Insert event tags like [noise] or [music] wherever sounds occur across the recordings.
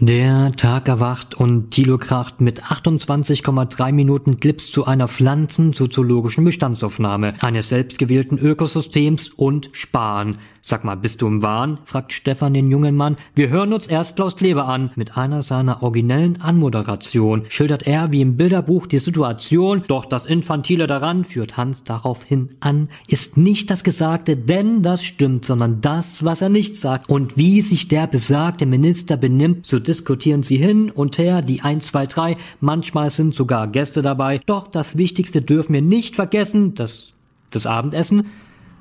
Der Tag erwacht und Thilo kracht mit 28,3 Minuten Clips zu einer pflanzensoziologischen Bestandsaufnahme eines selbstgewählten Ökosystems und Sparen. Sag mal, bist du im Wahn? fragt Stefan den jungen Mann. Wir hören uns erst Klaus Kleber an. Mit einer seiner originellen Anmoderation schildert er wie im Bilderbuch die Situation, doch das Infantile daran führt Hans daraufhin an, ist nicht das Gesagte, denn das stimmt, sondern das, was er nicht sagt. Und wie sich der besagte Minister benimmt, so diskutieren sie hin und her, die 1, 2, 3, manchmal sind sogar Gäste dabei. Doch das Wichtigste dürfen wir nicht vergessen, das, das Abendessen.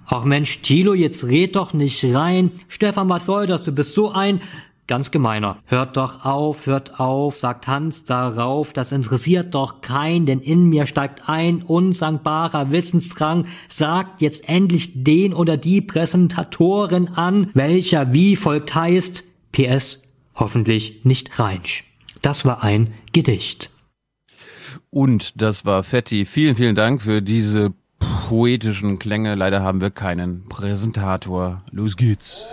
Ach Mensch, Tilo, jetzt red doch nicht rein. Stefan, was soll das? Du bist so ein... Ganz gemeiner. Hört doch auf, hört auf, sagt Hans darauf, das interessiert doch kein, denn in mir steigt ein unsankbarer Wissensdrang, sagt jetzt endlich den oder die Präsentatorin an, welcher wie folgt heißt, PS, hoffentlich nicht Reinsch. Das war ein Gedicht. Und das war Fetti. Vielen, vielen Dank für diese poetischen Klänge. Leider haben wir keinen Präsentator. Los geht's.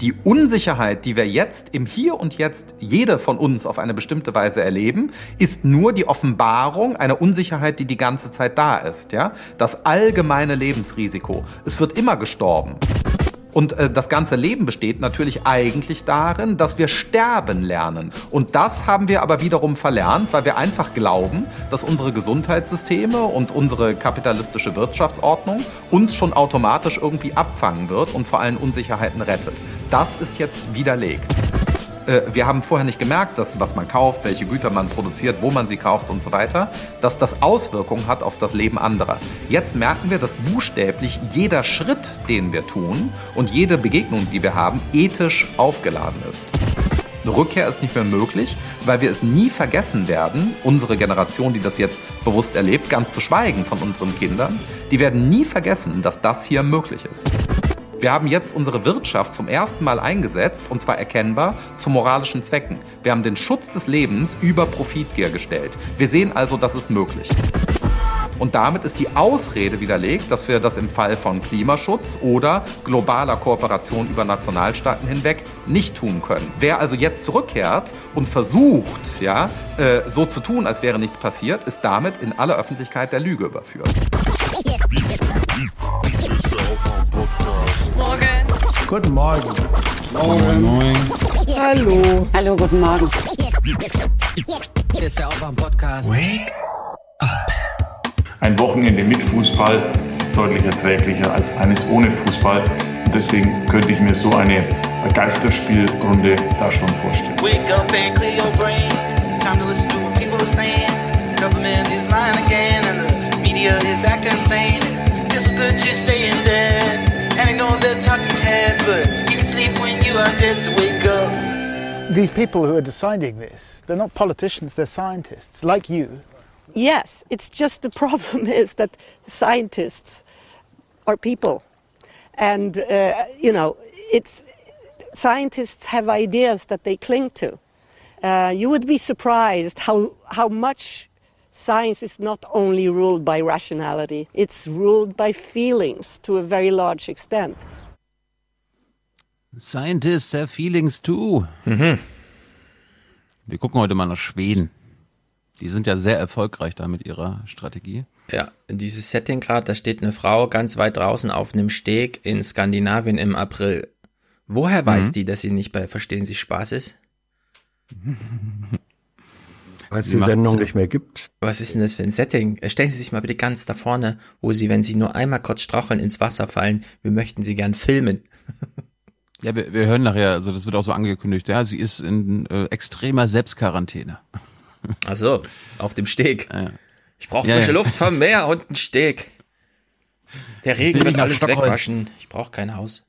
Die Unsicherheit, die wir jetzt im Hier und Jetzt jede von uns auf eine bestimmte Weise erleben, ist nur die Offenbarung einer Unsicherheit, die die ganze Zeit da ist. Ja? Das allgemeine Lebensrisiko. Es wird immer gestorben. Und äh, das ganze Leben besteht natürlich eigentlich darin, dass wir sterben lernen. Und das haben wir aber wiederum verlernt, weil wir einfach glauben, dass unsere Gesundheitssysteme und unsere kapitalistische Wirtschaftsordnung uns schon automatisch irgendwie abfangen wird und vor allen Unsicherheiten rettet. Das ist jetzt widerlegt. Äh, wir haben vorher nicht gemerkt, dass was man kauft, welche Güter man produziert, wo man sie kauft und so weiter, dass das Auswirkungen hat auf das Leben anderer. Jetzt merken wir, dass buchstäblich jeder Schritt, den wir tun und jede Begegnung, die wir haben, ethisch aufgeladen ist. Eine Rückkehr ist nicht mehr möglich, weil wir es nie vergessen werden, unsere Generation, die das jetzt bewusst erlebt, ganz zu schweigen von unseren Kindern, die werden nie vergessen, dass das hier möglich ist. Wir haben jetzt unsere Wirtschaft zum ersten Mal eingesetzt, und zwar erkennbar zu moralischen Zwecken. Wir haben den Schutz des Lebens über Profitgier gestellt. Wir sehen also, das ist möglich. Und damit ist die Ausrede widerlegt, dass wir das im Fall von Klimaschutz oder globaler Kooperation über Nationalstaaten hinweg nicht tun können. Wer also jetzt zurückkehrt und versucht, ja, äh, so zu tun, als wäre nichts passiert, ist damit in aller Öffentlichkeit der Lüge überführt. Morgen. Guten Morgen. Moin, moin. Hallo. Hallo, guten Morgen. Hier ist der Aufwärm-Podcast. Wake Ein Wochenende mit Fußball ist deutlich erträglicher als eines ohne Fußball. Und deswegen könnte ich mir so eine Geisterspielrunde da schon vorstellen. Wake up and clear your brain. Time to listen to what people are saying. Government is lying again, and the media is acting insane. It's good to stay in bed These people who are deciding this, they're not politicians, they're scientists, like you. Yes, it's just the [laughs] problem is that scientists are people, and uh, you know, it's scientists have ideas that they cling to. Uh, you would be surprised how how much science is not only ruled by rationality; it's ruled by feelings to a very large extent. Scientists have feelings too. Wir gucken heute mal nach Schweden. Die sind ja sehr erfolgreich da mit ihrer Strategie. Ja, dieses Setting gerade, da steht eine Frau ganz weit draußen auf einem Steg in Skandinavien im April. Woher weiß Mhm. die, dass sie nicht bei Verstehen Sie Spaß ist? [laughs] Weil es die Sendung nicht mehr gibt. Was ist denn das für ein Setting? Äh, Stellen Sie sich mal bitte ganz da vorne, wo Sie, wenn Sie nur einmal kurz straucheln, ins Wasser fallen. Wir möchten Sie gern filmen. [laughs] Ja, wir, wir hören nachher, also das wird auch so angekündigt, ja, sie ist in äh, extremer Selbstquarantäne. Ach so, auf dem Steg. Ja. Ich brauche frische ja. Luft vom Meer und einen Steg. Der Regen wird alles Stockholm. wegwaschen. Ich brauche kein Haus.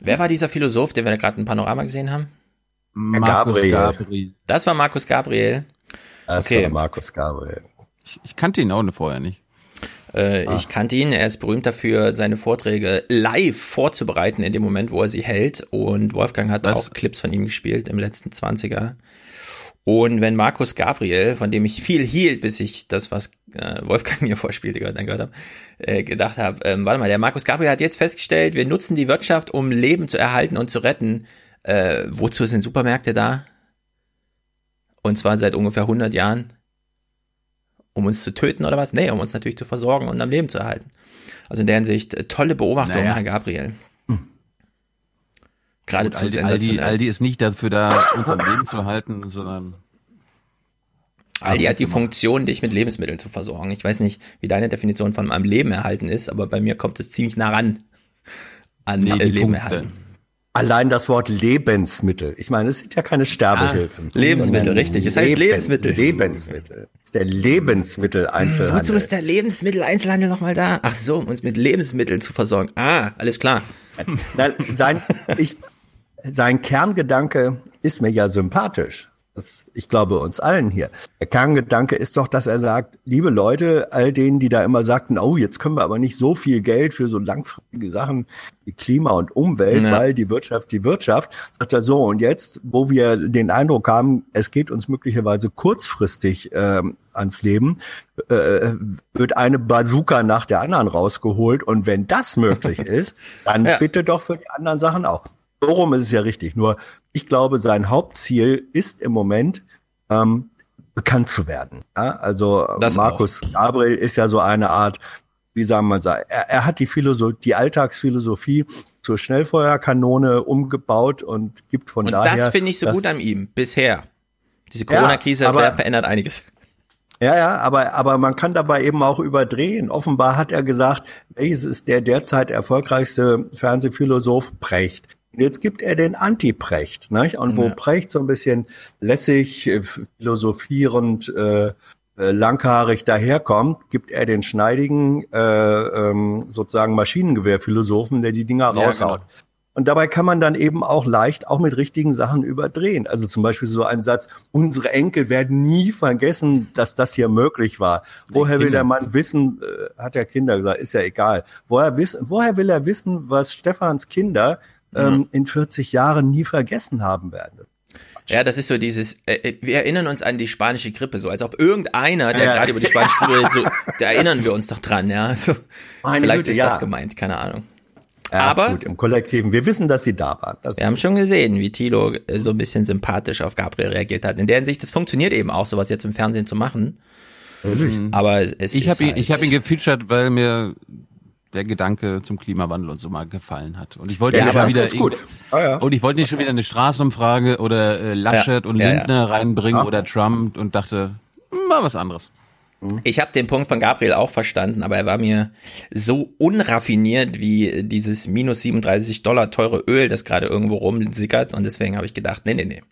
Wer war dieser Philosoph, den wir da gerade im Panorama gesehen haben? Markus Gabriel. Gabriel. Das war Markus Gabriel. Das Okay. war Markus Gabriel. Ich, ich kannte ihn auch vorher nicht. Äh, Ich kannte ihn, er ist berühmt dafür, seine Vorträge live vorzubereiten in dem Moment, wo er sie hält. Und Wolfgang hat Was? auch Clips von ihm gespielt im letzten 20er. Und wenn Markus Gabriel, von dem ich viel hielt, bis ich das, was äh, Wolfgang [laughs] mir vorspielte, dann gehört habe, äh, gedacht habe, ähm, warte mal, der Markus Gabriel hat jetzt festgestellt, wir nutzen die Wirtschaft, um Leben zu erhalten und zu retten. Äh, wozu sind Supermärkte da? Und zwar seit ungefähr 100 Jahren. Um uns zu töten oder was? Nee, um uns natürlich zu versorgen und am Leben zu erhalten. Also in der Hinsicht, äh, tolle Beobachtung, Naja. Herr Gabriel. Gut, Geradezu Aldi, Aldi. Aldi ist nicht dafür da, uns am Leben zu halten, sondern Aldi hat die Funktion, dich mit Lebensmitteln zu versorgen. Ich weiß nicht, wie deine Definition von am Leben erhalten ist, aber bei mir kommt es ziemlich nah ran an Nee, Leben Funk- erhalten. Allein das Wort Lebensmittel. Ich meine, es sind ja keine Sterbehilfen. Lebensmittel, sondern richtig. Es heißt Lebensmittel. Lebensmittel. Ist der Lebensmitteleinzelhandel. Wozu ist der Lebensmitteleinzelhandel nochmal da? Ach so, um uns mit Lebensmitteln zu versorgen. Ah, alles klar. Nein, sein, ich, sein Kerngedanke ist mir ja sympathisch. Das, ich glaube uns allen hier. Der Kerngedanke ist doch, dass er sagt, liebe Leute, all denen, die da immer sagten, oh, jetzt können wir aber nicht so viel Geld für so langfristige Sachen wie Klima und Umwelt, Ja. weil die Wirtschaft, die Wirtschaft, sagt er so, und jetzt, wo wir den Eindruck haben, es geht uns möglicherweise kurzfristig ähm, ans Leben, äh, wird eine Bazooka nach der anderen rausgeholt. Und wenn das möglich [laughs] ist, dann Ja. bitte doch für die anderen Sachen auch. So rum ist es ja richtig. Nur ich glaube, sein Hauptziel ist im Moment, ähm, bekannt zu werden. Ja? Also Das Markus Gabriel ist ja so eine Art, wie sagen wir er, er hat die Philosoph die Alltagsphilosophie zur Schnellfeuerkanone umgebaut und gibt von Und daher. das finde ich so gut an ihm, bisher. Diese Corona-Krise ver- verändert einiges. Ja, ja, aber, aber man kann dabei eben auch überdrehen. Offenbar hat er gesagt, welches ist der derzeit erfolgreichste Fernsehphilosoph? Precht. Und Jetzt gibt er den Anti-Precht, nicht? Und wo Ja. Precht so ein bisschen lässig, äh, philosophierend, äh, äh, langhaarig daherkommt, gibt er den schneidigen, äh, ähm, sozusagen Maschinengewehrphilosophen, der die Dinger Ja, raushaut. genau. Und dabei kann man dann eben auch leicht auch mit richtigen Sachen überdrehen. Also zum Beispiel so ein Satz, unsere Enkel werden nie vergessen, dass das hier möglich war. Woher will der Mann wissen, äh, hat der Kinder gesagt, ist ja egal. Woher, wissen, woher will er wissen, was Stefans Kinder ähm, in 40 Jahren nie vergessen haben werden? Ja, das ist so dieses, äh, äh, wir erinnern uns an die spanische Grippe, so als ob irgendeiner, der Ja. gerade über die spanische Grippe, so, da erinnern wir uns doch dran, ja. So, Meine vielleicht Güte, ist ja. das gemeint, keine Ahnung. Ja, Aber- gut, im Kollektiven. Wir wissen, dass sie da waren. Das Wir haben schon gesehen, wie Thilo äh, so ein bisschen sympathisch auf Gabriel reagiert hat. In der Hinsicht, das funktioniert eben auch, sowas jetzt im Fernsehen zu machen. natürlich. Aber es ich ist habe ihn, halt, ich hab ihn gefeatured, weil mir der Gedanke zum Klimawandel und so mal gefallen hat. Und ich wollte Ja, nicht aber schon wieder Ah, ja. und ich wollte nicht schon wieder eine Straßenumfrage oder äh, Laschet Ja, und. Lindner reinbringen oder Trump und dachte, mal was anderes. Ich habe den Punkt von Gabriel auch verstanden, aber er war mir so unraffiniert wie dieses minus 37 Dollar teure Öl, das gerade irgendwo rumsickert. Und deswegen habe ich gedacht, nee, nee, nee.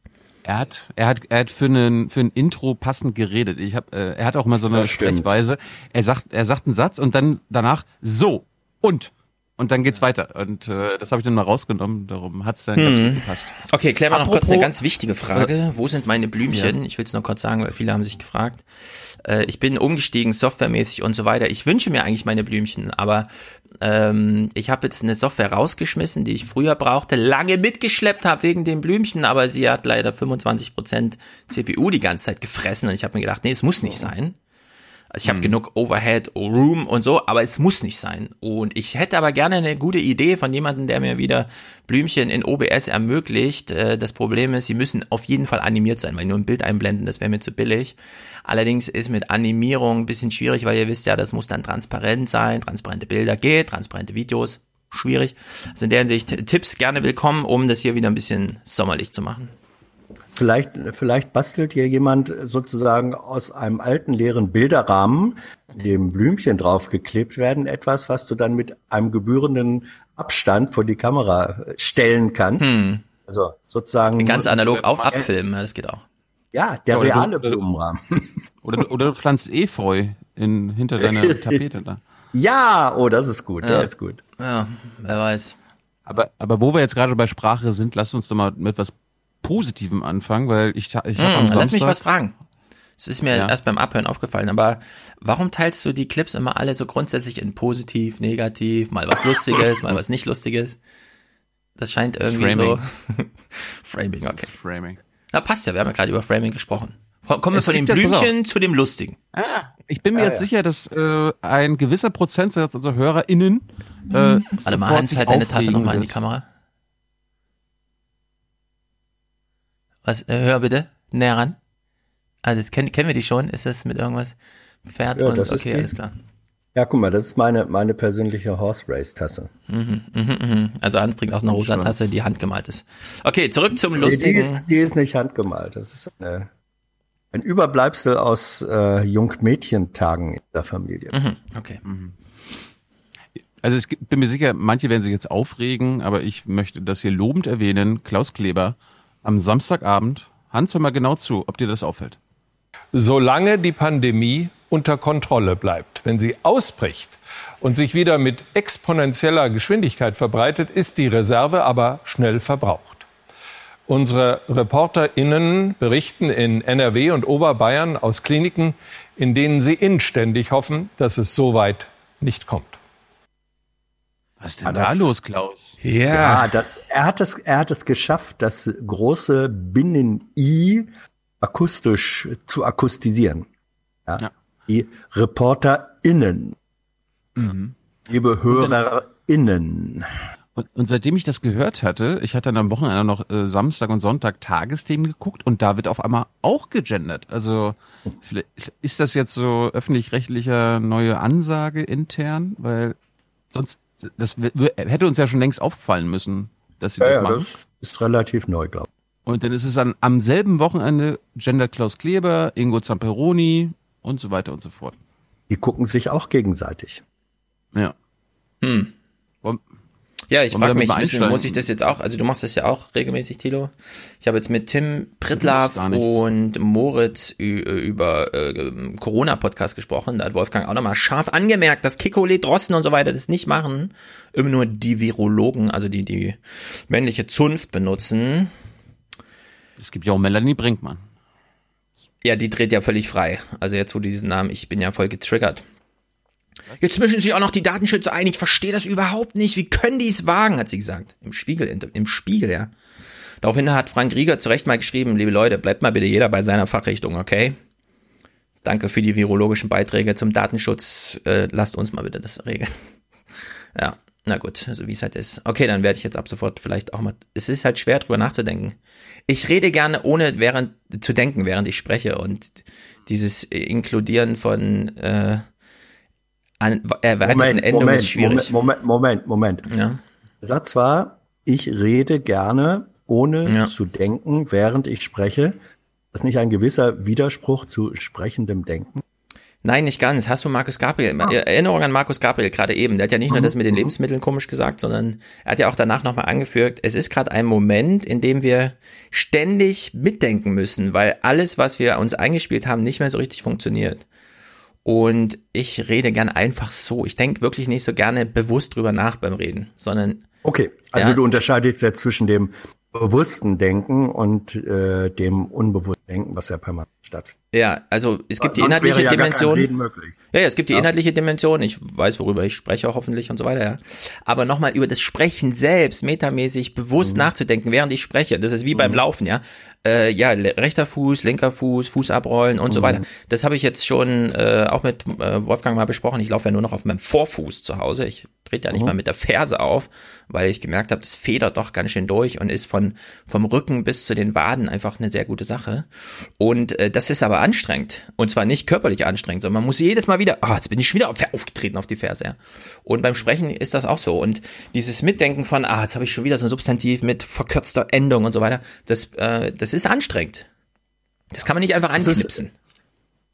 Er hat, er hat, er hat für einen für ein Intro passend geredet. Ich hab, äh, er hat auch mal so eine stimmt. Sprechweise. Er sagt, er sagt einen Satz und dann danach so und und dann geht's weiter. Und äh, das habe ich dann mal rausgenommen. Darum hat's dann ganz gut gepasst. Okay, klären wir noch kurz eine ganz wichtige Frage. Wo sind meine Blümchen? Ich will es nur kurz sagen, weil viele haben sich gefragt. Äh, ich bin umgestiegen, softwaremäßig und so weiter. Ich wünsche mir eigentlich meine Blümchen, aber ähm, ich habe jetzt eine Software rausgeschmissen, die ich früher brauchte, lange mitgeschleppt habe wegen den Blümchen, aber sie hat leider 25% CPU die ganze Zeit gefressen und ich habe mir gedacht, nee, es muss nicht sein. Also ich habe genug Overhead, Room und so, aber es muss nicht sein. Und ich hätte aber gerne eine gute Idee von jemandem, der mir wieder Blümchen in OBS ermöglicht. Äh, Das Problem ist, sie müssen auf jeden Fall animiert sein, weil nur ein Bild einblenden, das wäre mir zu billig. Allerdings ist mit Animierung ein bisschen schwierig, weil ihr wisst ja, das muss dann transparent sein. Transparente Bilder geht, transparente Videos schwierig. Also in der Hinsicht Tipps gerne willkommen, um das hier wieder ein bisschen sommerlich zu machen. Vielleicht, vielleicht bastelt hier jemand sozusagen aus einem alten leeren Bilderrahmen, dem Blümchen draufgeklebt werden, etwas, was du dann mit einem gebührenden Abstand vor die Kamera stellen kannst. Also sozusagen Ganz analog auch abfilmen, das geht auch. Ja, der Ja, oder du- reale oder- Blumenrahmen. [laughs] Oder, oder du pflanzt Efeu in, hinter deiner [laughs] Tapete da. ja, oh, das ist gut, der Ja. ist gut. Ja, wer weiß. Aber, aber wo wir jetzt gerade bei Sprache sind, lass uns doch mal mit was Positivem anfangen, weil ich, ich habe Hm, am lass mich Samstag- was fragen. Es ist mir Ja. erst beim Abhören aufgefallen, aber warum teilst du die Clips immer alle so grundsätzlich in positiv, negativ, mal was Lustiges, mal was nicht Lustiges? Das scheint irgendwie Framing. so. [laughs] Framing, okay. Framing. Na, passt ja, wir haben ja gerade über Framing gesprochen. Kommen wir Es von den auf. Blümchen zu dem Lustigen. Ah, ich bin mir Ja, jetzt ja. sicher, dass äh, ein gewisser Prozentsatz unserer HörerInnen äh, Warte mal, Hans, halt deine Tasse nochmal in die. Kamera. Was, äh, hör bitte, näher ran. Ah, das kennen, kennen wir die schon? Ist das mit irgendwas? Pferd Ja, und, das ist okay, die. alles klar. Ja, guck mal, das ist meine, meine persönliche Horse Race Tasse. Mhm, mhm, mhm. Also Hans trinkt aus einer rosa Tasse, die handgemalt ist. Okay, zurück zum Nee, die, ist, lustigen. die ist nicht handgemalt. Das ist eine, ein Überbleibsel aus äh, Jungmädchentagen in der Familie. Mhm, okay. Also ich bin mir sicher, manche werden sich jetzt aufregen, aber ich möchte das hier lobend erwähnen. Klaus Kleber am Samstagabend. Hans, hör mal genau zu, ob dir das auffällt. solange die Pandemie unter Kontrolle bleibt. Wenn sie ausbricht und sich wieder mit exponentieller Geschwindigkeit verbreitet, ist die Reserve aber schnell verbraucht. Unsere ReporterInnen berichten in NRW und Oberbayern aus Kliniken, in denen sie inständig hoffen, dass es so weit nicht kommt. Was ist denn Ah, da los, Klaus? Ja, das, er hat es, er hat es geschafft, das große Binnen-I akustisch zu akustisieren. Ja. Ja. Die ReporterInnen. Liebe HörerInnen. Und, und seitdem ich das gehört hatte, ich hatte dann am Wochenende noch äh, Samstag und Sonntag Tagesthemen geguckt und da wird auf einmal auch gegendert. Also vielleicht ist das jetzt so öffentlich-rechtlicher neue Ansage intern, weil sonst das hätte uns ja schon längst aufgefallen müssen, dass sie Ja, das ja, machen. das ist relativ neu, glaube ich. Und dann ist es dann am selben Wochenende gendert Klaus Kleber, Ingo Zamperoni und so weiter und so fort. Die gucken sich auch gegenseitig. Ja. Hm. Wollen- Ja, ich frage mich, müssen, muss ich das jetzt auch, also du machst das ja auch regelmäßig, Tilo. Ich habe jetzt mit Tim Prittlaff und Moritz ü- über äh, Corona-Podcast gesprochen. Da hat Wolfgang auch nochmal scharf angemerkt, dass Kikole, Drosten und so weiter das nicht machen. Immer nur die Virologen, also die, die männliche Zunft benutzen. Es gibt ja auch Melanie Brinkmann. Ja, die dreht ja völlig frei. Also jetzt, wo die diesen Namen, ich bin ja voll getriggert. Jetzt mischen sich auch noch die Datenschützer ein. Ich verstehe das überhaupt nicht. Wie können die es wagen, hat sie gesagt. Im Spiegel, im Spiegel, ja. Daraufhin hat Frank Rieger zu Recht mal geschrieben, liebe Leute, bleibt mal bitte jeder bei seiner Fachrichtung, okay? Danke für die virologischen Beiträge zum Datenschutz. Äh, lasst uns mal bitte das regeln. [laughs] ja, na gut, also wie es halt ist. Okay, dann werde ich jetzt ab sofort vielleicht auch mal. Es ist halt schwer drüber nachzudenken. Ich rede gerne ohne während zu denken, während ich spreche und dieses Inkludieren von äh, an, erweiterten Endungen ist schwierig. Moment, Moment, Moment, Moment. Ja. Der Satz war, ich rede gerne, ohne Ja. zu denken, während ich spreche. Das ist nicht ein gewisser Widerspruch zu sprechendem Denken? Nein, nicht ganz. Hast du Markus Gabriel, Erinnerung an Markus Gabriel gerade eben. Der hat ja nicht nur das mit den Lebensmitteln komisch gesagt, sondern er hat ja auch danach nochmal angefügt, es ist gerade ein Moment, in dem wir ständig mitdenken müssen, weil alles, was wir uns eingespielt haben, nicht mehr so richtig funktioniert. Und ich rede gern einfach so. Ich denke wirklich nicht so gerne bewusst drüber nach beim Reden, sondern Okay, also Ja. du unterscheidest jetzt zwischen dem bewussten Denken und äh, dem unbewussten Denken, was ja permanent stattfindet. ja, also es gibt die Sonst wäre inhaltliche ja Dimension. Ja, ja, es gibt die Ja. inhaltliche Dimension. Ich weiß, worüber ich spreche, hoffentlich und so weiter, ja. Aber nochmal über das Sprechen selbst, metamäßig bewusst nachzudenken, während ich spreche. Das ist wie beim Laufen, ja. Äh, ja, rechter Fuß, linker Fuß, Fuß abrollen und so weiter. Das habe ich jetzt schon äh, auch mit äh, Wolfgang mal besprochen. Ich laufe ja nur noch auf meinem Vorfuß zu Hause. Ich trete ja nicht mal mit der Ferse auf, weil ich gemerkt habe, das federt doch ganz schön durch und ist von vom Rücken bis zu den Waden einfach eine sehr gute Sache. Und äh, das ist aber anstrengend. Und zwar nicht körperlich anstrengend, sondern man muss jedes Mal wieder, ah, jetzt bin ich schon wieder auf, aufgetreten auf die Ferse. Ja. Und beim Sprechen ist das auch so. Und dieses Mitdenken von, ah, jetzt habe ich schon wieder so ein Substantiv mit verkürzter Endung und so weiter, das, äh, das ist anstrengend. Das kann man nicht einfach anknipsen.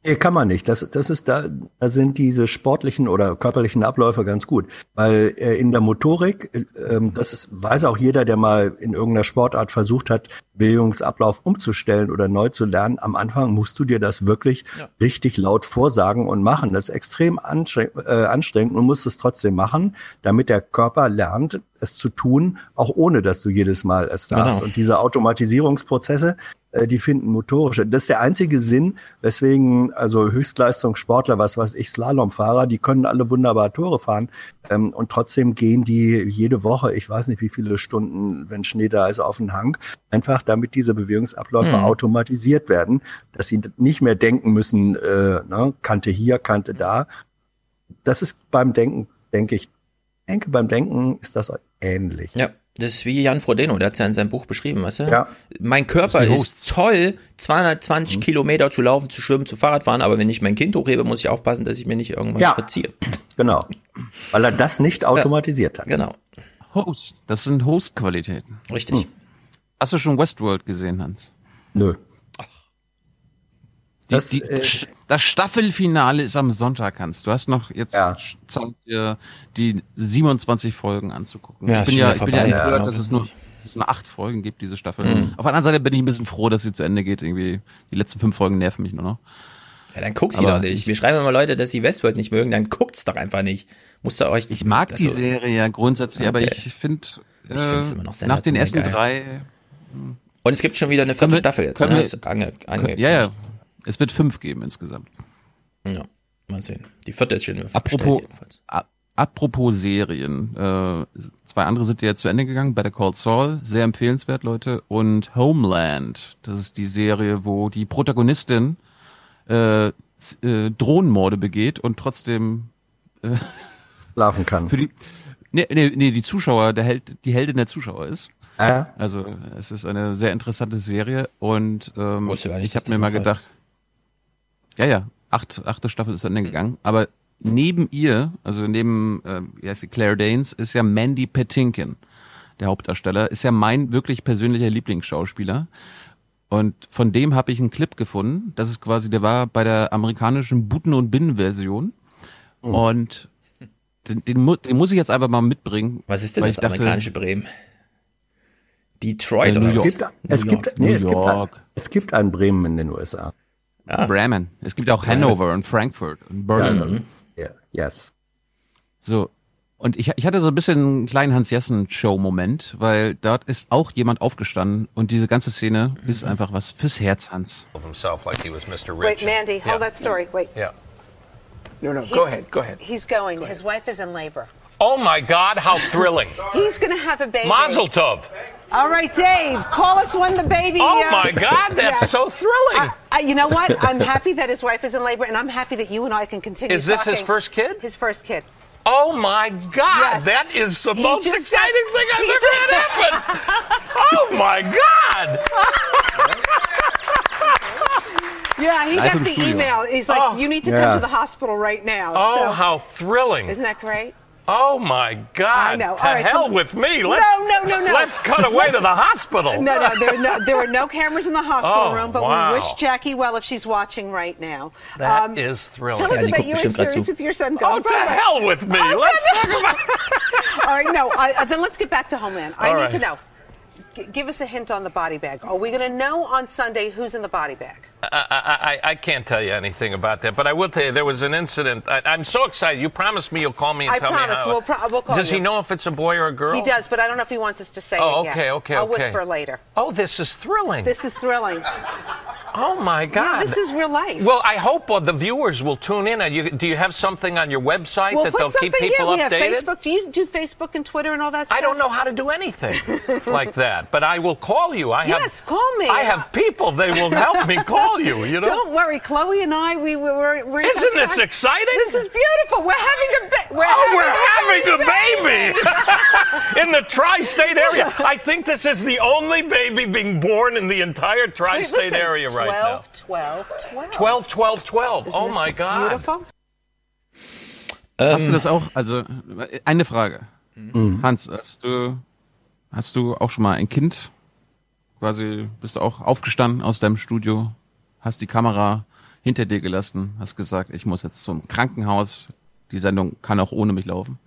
Nee, kann man nicht. Das, das ist da, da sind diese sportlichen oder körperlichen Abläufe ganz gut. Weil äh, in der Motorik, äh, das ist, weiß auch jeder, der mal in irgendeiner Sportart versucht hat, Bewegungsablauf umzustellen oder neu zu lernen. Am Anfang musst du dir das wirklich Ja. richtig laut vorsagen und machen. Das ist extrem anstrengend, äh, anstrengend und musst es trotzdem machen, damit der Körper lernt, es zu tun, auch ohne dass du jedes Mal es sagst. Genau. Und diese Automatisierungsprozesse, die finden motorische. Das ist der einzige Sinn, weswegen also Höchstleistungssportler, was weiß ich, Slalomfahrer, die können alle wunderbar Tore fahren ähm, und trotzdem gehen die jede Woche, ich weiß nicht wie viele Stunden, wenn Schnee da ist, auf den Hang, einfach damit diese Bewegungsabläufe Hm. automatisiert werden, dass sie nicht mehr denken müssen, äh, ne, Kante hier, Kante da. Das ist beim Denken, denke ich, denke beim Denken ist das ähnlich. Ja, das ist wie Jan Frodeno, der hat es ja in seinem Buch beschrieben, weißt du? Ja. Mein Körper ist ist toll, 220 Mhm. Kilometer zu laufen, zu schwimmen, zu Fahrradfahren, aber wenn ich mein Kind hochhebe, muss ich aufpassen, dass ich mir nicht irgendwas Ja. verziehe. [laughs] Genau. Weil er das nicht automatisiert hat. Genau, Host. Das sind Host-Qualitäten. richtig. Hast du schon Westworld gesehen, Hans? Nö. Die, Das, die, äh, das Staffelfinale ist am Sonntag, Hans. Du hast noch jetzt Ja. Zeit, dir die 27 Folgen anzugucken. Ja, ich bin ja, ich bin ja empört, ja. dass es nur, es nur acht Folgen gibt, diese Staffel. Mhm. Auf der anderen Seite bin ich ein bisschen froh, dass sie zu Ende geht. Irgendwie die letzten fünf Folgen nerven mich nur noch. Ja, dann guck sie Aber doch nicht. Wir schreiben immer Leute, dass sie Westworld nicht mögen, dann guckt's doch einfach nicht. Musst du euch. Ich mag die also, Serie ja grundsätzlich, aber Okay. ich finde Ich find's immer noch nach den ersten sensationell drei Und es gibt schon wieder eine vierte Staffel jetzt. Ne? wir- ange, ange, ja, ja. Es wird fünf geben insgesamt. ja. Mal sehen. Die vierte ist schon Apropos, jedenfalls. a- apropos Serien, äh, zwei andere sind ja jetzt zu Ende gegangen. Better Call Saul, sehr empfehlenswert, Leute. Und Homeland, das ist die Serie, wo die Protagonistin äh, äh, Drohnenmorde begeht und trotzdem Schlafen kann. für die nee, nee, nee, die Zuschauer, der Held, die Heldin der Zuschauer ist. Äh, Also es ist eine sehr interessante Serie und ähm, nicht, ich habe mir mal gedacht, ja, ja, acht, achte Staffel ist zu Ende gegangen, aber neben ihr, also neben, äh, wie heißt sie, Claire Danes, ist ja Mandy Patinkin, der Hauptdarsteller, ist ja mein wirklich persönlicher Lieblingsschauspieler. Und von dem habe ich einen Clip gefunden. Das ist quasi, der war bei der amerikanischen Buten- und Binnen-Version. Und den, den, mu- den muss ich jetzt einfach mal mitbringen. Was ist denn das dachte- amerikanische Bremen? Detroit Äh, New oder York. es gibt, es New gibt, York, nee, es gibt, ein, York. es gibt ein Bremen in den USA. Ah. Bremen. Es gibt auch Hanover und Frankfurt und Berlin. Ja, yes. So. Und ich, ich hatte so ein bisschen einen kleinen Hans-Jessen-Show-Moment, weil dort ist auch jemand aufgestanden und diese ganze Szene ist einfach was fürs Herz, Hans. Of himself like he was Mr. Wait. Mandy, hold Yeah. that story. Wait. Yeah. No, no, He's- go ahead, go ahead. He's going. His wife is in labor. Oh my God, how thrilling. He's going to have a baby. Mazel tov. All right, Dave, call us when the baby. Oh uh, my God, that's yes. so thrilling. I, you know what? I'm happy that his wife is in labor, and I'm happy that you and I can continue. Is this his first kid? His first kid. Oh my God, Yes. that is the He most just exciting thing I've ever just- had happen. Oh my God. [laughs] Yeah, he Live got the Studio. email. He's like, Oh. you need to Yeah. come to the hospital right now. Oh, So- how thrilling. Isn't that great? Oh my God. I know. To All right, hell so- with me. No, Let's, no, no, no. no. Let's cut away to the hospital. No, no, there, are no, there are no cameras in the hospital Oh, room, but wow. we wish Jackie well if she's watching right now. That Um, is thrilling. Tell us about your experience with your son. Oh, to ahead. hell with me. Oh, Let's talk about [laughs] All right, no. I, uh, then let's get back to Homeland. I All need right. to know. G- give us a hint on the body bag. Are we going to know on Sunday who's in the body bag? I, I, I- I can't tell you anything about that, but I will tell you there was an incident. I, I'm so excited. You promised me you'll call me and I tell promise. me how. We'll pro- we'll call Does he know if it's a boy or a girl? He does, but I don't know if he wants us to say Oh, it yet. okay, okay, I'll okay. whisper later. Oh, this is thrilling. This is thrilling. oh my God. Yeah, this is real life. Well, I hope the viewers will tune in. You, do you have something on your website we'll that they'll keep people yeah, we updated? have Facebook. Do you do Facebook and Twitter and all that stuff? I don't know how to do anything [laughs] like that, but I will call you. I have, Yes, call me. I have people. They will help me call you. You know. Don't worry, Chloe and I. We were. we're Isn't touching this on- exciting? This is beautiful. We're having a ba- we're oh, having we're a having a baby [laughs] in the tri-state area. I think this is the only baby being born in the entire tri-state listen, area right now. 12, 12, 12. 12, 12, 12. Isn't oh my God. Beautiful. Hast du Ähm, das auch? Also eine Frage, mhm. Hans, hast du hast du auch schon mal ein Kind? Quasi bist du auch aufgestanden aus deinem Studio, hast die Kamera hinter dir gelassen, hast gesagt, ich muss jetzt zum Krankenhaus. Die Sendung kann auch ohne mich laufen.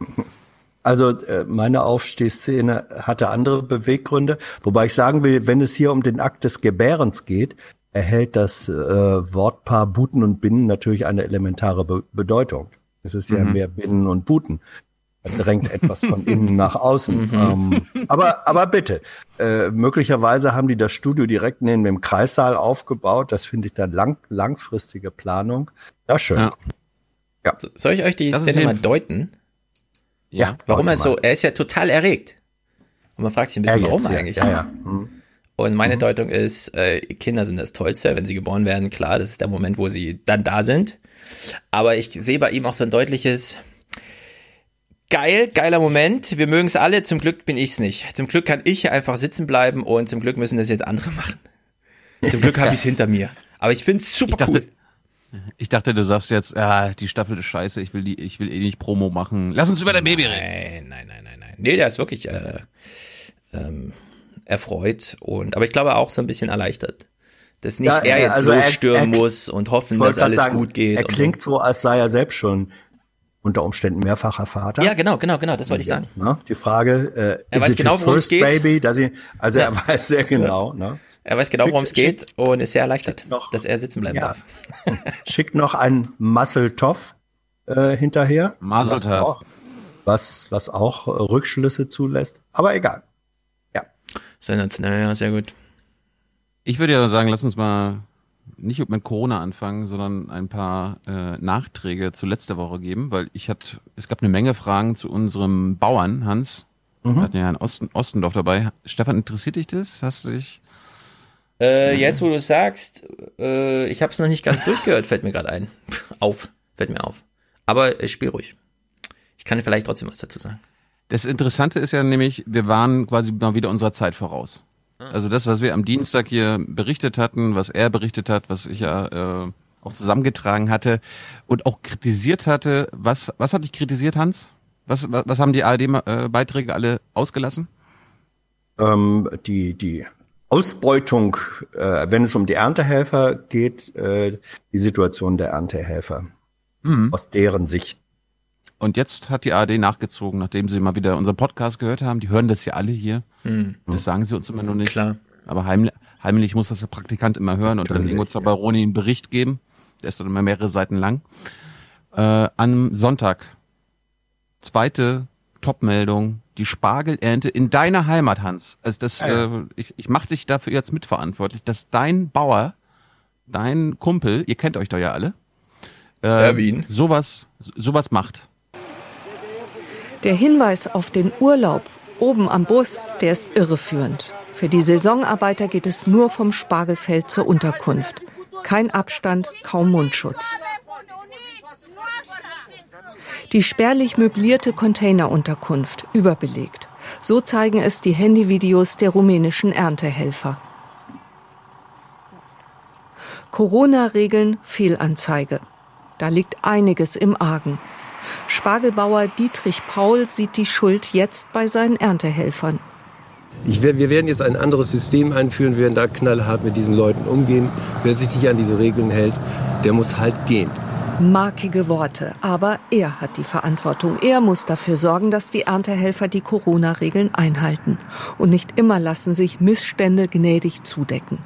Also äh, meine Aufstehszene hatte andere Beweggründe, wobei ich sagen will, wenn es hier um den Akt des Gebärens geht, erhält das äh, Wortpaar Buten und Binnen natürlich eine elementare Be Bedeutung. Es ist ja mehr Binnen und Buten. Drängt etwas von [laughs] innen nach außen. ähm, aber, aber bitte, äh, möglicherweise haben die das Studio direkt neben dem Kreissaal aufgebaut. Das finde ich dann lang, langfristige Planung. Ja, schön. Ja. Ja. Soll ich euch die Das Szene mal deuten? Ja, Warum er so, er ist ja total erregt. Und man fragt sich ein bisschen, Ja, warum jetzt, ja, eigentlich? Ja, ja. Hm. Und meine Deutung ist, äh, Kinder sind das Tollste, wenn sie geboren werden. Klar, das ist der Moment, wo sie dann da sind. Aber ich sehe bei ihm auch so ein deutliches, geil, geiler Moment. Wir mögen es alle. Zum Glück bin ich's nicht. Zum Glück kann ich hier einfach sitzen bleiben und zum Glück müssen das jetzt andere machen. Zum Glück habe [laughs] ich es hinter mir. Aber ich find's super Ich dachte, cool. ich dachte, du sagst jetzt, ah, die Staffel ist scheiße, ich will die, ich will eh nicht Promo machen. Lass uns über dein Baby reden. Nein, nein, nein, nein, nein. Nee, der ist wirklich äh, ähm, erfreut und aber ich glaube auch so ein bisschen erleichtert. Dass nicht Ja, er jetzt also losstürmen er- muss und hoffen, dass alles sagen, gut geht. Er klingt so, als sei er selbst schon unter Umständen mehrfacher Vater. Ja, genau, genau, genau, das wollte ich sagen. Ne? Die Frage, äh, Er is weiß it genau, worum es geht. Baby? Dass ich, also Ja. er [laughs] weiß sehr genau. Ne? Er weiß genau, worum es geht und ist sehr erleichtert, noch- dass er sitzen bleiben Ja. darf. Schickt noch ein Muscle Toff äh, hinterher. Mazel was was, was auch Rückschlüsse zulässt. Aber egal. Sensationell, ja, sehr gut. Ich würde ja sagen, lass uns mal nicht mit Corona anfangen, sondern ein paar äh, Nachträge zu letzter Woche geben, weil ich hatte, es gab eine Menge Fragen zu unserem Bauern, Hans. Wir hatten ja Herrn Osten, Ostendorf dabei. Stefan, interessiert dich das? Hast du dich? Äh, jetzt, wo du es sagst, äh, ich habe es noch nicht ganz durchgehört, fällt mir gerade ein. [laughs] auf, fällt mir auf. Aber äh, spiel ruhig. Ich kann vielleicht trotzdem was dazu sagen. Das Interessante ist ja nämlich, wir waren quasi mal wieder unserer Zeit voraus. Also das, was wir am Dienstag hier berichtet hatten, was er berichtet hat, was ich ja äh, auch zusammengetragen hatte und auch kritisiert hatte. Was, was hat dich kritisiert, Hans? Was, was, was haben die ARD-Beiträge alle ausgelassen? Ähm, die, die Ausbeutung, äh, wenn es um die Erntehelfer geht, äh, die Situation der Erntehelfer. Mhm. Aus deren Sicht. Und jetzt hat die ARD nachgezogen, nachdem sie mal wieder unseren Podcast gehört haben. Die hören das ja alle hier. Hm. Das sagen sie uns immer nur nicht. Klar. Aber heimlich, heimlich muss das der Praktikant immer hören und dann Ingo Zabaroni einen Bericht geben. Der ist dann immer mehrere Seiten lang. Äh, am Sonntag, zweite Topmeldung, die Spargelernte in deiner Heimat, Hans. Also das, Ja, ja. Äh, ich, ich mache dich dafür jetzt mitverantwortlich, dass dein Bauer, dein Kumpel, ihr kennt euch doch ja alle, äh, Erwin. sowas, sowas macht. Der Hinweis auf den Urlaub oben am Bus, der ist irreführend. Für die Saisonarbeiter geht es nur vom Spargelfeld zur Unterkunft. Kein Abstand, kaum Mundschutz. Die spärlich möblierte Containerunterkunft, überbelegt. So zeigen es die Handyvideos der rumänischen Erntehelfer. Corona-Regeln Fehlanzeige. Da liegt einiges im Argen. Spargelbauer Dietrich Paul sieht die Schuld jetzt bei seinen Erntehelfern. Ich, wir werden jetzt ein anderes System einführen, wir werden da knallhart mit diesen Leuten umgehen. Wer sich nicht an diese Regeln hält, der muss halt gehen. Markige Worte, aber er hat die Verantwortung. Er muss dafür sorgen, dass die Erntehelfer die Corona-Regeln einhalten. Und nicht immer lassen sich Missstände gnädig zudecken.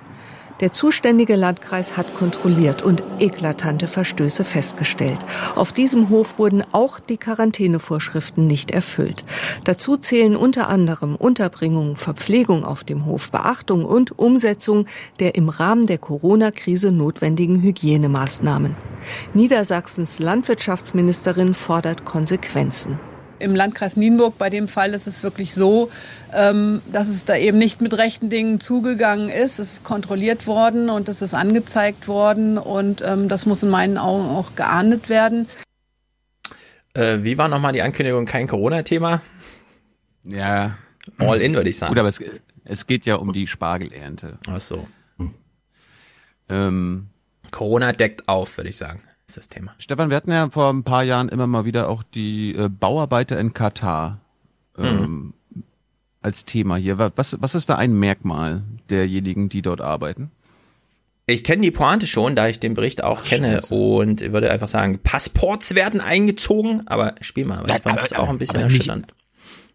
Der zuständige Landkreis hat kontrolliert und eklatante Verstöße festgestellt. Auf diesem Hof wurden auch die Quarantänevorschriften nicht erfüllt. Dazu zählen unter anderem Unterbringung, Verpflegung auf dem Hof, Beachtung und Umsetzung der im Rahmen der Corona-Krise notwendigen Hygienemaßnahmen. Niedersachsens Landwirtschaftsministerin fordert Konsequenzen. Im Landkreis Nienburg bei dem Fall ist es wirklich so, ähm, dass es da eben nicht mit rechten Dingen zugegangen ist. Es ist kontrolliert worden und es ist angezeigt worden und ähm, das muss in meinen Augen auch geahndet werden. Äh, wie war nochmal die Ankündigung? Kein Corona-Thema? Ja. All in, würde ich sagen. Gut, aber es, es geht ja um die Spargelernte. Ach so. Ähm, Corona deckt auf, würde ich sagen, ist das Thema. Stefan, wir hatten ja vor ein paar Jahren immer mal wieder auch die äh, Bauarbeiter in Katar ähm, als Thema hier. Wa- Was, was ist da ein Merkmal derjenigen, die dort arbeiten? Ich kenne die Pointe schon, da ich den Bericht auch kenne und würde einfach sagen, Passports werden eingezogen, aber spiel mal, weil Ja, ich fand es auch ein bisschen erschütternd.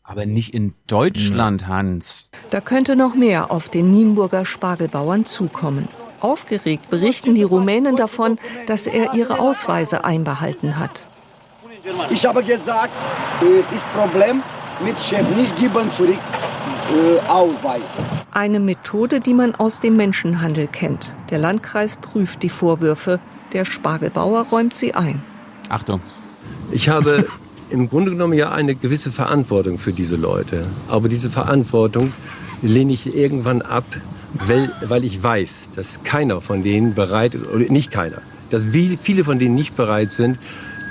Aber nicht in Deutschland, Hans. Da könnte noch mehr auf den Nienburger Spargelbauern zukommen. Aufgeregt berichten die Rumänen davon, dass er ihre Ausweise einbehalten hat. Ich habe gesagt, äh, das Problem mit Chef nicht geben zurück äh, Ausweis. Eine Methode, die man aus dem Menschenhandel kennt. Der Landkreis prüft die Vorwürfe. Der Spargelbauer räumt sie ein. Achtung. Ich habe im Grunde genommen ja eine gewisse Verantwortung für diese Leute. Aber diese Verantwortung lehne ich irgendwann ab, weil, weil ich weiß, dass keiner von denen bereit ist, oder nicht keiner, dass viele von denen nicht bereit sind,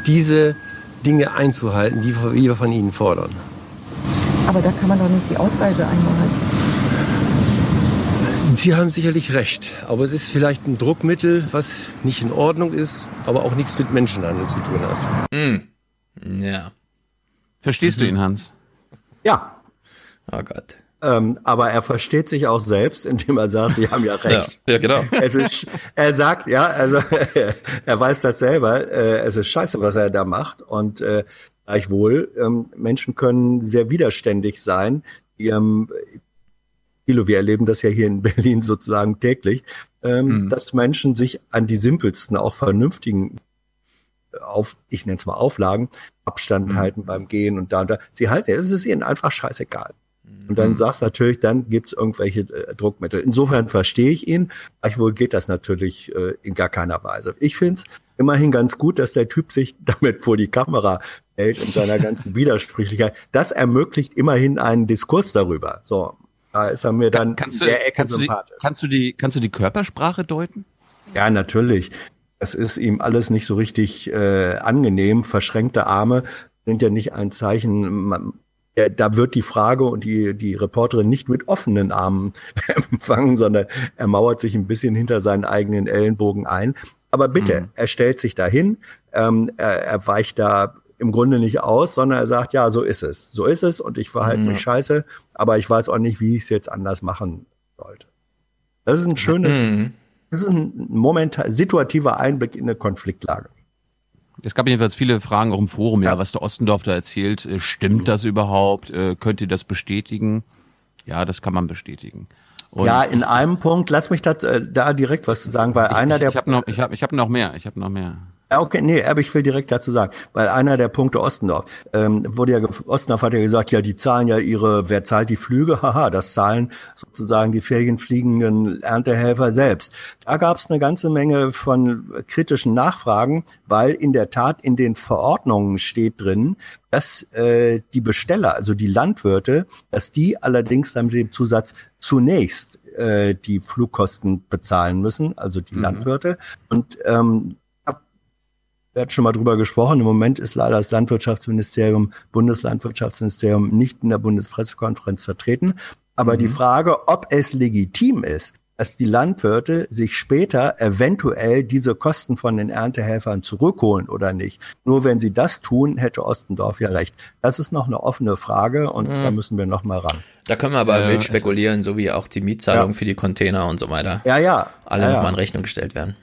diese Dinge einzuhalten, die wir von ihnen fordern. Aber da kann man doch nicht die Ausweise einbehalten. Sie haben sicherlich recht, aber es ist vielleicht ein Druckmittel, was nicht in Ordnung ist, aber auch nichts mit Menschenhandel zu tun hat. Mm. Ja. Verstehst du ihn, Hans? Ja. Oh Gott. Ähm, aber er versteht sich auch selbst, [laughs] indem er sagt, sie haben ja recht. Ja, ja genau. Es ist, er sagt, ja, also [laughs] er weiß das selber, äh, es ist scheiße, was er da macht. Und äh, gleichwohl, ähm, Menschen können sehr widerständig sein. Ihrem, Kilo, wir erleben das ja hier in [laughs] Berlin sozusagen täglich, ähm, mhm. dass Menschen sich an die simpelsten, auch vernünftigen auf, ich nenne es mal Auflagen, Abstand mhm. halten beim Gehen und da und da. Sie halten, es ist ihnen einfach scheißegal. Und dann mhm. sagst du natürlich, dann gibt's irgendwelche äh, Druckmittel. Insofern verstehe ich ihn, gleichwohl geht das natürlich äh, in gar keiner Weise. Ich finde es immerhin ganz gut, dass der Typ sich [laughs] damit vor die Kamera hält in seiner ganzen [laughs] Widersprüchlichkeit. Das ermöglicht immerhin einen Diskurs darüber. So, da ist er mir dann kannst du, der Ecke kannst, du die, sympathisch. kannst du die, kannst du die Körpersprache deuten? Ja, natürlich. Es ist ihm alles nicht so richtig äh, angenehm. Verschränkte Arme sind ja nicht ein Zeichen. Da wird die Frage und die, die Reporterin nicht mit offenen Armen [laughs] empfangen, sondern er mauert sich ein bisschen hinter seinen eigenen Ellenbogen ein. Aber bitte, mhm. er stellt sich dahin, ähm, er, er weicht da im Grunde nicht aus, sondern er sagt, ja, so ist es. So ist es und ich verhalte mhm. mich scheiße, aber ich weiß auch nicht, wie ich es jetzt anders machen sollte. Das ist ein schönes, mhm. das ist ein momentan situativer Einblick in eine Konfliktlage. Es gab jedenfalls viele Fragen auch im Forum, ja, was der Ostendorf da erzählt. Äh, stimmt das überhaupt? Äh, könnt ihr das bestätigen? Ja, das kann man bestätigen. Und ja, in einem Punkt, lass mich das, äh, da direkt was zu sagen, weil ich, einer ich, der. Ich habe noch, ich hab, ich hab noch mehr, ich habe noch mehr. Ja, okay, nee, aber ich will direkt dazu sagen, weil einer der Punkte Ostendorf, ähm, wurde ja, Ostendorf hat ja gesagt, ja, die zahlen ja ihre, wer zahlt die Flüge? [laughs] Haha, das zahlen sozusagen die ferienfliegenden Erntehelfer selbst. Da gab es eine ganze Menge von kritischen Nachfragen, weil in der Tat in den Verordnungen steht drin, dass äh, die Besteller, also die Landwirte, dass die allerdings dann mit dem Zusatz zunächst äh, die Flugkosten bezahlen müssen, also die mhm. Landwirte. Und ähm, wir hatten schon mal drüber gesprochen. Im Moment ist leider das Landwirtschaftsministerium, Bundeslandwirtschaftsministerium nicht in der Bundespressekonferenz vertreten. Aber mhm. die Frage, ob es legitim ist, dass die Landwirte sich später eventuell diese Kosten von den Erntehelfern zurückholen oder nicht. Nur wenn sie das tun, hätte Ostendorf ja recht. Das ist noch eine offene Frage und mhm. da müssen wir noch mal ran. Da können wir aber äh, wild spekulieren, so wie auch die Mietzahlung ja. für die Container und so weiter. Ja, ja. Alle ja, ja. nochmal in Rechnung gestellt werden.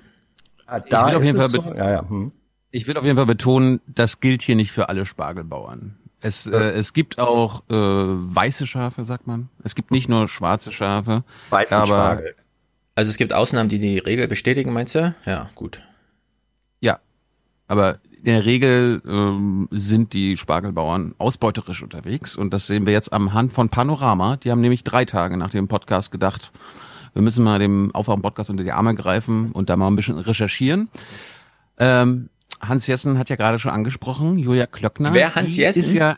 Ja, da ich will auf jeden Fall so, ja, ja. Hm. Ich will auf jeden Fall betonen, das gilt hier nicht für alle Spargelbauern. Es, äh, es gibt auch äh, weiße Schafe, sagt man. Es gibt nicht nur schwarze Schafe. Weißen aber, Spargel. Also es gibt Ausnahmen, die die Regel bestätigen, meinst du? Ja, gut. Ja, aber in der Regel ähm, sind die Spargelbauern ausbeuterisch unterwegs und das sehen wir jetzt am Hand von Panorama. Die haben nämlich drei Tage nach dem Podcast gedacht, wir müssen mal dem Aufwachen-Podcast unter die Arme greifen und da mal ein bisschen recherchieren. Ähm, Hans Jessen hat ja gerade schon angesprochen, Julia Klöckner. Wer Hans Jessen? Ist ja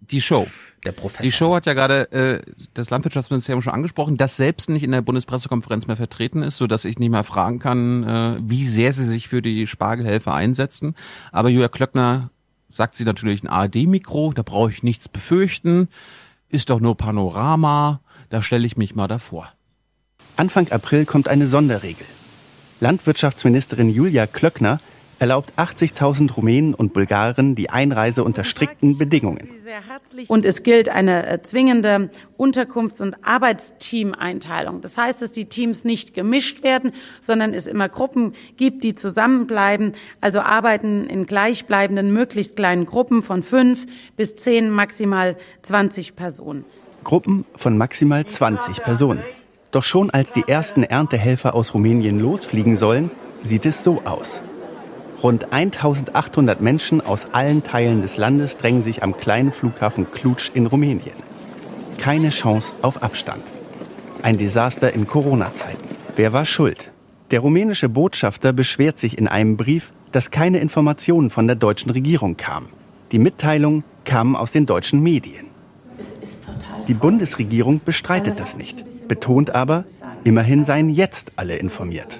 die Show. Der Professor. Die Show hat ja gerade äh, das Landwirtschaftsministerium schon angesprochen, das selbst nicht in der Bundespressekonferenz mehr vertreten ist, so dass ich nicht mehr fragen kann, äh, wie sehr sie sich für die Spargelhelfer einsetzen. Aber Julia Klöckner sagt sie natürlich ein ARD-Mikro, da brauche ich nichts befürchten, ist doch nur Panorama, da stelle ich mich mal davor. Anfang April kommt eine Sonderregel. Landwirtschaftsministerin Julia Klöckner erlaubt 80.000 Rumänen und Bulgaren die Einreise unter strikten Bedingungen. Und es gilt eine äh, zwingende Unterkunfts- und Arbeitsteameinteilung. Das heißt, dass die Teams nicht gemischt werden, sondern es immer Gruppen gibt, die zusammenbleiben, also arbeiten in gleichbleibenden, möglichst kleinen Gruppen von fünf bis zehn, maximal 20 Personen. Gruppen von maximal 20 Personen. Doch schon als die ersten Erntehelfer aus Rumänien losfliegen sollen, sieht es so aus. Rund 1800 Menschen aus allen Teilen des Landes drängen sich am kleinen Flughafen Cluj in Rumänien. Keine Chance auf Abstand. Ein Desaster in Corona-Zeiten. Wer war schuld? Der rumänische Botschafter beschwert sich in einem Brief, dass keine Informationen von der deutschen Regierung kamen. Die Mitteilungen kamen aus den deutschen Medien. Die Bundesregierung bestreitet das nicht, betont aber, immerhin seien jetzt alle informiert.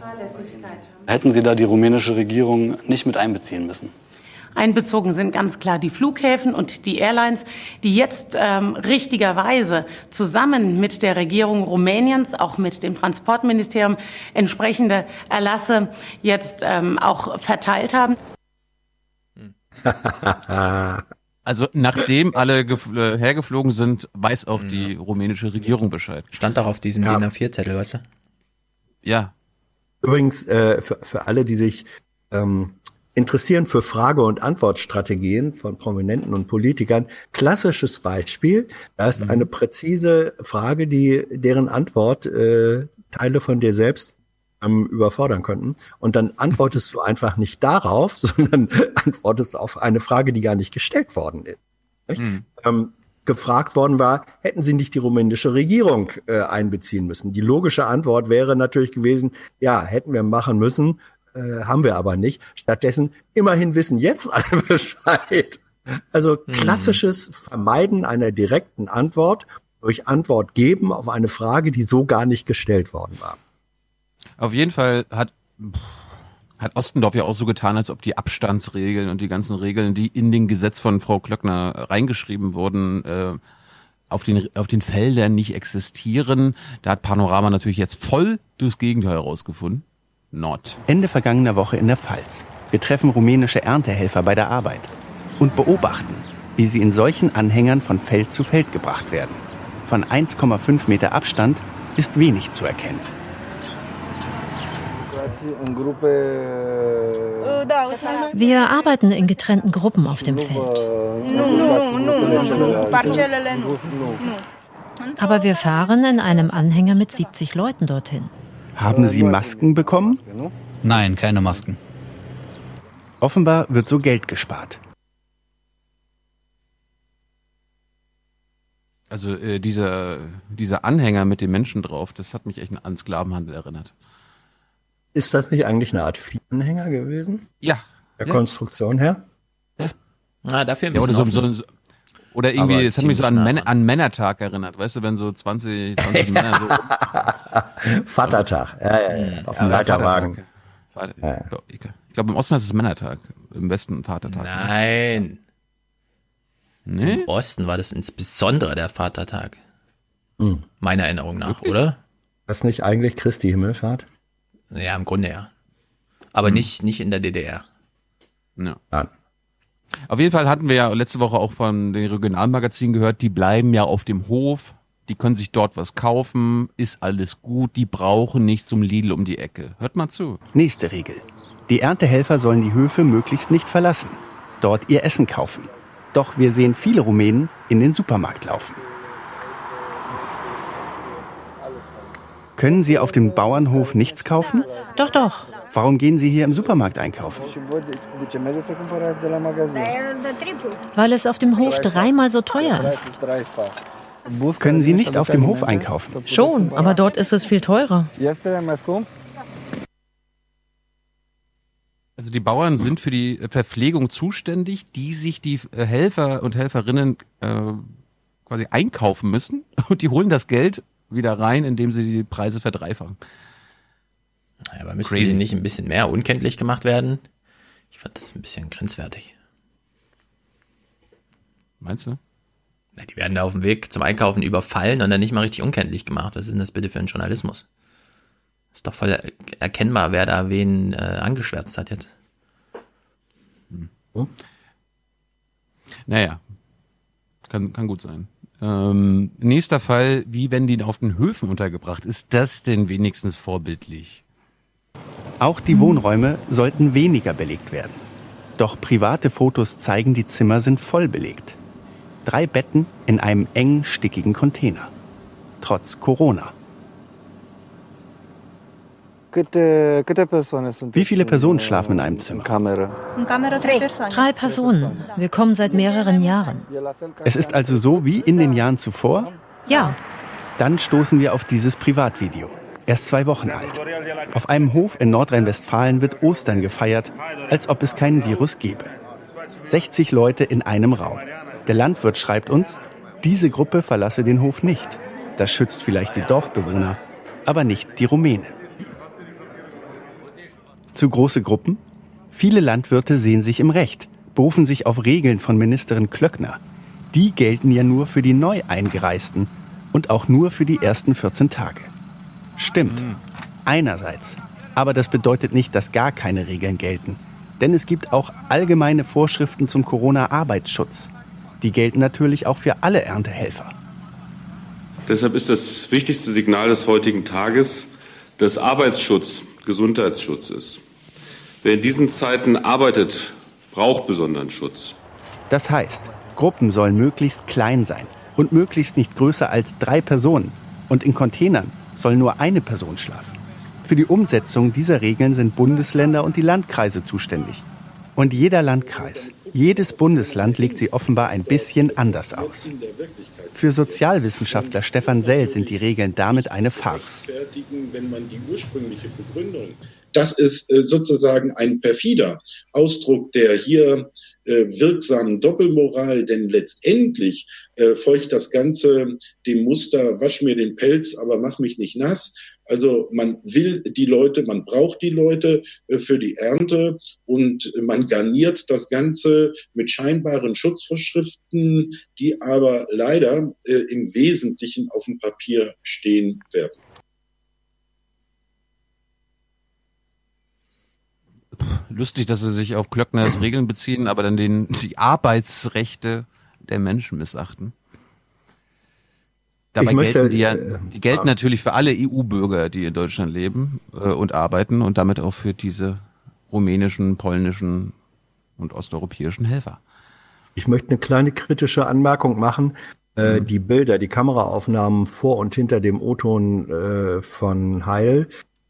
Hätten Sie da die rumänische Regierung nicht mit einbeziehen müssen? Einbezogen sind ganz klar die Flughäfen und die Airlines, die jetzt ähm, richtigerweise zusammen mit der Regierung Rumäniens, auch mit dem Transportministerium, entsprechende Erlasse jetzt ähm, auch verteilt haben. [laughs] Also nachdem alle äh, hergeflogen sind, weiß auch die rumänische Regierung Bescheid. Stand auch auf diesem Ja. DIN A4-Zettel, weißt du? Ja. Übrigens, äh, für, für alle, die sich ähm, interessieren für Frage- und Antwortstrategien von Prominenten und Politikern, klassisches Beispiel, da ist eine präzise Frage, die deren Antwort äh, Teile von dir selbst ähm, überfordern könnten. Und dann antwortest du einfach nicht darauf, [laughs] sondern antwortest auf eine Frage, die gar nicht gestellt worden ist. Nicht? Ähm, gefragt worden war, hätten sie nicht die rumänische Regierung äh, einbeziehen müssen. Die logische Antwort wäre natürlich gewesen, ja, hätten wir machen müssen, äh, haben wir aber nicht. Stattdessen, immerhin wissen jetzt [laughs] alle Bescheid. Also klassisches Vermeiden einer direkten Antwort durch Antwort geben auf eine Frage, die so gar nicht gestellt worden war. Auf jeden Fall hat, hat Ostendorf ja auch so getan, als ob die Abstandsregeln und die ganzen Regeln, die in den Gesetz von Frau Klöckner reingeschrieben wurden, äh, auf den, auf den Feldern nicht existieren. Da hat Panorama natürlich jetzt voll das Gegenteil herausgefunden. Not. Ende vergangener Woche in der Pfalz. Wir treffen rumänische Erntehelfer bei der Arbeit und beobachten, wie sie in solchen Anhängern von Feld zu Feld gebracht werden. Von 1,5 Meter Abstand ist wenig zu erkennen. Wir arbeiten in getrennten Gruppen auf dem Feld. Aber wir fahren in einem Anhänger mit 70 Leuten dorthin. Haben Sie Masken bekommen? Nein, keine Masken. Offenbar wird so Geld gespart. Also äh, dieser, dieser Anhänger mit den Menschen drauf, das hat mich echt an Sklavenhandel erinnert. Ist das nicht eigentlich eine Art Viehanhänger gewesen? Ja. Der Ja. Konstruktion her? Na, dafür ein Ja, oder, bisschen so, so, so, oder irgendwie, Aber es hat mich so an, nah Männer, an Männertag erinnert, weißt du, wenn so 20, 20 Männer so. [laughs] Vatertag, ja, ja, ja. auf dem Ja, Leiterwagen. Vatertag. Vater, Ich glaube, im Osten heißt es Männertag, im Westen Vatertag. Nein. Nee? Im Osten war das insbesondere der Vatertag. Hm. Meiner Erinnerung nach, oder? Das nicht eigentlich Christi Himmelfahrt? Ja, im Grunde ja. Aber Hm. nicht, nicht in der DDR. Ja. Auf jeden Fall hatten wir ja letzte Woche auch von den Regionalmagazinen gehört, die bleiben ja auf dem Hof, die können sich dort was kaufen, ist alles gut, die brauchen nicht zum Lidl um die Ecke. Hört mal zu. Nächste Regel. Die Erntehelfer sollen die Höfe möglichst nicht verlassen, dort ihr Essen kaufen. Doch wir sehen viele Rumänen in den Supermarkt laufen. Können Sie auf dem Bauernhof nichts kaufen? Doch, doch. Warum gehen Sie hier im Supermarkt einkaufen? Weil es auf dem Hof dreimal so teuer ist. Können Sie nicht auf dem Hof einkaufen? Schon, aber dort ist es viel teurer. Also die Bauern sind für die Verpflegung zuständig, die sich die äh, Helfer und Helferinnen äh, quasi einkaufen müssen [laughs] und die holen das Geld wieder rein, indem sie die Preise verdreifachen. Ja, aber müssen Crazy. die nicht ein bisschen mehr unkenntlich gemacht werden? Ich fand das ein bisschen grenzwertig. Meinst du? Ja, die werden da auf dem Weg zum Einkaufen überfallen und dann nicht mal richtig unkenntlich gemacht. Was ist denn das bitte für ein Journalismus? Ist doch voll er- erkennbar, wer da wen äh, angeschwärzt hat jetzt. Naja, kann, kann gut sein. Ähm, nächster Fall, wie werden die auf den Höfen untergebracht? Ist das denn wenigstens vorbildlich? Auch die Wohnräume sollten weniger belegt werden. Doch private Fotos zeigen, die Zimmer sind voll belegt. Drei Betten in einem engen, stickigen Container. Trotz Corona. Wie viele Personen schlafen in einem Zimmer? Drei Personen. Wir kommen seit mehreren Jahren. Es ist also so wie in den Jahren zuvor? Ja. Dann stoßen wir auf dieses Privatvideo. Erst zwei Wochen alt. Auf einem Hof in Nordrhein-Westfalen wird Ostern gefeiert, als ob es keinen Virus gäbe. 60 Leute in einem Raum. Der Landwirt schreibt uns, diese Gruppe verlasse den Hof nicht. Das schützt vielleicht die Dorfbewohner, aber nicht die Rumänen. Zu große Gruppen? Viele Landwirte sehen sich im Recht, berufen sich auf Regeln von Ministerin Klöckner. Die gelten ja nur für die neu eingereisten und auch nur für die ersten 14 Tage. Stimmt. Einerseits. Aber das bedeutet nicht, dass gar keine Regeln gelten. Denn es gibt auch allgemeine Vorschriften zum Corona-Arbeitsschutz. Die gelten natürlich auch für alle Erntehelfer. Deshalb ist das wichtigste Signal des heutigen Tages, dass Arbeitsschutz Gesundheitsschutz ist. Wer in diesen Zeiten arbeitet, braucht besonderen Schutz. Das heißt, Gruppen sollen möglichst klein sein und möglichst nicht größer als drei Personen. Und in Containern soll nur eine Person schlafen. Für die Umsetzung dieser Regeln sind Bundesländer und die Landkreise zuständig. Und jeder Landkreis, jedes Bundesland legt sie offenbar ein bisschen anders aus. Für Sozialwissenschaftler Stefan Sell sind die Regeln damit eine Farce. Das ist äh, sozusagen ein perfider Ausdruck der hier äh, wirksamen Doppelmoral, denn letztendlich äh, folgt das Ganze dem Muster, wasch mir den Pelz, aber mach mich nicht nass. Also man will die Leute, man braucht die Leute äh, für die Ernte und man garniert das Ganze mit scheinbaren Schutzvorschriften, die aber leider äh, im Wesentlichen auf dem Papier stehen werden. lustig, dass sie sich auf Klöckners Regeln beziehen, aber dann den, die Arbeitsrechte der Menschen missachten. Dabei möchte, gelten die ja, äh, die gelten äh, natürlich für alle EU-Bürger, die in Deutschland leben äh, und arbeiten und damit auch für diese rumänischen, polnischen und osteuropäischen Helfer. Ich möchte eine kleine kritische Anmerkung machen. Äh, mhm. Die Bilder, die Kameraaufnahmen vor und hinter dem O-Ton äh, von Heil,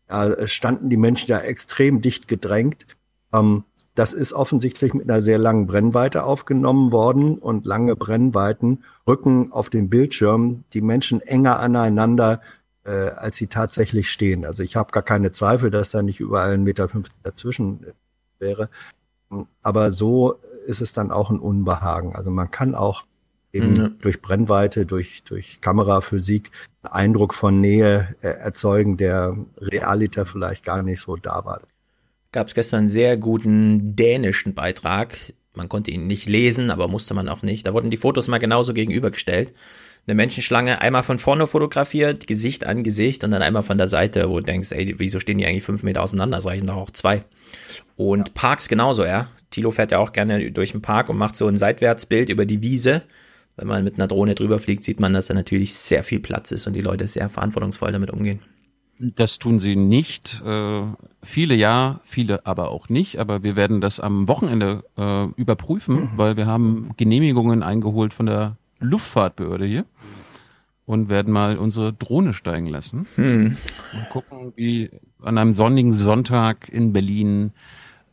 ja, standen die Menschen da extrem dicht gedrängt. Ähm, das ist offensichtlich mit einer sehr langen Brennweite aufgenommen worden und lange Brennweiten rücken auf dem Bildschirm die Menschen enger aneinander, äh, als sie tatsächlich stehen. Also ich habe gar keine Zweifel, dass da nicht überall ein Meter fünfzig dazwischen wäre. Aber so ist es dann auch ein Unbehagen. Also man kann auch eben mhm. durch Brennweite, durch, durch Kameraphysik einen Eindruck von Nähe äh, erzeugen, der realiter vielleicht gar nicht so da war gab es gestern einen sehr guten dänischen Beitrag. Man konnte ihn nicht lesen, aber musste man auch nicht. Da wurden die Fotos mal genauso gegenübergestellt. Eine Menschenschlange einmal von vorne fotografiert, Gesicht an Gesicht und dann einmal von der Seite, wo du denkst, ey, wieso stehen die eigentlich fünf Meter auseinander? Das reichen doch auch zwei. Und ja. Parks genauso, ja. Tilo fährt ja auch gerne durch den Park und macht so ein Seitwärtsbild über die Wiese. Wenn man mit einer Drohne drüber fliegt, sieht man, dass da natürlich sehr viel Platz ist und die Leute sehr verantwortungsvoll damit umgehen. Das tun sie nicht. Äh, viele ja, viele aber auch nicht. Aber wir werden das am Wochenende äh, überprüfen, [clears throat] weil wir haben Genehmigungen eingeholt von der Luftfahrtbehörde hier und werden mal unsere Drohne steigen lassen hm. und gucken, wie an einem sonnigen Sonntag in Berlin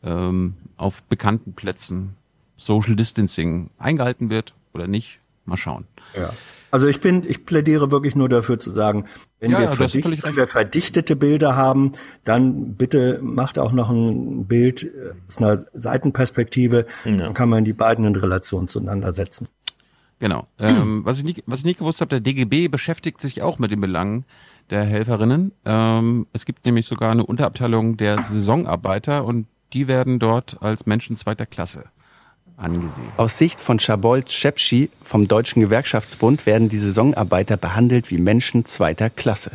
ähm, auf bekannten Plätzen Social Distancing eingehalten wird oder nicht. Mal schauen. Ja. Also ich bin, ich plädiere wirklich nur dafür zu sagen, wenn, ja, wir, verdicht, wenn wir verdichtete Bilder haben, dann bitte macht auch noch ein Bild äh, aus einer Seitenperspektive, ja. dann kann man die beiden in Relation zueinander setzen. Genau. Ähm, was, ich nicht, was ich nicht gewusst habe, der DGB beschäftigt sich auch mit den Belangen der Helferinnen. Ähm, es gibt nämlich sogar eine Unterabteilung der Saisonarbeiter und die werden dort als Menschen zweiter Klasse angesehen. Aus Sicht von Schabolz Schepschi vom Deutschen Gewerkschaftsbund werden die Saisonarbeiter behandelt wie Menschen zweiter Klasse.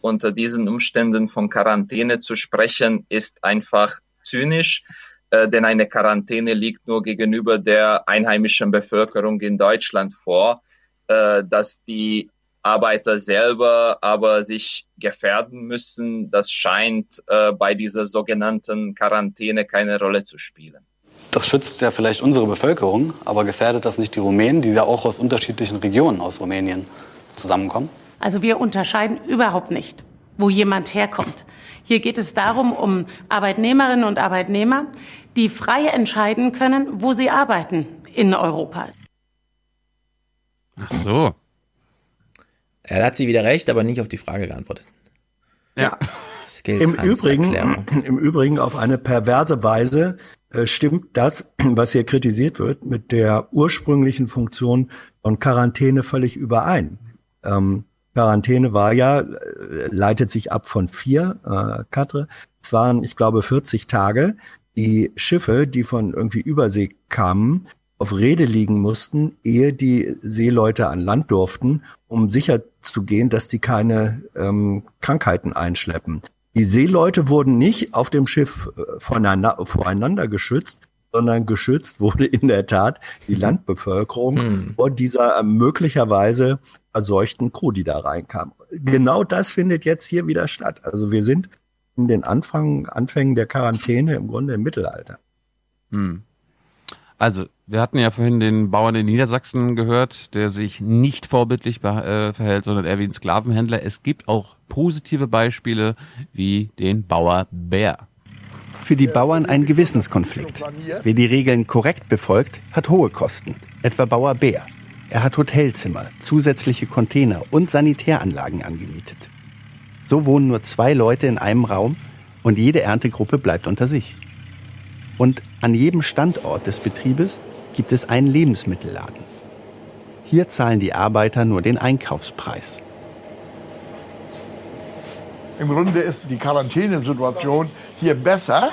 Unter diesen Umständen von Quarantäne zu sprechen, ist einfach zynisch, äh, denn eine Quarantäne liegt nur gegenüber der einheimischen Bevölkerung in Deutschland vor. Äh, dass die Arbeiter selber aber sich gefährden müssen, das scheint äh, bei dieser sogenannten Quarantäne keine Rolle zu spielen. Das schützt ja vielleicht unsere Bevölkerung, aber gefährdet das nicht die Rumänen, die ja auch aus unterschiedlichen Regionen aus Rumänien zusammenkommen? Also wir unterscheiden überhaupt nicht. wo jemand herkommt. Hier geht es darum, um Arbeitnehmerinnen und Arbeitnehmer, die frei entscheiden können, wo sie arbeiten in Europa. Ach so. Er hat sie wieder recht, aber nicht auf die Frage geantwortet. Ja. Im Übrigen, Im Übrigen auf eine perverse Weise stimmt das, [clears throat] was hier kritisiert wird, mit der ursprünglichen Funktion von Quarantäne völlig überein. Ähm, Quarantäne war ja, äh, leitet sich ab von vier, äh, Katre. Es waren, ich glaube, 40 Tage. Die Schiffe, die von irgendwie Übersee kamen, auf Rede liegen mussten, ehe die Seeleute an Land durften, um sicher zu gehen, dass die keine ähm, Krankheiten einschleppen. Die Seeleute wurden nicht auf dem Schiff äh, voneinander, voreinander geschützt, sondern geschützt wurde in der Tat die Landbevölkerung hm. vor dieser äh, möglicherweise verseuchten Crew, die da reinkam. Genau das findet jetzt hier wieder statt. Also wir sind in den Anfang, Anfängen der Quarantäne im Grunde im Mittelalter. Hm. Also, wir hatten ja vorhin den Bauern in Niedersachsen gehört, der sich nicht vorbildlich äh, verhält, sondern eher wie ein Sklavenhändler. Es gibt auch positive Beispiele wie den Bauer Bär. Für die Bauern ein Gewissenskonflikt. Wer die Regeln korrekt befolgt, hat hohe Kosten. Etwa Bauer Bär. Er hat Hotelzimmer, zusätzliche Container und Sanitäranlagen angemietet. So wohnen nur zwei Leute in einem Raum und jede Erntegruppe bleibt unter sich. Und an jedem Standort des Betriebes gibt es einen Lebensmittelladen. Hier zahlen die Arbeiter nur den Einkaufspreis. Im Grunde ist die Quarantänesituation hier besser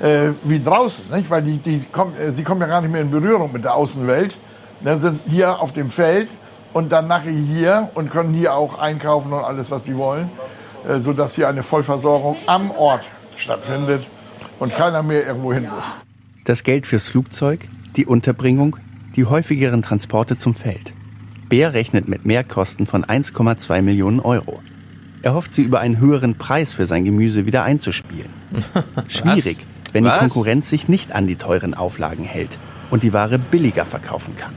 äh, wie draußen, nicht? weil die, die kommen, äh, sie kommen ja gar nicht mehr in Berührung mit der Außenwelt. Dann sind hier auf dem Feld und dann nachher hier und können hier auch einkaufen und alles, was sie wollen, äh, sodass hier eine Vollversorgung am Ort stattfindet und keiner mehr irgendwo hin muss. Das Geld fürs Flugzeug, die Unterbringung, die häufigeren Transporte zum Feld. Bär rechnet mit Mehrkosten von 1,2 Millionen Euro. Er hofft, sie über einen höheren Preis für sein Gemüse wieder einzuspielen. [laughs] Schwierig, wenn die Konkurrenz sich nicht an die teuren Auflagen hält und die Ware billiger verkaufen kann.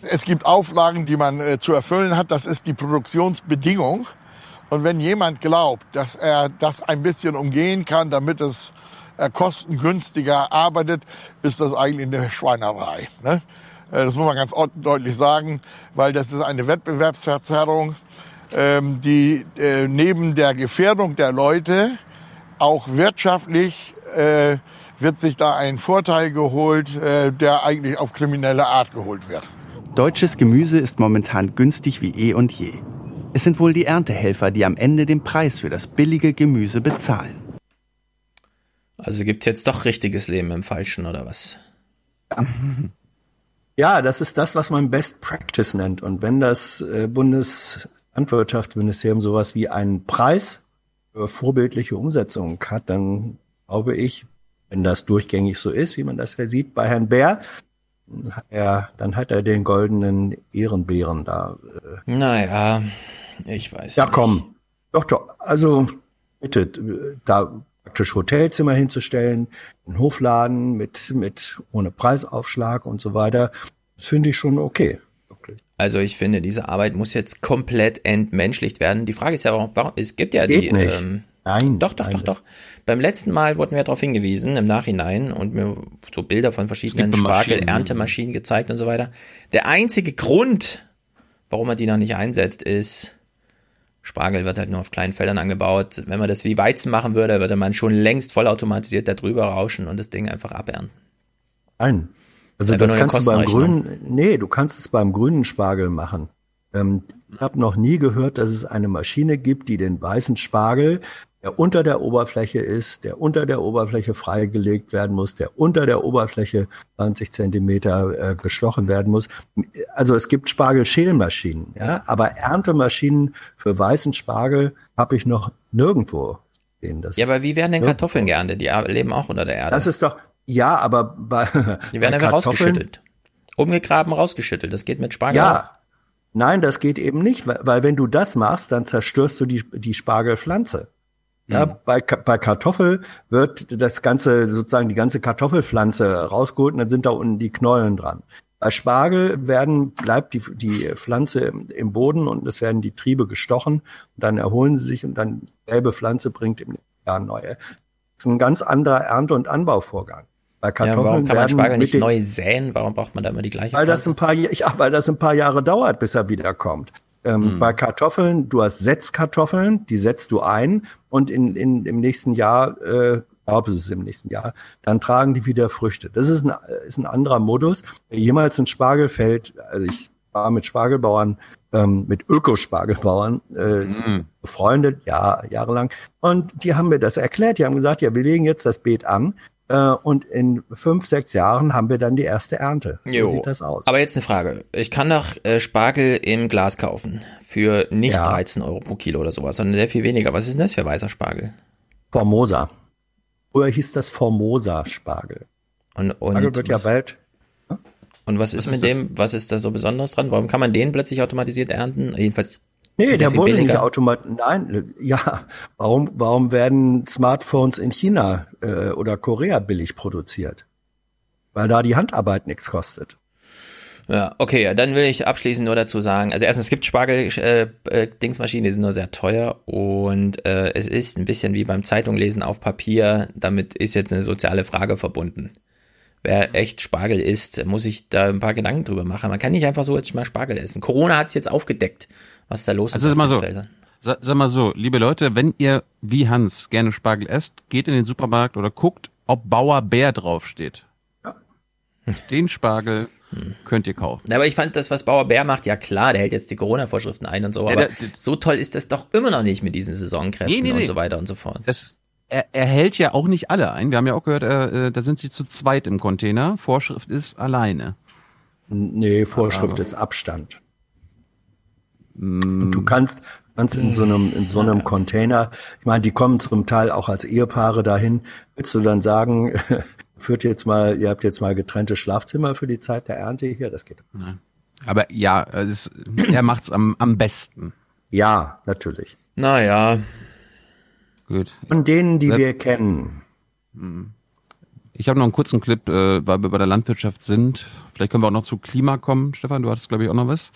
Es gibt Auflagen, die man äh, zu erfüllen hat. Das ist die Produktionsbedingung. Und wenn jemand glaubt, dass er das ein bisschen umgehen kann, damit es äh, kostengünstiger arbeitet, ist das eigentlich eine Schweinerei. Ne? Äh, das muss man ganz deutlich sagen, weil das ist eine Wettbewerbsverzerrung, ähm, die äh, neben der Gefährdung der Leute auch wirtschaftlich äh, wird sich da ein Vorteil geholt, der eigentlich auf kriminelle Art geholt wird. Deutsches Gemüse ist momentan günstig wie eh und je. Es sind wohl die Erntehelfer, die am Ende den Preis für das billige Gemüse bezahlen. Also gibt es jetzt doch richtiges Leben im Falschen oder was? [laughs] Ja, das ist das, was man Best Practice nennt. Und wenn das äh, Bundeslandwirtschaftsministerium sowas wie einen Preis für vorbildliche Umsetzung hat, dann glaube ich, wenn das durchgängig so ist, wie man das ja sieht bei Herrn Bär, er, dann hat er den goldenen Ehrenbären da. Äh. Naja, ich weiß. Ja, nicht. komm. Doch, doch. Also, bitte, da praktisch Hotelzimmer hinzustellen, einen Hofladen mit, mit, ohne Preisaufschlag und so weiter. Das finde ich schon okay. Also ich finde, diese Arbeit muss jetzt komplett entmenschlicht werden. Die Frage ist ja, warum, warum es gibt ja Geht die. Nicht. Ähm, nein. Doch, doch, nein, doch, doch. Beim letzten Mal wurden wir darauf hingewiesen, im Nachhinein, und mir so Bilder von verschiedenen Spargel-Erntemaschinen gezeigt und so weiter. Der einzige Grund, warum man die noch nicht einsetzt, ist, Spargel wird halt nur auf kleinen Feldern angebaut. Wenn man das wie Weizen machen würde, würde man schon längst vollautomatisiert da drüber rauschen und das Ding einfach abernten. Nein. Also das kannst du beim grünen, nee, du kannst es beim grünen Spargel machen. Ähm, ich habe noch nie gehört, dass es eine Maschine gibt, die den weißen Spargel, der unter der Oberfläche ist, der unter der Oberfläche freigelegt werden muss, der unter der Oberfläche 20 Zentimeter äh, gestochen werden muss. Also es gibt Spargelschälmaschinen, ja, aber Erntemaschinen für weißen Spargel habe ich noch nirgendwo sehen. Das ja, aber wie werden denn Kartoffeln geerntet? Die leben auch unter der Erde. Das ist doch, ja, aber bei. Die werden einfach rausgeschüttelt. Umgegraben, rausgeschüttelt. Das geht mit Spargel. Ja. Auch. Nein, das geht eben nicht, weil, weil wenn du das machst, dann zerstörst du die, die Spargelpflanze. Ja, mhm. bei, bei Kartoffel wird das ganze, sozusagen die ganze Kartoffelpflanze rausgeholt und dann sind da unten die Knollen dran. Bei Spargel werden, bleibt die, die Pflanze im Boden und es werden die Triebe gestochen und dann erholen sie sich und dann selbe Pflanze bringt im Jahr neue. Das ist ein ganz anderer Ernte- und Anbauvorgang. Bei Ja, Kartoffeln warum kann man Spargel nicht neu säen? Warum braucht man da immer die gleiche weil das Pflanze? ein paar, ja, weil das ein paar Jahre dauert, bis er wiederkommt. Ähm, Hm. Bei Kartoffeln, du hast Setzkartoffeln, die setzt du ein und in, in, im nächsten Jahr, äh, glaube es ist im nächsten Jahr, dann tragen die wieder Früchte. Das ist ein, ist ein anderer Modus. Wer jemals ein Spargelfeld, also ich war mit Spargelbauern, ähm, mit Ökospargelbauern äh, befreundet, ja, jahrelang. Und die haben mir das erklärt. Die haben gesagt, ja, wir legen jetzt das Beet an und in fünf, sechs Jahren haben wir dann die erste Ernte. So Jo. sieht das aus. Aber jetzt eine Frage. Ich kann doch äh, Spargel im Glas kaufen. Für nicht Ja. 13 Euro pro Kilo oder sowas, sondern sehr viel weniger. Was ist denn das für weißer Spargel? Formosa. Früher hieß das Formosa-Spargel. Und, und, Spargel wird ja bald. und was ist Was mit ist das? dem, was ist da so besonders dran? Warum kann man den plötzlich automatisiert ernten? Jedenfalls. Nee, der wurde billiger. nicht automatisch. Nein, ja. Warum, warum werden Smartphones in China äh, oder Korea billig produziert? Weil da die Handarbeit nichts kostet. Ja, okay, dann will ich abschließend nur dazu sagen, also erstens, es gibt Spargel, äh, äh, Dingsmaschinen, die sind nur sehr teuer und äh, es ist ein bisschen wie beim Zeitunglesen auf Papier, damit ist jetzt eine soziale Frage verbunden. Wer echt Spargel isst, muss sich da ein paar Gedanken drüber machen. Man kann nicht einfach so jetzt mal Spargel essen. Corona hat es jetzt aufgedeckt, was da los Also ist. sag mal so, sa- sag mal so, liebe Leute, wenn ihr wie Hans gerne Spargel esst, geht in den Supermarkt oder guckt, ob Bauer Bär draufsteht. Den Spargel könnt ihr kaufen. Ja, Aber ich fand das, was Bauer Bär macht, ja klar, der hält jetzt die Corona-Vorschriften ein und so, Ja, aber der- so toll ist das doch immer noch nicht mit diesen Saisonkräften Nee, nee, nee. und so weiter und so fort. Das, er, er hält ja auch nicht alle ein. Wir haben ja auch gehört, äh, da sind sie zu zweit im Container. Vorschrift ist alleine. Nee, Vorschrift Aber- ist Abstand. Und du kannst, kannst in so einem, in so einem Container, ich meine, die kommen zum Teil auch als Ehepaare dahin. Willst du dann sagen, [laughs] führt jetzt mal, ihr habt jetzt mal getrennte Schlafzimmer für die Zeit der Ernte hier? Das geht. Aber ja, es, er macht's am, am besten. Ja, natürlich. Naja. Gut. Von denen, die Ja. wir kennen. Ich habe noch einen kurzen Clip, äh, weil wir bei der Landwirtschaft sind. Vielleicht können wir auch noch zu Klima kommen. Stefan, du hattest, glaube ich, auch noch was.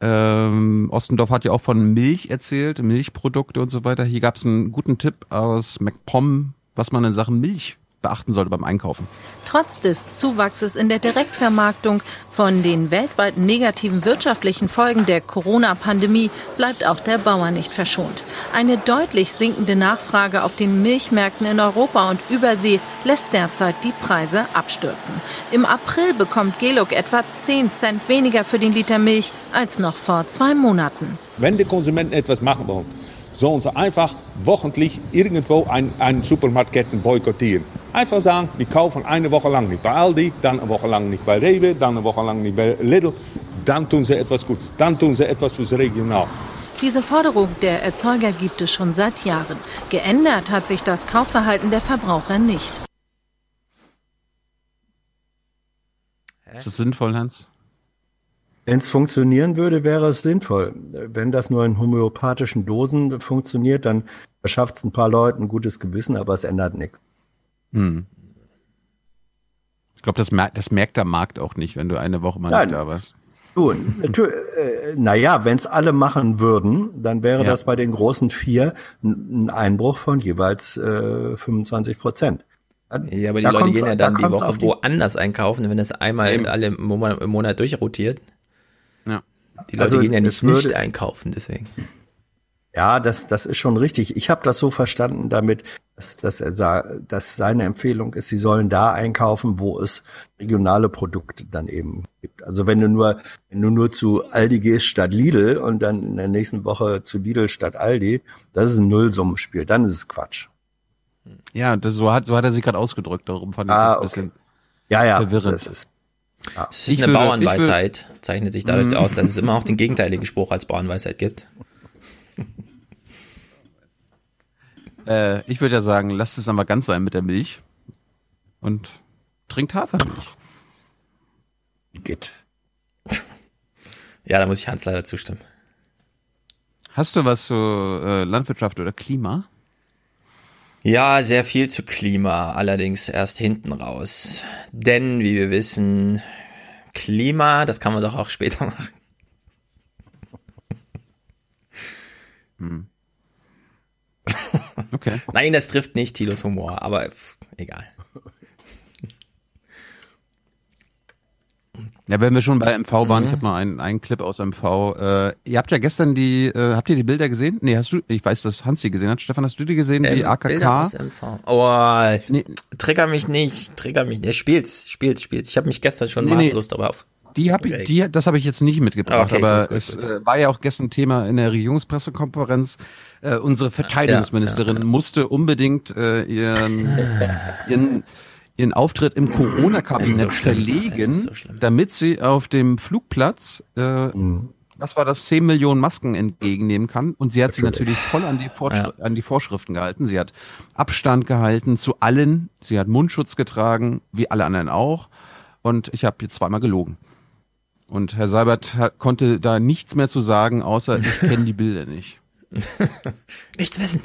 Ähm, Ostendorf hat ja auch von Milch erzählt, Milchprodukte und so weiter. Hier gab es einen guten Tipp aus MacPom, was man in Sachen Milch beachten sollte beim Einkaufen. Trotz des Zuwachses in der Direktvermarktung von den weltweiten negativen wirtschaftlichen Folgen der Corona-Pandemie bleibt auch der Bauer nicht verschont. Eine deutlich sinkende Nachfrage auf den Milchmärkten in Europa und Übersee lässt derzeit die Preise abstürzen. Im April bekommt Geluk etwa 10 Cent weniger für den Liter Milch als noch vor zwei Monaten. Wenn die Konsumenten etwas machen wollen, sollen sie einfach wochentlich irgendwo ein, einen Supermarktketten boykottieren. Einfach sagen, wir kaufen eine Woche lang nicht bei Aldi, dann eine Woche lang nicht bei Rewe, dann eine Woche lang nicht bei Lidl. Dann tun sie etwas Gutes, dann tun sie etwas fürs Regional. Diese Forderung der Erzeuger gibt es schon seit Jahren. Geändert hat sich das Kaufverhalten der Verbraucher nicht. Ist das sinnvoll, Hans? Wenn es funktionieren würde, wäre es sinnvoll. Wenn das nur in homöopathischen Dosen funktioniert, dann verschafft es ein paar Leuten ein gutes Gewissen, aber es ändert nichts. Hm. Ich glaube, das, mer das merkt der Markt auch nicht, wenn du eine Woche mal Nein. nicht da warst. Du, äh, naja, wenn es alle machen würden, dann wäre Ja. das bei den großen vier ein ein Einbruch von jeweils äh, 25 Prozent. Ja, aber die Da Leute gehen ja da dann die kommt's Woche die- woanders einkaufen, wenn das einmal Eben. alle im Monat, im Monat durchrotiert. Ja. Die Leute Also, gehen ja es nicht würde- nicht einkaufen, deswegen. Ja, das, das ist schon richtig. Ich habe das so verstanden damit, dass, dass, er sa dass seine Empfehlung ist, sie sollen da einkaufen, wo es regionale Produkte dann eben gibt. Also wenn du nur, wenn du nur zu Aldi gehst statt Lidl und dann in der nächsten Woche zu Lidl statt Aldi, das ist ein Nullsummenspiel. Dann ist es Quatsch. Ja, das, so, hat, so hat er sich gerade ausgedrückt. Darum fand ich Ah, das ein bisschen Ja, ja, verwirrend. das ist. Ja. Es ist Ich eine würde- Bauernweisheit, zeichnet sich dadurch Mm. aus, dass es immer auch den gegenteiligen Spruch als Bauernweisheit gibt. [laughs] Äh, ich würde ja sagen, lasst es aber ganz sein mit der Milch und trinkt Hafermilch. Geht. Ja, da muss ich Hans leider zustimmen. Hast du was zu äh, Landwirtschaft oder Klima? Ja, sehr viel zu Klima, allerdings erst hinten raus. Denn, wie wir wissen, Klima, das kann man doch auch später [laughs] machen. Hm. [laughs] Okay. Nein, das trifft nicht Tilos Humor, aber pff, egal. [laughs] Ja, wenn wir schon bei MV waren, Mhm. ich habe noch einen, einen Clip aus MV. Äh, ihr habt ja gestern die, äh, habt ihr die Bilder gesehen? Nee, hast du, ich weiß, dass Hans die gesehen hat. Stefan, hast du die gesehen? die Ähm, Bilder AKK? aus MV. Oh, trigger mich nicht, trigger mich nicht. Spielt's, spielt, spielt. Ich habe mich gestern schon Nee, nee. maßlos darauf. Die habe ich, die, das habe ich jetzt nicht mitgebracht, Okay, aber gut, gut, es gut. Äh, war ja auch gestern Thema in der Regierungspressekonferenz. Äh, unsere Verteidigungsministerin musste unbedingt äh, ihren, [laughs] ihren, ihren Auftritt im Corona-Kabinett so verlegen, so damit sie auf dem Flugplatz äh, was war das, 10 Millionen Masken entgegennehmen kann. Und sie hat sich natürlich voll an die, Vorschri an die Vorschriften gehalten. Sie hat Abstand gehalten zu allen. Sie hat Mundschutz getragen, wie alle anderen auch. Und ich habe jetzt zweimal gelogen. Und Herr Seibert hat, konnte da nichts mehr zu sagen, außer [laughs] ich kenne die Bilder nicht. [laughs] Nichts wissen.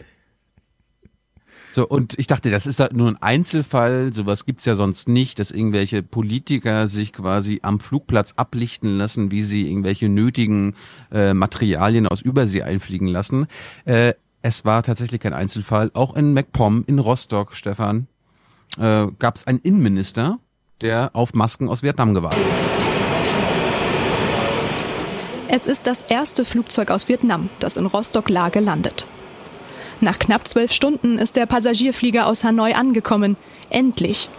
So, und ich dachte, das ist halt nur ein Einzelfall, sowas gibt's ja sonst nicht, dass irgendwelche Politiker sich quasi am Flugplatz ablichten lassen, wie sie irgendwelche nötigen äh, Materialien aus Übersee einfliegen lassen. Äh, es war tatsächlich kein Einzelfall. Auch in MacPom in Rostock, Stefan, äh, gab's einen Innenminister, der auf Masken aus Vietnam gewartet hat. Es ist das erste Flugzeug aus Vietnam, das in Rostock-Lage landet. Nach knapp zwölf Stunden ist der Passagierflieger aus Hanoi angekommen. Endlich.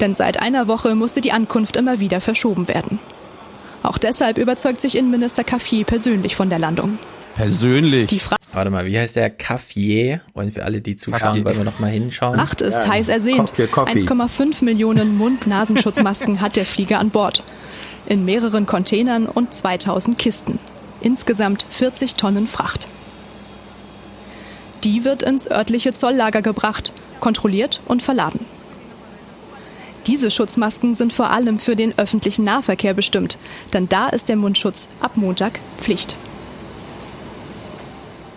Denn seit einer Woche musste die Ankunft immer wieder verschoben werden. Auch deshalb überzeugt sich Innenminister Caffier persönlich von der Landung. Persönlich. Die Fra Warte mal, wie heißt der? Caffier? Und für alle, die zuschauen, wollen wir noch mal hinschauen. Macht ist heiß ersehnt. 1,5 Millionen Mund-Nasenschutzmasken hat der Flieger an Bord. In mehreren Containern und 2000 Kisten. Insgesamt 40 Tonnen Fracht. Die wird ins örtliche Zolllager gebracht, kontrolliert und verladen. Diese Schutzmasken sind vor allem für den öffentlichen Nahverkehr bestimmt, denn da ist der Mundschutz ab Montag Pflicht.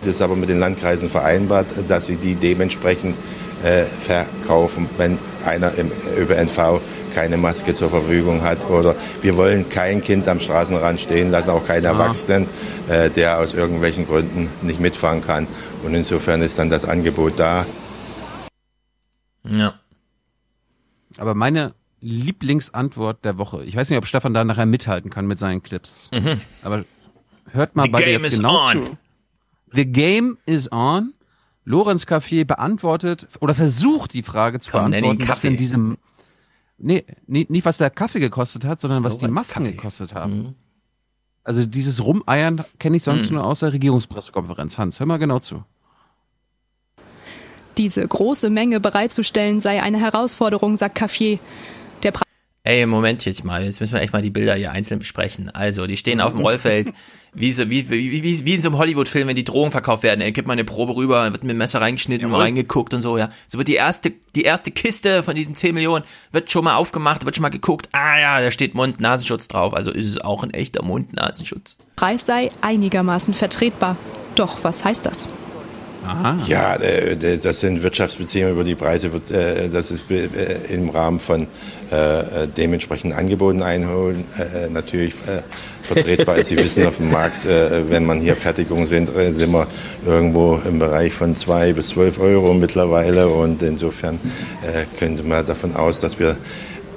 Das ist aber mit den Landkreisen vereinbart, dass sie die dementsprechend äh, verkaufen, wenn einer im ÖPNV keine Maske zur Verfügung hat. Oder wir wollen kein Kind am Straßenrand stehen lassen, auch keinen Erwachsenen, äh, der aus irgendwelchen Gründen nicht mitfahren kann. Und insofern ist dann das Angebot da. Ja. Aber meine Lieblingsantwort der Woche, ich weiß nicht, ob Stefan da nachher mithalten kann mit seinen Clips, Mhm. aber hört mal The beide game jetzt is genau on. zu. The game is on. Lorenz Caffier beantwortet oder versucht die Frage zu Komm, nenn ihn beantworten, was denn Kaffee. Nee, nee, nicht was der Kaffee gekostet hat, sondern was die Lorenz Masken Kaffee. gekostet haben. Mhm. Also dieses Rumeiern kenne ich sonst Mhm. nur aus der Regierungspressekonferenz. Hans, hör mal genau zu. Diese große Menge bereitzustellen sei eine Herausforderung, sagt Caffier. Der Preis Ey, Moment jetzt mal, jetzt müssen wir echt mal die Bilder hier einzeln besprechen. Also, die stehen auf dem Rollfeld, wie, so, wie, wie, wie, wie in so einem Hollywood-Film, wenn die Drogen verkauft werden. Ey, gib mal eine Probe rüber, wird mit dem Messer reingeschnitten und reingeguckt und so, ja. So wird die erste, die erste Kiste von diesen 10 Millionen, wird schon mal aufgemacht, wird schon mal geguckt, ah ja, da steht Mund-Nasenschutz drauf, also ist es auch ein echter Mund-Nasenschutz. Preis sei einigermaßen vertretbar. Doch was heißt das? Ja, äh, d- das sind Wirtschaftsbeziehungen über die Preise. Wird, äh, das ist äh, im Rahmen von äh, äh, dementsprechenden Angeboten einholen äh, natürlich äh, vertretbar ist. Sie [laughs] wissen, auf dem Markt, äh, wenn man hier Fertigung sind, äh, sind wir irgendwo im Bereich von zwei bis zwölf Euro mittlerweile. Und insofern äh, können Sie mal davon aus, dass wir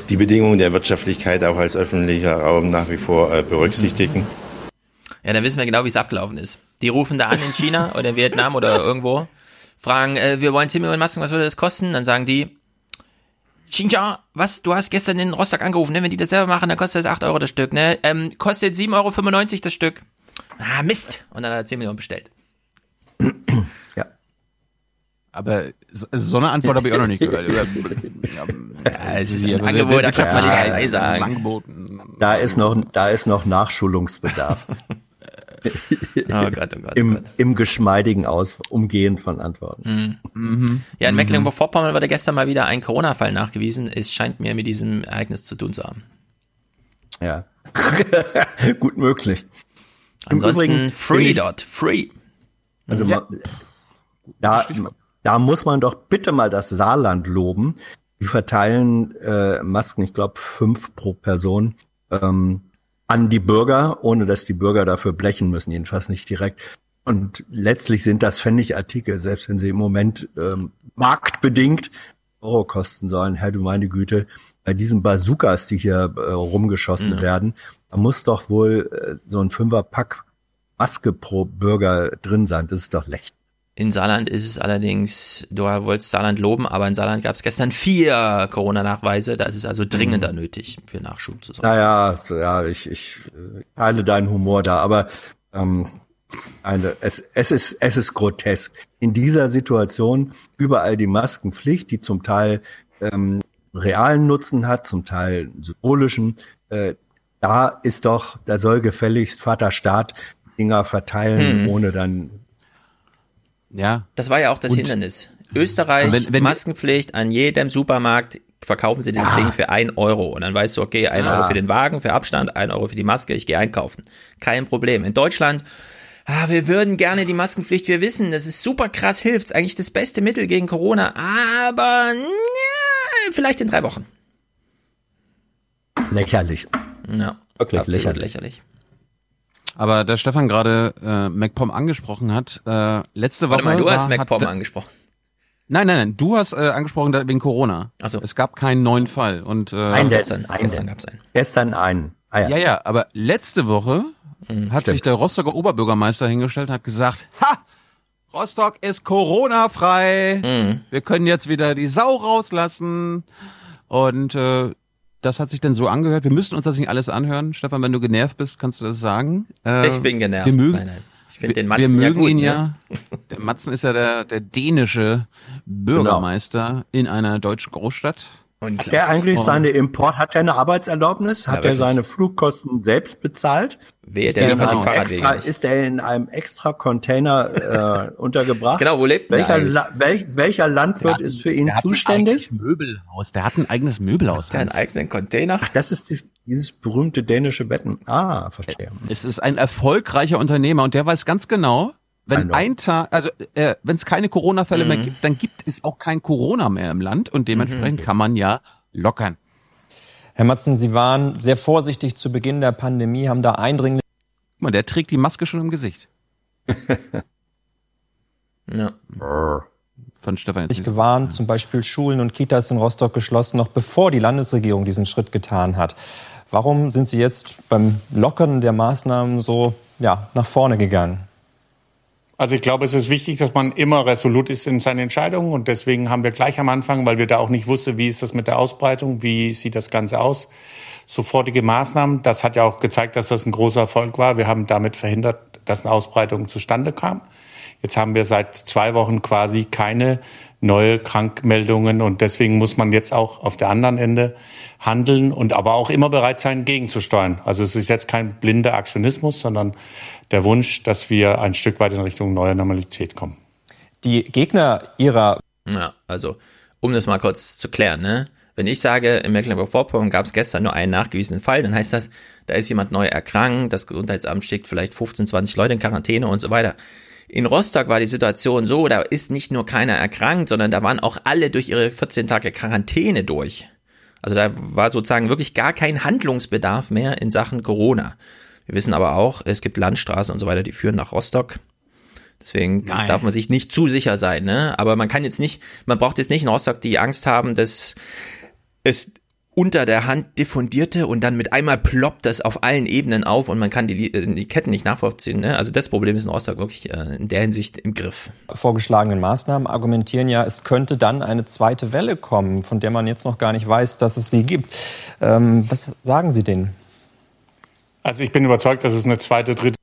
die Bedingungen der Wirtschaftlichkeit auch als öffentlicher Raum nach wie vor äh, berücksichtigen. Ja, dann wissen wir genau, wie es abgelaufen ist. Die rufen da an in China [laughs] oder in Vietnam oder irgendwo, fragen, äh, wir wollen 10 Millionen Masken, was würde das kosten? Dann sagen die, Xinjiang, was, du hast gestern in Rostock angerufen, ne? wenn die das selber machen, dann kostet das 8 Euro das Stück, ne? Ähm, kostet 7,95 Euro das Stück. Ah, Mist. Und dann hat er 10 Millionen bestellt. [coughs] Aber so so eine Antwort habe ich auch noch nicht gehört. [laughs] Ja, es ist ein Angebot, da kann man nicht Ja, sagen. Da ist noch, da ist noch Nachschulungsbedarf. [laughs] [laughs] Oh Gott, oh Gott, oh Im, Gott. im geschmeidigen Aus Umgehen von Antworten. Mhm. Ja, in Mecklenburg-Vorpommern wurde gestern mal wieder ein Corona-Fall nachgewiesen. Es scheint mir mit diesem Ereignis zu tun zu haben. Ja. [laughs] Gut möglich. Ansonsten Übrigen free dot, free. Also Ja. ma- da, da muss man doch bitte mal das Saarland loben. Die verteilen äh, Masken, ich glaube fünf pro Person ähm, an die Bürger, ohne dass die Bürger dafür blechen müssen, jedenfalls nicht direkt. Und letztlich sind das Pfennigartikel, selbst wenn sie im Moment ähm, marktbedingt Euro kosten sollen. Herr, du meine Güte, bei diesen Bazookas, die hier äh, rumgeschossen Ja. werden, da muss doch wohl äh, so ein Fünferpack Maske pro Bürger drin sein. Das ist doch lächerlich. In Saarland ist es allerdings, du wolltest Saarland loben, aber in Saarland gab es gestern vier Corona-Nachweise. Da ist es also dringender nötig für Nachschub zu sorgen. Naja, ja, ich, ich teile deinen Humor da, aber ähm, eine, es, es, ist, es ist grotesk. In dieser Situation überall die Maskenpflicht, die zum Teil ähm, realen Nutzen hat, zum Teil symbolischen. Äh, da ist doch, da soll gefälligst Vater Staat Dinger verteilen, Hm. ohne dann Ja. Das war ja auch das Und- Hindernis. Österreich, Wenn- wenn- Maskenpflicht an jedem Supermarkt, verkaufen sie dieses Ding für ein Euro. Und dann weißt du, okay, ein Ja. Euro für den Wagen, für Abstand, ein Euro für die Maske, ich gehe einkaufen. Kein Problem. In Deutschland, ah, wir würden gerne die Maskenpflicht, wir wissen, das ist super krass, hilft, ist eigentlich das beste Mittel gegen Corona, aber ja, vielleicht in drei Wochen. lächerlich. Ja, Wirklich absolut lächerlich. lächerlich. Aber da Stefan gerade äh, MacPom angesprochen hat, äh, letzte Woche. Warte mal, du hast war- MacPom hat, angesprochen. Nein, nein, nein, du hast äh, angesprochen da- wegen Corona. Ach so. Es gab keinen neuen Fall. Und, äh, Ein gestern- ein gestern gab's einen. Gestern einen. Ah, ja. Ja, ja, aber letzte Woche Mhm, hat sich der Rostocker Oberbürgermeister hingestellt und hat gesagt, ha, Rostock ist Corona-frei. Mhm. Wir können jetzt wieder die Sau rauslassen. Und äh, das hat sich dann so angehört. Wir müssen uns das nicht alles anhören. Stefan, wenn du genervt bist, kannst du das sagen. Äh, Ich bin genervt. Wir mögen, Nein, nein. Ich finde den wir Matzen mögen ja gut. ihn ne? ja. Der Matzen ist ja der, der dänische Bürgermeister in einer deutschen Großstadt. Hat der eigentlich Und- seine Import, hat er eine Arbeitserlaubnis? Hat Ja, er seine Flugkosten selbst bezahlt? Wehe, Ist der der in einem extra, ist er in einem extra Container äh, untergebracht? Genau, wo lebt welcher? La welch, welcher Landwirt Der hat- ist für ihn der hat ein zuständig? eigenes Möbelhaus. Der hat ein eigenes Möbelhaus. Der einen Hans. eigenen Container. Ach, das ist die, dieses berühmte dänische Betten. Ah, verstehe. Es ist ein erfolgreicher Unternehmer und der weiß ganz genau, wenn ein Tag, also äh, wenn es keine Corona-Fälle mehr Mhm. gibt, dann gibt es auch kein Corona mehr im Land und dementsprechend kann man ja lockern. Herr Matzen, Sie waren sehr vorsichtig zu Beginn der Pandemie, haben da eindringlich Guck mal, der trägt die Maske schon im Gesicht. [laughs] Ja. Von Stefan jetzt. gewarnt, zum Beispiel Schulen und Kitas in Rostock geschlossen, noch bevor die Landesregierung diesen Schritt getan hat. Warum sind Sie jetzt beim Lockern der Maßnahmen so ja, nach vorne gegangen? Also ich glaube, es ist wichtig, dass man immer resolut ist in seinen Entscheidungen und deswegen haben wir gleich am Anfang, weil wir da auch nicht wussten, wie ist das mit der Ausbreitung, wie sieht das Ganze aus, sofortige Maßnahmen. Das hat ja auch gezeigt, dass das ein großer Erfolg war. Wir haben damit verhindert, dass eine Ausbreitung zustande kam. Jetzt haben wir seit zwei Wochen quasi keine neue Krankmeldungen und deswegen muss man jetzt auch auf der anderen Ende handeln und aber auch immer bereit sein, gegenzusteuern. Also es ist jetzt kein blinder Aktionismus, sondern der Wunsch, dass wir ein Stück weit in Richtung neue Normalität kommen. Die Gegner Ihrer Ja, also, um das mal kurz zu klären, ne? Wenn ich sage, in Mecklenburg-Vorpommern gab es gestern nur einen nachgewiesenen Fall, dann heißt das, da ist jemand neu erkrankt, das Gesundheitsamt schickt vielleicht 15, 20 Leute in Quarantäne und so weiter. In Rostock war die Situation so, da ist nicht nur keiner erkrankt, sondern da waren auch alle durch ihre 14 Tage Quarantäne durch. Also da war sozusagen wirklich gar kein Handlungsbedarf mehr in Sachen Corona. Wir wissen aber auch, es gibt Landstraßen und so weiter, die führen nach Rostock. Deswegen Nein. darf man sich nicht zu sicher sein, ne? Aber man kann jetzt nicht, man braucht jetzt nicht in Rostock die Angst haben, dass es unter der Hand diffundierte und dann mit einmal ploppt das auf allen Ebenen auf und man kann die, die Ketten nicht nachvollziehen. Ne? Also das Problem ist in Rostock wirklich äh, in der Hinsicht im Griff. vorgeschlagenen Maßnahmen argumentieren ja, es könnte dann eine zweite Welle kommen, von der man jetzt noch gar nicht weiß, dass es sie gibt. Ähm, was sagen Sie denen? Also ich bin überzeugt, dass es eine zweite, dritte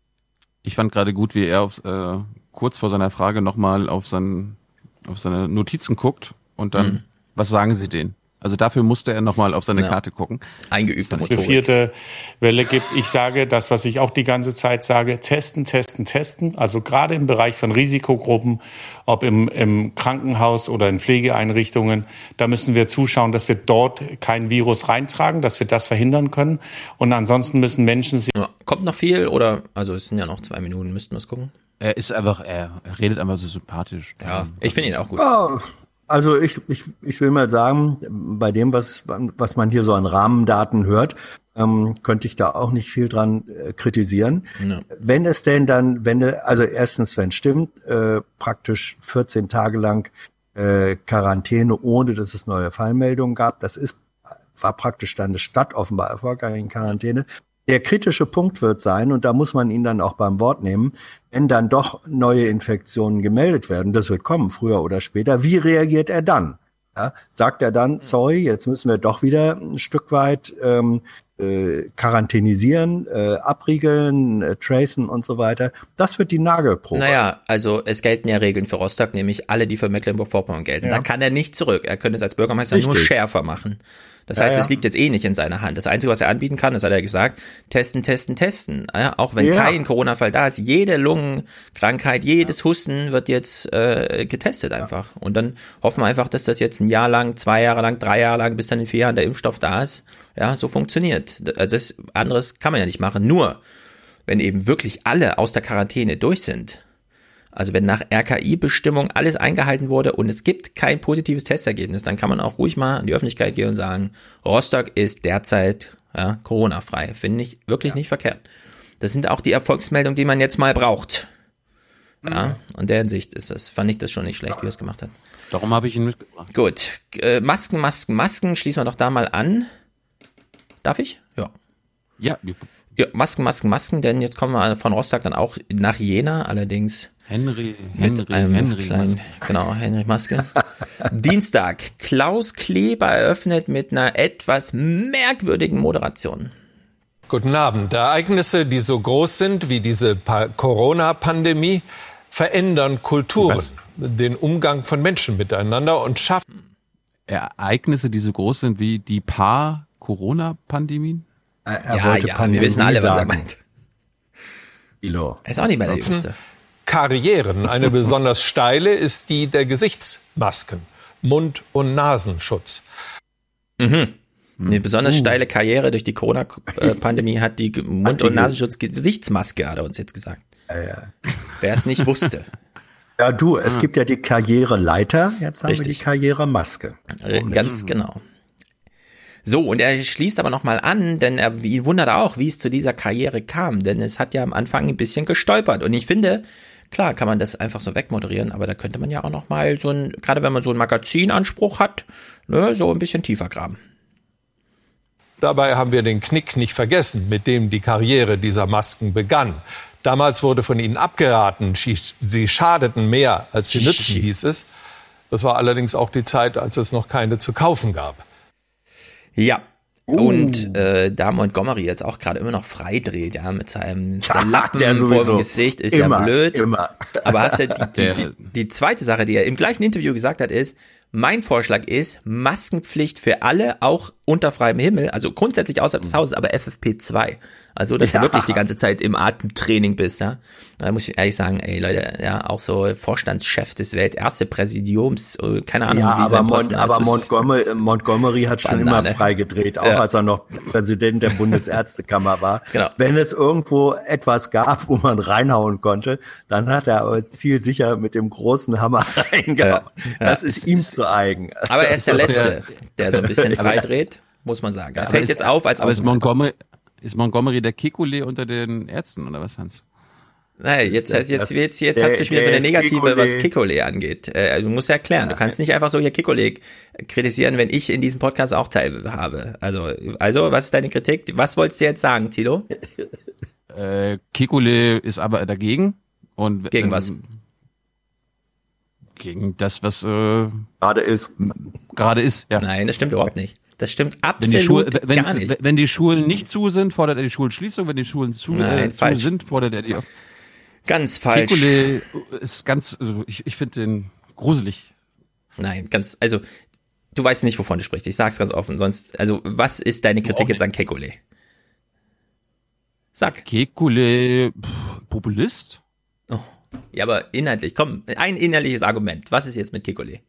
Ich fand gerade gut, wie er auf, äh, kurz vor seiner Frage nochmal auf, sein, auf seine Notizen guckt und dann, Mhm. was sagen Sie denen? Also dafür musste er nochmal auf seine Ja. Karte gucken. Eingeübte eine Motorik. vierte Welle gibt. Ich sage das, was ich auch die ganze Zeit sage, testen, testen, testen. Also gerade im Bereich von Risikogruppen, ob im, im Krankenhaus oder in Pflegeeinrichtungen, da müssen wir zuschauen, dass wir dort kein Virus reintragen, dass wir das verhindern können. Und ansonsten müssen Menschen sich Ja, kommt noch viel oder, also es sind ja noch zwei Minuten, müssten wir es gucken. Er ist einfach, er, redet einfach so sympathisch. Ja, ich finde ihn auch gut. Ja, Also ich, ich, ich will mal sagen, bei dem, was, was man hier so an Rahmendaten hört, ähm, könnte ich da auch nicht viel dran äh, kritisieren. Ja. Wenn es denn dann, wenn, also erstens, wenn es stimmt, äh, praktisch 14 Tage lang äh, Quarantäne, ohne dass es neue Fallmeldungen gab, das ist, war praktisch dann eine Stadt offenbar erfolgreich in Quarantäne. Der kritische Punkt wird sein, und da muss man ihn dann auch beim Wort nehmen, wenn dann doch neue Infektionen gemeldet werden, das wird kommen, früher oder später, wie reagiert er dann? Ja, sagt er dann, sorry, jetzt müssen wir doch wieder ein Stück weit ähm, äh, quarantänisieren, äh, abriegeln, äh, tracen und so weiter. Das wird die Nagelprobe. Naja, also es gelten ja Regeln für Rostock, nämlich alle, die für Mecklenburg-Vorpommern gelten. Ja. Da kann er nicht zurück. Er könnte es als Bürgermeister Richtig. nur schärfer machen. Das Ja, heißt, ja. es liegt jetzt eh nicht in seiner Hand. Das Einzige, was er anbieten kann, das hat er gesagt, testen, testen, testen. Ja, auch wenn kein Corona-Fall da ist, jede Lungenkrankheit, jedes Husten wird jetzt äh, getestet einfach. Und dann hoffen wir einfach, dass das jetzt ein Jahr lang, zwei Jahre lang, drei Jahre lang, bis dann in vier Jahren der Impfstoff da ist, ja, so funktioniert. Also das anderes kann man ja nicht machen. Nur, wenn eben wirklich alle aus der Quarantäne durch sind, also wenn nach RKI-Bestimmung alles eingehalten wurde und es gibt kein positives Testergebnis, dann kann man auch ruhig mal in die Öffentlichkeit gehen und sagen, Rostock ist derzeit ja, Corona-frei. Finde ich wirklich nicht verkehrt. Das sind auch die Erfolgsmeldungen, die man jetzt mal braucht. Ja, in der Hinsicht ist das, fand ich das schon nicht schlecht, wie er es gemacht hat. Darum habe ich ihn mitgebracht. Gut, äh, Masken, Masken, Masken, schließen wir doch da mal an. Darf ich? Ja. Ja, Ja, Masken, Masken, Masken, denn jetzt kommen wir von Rostock dann auch nach Jena, allerdings Henry, mit Henry, einem Henry kleinen, Maske. genau, Henry Maske. [laughs] Dienstag, Klaus Kleber eröffnet mit einer etwas merkwürdigen Moderation. Guten Abend. Ereignisse, die so groß sind wie diese Pa- Corona-Pandemie, verändern Kulturen, den Umgang von Menschen miteinander und schaffen. Ereignisse, die so groß sind wie die paar Corona-Pandemien? Er Ja, wollte ja, wir Pandemie wissen alle, was er sagen. meint. Ilo. Er ist auch nicht mehr der Jüngste. Karrieren. Eine besonders steile ist die der Gesichtsmasken, Mund- und Nasenschutz. Mhm. Eine besonders steile Karriere durch die Corona-Pandemie [laughs] hat die Mund- und Nasenschutz-Gesichtsmaske, hat er uns jetzt gesagt. Wer es nicht wusste. Ja, du, es gibt ja die Karriereleiter, jetzt haben wir Richtig. die Karrieremaske. Äh, Ganz genau. So, und er schließt aber nochmal an, denn er wundert auch, wie es zu dieser Karriere kam, denn es hat ja am Anfang ein bisschen gestolpert. Und ich finde, klar kann man das einfach so wegmoderieren, aber da könnte man ja auch nochmal so ein, gerade wenn man so einen Magazinanspruch hat, ne, so ein bisschen tiefer graben. Dabei haben wir den Knick nicht vergessen, mit dem die Karriere dieser Masken begann. Damals wurde von ihnen abgeraten, sie sie schadeten mehr, als sie nützen, hieß es. Das war allerdings auch die Zeit, als es noch keine zu kaufen gab. Ja. Und äh, da Montgomery jetzt auch gerade immer noch freidreht, ja, mit seinem [laughs] der Lappen der vor dem Gesicht, ist Immer, ja blöd. immer. Aber hast du die, [laughs] die, die zweite Sache, die er im gleichen Interview gesagt hat, ist, mein Vorschlag ist Maskenpflicht für alle, auch unter freiem Himmel, also grundsätzlich außerhalb des Hauses, aber FFP2. Also, dass Ja. du wirklich die ganze Zeit im Atemtraining bist, ja. Da muss ich ehrlich sagen, ey Leute, ja, auch so Vorstandschef des Weltärztepräsidiums, äh, keine Ahnung, Ja, wie aber, sein Mon Posten aber. Montgomery, äh, Montgomery hat schon immer freigedreht, auch Ja. als er noch Präsident der Bundesärztekammer war. [laughs] Genau. Wenn es irgendwo etwas gab, wo man reinhauen konnte, dann hat er aber zielsicher mit dem großen Hammer [laughs] reingehauen. Das ist ihm zu eigen. Aber er ist [laughs] der Letzte, der so ein bisschen freidreht, muss man sagen. Er Aber fällt ist- jetzt auf als Aber ist. Montgomery, ist Montgomery der Kekulé unter den Ärzten oder was, Hans? Naja, jetzt, Das- jetzt, das- jetzt, jetzt der- hast du schon wieder so eine negative, was Kekulé. Kikole angeht. Äh, du musst ja erklären. Du kannst nicht einfach so hier Kikole kritisieren, wenn ich in diesem Podcast auch teilhabe. Also, also, was ist deine Kritik? Was wolltest du jetzt sagen, Tilo? [laughs] Äh, Kekulé ist aber dagegen. Und, Gegen ähm, was? Gegen das, was äh, gerade ist. Gerade ist, ja. Nein, das stimmt überhaupt nicht. Das stimmt absolut Schul wenn, gar nicht. wenn die Schulen nicht zu sind, fordert er die Schulschließung. Wenn die Schulen zu, Nein, äh, zu sind, fordert er die auf. Ganz falsch. Kekulé ist ganz, also ich, ich finde den gruselig. Nein, ganz, also, du weißt nicht, wovon du sprichst. Ich sag's ganz offen. Sonst, also, was ist deine Kritik jetzt an Kekule? Sag. Kekulé, Populist? Oh. Ja, aber inhaltlich, komm, ein inhaltliches Argument. Was ist jetzt mit Kekule?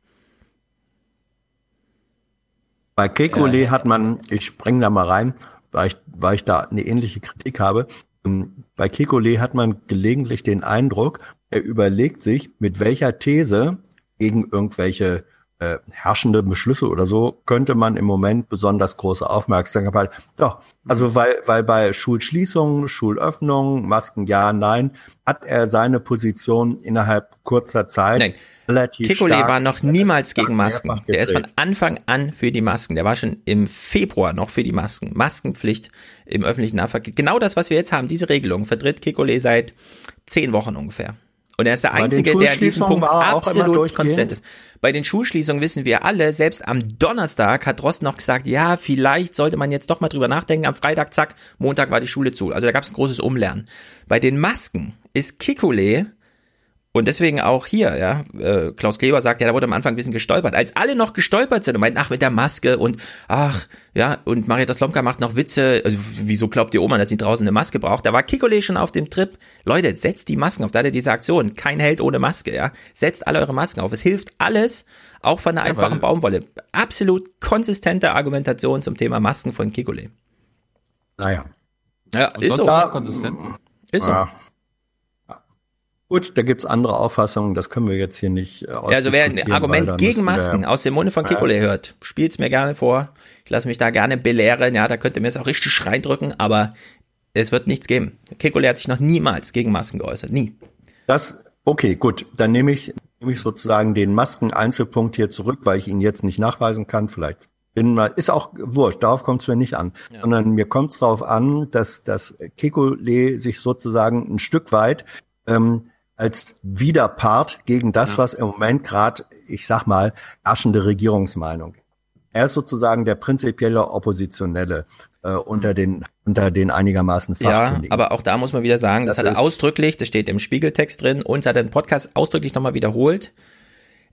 Bei Kekulé hat man, ich spreng da mal rein, weil ich, weil ich da eine ähnliche Kritik habe. Ähm, Bei Kekulé hat man gelegentlich den Eindruck, er überlegt sich, mit welcher These gegen irgendwelche äh, herrschende Beschlüsse oder so könnte man im Moment besonders große Aufmerksamkeit. Doch, also weil, weil bei Schulschließungen, Schulöffnungen, Masken ja, nein, hat er seine Position innerhalb kurzer Zeit Nein. relativ Kikole stark, war noch niemals gegen Masken. Der ist von. Anfang an für die Masken. Der war schon im Februar noch für die Masken. Maskenpflicht im öffentlichen Nahverkehr. Genau das, was wir jetzt haben, diese Regelung, vertritt Kikole seit zehn Wochen ungefähr. Und er ist der Bei Einzige, der an diesem Punkt absolut konstant ist. Bei den Schulschließungen wissen wir alle, selbst am Donnerstag hat Drosten noch gesagt, ja, vielleicht sollte man jetzt doch mal drüber nachdenken. Am Freitag, zack, Montag war die Schule zu. Also da gab es ein großes Umlernen. Bei den Masken ist Kikole und deswegen auch hier, ja, äh, Klaus Kleber sagt, ja, da wurde am Anfang ein bisschen gestolpert. Als alle noch gestolpert sind und meinten, ach, mit der Maske und ach, ja, und Marietta Slomka macht noch Witze, also, wieso glaubt die Oma, dass sie draußen eine Maske braucht? Da war Kikole schon auf dem Trip. Leute, setzt die Masken auf, da hat er diese Aktion. Kein Held ohne Maske, ja. Setzt alle eure Masken auf. Es hilft alles, auch von einer Ja, einfachen Baumwolle. Absolut konsistente Argumentation zum Thema Masken von Kikole. Naja. Ja, ist so. auch konsistent. Ist so. Ja. Gut, da gibt's andere Auffassungen, das können wir jetzt hier nicht äh, Ja, also wer ein Argument gegen Masken aus dem Munde von Ja. Kikole hört, spielt's mir gerne vor. Ich lasse mich da gerne belehren. Ja, da könnt ihr mir es auch richtig reindrücken, aber es wird nichts geben. Kikole hat sich noch niemals gegen Masken geäußert. Nie. Das, okay, gut, dann nehme ich, nehme ich sozusagen den Masken-Einzelpunkt hier zurück, weil ich ihn jetzt nicht nachweisen kann. Vielleicht bin mal, ist auch wurscht, darauf kommt es mir nicht an, sondern mir kommt es darauf an, dass das Kekulé sich sozusagen ein Stück weit ähm, als Widerpart gegen das, was im Moment gerade, ich sag mal, herrschende Regierungsmeinung. Er ist sozusagen der prinzipielle Oppositionelle äh, unter den unter den einigermaßen Ja, aber auch da muss man wieder sagen, das, Das hat er ausdrücklich, das steht im Spiegeltext drin und hat er im Podcast ausdrücklich nochmal wiederholt.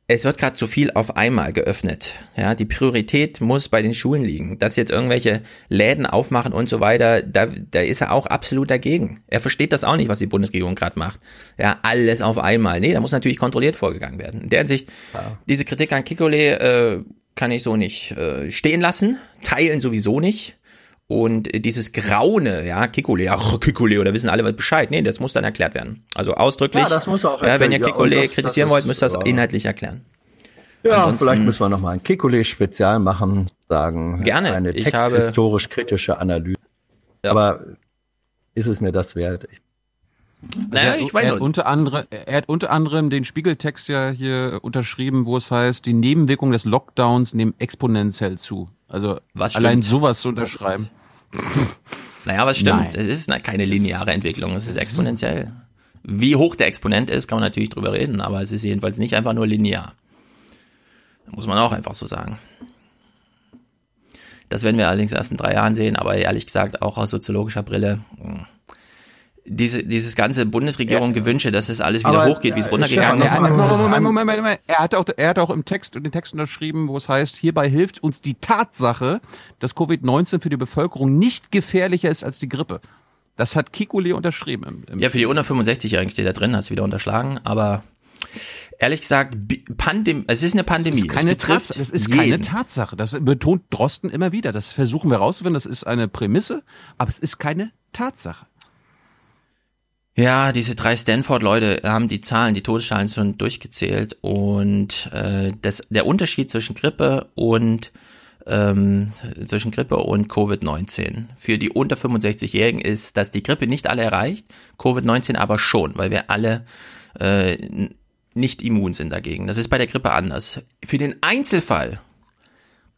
Es wird gerade zu viel auf einmal geöffnet. Ja, die Priorität muss bei den Schulen liegen. Dass jetzt irgendwelche Läden aufmachen und so weiter, da, da ist er auch absolut dagegen. Er versteht das auch nicht, was die Bundesregierung gerade macht. Ja, alles auf einmal. Nee, da muss natürlich kontrolliert vorgegangen werden. In der Hinsicht, diese Kritik an Kikole äh, kann ich so nicht äh, stehen lassen, teilen sowieso nicht. Und dieses Graune, ja, Kikole, ach, [laughs] Kikole, oder wissen alle was Bescheid. Nee, das muss dann erklärt werden. Also ausdrücklich. Ja, das muss auch Ja, wenn ihr erklärt- ja, das- kritisieren das wollt, müsst ihr das ja. inhaltlich erklären. Ja, Ansonsten- vielleicht müssen wir noch mal ein Kekulé-Spezial machen, sagen. Gerne. Eine texthistorisch-kritische Analyse. Aber ist es mir das wert? Ich, Naja, Also er, ich weiß er, hat unter anderem, er hat unter anderem den Spiegeltext ja hier unterschrieben, wo es heißt, die Nebenwirkungen des Lockdowns nehmen exponentiell zu. Also Was allein stimmt. sowas zu unterschreiben. Naja, es stimmt. Nein. Es ist keine lineare Entwicklung, es ist exponentiell. Wie hoch der Exponent ist, kann man natürlich drüber reden, aber es ist jedenfalls nicht einfach nur linear. Muss man auch einfach so sagen. Das werden wir allerdings erst in drei Jahren sehen, aber ehrlich gesagt auch aus soziologischer Brille. mh. Diese, dieses ganze Bundesregierung-Gewünsche, dass es alles wieder Aber, hochgeht, wie es äh, runtergegangen ist. Moment, Moment, Moment, Moment, Moment, Moment. Er hat auch, er hat auch im Text, den Text unterschrieben, wo es heißt, hierbei hilft uns die Tatsache, dass Covid-19 für die Bevölkerung nicht gefährlicher ist als die Grippe. Das hat Kikule unterschrieben. Im, im Ja, für die unter 65-Jährigen steht da drin, hast du wieder unterschlagen, aber ehrlich gesagt, Pandem es ist eine Pandemie. Das ist keine, es betrifft Tatsache. Das ist jeden. keine Tatsache. Das betont Drosten immer wieder. Das versuchen wir rauszufinden. Das ist eine Prämisse, aber es ist keine Tatsache. Ja, diese drei Stanford-Leute haben die Zahlen, die Todeszahlen schon durchgezählt und äh, das, der Unterschied zwischen Grippe und ähm, zwischen Grippe und Covid-19 für die unter 65-Jährigen ist, dass die Grippe nicht alle erreicht, Covid-19 aber schon, weil wir alle äh, nicht immun sind dagegen. Das ist bei der Grippe anders. Für den Einzelfall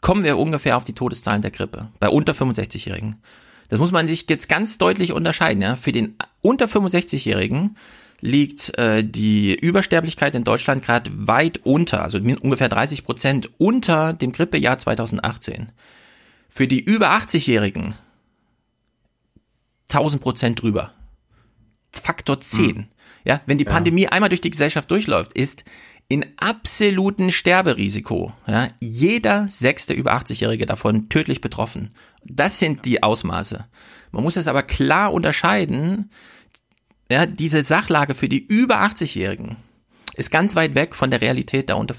kommen wir ungefähr auf die Todeszahlen der Grippe bei unter 65-Jährigen. Das muss man sich jetzt ganz deutlich unterscheiden. Ja? Für den unter 65-Jährigen liegt äh, die Übersterblichkeit in Deutschland gerade weit unter, also ungefähr 30 Prozent unter dem Grippejahr 2018. Für die über 80-Jährigen 1000 Prozent drüber. Faktor 10. Ja, wenn die Ja. Pandemie einmal durch die Gesellschaft durchläuft, ist in absoluten Sterberisiko ja, jeder sechste über 80-Jährige davon tödlich betroffen. Das sind die Ausmaße. Man muss es aber klar unterscheiden. Ja, diese Sachlage für die über 80-Jährigen ist ganz weit weg von der Realität der unter,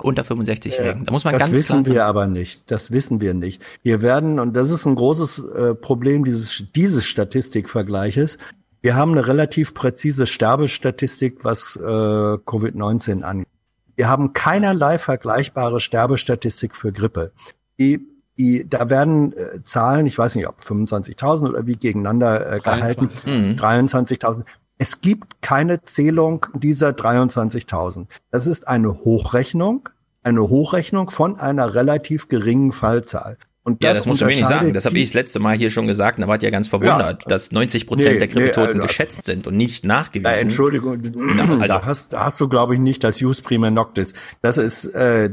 unter 65-Jährigen. Da muss man das ganz wissen klar wir aber nicht. Das wissen wir nicht. Wir werden, und das ist ein großes äh, Problem dieses, dieses Statistikvergleiches, wir haben eine relativ präzise Sterbestatistik, was äh, Covid-19 angeht. Wir haben keinerlei vergleichbare Sterbestatistik für Grippe. Die, die, da werden äh, Zahlen, ich weiß nicht, ob 25.000 oder wie gegeneinander äh, gehalten, 23.000. Es gibt keine Zählung dieser 23.000. Das ist eine Hochrechnung, eine Hochrechnung von einer relativ geringen Fallzahl. Und ja, das, das musst du mir nicht sagen. Das habe ich das letzte Mal hier schon gesagt. Da wart ihr ganz verwundert, Ja. dass 90 Prozent Nee, der Grippetoten nee, also- geschätzt sind und nicht nachgewiesen. Äh, Entschuldigung, also- da, hast, da hast du, glaube ich, nicht das Jus Prima Noctis. Das ist, äh,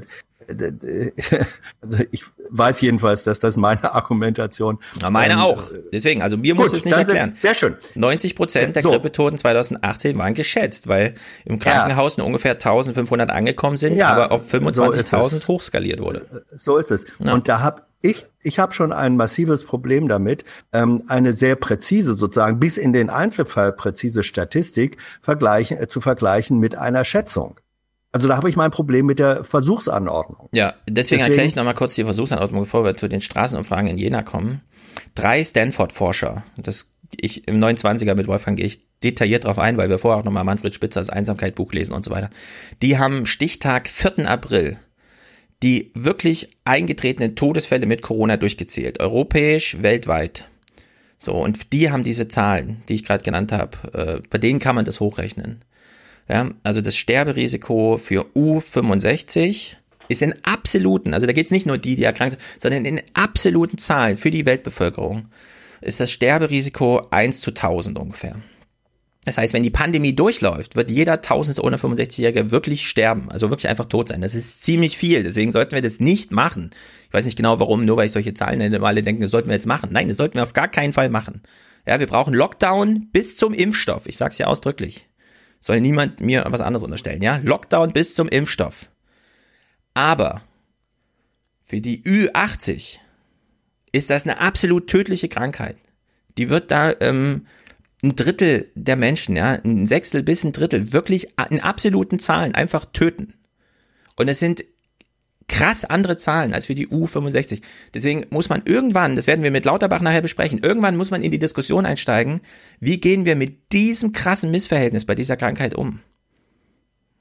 [laughs] also ich weiß jedenfalls, dass das meine Argumentation. Na, meine ähm, auch. Deswegen, also mir muss es nicht erklären. Sehr schön. 90 Prozent der So. Grippetoten 2018 waren geschätzt, weil im Krankenhaus nur ungefähr 1500 angekommen sind, Ja, aber auf so ist 25.000 es. hochskaliert wurde. So ist es. Ja. Und da habe ich, ich habe schon ein massives Problem damit, ähm, eine sehr präzise, sozusagen bis in den Einzelfall präzise Statistik vergleichen, äh, zu vergleichen mit einer Schätzung. Also da habe ich mein Problem mit der Versuchsanordnung. Ja, deswegen, Deswegen- erkläre ich nochmal kurz die Versuchsanordnung, bevor wir zu den Straßenumfragen in Jena kommen. Drei Stanford-Forscher, das ich im 29er mit Wolfgang gehe ich detailliert drauf ein, weil wir vorher auch nochmal Manfred Spitzers Einsamkeit-Buch lesen und so weiter. Die haben Stichtag 4. April die wirklich eingetretenen Todesfälle mit Corona durchgezählt, europäisch, weltweit. So, und die haben diese Zahlen, die ich gerade genannt habe, äh, bei denen kann man das hochrechnen. Ja, also das Sterberisiko für U65 ist in absoluten, also da geht es nicht nur die, die erkrankt sind, sondern in absoluten Zahlen für die Weltbevölkerung ist das Sterberisiko 1 zu 1000 ungefähr. Das heißt, wenn die Pandemie durchläuft, wird jeder 1000 ohne 65-Jährige wirklich sterben, also wirklich einfach tot sein. Das ist ziemlich viel, deswegen sollten wir das nicht machen. Ich weiß nicht genau warum, nur weil ich solche Zahlen nenne, alle denken, das sollten wir jetzt machen. Nein, das sollten wir auf gar keinen Fall machen. Ja, wir brauchen Lockdown bis zum Impfstoff. Ich sag's ja ausdrücklich. Soll niemand mir was anderes unterstellen, ja? Lockdown bis zum Impfstoff. Aber für die Ü80 ist das eine absolut tödliche Krankheit. Die wird da ähm, ein Drittel der Menschen, ja, ein Sechstel bis ein Drittel, wirklich in absoluten Zahlen einfach töten. Und es sind krass andere Zahlen als für die U65. Deswegen muss man irgendwann, das werden wir mit Lauterbach nachher besprechen, irgendwann muss man in die Diskussion einsteigen, wie gehen wir mit diesem krassen Missverhältnis bei dieser Krankheit um?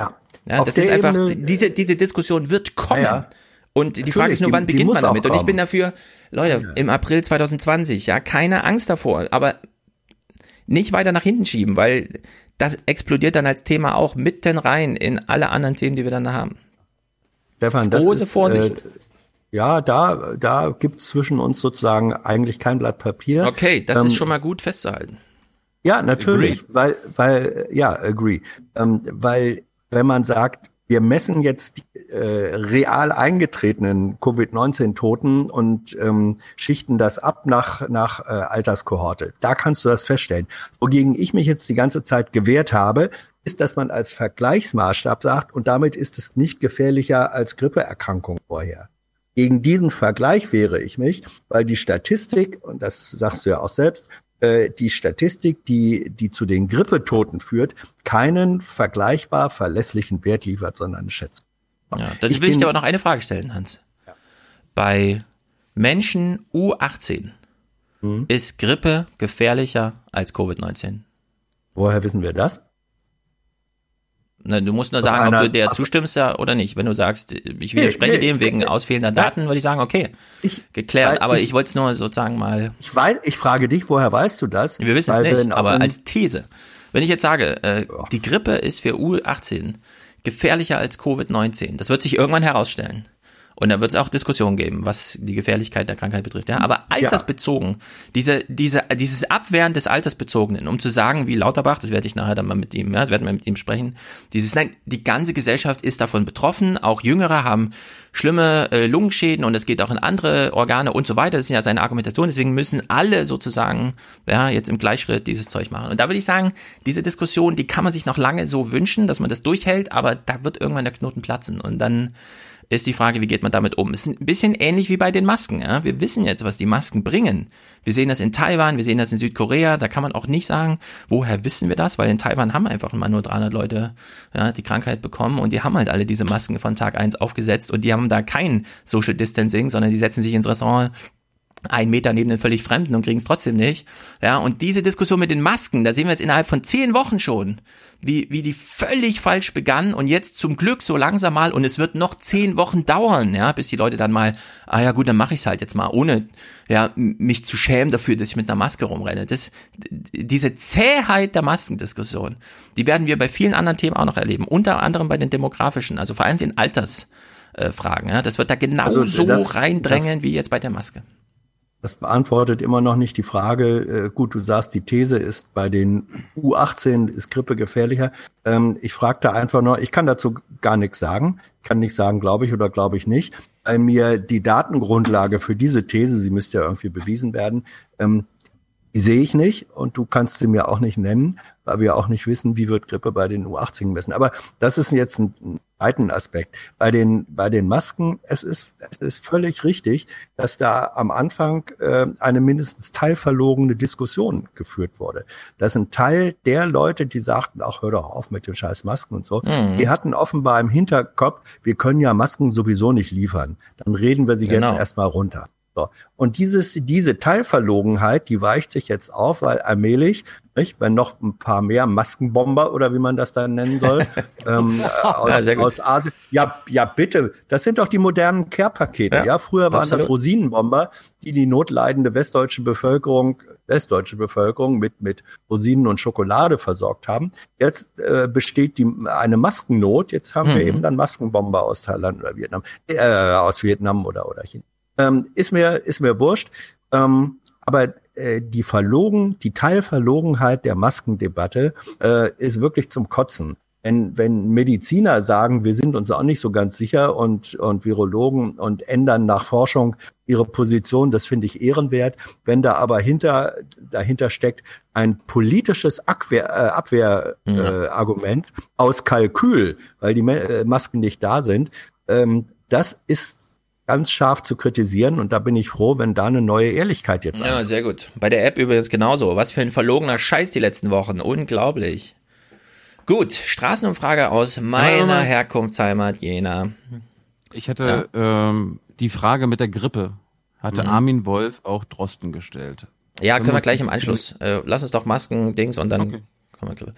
Ja. Ja, das ist einfach, Ebene- diese, diese Diskussion wird kommen. Ja, ja. Und die Frage ist nur, die- wann die beginnt muss man damit? Und ich bin dafür, Leute, im April 2020, ja, keine Angst davor, aber nicht weiter nach hinten schieben, weil das explodiert dann als Thema auch mitten rein in alle anderen Themen, die wir dann da haben. Stefan, das Große ist, Vorsicht. Äh, ja, da, da gibt's zwischen uns sozusagen eigentlich kein Blatt Papier. Okay, das Ähm, ist schon mal gut festzuhalten. Ja, natürlich, weil, weil, ja, agree, ähm, weil wenn man sagt, wir messen jetzt die äh, real eingetretenen Covid-19-Toten und ähm, schichten das ab nach, nach äh, Alterskohorte. Da kannst du das feststellen. Wogegen ich mich jetzt die ganze Zeit gewehrt habe, ist, dass man als Vergleichsmaßstab sagt, und damit ist es nicht gefährlicher als Grippeerkrankung vorher. Gegen diesen Vergleich wehre ich mich, weil die Statistik, und das sagst du ja auch selbst, äh, die Statistik, die, die zu den Grippetoten führt, keinen vergleichbar verlässlichen Wert liefert, sondern eine Schätzung. Ja, dann will ich dir aber noch eine Frage stellen, Hans. Bei Menschen U18 Mhm. ist Grippe gefährlicher als Covid-19? Woher wissen wir das? Na, du musst nur sagen, ob einer- du der zustimmst ja oder nicht. Wenn du sagst, ich widerspreche nee, dem wegen nee. ausfehlender Daten, würde ich sagen, okay, geklärt. weil Aber ich- ich, wollte es nur sozusagen mal. Ich weiß, ich frage dich, woher weißt du das? Wir wissen es nicht, aber als These. Wenn ich jetzt sage, äh, die Grippe ist für U18 gefährlicher als Covid-19, das wird sich irgendwann herausstellen. Und da wird es auch Diskussionen geben, was die Gefährlichkeit der Krankheit betrifft. Ja, aber altersbezogen, diese, diese, dieses Abwehren des Altersbezogenen, um zu sagen, wie Lauterbach, das werde ich nachher dann mal mit ihm, ja, das werden wir mit ihm sprechen, dieses, nein, die ganze Gesellschaft ist davon betroffen, auch Jüngere haben schlimme äh, Lungenschäden und es geht auch in andere Organe und so weiter. Das ist ja seine Argumentation. Deswegen müssen alle sozusagen, ja, jetzt im Gleichschritt dieses Zeug machen. Und da würde ich sagen, diese Diskussion, die kann man sich noch lange so wünschen, dass man das durchhält, aber da wird irgendwann der Knoten platzen und dann ist die Frage, wie geht man damit um? Es ist ein bisschen ähnlich wie bei den Masken. Ja? Wir wissen jetzt, was die Masken bringen. Wir sehen das in Taiwan, wir sehen das in Südkorea. Da kann man auch nicht sagen, woher wissen wir das? Weil in Taiwan haben einfach mal nur 300 Leute ja, die Krankheit bekommen und die haben halt alle diese Masken von Tag eins aufgesetzt und die haben da kein Social Distancing, sondern die setzen sich ins Restaurant einen Meter neben den völlig Fremden und kriegen es trotzdem nicht. Ja, und diese Diskussion mit den Masken, da sehen wir jetzt innerhalb von zehn Wochen schon, wie, wie die völlig falsch begann und jetzt zum Glück so langsam mal und es wird noch zehn Wochen dauern, ja, bis die Leute dann mal, ah ja gut, dann mache ich es halt jetzt mal, ohne ja, mich zu schämen dafür, dass ich mit einer Maske rumrenne. Das, diese Zähheit der Maskendiskussion, die werden wir bei vielen anderen Themen auch noch erleben, unter anderem bei den demografischen, also vor allem den Altersfragen. Ja, das wird da genauso Also das- reindrängen das- wie jetzt bei der Maske. Das beantwortet immer noch nicht die Frage, äh, gut, du sagst, die These ist, bei den U18 ist Grippe gefährlicher. Ähm, ich fragte einfach nur, ich kann dazu gar nichts sagen. Ich kann nicht sagen, glaube ich oder glaube ich nicht, weil mir die Datengrundlage für diese These, sie müsste ja irgendwie bewiesen werden, ähm, die sehe ich nicht und du kannst sie mir auch nicht nennen, weil wir auch nicht wissen, wie wird Grippe bei den U18 gemessen. Aber das ist jetzt ein zweiten Aspekt. Bei den, bei den Masken, es ist, es ist völlig richtig, dass da am Anfang äh, eine mindestens teilverlogene Diskussion geführt wurde. Das ein Teil der Leute, die sagten, ach, hör doch auf mit den scheiß Masken und so. Mhm. Die hatten offenbar im Hinterkopf, wir können ja Masken sowieso nicht liefern. Dann reden wir sie Genau. jetzt erstmal runter. So. Und dieses, diese Teilverlogenheit, die weicht sich jetzt auf, weil allmählich, nicht, wenn noch ein paar mehr Maskenbomber oder wie man das dann nennen soll, [laughs] ähm, äh, aus, Ja, aus Asien. Ja, ja, bitte. Das sind doch die modernen Care-Pakete. Ja, Ja, früher waren absolut. das Rosinenbomber, die die notleidende westdeutsche Bevölkerung, westdeutsche Bevölkerung mit, mit Rosinen und Schokolade versorgt haben. Jetzt äh, besteht die, eine Maskennot. Jetzt haben wir Mhm. eben dann Maskenbomber aus Thailand oder Vietnam, äh, aus Vietnam oder, oder China. Ähm, ist mir, ist mir wurscht. Ähm, aber äh, die Verlogen, die Teilverlogenheit der Maskendebatte äh, ist wirklich zum Kotzen. Wenn, wenn Mediziner sagen, wir sind uns auch nicht so ganz sicher und, und Virologen und ändern nach Forschung ihre Position, das finde ich ehrenwert. Wenn da aber hinter, dahinter steckt ein politisches Abwehr, äh, Abwehrargument äh, Argument aus Kalkül, weil die äh, Masken nicht da sind, ähm, das ist ganz scharf zu kritisieren und da bin ich froh, wenn da eine neue Ehrlichkeit jetzt Ja, sehr gut. Bei der App übrigens genauso. Was für ein verlogener Scheiß die letzten Wochen. Unglaublich. Gut, Straßenumfrage aus meiner. Herkunftsheimat Jena. Ich hatte ähm, die Frage mit der Grippe. Hatte Mhm. Armin Wolf auch Drosten gestellt. Ja, können wir uns gleich im Anschluss. Äh, lass uns doch Masken, Dings und dann wir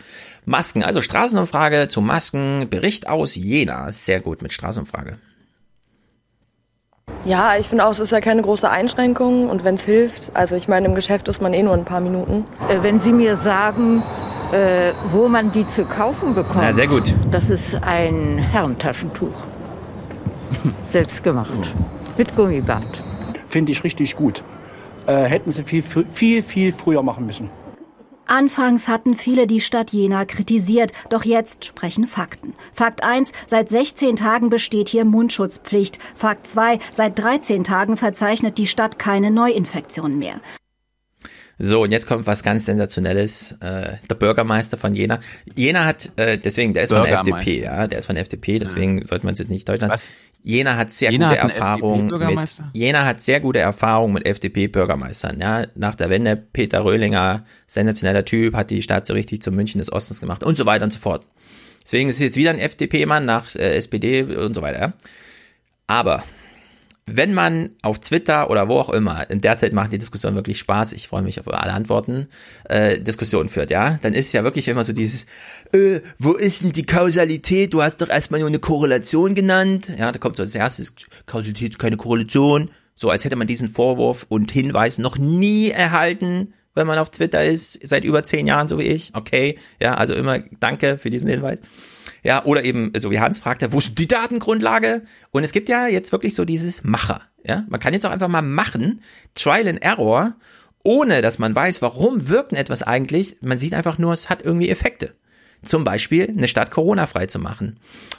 Masken, also Straßenumfrage zu Masken, Bericht aus Jena. Sehr gut mit Straßenumfrage. Ja, ich finde auch, es ist ja keine große Einschränkung und wenn es hilft, also ich meine, im Geschäft ist man eh nur ein paar Minuten. Äh, Wenn Sie mir sagen, äh, wo man die zu kaufen bekommt. Ja, sehr gut. Das ist ein Herrentaschentuch. [laughs] Selbst gemacht. Mit Gummiband. Finde ich richtig gut. Äh, hätten sie viel, viel, viel früher machen müssen. Anfangs hatten viele die Stadt Jena kritisiert, doch jetzt sprechen Fakten. Fakt 1, seit 16 Tagen besteht hier Mundschutzpflicht. Fakt 2, seit 13 Tagen verzeichnet die Stadt keine Neuinfektionen mehr. So, und jetzt kommt was ganz Sensationelles. Äh, der Bürgermeister von Jena. Jena hat, äh, deswegen, der ist von der. FDP, ja, der ist von der FDP, deswegen sollte man es jetzt nicht Deutschland. Was? Jena hat sehr Jena gute Erfahrungen mit? Jena hat sehr gute Erfahrungen mit FDP-Bürgermeistern, ja. Nach der Wende, Peter Röhlinger, sensationeller Typ, hat die Stadt so richtig zum München des Ostens gemacht und so weiter und so fort. Deswegen ist es jetzt wieder ein FDP-Mann nach äh, SPD und so weiter, ja. Aber wenn man auf Twitter oder wo auch immer, in der Zeit machen die Diskussionen wirklich Spaß, ich freue mich auf alle Antworten, äh, Diskussionen führt, ja, dann ist ja wirklich immer so dieses, äh, wo ist denn die Kausalität? Du hast doch erstmal nur eine Korrelation genannt. Ja, da kommt so als erstes, Kausalität keine Korrelation. So als hätte man diesen Vorwurf und Hinweis noch nie erhalten, wenn man auf Twitter ist, seit über zehn Jahren, so wie ich. Okay, ja, also immer danke für diesen Hinweis. Ja, oder eben, so wie Hans fragte, wo ist die Datengrundlage? Und es gibt ja jetzt wirklich so dieses Macher. Ja, man kann jetzt auch einfach mal machen, Trial and Error, ohne dass man weiß, warum wirkt etwas eigentlich. Man sieht einfach nur, es hat irgendwie Effekte. Zum Beispiel eine Stadt Corona-frei zu machen.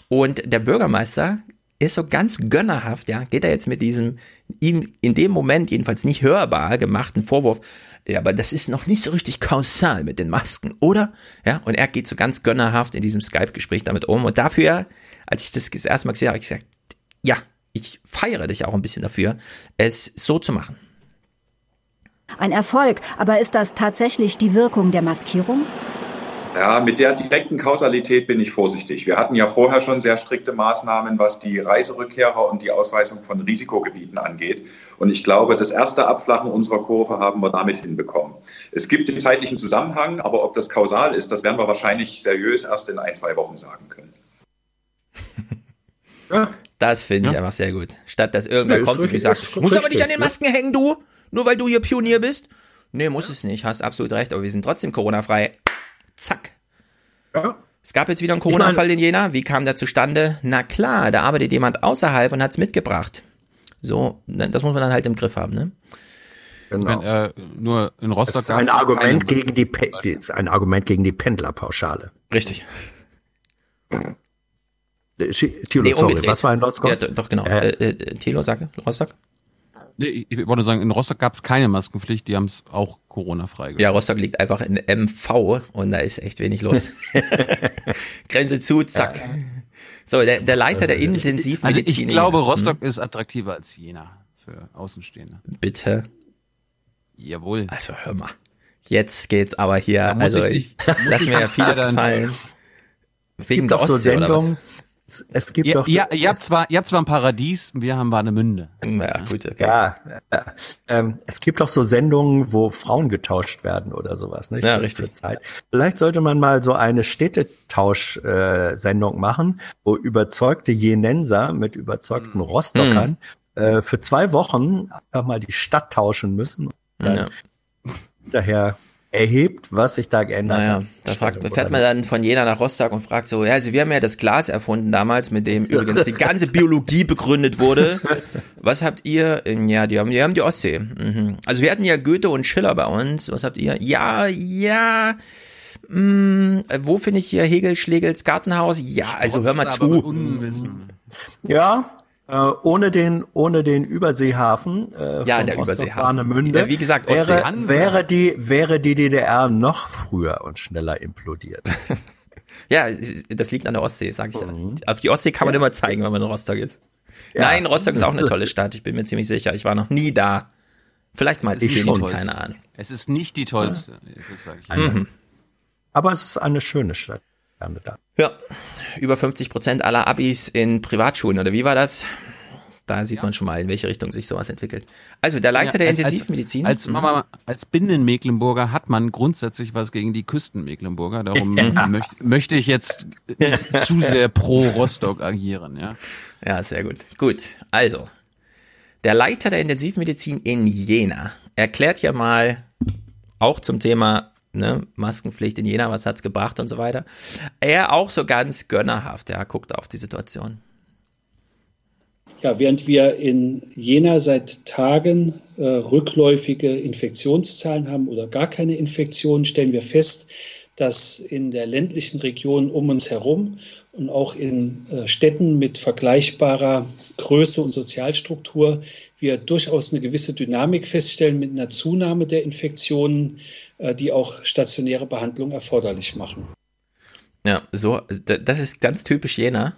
Und der Bürgermeister ist so ganz gönnerhaft, ja, geht er jetzt mit diesem ihm in dem Moment jedenfalls nicht hörbar gemachten Vorwurf, ja, aber das ist noch nicht so richtig kausal mit den Masken, oder? Ja, und er geht so ganz gönnerhaft in diesem Skype-Gespräch damit um und dafür, als ich das das erste Mal gesehen habe, habe ich gesagt, ja, ich feiere dich auch ein bisschen dafür, es so zu machen. Ein Erfolg, aber ist das tatsächlich die Wirkung der Maskierung? Ja, mit der direkten Kausalität bin ich vorsichtig. Wir hatten ja vorher schon sehr strikte Maßnahmen, was die Reiserückkehrer und die Ausweisung von Risikogebieten angeht. Und ich glaube, das erste Abflachen unserer Kurve haben wir damit hinbekommen. Es gibt den zeitlichen Zusammenhang, aber ob das kausal ist, das werden wir wahrscheinlich seriös erst in ein, zwei Wochen sagen können. Das finde ich ja. einfach sehr gut. Statt dass irgendwer ja, kommt und sagt, muss aber nicht an den Masken hängen, du, nur weil du hier Pionier bist. Nee, muss ja. es nicht, hast absolut recht, aber wir sind trotzdem Corona-frei. Zack. Ja. Es gab jetzt wieder einen Corona-Fall in Jena. Wie kam der zustande? Na klar, da arbeitet jemand außerhalb und hat es mitgebracht. So, ne, das muss man dann halt im Griff haben, ne? Genau. Wenn, äh, nur in Rostock das ist ein Argument gegen die ist ein Argument gegen die Pendlerpauschale. Richtig. Thilo, nee, sorry, was war in Rostock? Ja, doch, genau. Äh, äh, Thilo sagte, Rostock? Nee, ich wollte sagen, in Rostock gab es keine Maskenpflicht, die haben es auch Corona-frei Ja, Rostock liegt einfach in MV und da ist echt wenig los. [laughs] Grenze zu, zack. Ja. So, der, der Leiter also, der Intensivmedizin. Also ich glaube, Rostock hm? ist attraktiver als Jena für Außenstehende. Bitte. Jawohl. Also hör mal. Jetzt geht's aber hier, also ich, [laughs] ich lass mir ja vieles gefallen. Wegen der Ostsee so Sendungen, es gibt ja, doch. Ja, ihr habt zwar, ihr habt zwar ein Paradies, wir haben Warnemünde. Ja, gut, okay. Ja, ja. Ähm, es gibt doch so Sendungen, wo Frauen getauscht werden oder sowas, ne? Ja, richtig. Zeit. Vielleicht sollte man mal so eine Städtetausch-Sendung äh, machen, wo überzeugte Jenenser mit überzeugten hm. Rostockern hm. äh, für zwei Wochen einfach mal die Stadt tauschen müssen. ja. Daher erhebt, was sich da geändert naja, hat. Da fragt, fährt man dann von Jena nach Rostock und fragt so, ja, also wir haben ja das Glas erfunden damals, mit dem [laughs] übrigens die ganze Biologie begründet wurde. Was habt ihr? Ja, die haben, die haben die Ostsee. Mhm. Also wir hatten ja Goethe und Schiller bei uns. Was habt ihr? Ja, ja. Mh, wo finde ich hier Hegel Schlegels Gartenhaus? Ja, also hör mal zu. Ja, äh, ohne den ohne den Überseehafen äh, ja, der Überseehafen. Ja, wie gesagt, wäre, wäre die wäre die DDR noch früher und schneller implodiert. [laughs] ja, das liegt an der Ostsee, sag ich mhm. ja. Auf die Ostsee kann man ja. immer zeigen, wenn man in Rostock ist. Ja. Nein, Rostock ist auch eine [laughs] tolle Stadt, ich bin mir ziemlich sicher. Ich war noch nie da. Vielleicht mal als ich Kind, keine Ahnung. Es ist nicht die tollste. Ja. Mhm. Aber es ist eine schöne Stadt. Da. Ja, über 50 Prozent aller Abis in Privatschulen, oder wie war das? Da sieht ja. man schon mal, in welche Richtung sich sowas entwickelt. Also der Leiter ja, der Intensivmedizin. Als, als, als, als Binnenmecklenburger hat man grundsätzlich was gegen die Küstenmecklenburger. Darum [laughs] möcht, möchte ich jetzt zu sehr pro Rostock agieren. Ja, ja sehr gut. Gut, also der Leiter der Intensivmedizin in Jena erklärt ja mal auch zum Thema ne, Maskenpflicht in Jena, was hat's gebracht und so weiter. Er auch so ganz gönnerhaft, ja, guckt auf die Situation. Ja, während wir in Jena seit Tagen äh, rückläufige Infektionszahlen haben oder gar keine Infektionen, stellen wir fest, dass in der ländlichen Region um uns herum und auch in äh, Städten mit vergleichbarer Größe und Sozialstruktur wir durchaus eine gewisse Dynamik feststellen mit einer Zunahme der Infektionen, die auch stationäre Behandlung erforderlich machen. Ja, so, das ist ganz typisch Jena.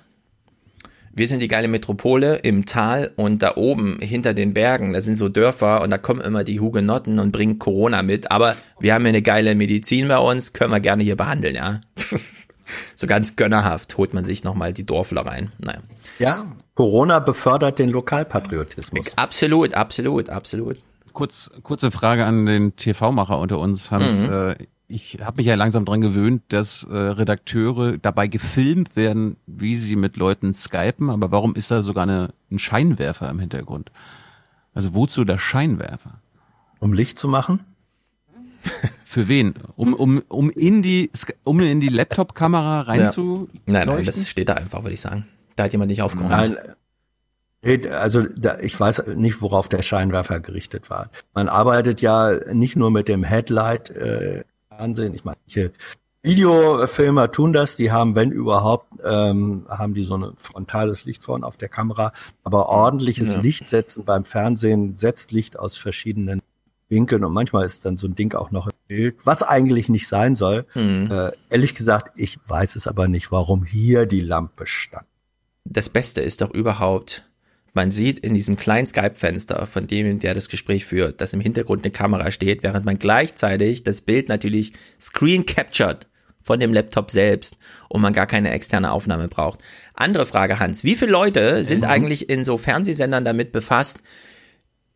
Wir sind die geile Metropole im Tal und da oben hinter den Bergen, da sind so Dörfer und da kommen immer die Hugenotten und bringen Corona mit. Aber wir haben hier eine geile Medizin bei uns, können wir gerne hier behandeln, ja. [laughs] so ganz gönnerhaft holt man sich nochmal die Dorfler rein. Naja. Ja, Corona befördert den Lokalpatriotismus. Absolut, absolut, absolut. Kurz, kurze Frage an den TV-Macher unter uns, Hans. Mhm. Äh, ich habe mich ja langsam dran gewöhnt, dass äh, Redakteure dabei gefilmt werden, wie sie mit Leuten skypen, aber warum ist da sogar eine, ein Scheinwerfer im Hintergrund? Also wozu der Scheinwerfer? Um Licht zu machen? Für wen? Um, um, um in die, um in die Laptop-Kamera rein zu. Nein, nein, das steht da einfach, würde ich sagen. Da hat jemand nicht aufgeräumt. Nein, also da, ich weiß nicht, worauf der Scheinwerfer gerichtet war. Man arbeitet ja nicht nur mit dem Headlight äh, Fernsehen. Ich meine, Videofilmer tun das, die haben, wenn überhaupt, ähm, haben die so ein frontales Licht vorne auf der Kamera, aber ordentliches ja. Licht setzen beim Fernsehen setzt Licht aus verschiedenen Winkeln und manchmal ist dann so ein Ding auch noch im Bild, was eigentlich nicht sein soll. Mhm. Äh, ehrlich gesagt, ich weiß es aber nicht, warum hier die Lampe stand. Das Beste ist doch überhaupt, man sieht in diesem kleinen Skype-Fenster von dem, der das Gespräch führt, dass im Hintergrund eine Kamera steht, während man gleichzeitig das Bild natürlich screen captured von dem Laptop selbst und man gar keine externe Aufnahme braucht. Andere Frage, Hans. Wie viele Leute sind mhm. eigentlich in so Fernsehsendern damit befasst,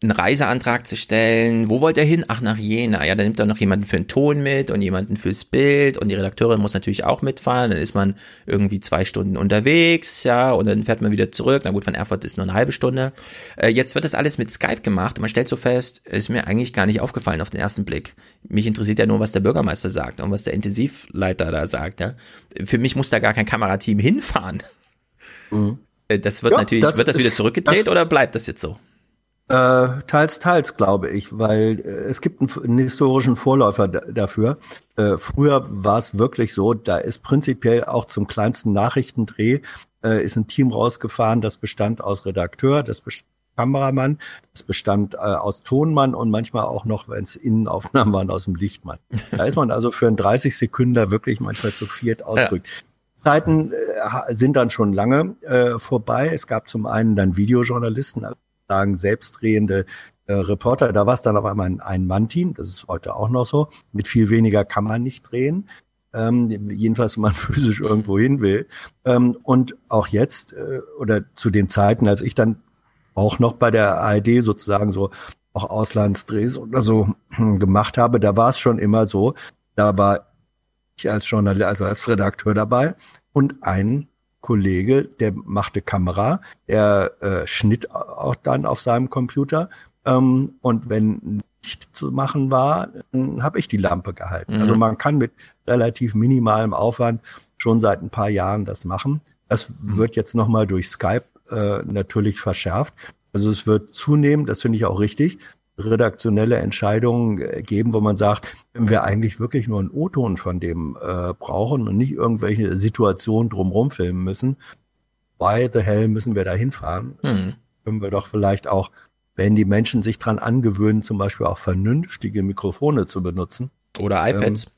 einen Reiseantrag zu stellen. Wo wollt ihr hin? Ach, nach Jena. Ja, dann nimmt er noch jemanden für den Ton mit und jemanden fürs Bild und die Redakteurin muss natürlich auch mitfahren. Dann ist man irgendwie zwei Stunden unterwegs, ja, und dann fährt man wieder zurück. Na gut, von Erfurt ist nur eine halbe Stunde. Äh, jetzt wird das alles mit Skype gemacht und man stellt so fest, ist mir eigentlich gar nicht aufgefallen auf den ersten Blick. Mich interessiert ja nur, was der Bürgermeister sagt und was der Intensivleiter da sagt, ja. Für mich muss da gar kein Kamerateam hinfahren. Mhm. Äh, das wird ja, natürlich, das wird das wieder zurückgedreht das, oder bleibt das jetzt so? Äh, teils, teils, glaube ich, weil äh, es gibt einen, einen historischen Vorläufer dafür. Äh, früher war es wirklich so, da ist prinzipiell auch zum kleinsten Nachrichtendreh äh, ist ein Team rausgefahren, das bestand aus Redakteur, das bestand Kameramann, das bestand äh, aus Tonmann und manchmal auch noch, wenn es Innenaufnahmen waren, aus dem Lichtmann. Da ist man also für einen 30 Sekunden wirklich manchmal zu viert ausgerückt. Ja. Zeiten äh, sind dann schon lange äh, vorbei. Es gab zum einen dann Videojournalisten, sagen selbstdrehende äh, Reporter. Da war es dann auf einmal ein Ein-Mann-Team, das ist heute auch noch so. Mit viel weniger kann man nicht drehen. Ähm, jedenfalls, wenn man [laughs] physisch irgendwo hin will. Ähm, und auch jetzt äh, oder zu den Zeiten, als ich dann auch noch bei der ARD sozusagen so auch Auslandsdrehs oder so gemacht habe, da war es schon immer so, da war ich als Journalist, also als Redakteur dabei und ein Kollege, der machte Kamera, er äh, schnitt auch dann auf seinem Computer ähm, und wenn nicht zu machen war, dann habe ich die Lampe gehalten. Mhm. Also man kann mit relativ minimalem Aufwand schon seit ein paar Jahren das machen. Das mhm. wird jetzt nochmal durch Skype äh, natürlich verschärft. Also es wird zunehmen, das finde ich auch richtig, redaktionelle Entscheidungen äh, geben, wo man sagt, wenn wir eigentlich wirklich nur einen O-Ton von dem äh, brauchen und nicht irgendwelche Situationen drumherum filmen müssen, why the hell müssen wir da hinfahren? Mhm. Können wir doch vielleicht auch, wenn die Menschen sich dran angewöhnen, zum Beispiel auch vernünftige Mikrofone zu benutzen. Oder iPads. Ähm,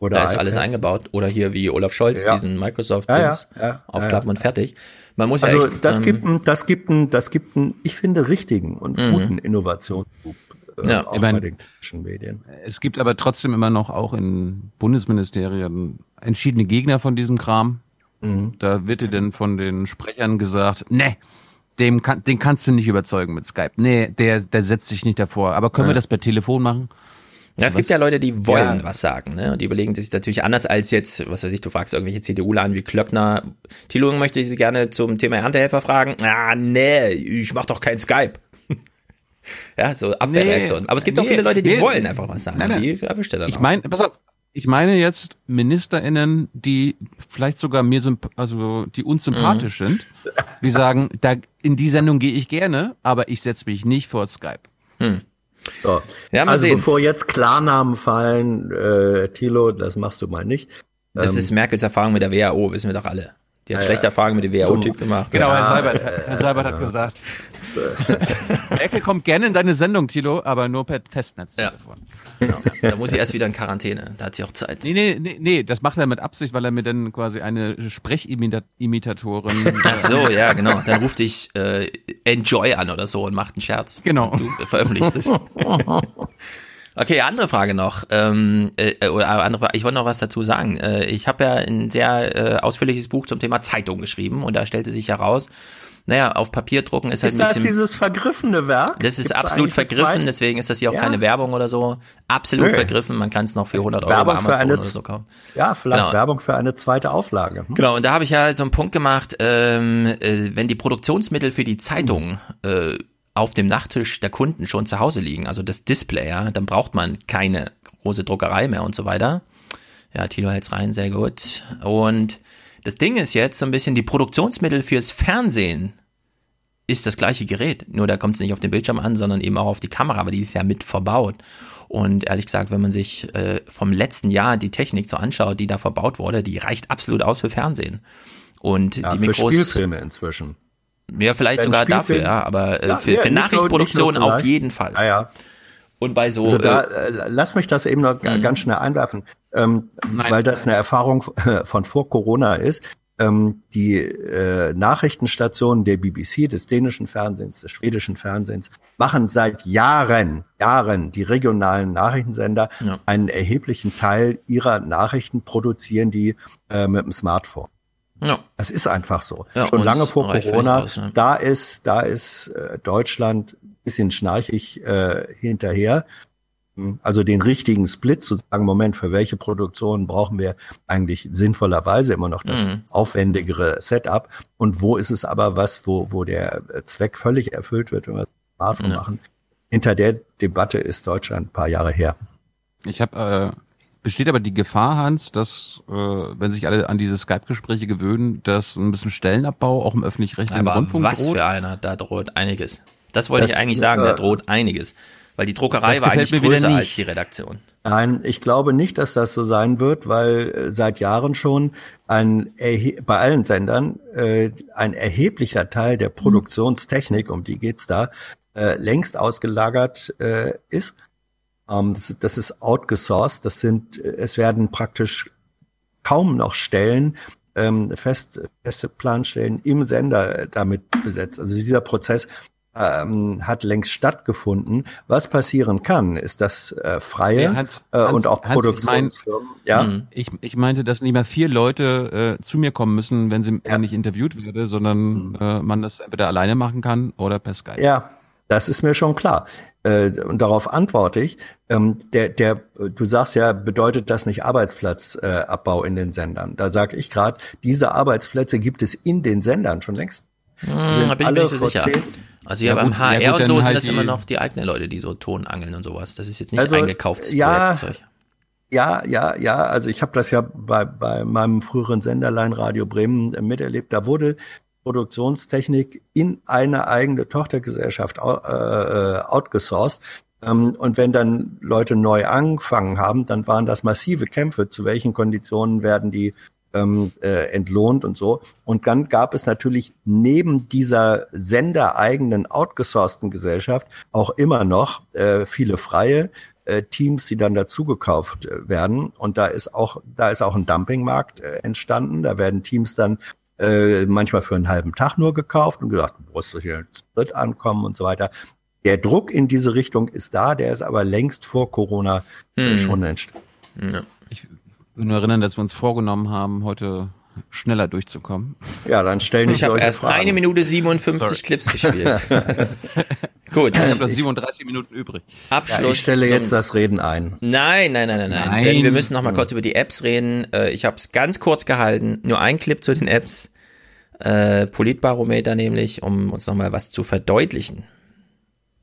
oder da ist iPads. alles eingebaut. Oder hier wie Olaf Scholz, ja. diesen Microsoft-Dings ja, ja, aufklappen und fertig. Man muss also ja echt, das ähm, gibt ein, das gibt ein, das gibt ein, ich finde, richtigen und mhm. guten Innovation. Äh, ja, auch ich mein, bei den Medien. Es gibt aber trotzdem immer noch auch in Bundesministerien entschiedene Gegner von diesem Kram. Mhm. Da wird dir denn von den Sprechern gesagt, ne, dem kann, den kannst du nicht überzeugen mit Skype. Nee, der, der setzt sich nicht davor. Aber können ja. wir das per Telefon machen? Ja, es was? gibt ja Leute, die wollen ja. was sagen, ne? Und die überlegen sich natürlich anders als jetzt, was weiß ich, du fragst irgendwelche CDUler an wie Klöckner. Thilo möchte ich Sie gerne zum Thema Erntehelfer fragen. Ah, nee, ich mach doch kein Skype. [laughs] ja, so Abwehrreaktion. Nee, Aber es gibt nee, auch viele Leute, die nee, wollen einfach was sagen. Nein, nein. Die erwischt er dann Ich meine, pass auf, ich meine jetzt MinisterInnen, die vielleicht sogar mir also die unsympathisch mhm. sind, die sagen, da in die Sendung gehe ich gerne, aber ich setze mich nicht vor Skype. Hm. So. Ja, mal also sehen. bevor jetzt Klarnamen fallen, äh, Thilo, das machst du mal nicht. Das ähm, ist Merkels Erfahrung mit der WHO, wissen wir doch alle. Die hat ja, schlechte Erfahrungen mit dem WHO-Typ gemacht. Genau, Herr Seibert, Herr Seibert hat gesagt. Merkel kommt gerne in deine Sendung, Tilo, aber nur per Festnetztelefon. Ja. Genau. Da muss sie erst wieder in Quarantäne. Da hat sie auch Zeit. Nee, nee, nee, nee, das macht er mit Absicht, weil er mir dann quasi eine Sprechimitatorin. [laughs] Ach so, ja, genau. Dann ruft dich äh, Enjoy an oder so und macht einen Scherz. Genau. Du veröffentlichst es. Okay, andere Frage noch. Ähm, äh, oder andere Frage. Ich wollte noch was dazu sagen. Äh, ich habe ja ein sehr äh, ausführliches Buch zum Thema Zeitung geschrieben und da stellte sich heraus, naja, auf Papier drucken ist, ist halt ein bisschen. Ist das dieses vergriffene Werk? Das ist Gibt's absolut vergriffen, deswegen ist das hier auch ja. keine Werbung oder so. Absolut Nö. vergriffen, man kann es noch für 100 Euro Werbung bei Amazon oder so kaufen. Ja, vielleicht genau. Werbung für eine zweite Auflage. Hm? Genau, und da habe ich ja so einen Punkt gemacht, ähm, äh, wenn die Produktionsmittel für die Zeitung äh, auf dem Nachttisch der Kunden schon zu Hause liegen, also das Display, ja, dann braucht man keine große Druckerei mehr und so weiter. Ja, Tilo hält's rein, sehr gut. Und das Ding ist jetzt so ein bisschen die Produktionsmittel fürs Fernsehen ist das gleiche Gerät, nur da kommt es nicht auf den Bildschirm an, sondern eben auch auf die Kamera, aber die ist ja mit verbaut. Und ehrlich gesagt, wenn man sich äh, vom letzten Jahr die Technik so anschaut, die da verbaut wurde, die reicht absolut aus für Fernsehen. Und ja, die Mikros, für Spielfilme inzwischen. Ja, vielleicht sogar dafür, ja, aber äh, ja, für, ja, für Nachrichtenproduktion auf jeden Fall. Ja, ja. Und bei so. Also da, äh, äh lass mich das eben noch mhm. ganz schnell einwerfen, ähm, weil das eine Erfahrung [laughs] von vor Corona ist. ähm, die äh, Nachrichtenstationen der BBC, des dänischen Fernsehens, des schwedischen Fernsehens, machen seit Jahren, Jahren die regionalen Nachrichtensender ja. einen erheblichen Teil ihrer Nachrichten produzieren die äh, mit dem Smartphone. Ja. Das ist einfach so. Ja, Schon lange vor Corona. Aus, ne? Da ist, da ist äh, Deutschland bisschen schnarchig äh, hinterher. Also den richtigen Split zu sagen, Moment, für welche Produktion brauchen wir eigentlich sinnvollerweise immer noch das mhm. aufwendigere Setup und wo ist es aber was, wo, wo der Zweck völlig erfüllt wird, wenn wir Smartphone ja. machen. Hinter der Debatte ist Deutschland ein paar Jahre her. Ich habe äh, besteht aber die Gefahr, Hans, dass äh, wenn sich alle an diese Skype-Gespräche gewöhnen, dass ein bisschen Stellenabbau auch im öffentlich-rechtlichen Rundfunk was droht. Was für einer, da droht einiges. Das wollte das, ich eigentlich sagen, da äh, droht einiges. Weil die Druckerei war eigentlich größer als die Redaktion. Nein, ich glaube nicht, dass das so sein wird, weil äh, seit Jahren schon ein bei allen Sendern äh, ein erheblicher Teil der Produktionstechnik, um die geht's da, äh, längst ausgelagert äh, ist. Ähm, das ist. Das ist outgesourced. Das sind, äh, es werden praktisch kaum noch Stellen, ähm, fest, feste Planstellen im Sender äh, damit besetzt. Also dieser Prozess ähm, hat längst stattgefunden. Was passieren kann, ist, dass äh, freie ja, Hans, äh, Hans, und auch Hans, Produktionsfirmen. Ich mein, ja, hm. ich, ich meinte, dass nicht mehr vier Leute äh, zu mir kommen müssen, wenn sie ja. nicht interviewt werde, sondern mhm. äh, man das entweder alleine machen kann oder per Skype. Ja, das ist mir schon klar. Äh, und darauf antworte ich. Ähm, der, der, du sagst ja, bedeutet das nicht Arbeitsplatzabbau äh, in den Sendern? Da sage ich gerade, diese Arbeitsplätze gibt es in den Sendern schon längst. Hm, da bin ich mir nicht so sicher. Also ja, ja beim HR ja, gut, und so sind halt das immer noch die eigenen Leute, die so Ton angeln und sowas. Das ist jetzt nicht also, eingekauftes ja, Projektzeug. Ja, ja, ja. Also ich habe das ja bei, bei meinem früheren Senderlein Radio Bremen miterlebt. Da wurde Produktionstechnik in eine eigene Tochtergesellschaft äh, äh, outgesourced. Ähm, und wenn dann Leute neu angefangen haben, dann waren das massive Kämpfe. Zu welchen Konditionen werden die ähm, äh, entlohnt und so. Und dann gab es natürlich neben dieser sendereigenen outgesourcten Gesellschaft auch immer noch äh, viele freie äh, Teams, die dann dazugekauft äh, werden. Und da ist auch, da ist auch ein Dumpingmarkt äh, entstanden. Da werden Teams dann äh, manchmal für einen halben Tag nur gekauft und gesagt, du musst hier dritt ankommen und so weiter. Der Druck in diese Richtung ist da, der ist aber längst vor Corona äh, hm. schon entstanden. Ja. Ich will nur erinnern, dass wir uns vorgenommen haben, heute schneller durchzukommen. Ja, dann stellen Ich habe erst Fragen. eine Minute 57 Sorry. Clips gespielt. [laughs] Gut. Ich habe 37 Minuten übrig. Abschluss. Ja, ich stelle jetzt das Reden ein. Nein, nein, nein, nein, nein. nein. Denn wir müssen noch mal kurz über die Apps reden. Äh, ich habe es ganz kurz gehalten. Nur ein Clip zu den Apps. Äh, Politbarometer nämlich, um uns noch mal was zu verdeutlichen.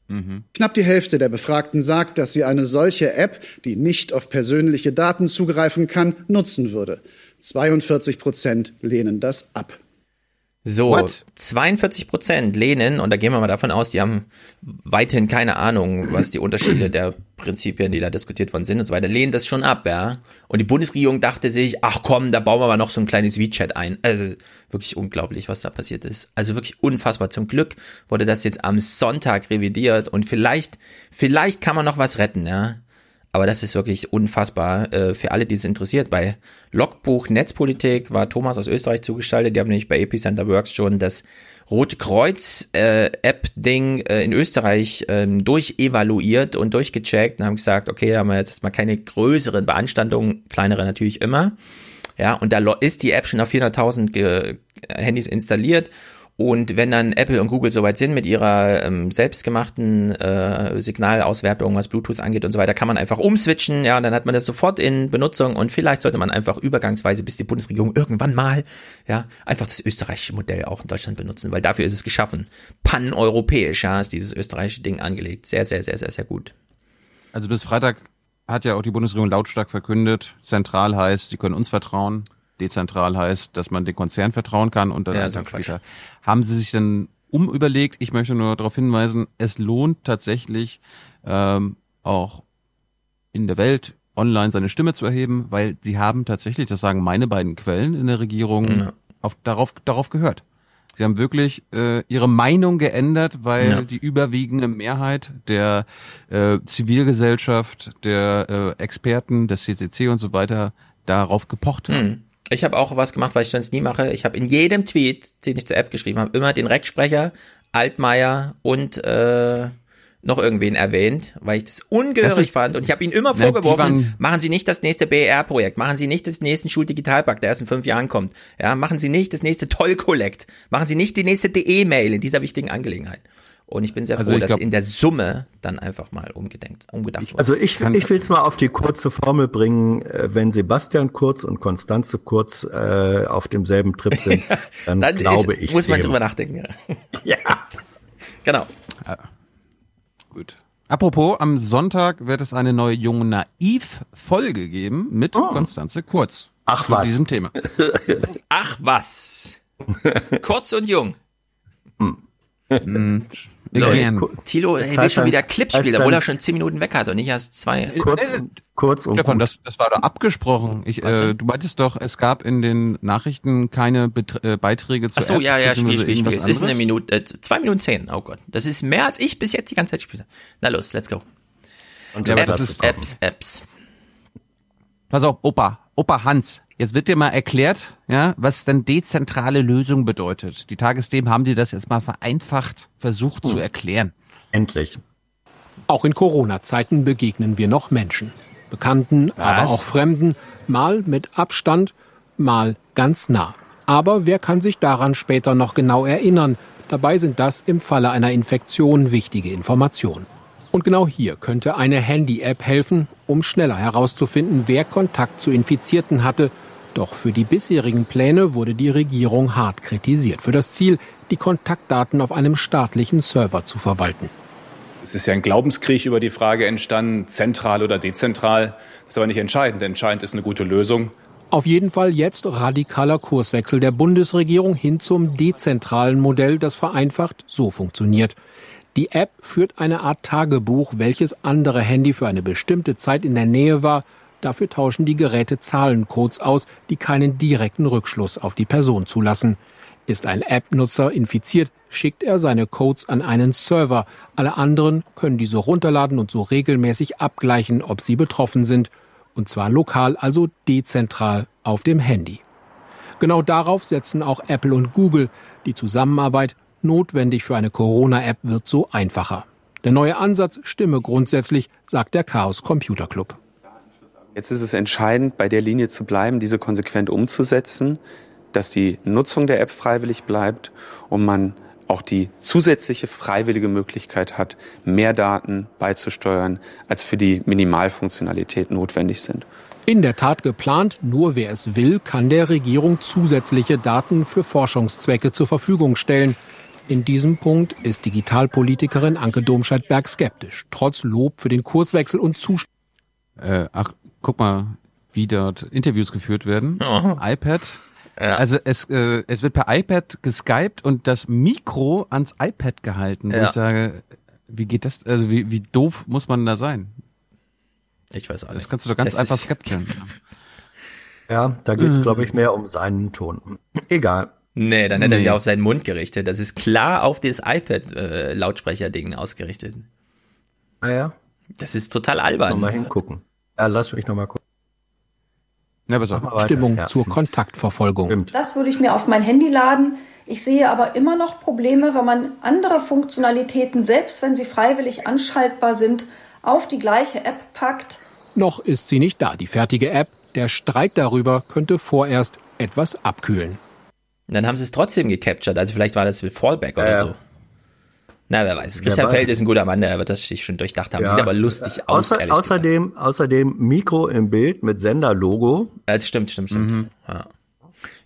Mhm. Knapp die Hälfte der Befragten sagt, dass sie eine solche App, die nicht auf persönliche Daten zugreifen kann, nutzen würde. 42 Prozent lehnen das ab. So, What? 42 Prozent lehnen, und da gehen wir mal davon aus, die haben weiterhin keine Ahnung, was die Unterschiede der Prinzipien, die da diskutiert worden sind und so weiter, lehnen das schon ab, ja. Und die Bundesregierung dachte sich, ach komm, da bauen wir mal noch so ein kleines WeChat ein. Also wirklich unglaublich, was da passiert ist. Also wirklich unfassbar. Zum Glück wurde das jetzt am Sonntag revidiert und vielleicht, vielleicht kann man noch was retten, ja. Aber das ist wirklich unfassbar äh, für alle, die es interessiert. Bei Logbuch Netzpolitik war Thomas aus Österreich zugestaltet. Die haben nämlich bei Epicenter Works schon das Rote Kreuz äh, App-Ding äh, in Österreich ähm, durchevaluiert und durchgecheckt und haben gesagt, okay, da haben wir jetzt mal keine größeren Beanstandungen, kleinere natürlich immer. Ja, und da ist die App schon auf 400.000 Handys installiert und wenn dann Apple und Google soweit sind mit ihrer ähm, selbstgemachten äh, Signalauswertung, was Bluetooth angeht und so weiter, kann man einfach umswitchen, ja, und dann hat man das sofort in Benutzung und vielleicht sollte man einfach übergangsweise, bis die Bundesregierung irgendwann mal, ja, einfach das österreichische Modell auch in Deutschland benutzen, weil dafür ist es geschaffen. Pan-europäisch, ja, ist dieses österreichische Ding angelegt. Sehr, sehr, sehr, sehr, sehr gut. Also bis Freitag hat ja auch die Bundesregierung lautstark verkündet, zentral heißt, sie können uns vertrauen dezentral heißt, dass man den Konzern vertrauen kann und dann ja, einfach später. Haben Sie sich dann umüberlegt? Ich möchte nur darauf hinweisen, es lohnt tatsächlich ähm, auch in der Welt online seine Stimme zu erheben, weil sie haben tatsächlich, das sagen meine beiden Quellen in der Regierung, ja. auf, darauf, darauf gehört. Sie haben wirklich äh, ihre Meinung geändert, weil ja. die überwiegende Mehrheit der äh, Zivilgesellschaft, der äh, Experten, des CCC und so weiter darauf gepocht haben. Mhm. Ich habe auch was gemacht, was ich sonst nie mache. Ich habe in jedem Tweet, den ich zur App geschrieben habe, immer den Recksprecher, Altmaier und äh, noch irgendwen erwähnt, weil ich das ungehörig das fand. Und ich habe ihnen immer vorgeworfen, machen Sie nicht das nächste BER-Projekt, machen Sie nicht das nächste Schuldigitalpakt, der erst in fünf Jahren kommt. Ja, machen Sie nicht das nächste Toll-Collect, machen Sie nicht die nächste DE-Mail in dieser wichtigen Angelegenheit. Und ich bin sehr also froh, dass glaub, in der Summe dann einfach mal umgedenkt, umgedacht wurde. Also ich, ich will es mal auf die kurze Formel bringen, äh, wenn Sebastian Kurz und Konstanze Kurz äh, auf demselben Trip sind, [laughs] dann, dann glaube ist, ich. Muss man drüber nachdenken. Ja. [laughs] ja. [laughs] Genau. Ja. Gut. Apropos, am Sonntag wird es eine neue Jung Naiv-Folge geben mit oh. Konstanze Kurz. Ach was. diesem Thema. Ach was. Kurz und jung. Hm. So, Tilo ey, will schon wieder Clips spielen, obwohl er schon zehn Minuten weg hat und nicht erst zwei. Kurz, und, kurz und Stefan, das, das war doch abgesprochen. Ich, äh, du meintest doch, es gab in den Nachrichten keine Bet äh, Beiträge zu Ach so, App, ja, ja, Spiel, Spiel, Spiel. Es ist eine Minute, äh, zwei Minuten zehn. Oh Gott, das ist mehr als ich bis jetzt die ganze Zeit spiele. Na los, let's go. Und Apps, Apps, Apps. Pass auf, Opa, Opa Hans, Jetzt wird dir mal erklärt, ja, was denn dezentrale Lösung bedeutet. Die Tagesthemen haben dir das jetzt mal vereinfacht versucht hm. zu erklären. Endlich. Auch in Corona-Zeiten begegnen wir noch Menschen. Bekannten, was? aber auch Fremden, mal mit Abstand, mal ganz nah. Aber wer kann sich daran später noch genau erinnern? Dabei sind das im Falle einer Infektion wichtige Informationen. Und genau hier könnte eine Handy-App helfen, um schneller herauszufinden, wer Kontakt zu Infizierten hatte doch für die bisherigen Pläne wurde die Regierung hart kritisiert. Für das Ziel, die Kontaktdaten auf einem staatlichen Server zu verwalten. Es ist ja ein Glaubenskrieg über die Frage entstanden, zentral oder dezentral. Das ist aber nicht entscheidend. Entscheidend ist eine gute Lösung. Auf jeden Fall jetzt radikaler Kurswechsel der Bundesregierung hin zum dezentralen Modell, das vereinfacht so funktioniert. Die App führt eine Art Tagebuch, welches andere Handy für eine bestimmte Zeit in der Nähe war Dafür tauschen die Geräte Zahlencodes aus, die keinen direkten Rückschluss auf die Person zulassen. Ist ein App-Nutzer infiziert, schickt er seine Codes an einen Server. Alle anderen können diese runterladen und so regelmäßig abgleichen, ob sie betroffen sind. Und zwar lokal, also dezentral auf dem Handy. Genau darauf setzen auch Apple und Google. Die Zusammenarbeit, notwendig für eine Corona-App, wird so einfacher. Der neue Ansatz stimme grundsätzlich, sagt der Chaos Computer Club. Jetzt ist es entscheidend, bei der Linie zu bleiben, diese konsequent umzusetzen, dass die Nutzung der App freiwillig bleibt und man auch die zusätzliche freiwillige Möglichkeit hat, mehr Daten beizusteuern, als für die Minimalfunktionalität notwendig sind. In der Tat geplant, nur wer es will, kann der Regierung zusätzliche Daten für Forschungszwecke zur Verfügung stellen. In diesem Punkt ist Digitalpolitikerin Anke Domscheit-Berg skeptisch, trotz Lob für den Kurswechsel und Zustimmung. Äh, ach, guck mal, wie dort Interviews geführt werden. Oh. iPad. Ja. Also es, äh, es wird per iPad geskypt und das Mikro ans iPad gehalten. Ja. Ich sage, wie geht das? Also wie, wie doof muss man da sein? Ich weiß auch nicht. Das kannst du doch ganz das einfach skeptisch. [laughs] [laughs] Ja, da geht's, glaube ich, mehr um seinen Ton. Egal. Nee, dann hätte nee. er sich auf seinen Mund gerichtet. Das ist klar auf das iPad-Lautsprecher-Ding äh, ausgerichtet. Ah ja? Das ist total albern. Mal hingucken. Ja, lass mich noch mal gucken. Ja, besser. Stimmung ja. zur Kontaktverfolgung. Stimmt. Das würde ich mir auf mein Handy laden. Ich sehe aber immer noch Probleme, wenn man andere Funktionalitäten, selbst wenn sie freiwillig anschaltbar sind, auf die gleiche App packt. Noch ist sie nicht da, die fertige App. Der Streit darüber könnte vorerst etwas abkühlen. dann haben sie es trotzdem gecaptured. Also vielleicht war das Fallback oder ja, so. Na, wer weiß. Christian Feld ist ein guter Mann, der wird das sich schon durchdacht haben. Ja. Sieht aber lustig aus. Außer, außerdem, gesagt. außerdem Mikro im Bild mit Senderlogo. Ja, das stimmt, stimmt, stimmt. Mhm. Ja.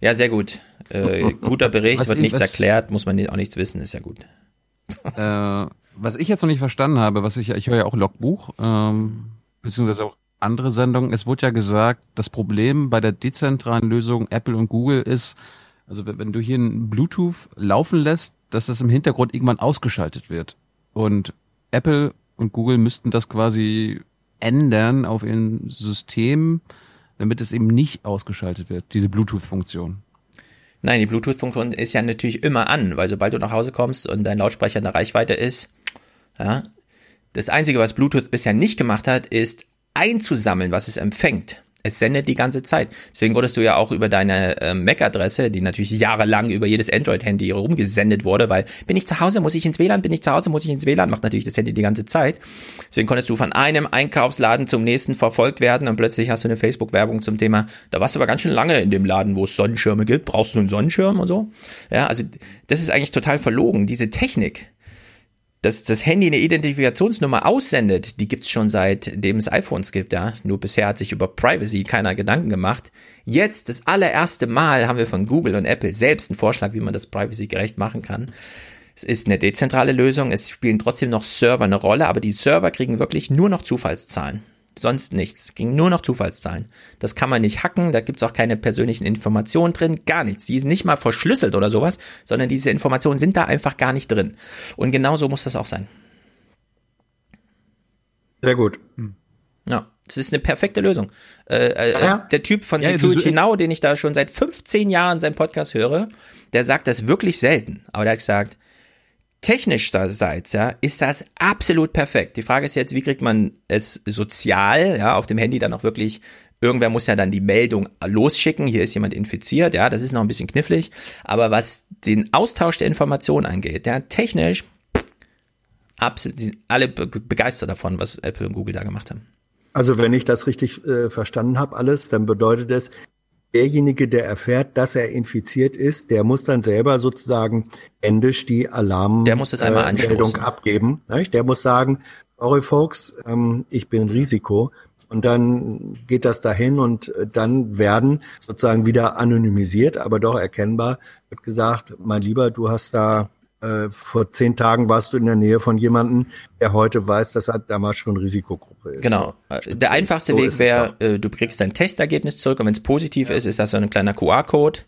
ja. sehr gut. Äh, guter Bericht, [laughs] was wird nichts erklärt, muss man auch nichts wissen, ist ja gut. Äh, was ich jetzt noch nicht verstanden habe, was ich, ich höre ja auch Logbuch, ähm, beziehungsweise auch andere Sendungen. Es wurde ja gesagt, das Problem bei der dezentralen Lösung Apple und Google ist, also wenn du hier ein Bluetooth laufen lässt, dass das im Hintergrund irgendwann ausgeschaltet wird. Und Apple und Google müssten das quasi ändern auf ihrem System, damit es eben nicht ausgeschaltet wird, diese Bluetooth-Funktion. Nein, die Bluetooth-Funktion ist ja natürlich immer an, weil sobald du nach Hause kommst und dein Lautsprecher in der Reichweite ist, ja, das Einzige, was Bluetooth bisher nicht gemacht hat, ist einzusammeln, was es empfängt. Es sendet die ganze Zeit. Deswegen wurdest du ja auch über deine äh, MAC-Adresse, die natürlich jahrelang über jedes Android-Handy rumgesendet wurde, weil bin ich zu Hause, muss ich ins WLAN, bin ich zu Hause, muss ich ins WLAN, macht natürlich das Handy die ganze Zeit. Deswegen konntest du von einem Einkaufsladen zum nächsten verfolgt werden und plötzlich hast du eine Facebook-Werbung zum Thema, da warst du aber ganz schön lange in dem Laden, wo es Sonnenschirme gibt, brauchst du einen Sonnenschirm und so. Ja, also das ist eigentlich total verlogen. Diese Technik, dass das Handy eine Identifikationsnummer aussendet, die gibt's schon seitdem es iPhones gibt, ja. Nur bisher hat sich über Privacy keiner Gedanken gemacht. Jetzt, das allererste Mal, haben wir von Google und Apple selbst einen Vorschlag, wie man das privacy-gerecht machen kann. Es ist eine dezentrale Lösung, es spielen trotzdem noch Server eine Rolle, aber die Server kriegen wirklich nur noch Zufallszahlen sonst nichts. Es ging nur noch Zufallszahlen. Das kann man nicht hacken, da gibt's auch keine persönlichen Informationen drin, gar nichts. Die sind nicht mal verschlüsselt oder sowas, sondern diese Informationen sind da einfach gar nicht drin. Und genau so muss das auch sein. Sehr gut. Ja, das ist eine perfekte Lösung. Äh, äh, ja. Der Typ von ja, Security Now, den ich da schon seit 15 Jahren seinen Podcast höre, der sagt das wirklich selten. Aber der hat gesagt, technischerseits, ja, ist das absolut perfekt. Die Frage ist jetzt, wie kriegt man es sozial, ja, auf dem Handy dann auch wirklich Irgendwer muss ja dann die Meldung losschicken, hier ist jemand infiziert, ja, das ist noch ein bisschen knifflig. Aber was den Austausch der Informationen angeht, ja, technisch, absolut, alle begeistert davon, was Apple und Google da gemacht haben. Also wenn ich das richtig äh, verstanden habe, alles, dann bedeutet es, derjenige, der erfährt, dass er infiziert ist, der muss dann selber sozusagen endisch die Alarmmeldung der muss das einmal äh, abgeben. Nicht? Der muss sagen, sorry folks, ähm, ich bin Risiko. Und dann geht das dahin und äh, dann werden sozusagen wieder anonymisiert, aber doch erkennbar wird gesagt, mein Lieber, du hast da äh, vor zehn Tagen warst du in der Nähe von jemandem, der heute weiß, dass er damals schon Risikogruppe ist. Genau. Der einfachste so Weg wäre, äh, du kriegst dein Testergebnis zurück und wenn es positiv ja. ist, ist das so ein kleiner QR-Code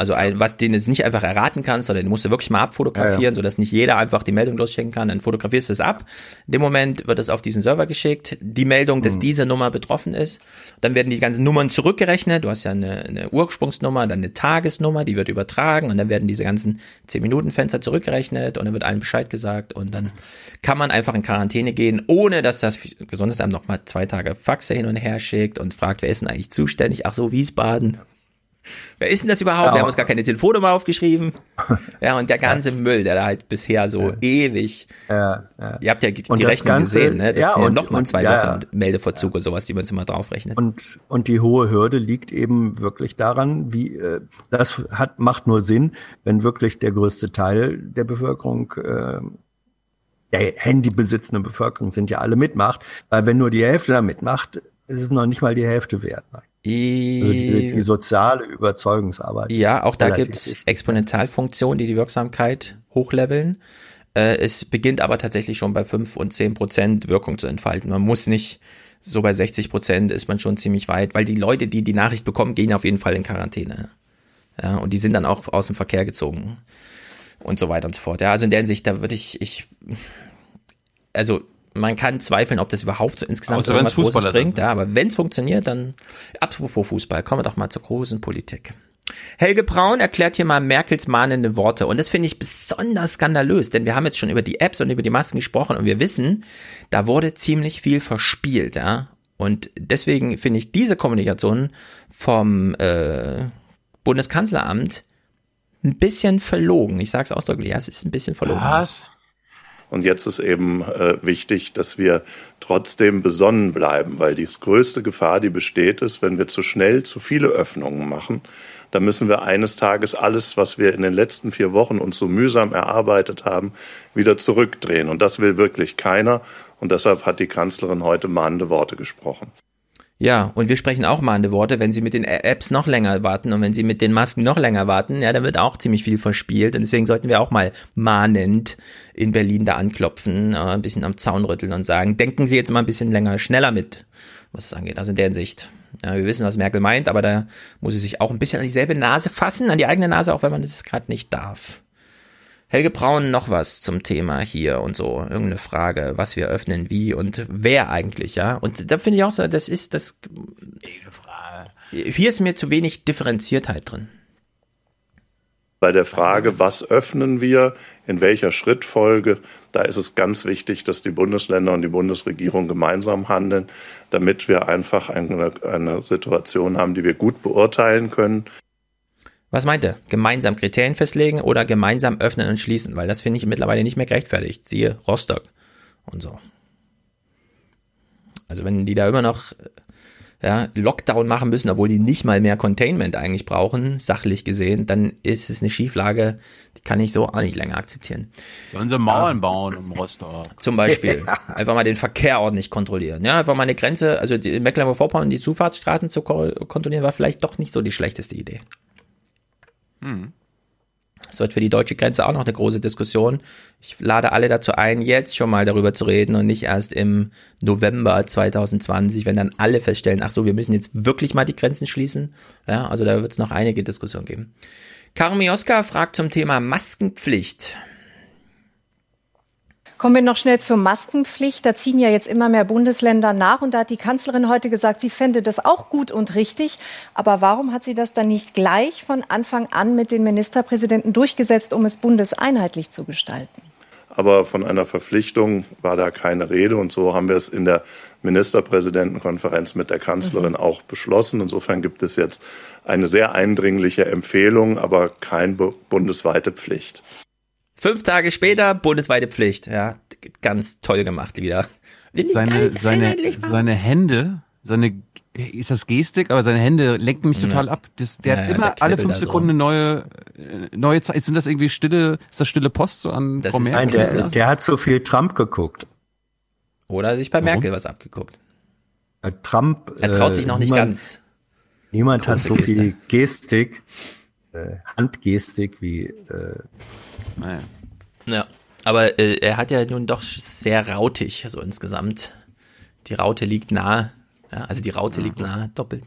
also ein, was den es nicht einfach erraten kannst, sondern den musst du wirklich mal abfotografieren, ja, ja. sodass nicht jeder einfach die Meldung losschicken kann. Dann fotografierst du es ab. In dem Moment wird es auf diesen Server geschickt. Die Meldung, dass mhm. diese Nummer betroffen ist. Dann werden die ganzen Nummern zurückgerechnet. Du hast ja eine, eine Ursprungsnummer, dann eine Tagesnummer, die wird übertragen und dann werden diese ganzen 10-Minuten-Fenster zurückgerechnet und dann wird allen Bescheid gesagt und dann kann man einfach in Quarantäne gehen, ohne dass das Gesundheitsamt nochmal zwei Tage Faxe hin und her schickt und fragt, wer ist denn eigentlich zuständig? Ach so, Wiesbaden. Wer ist denn das überhaupt? Ja. Wir haben uns gar keine Telefonnummer aufgeschrieben. [laughs] Ja, und der ganze. Müll, der da halt bisher so ewig. Ja, ja. Ihr habt ja die, die Rechnung Ganze, gesehen, ne? Das ja, sind ja nochmal zwei Wochen Meldeverzug und sowas, die man uns immer draufrechnet. Und, und die hohe Hürde liegt eben wirklich daran, wie, äh, das hat, macht nur Sinn, wenn wirklich der größte Teil der Bevölkerung, äh, der Handy besitzende Bevölkerung sind ja alle mitmacht, weil wenn nur die Hälfte da mitmacht, ist es noch nicht mal die Hälfte wert. Ne? Also die, die, soziale Überzeugungsarbeit. Ja, auch da gibt's Exponentialfunktionen, die die Wirksamkeit hochleveln. Äh, es beginnt aber tatsächlich schon bei fünf und zehn Prozent Wirkung zu entfalten. Man muss nicht so bei 60 Prozent ist man schon ziemlich weit, weil die Leute, die die Nachricht bekommen, gehen auf jeden Fall in Quarantäne. Ja, und die sind dann auch aus dem Verkehr gezogen und so weiter und so fort. Ja, also in der Hinsicht, da würde ich, ich, also man kann zweifeln, ob das überhaupt so insgesamt Außer was Großes bringt. Ja, aber wenn es funktioniert, dann apropos Fußball, kommen wir doch mal zur großen Politik. Helge Braun erklärt hier mal Merkels mahnende Worte und das finde ich besonders skandalös, denn wir haben jetzt schon über die Apps und über die Masken gesprochen und wir wissen, da wurde ziemlich viel verspielt, ja. Und deswegen finde ich diese Kommunikation vom äh, Bundeskanzleramt ein bisschen verlogen. Ich sage es ausdrücklich, ja, es ist ein bisschen verlogen. Was? Und jetzt ist eben äh, wichtig, dass wir trotzdem besonnen bleiben, weil die größte Gefahr, die besteht, ist, wenn wir zu schnell zu viele Öffnungen machen, dann müssen wir eines Tages alles, was wir in den letzten vier Wochen uns so mühsam erarbeitet haben, wieder zurückdrehen. Und das will wirklich keiner. Und deshalb hat die Kanzlerin heute mahnende Worte gesprochen. Ja, und wir sprechen auch mahnende Worte, wenn Sie mit den Apps noch länger warten und wenn Sie mit den Masken noch länger warten, ja, dann wird auch ziemlich viel verspielt und deswegen sollten wir auch mal mahnend in Berlin da anklopfen, äh, ein bisschen am Zaun rütteln und sagen, denken Sie jetzt mal ein bisschen länger, schneller mit, was es angeht. Also in der Hinsicht. Ja, wir wissen, was Merkel meint, aber da muss sie sich auch ein bisschen an dieselbe Nase fassen, an die eigene Nase, auch wenn man das gerade nicht darf. Helge Braun noch was zum Thema hier und so, irgendeine Frage, was wir öffnen, wie und wer eigentlich, ja? Und da finde ich auch so, das ist das. Hier ist mir zu wenig Differenziertheit drin. Bei der Frage, was öffnen wir, in welcher Schrittfolge, da ist es ganz wichtig, dass die Bundesländer und die Bundesregierung gemeinsam handeln, damit wir einfach eine, eine Situation haben, die wir gut beurteilen können. Was meint er? Gemeinsam Kriterien festlegen oder gemeinsam öffnen und schließen? Weil das finde ich mittlerweile nicht mehr gerechtfertigt. Siehe Rostock und so. Also wenn die da immer noch ja, Lockdown machen müssen, obwohl die nicht mal mehr Containment eigentlich brauchen, sachlich gesehen, dann ist es eine Schieflage, die kann ich so auch nicht länger akzeptieren. Sollen sie Mauern ja. bauen im Rostock? Zum Beispiel. [laughs] Einfach mal den Verkehr ordentlich kontrollieren. Ja, einfach mal eine Grenze, also die Mecklenburg-Vorpommern, die Zufahrtsstraßen zu kontrollieren, war vielleicht doch nicht so die schlechteste Idee. Hm. Das wird für die deutsche Grenze auch noch eine große Diskussion. Ich lade alle dazu ein, jetzt schon mal darüber zu reden und nicht erst im November 2020, wenn dann alle feststellen, ach so, wir müssen jetzt wirklich mal die Grenzen schließen. Ja, also da wird es noch einige Diskussionen geben. Karmioska fragt zum Thema Maskenpflicht. Kommen wir noch schnell zur Maskenpflicht. Da ziehen ja jetzt immer mehr Bundesländer nach. Und da hat die Kanzlerin heute gesagt, sie fände das auch gut und richtig. Aber warum hat sie das dann nicht gleich von Anfang an mit den Ministerpräsidenten durchgesetzt, um es bundeseinheitlich zu gestalten? Aber von einer Verpflichtung war da keine Rede. Und so haben wir es in der Ministerpräsidentenkonferenz mit der Kanzlerin mhm. auch beschlossen. Insofern gibt es jetzt eine sehr eindringliche Empfehlung, aber keine bundesweite Pflicht. Fünf Tage später bundesweite Pflicht. Ja, ganz toll gemacht wieder. Seine, seine, seine Hände, seine ist das Gestik, aber seine Hände lenken mich total ab. Das, der ja, hat immer der alle fünf Sekunden so. eine neue, neue Zeit. Sind das irgendwie stille, ist das stille Post so an das Frau Merkel? Nein, der, der hat so viel Trump geguckt. Oder sich bei Warum? Merkel was abgeguckt. Trump. Er traut sich noch nicht niemand, ganz. Niemand hat so Geste. viel Gestik, äh, Handgestik wie äh, naja. Ja, aber äh, er hat ja nun doch sehr rautig, so insgesamt. Die Raute liegt nahe. Ja, also die Raute ja. liegt nahe, doppelt.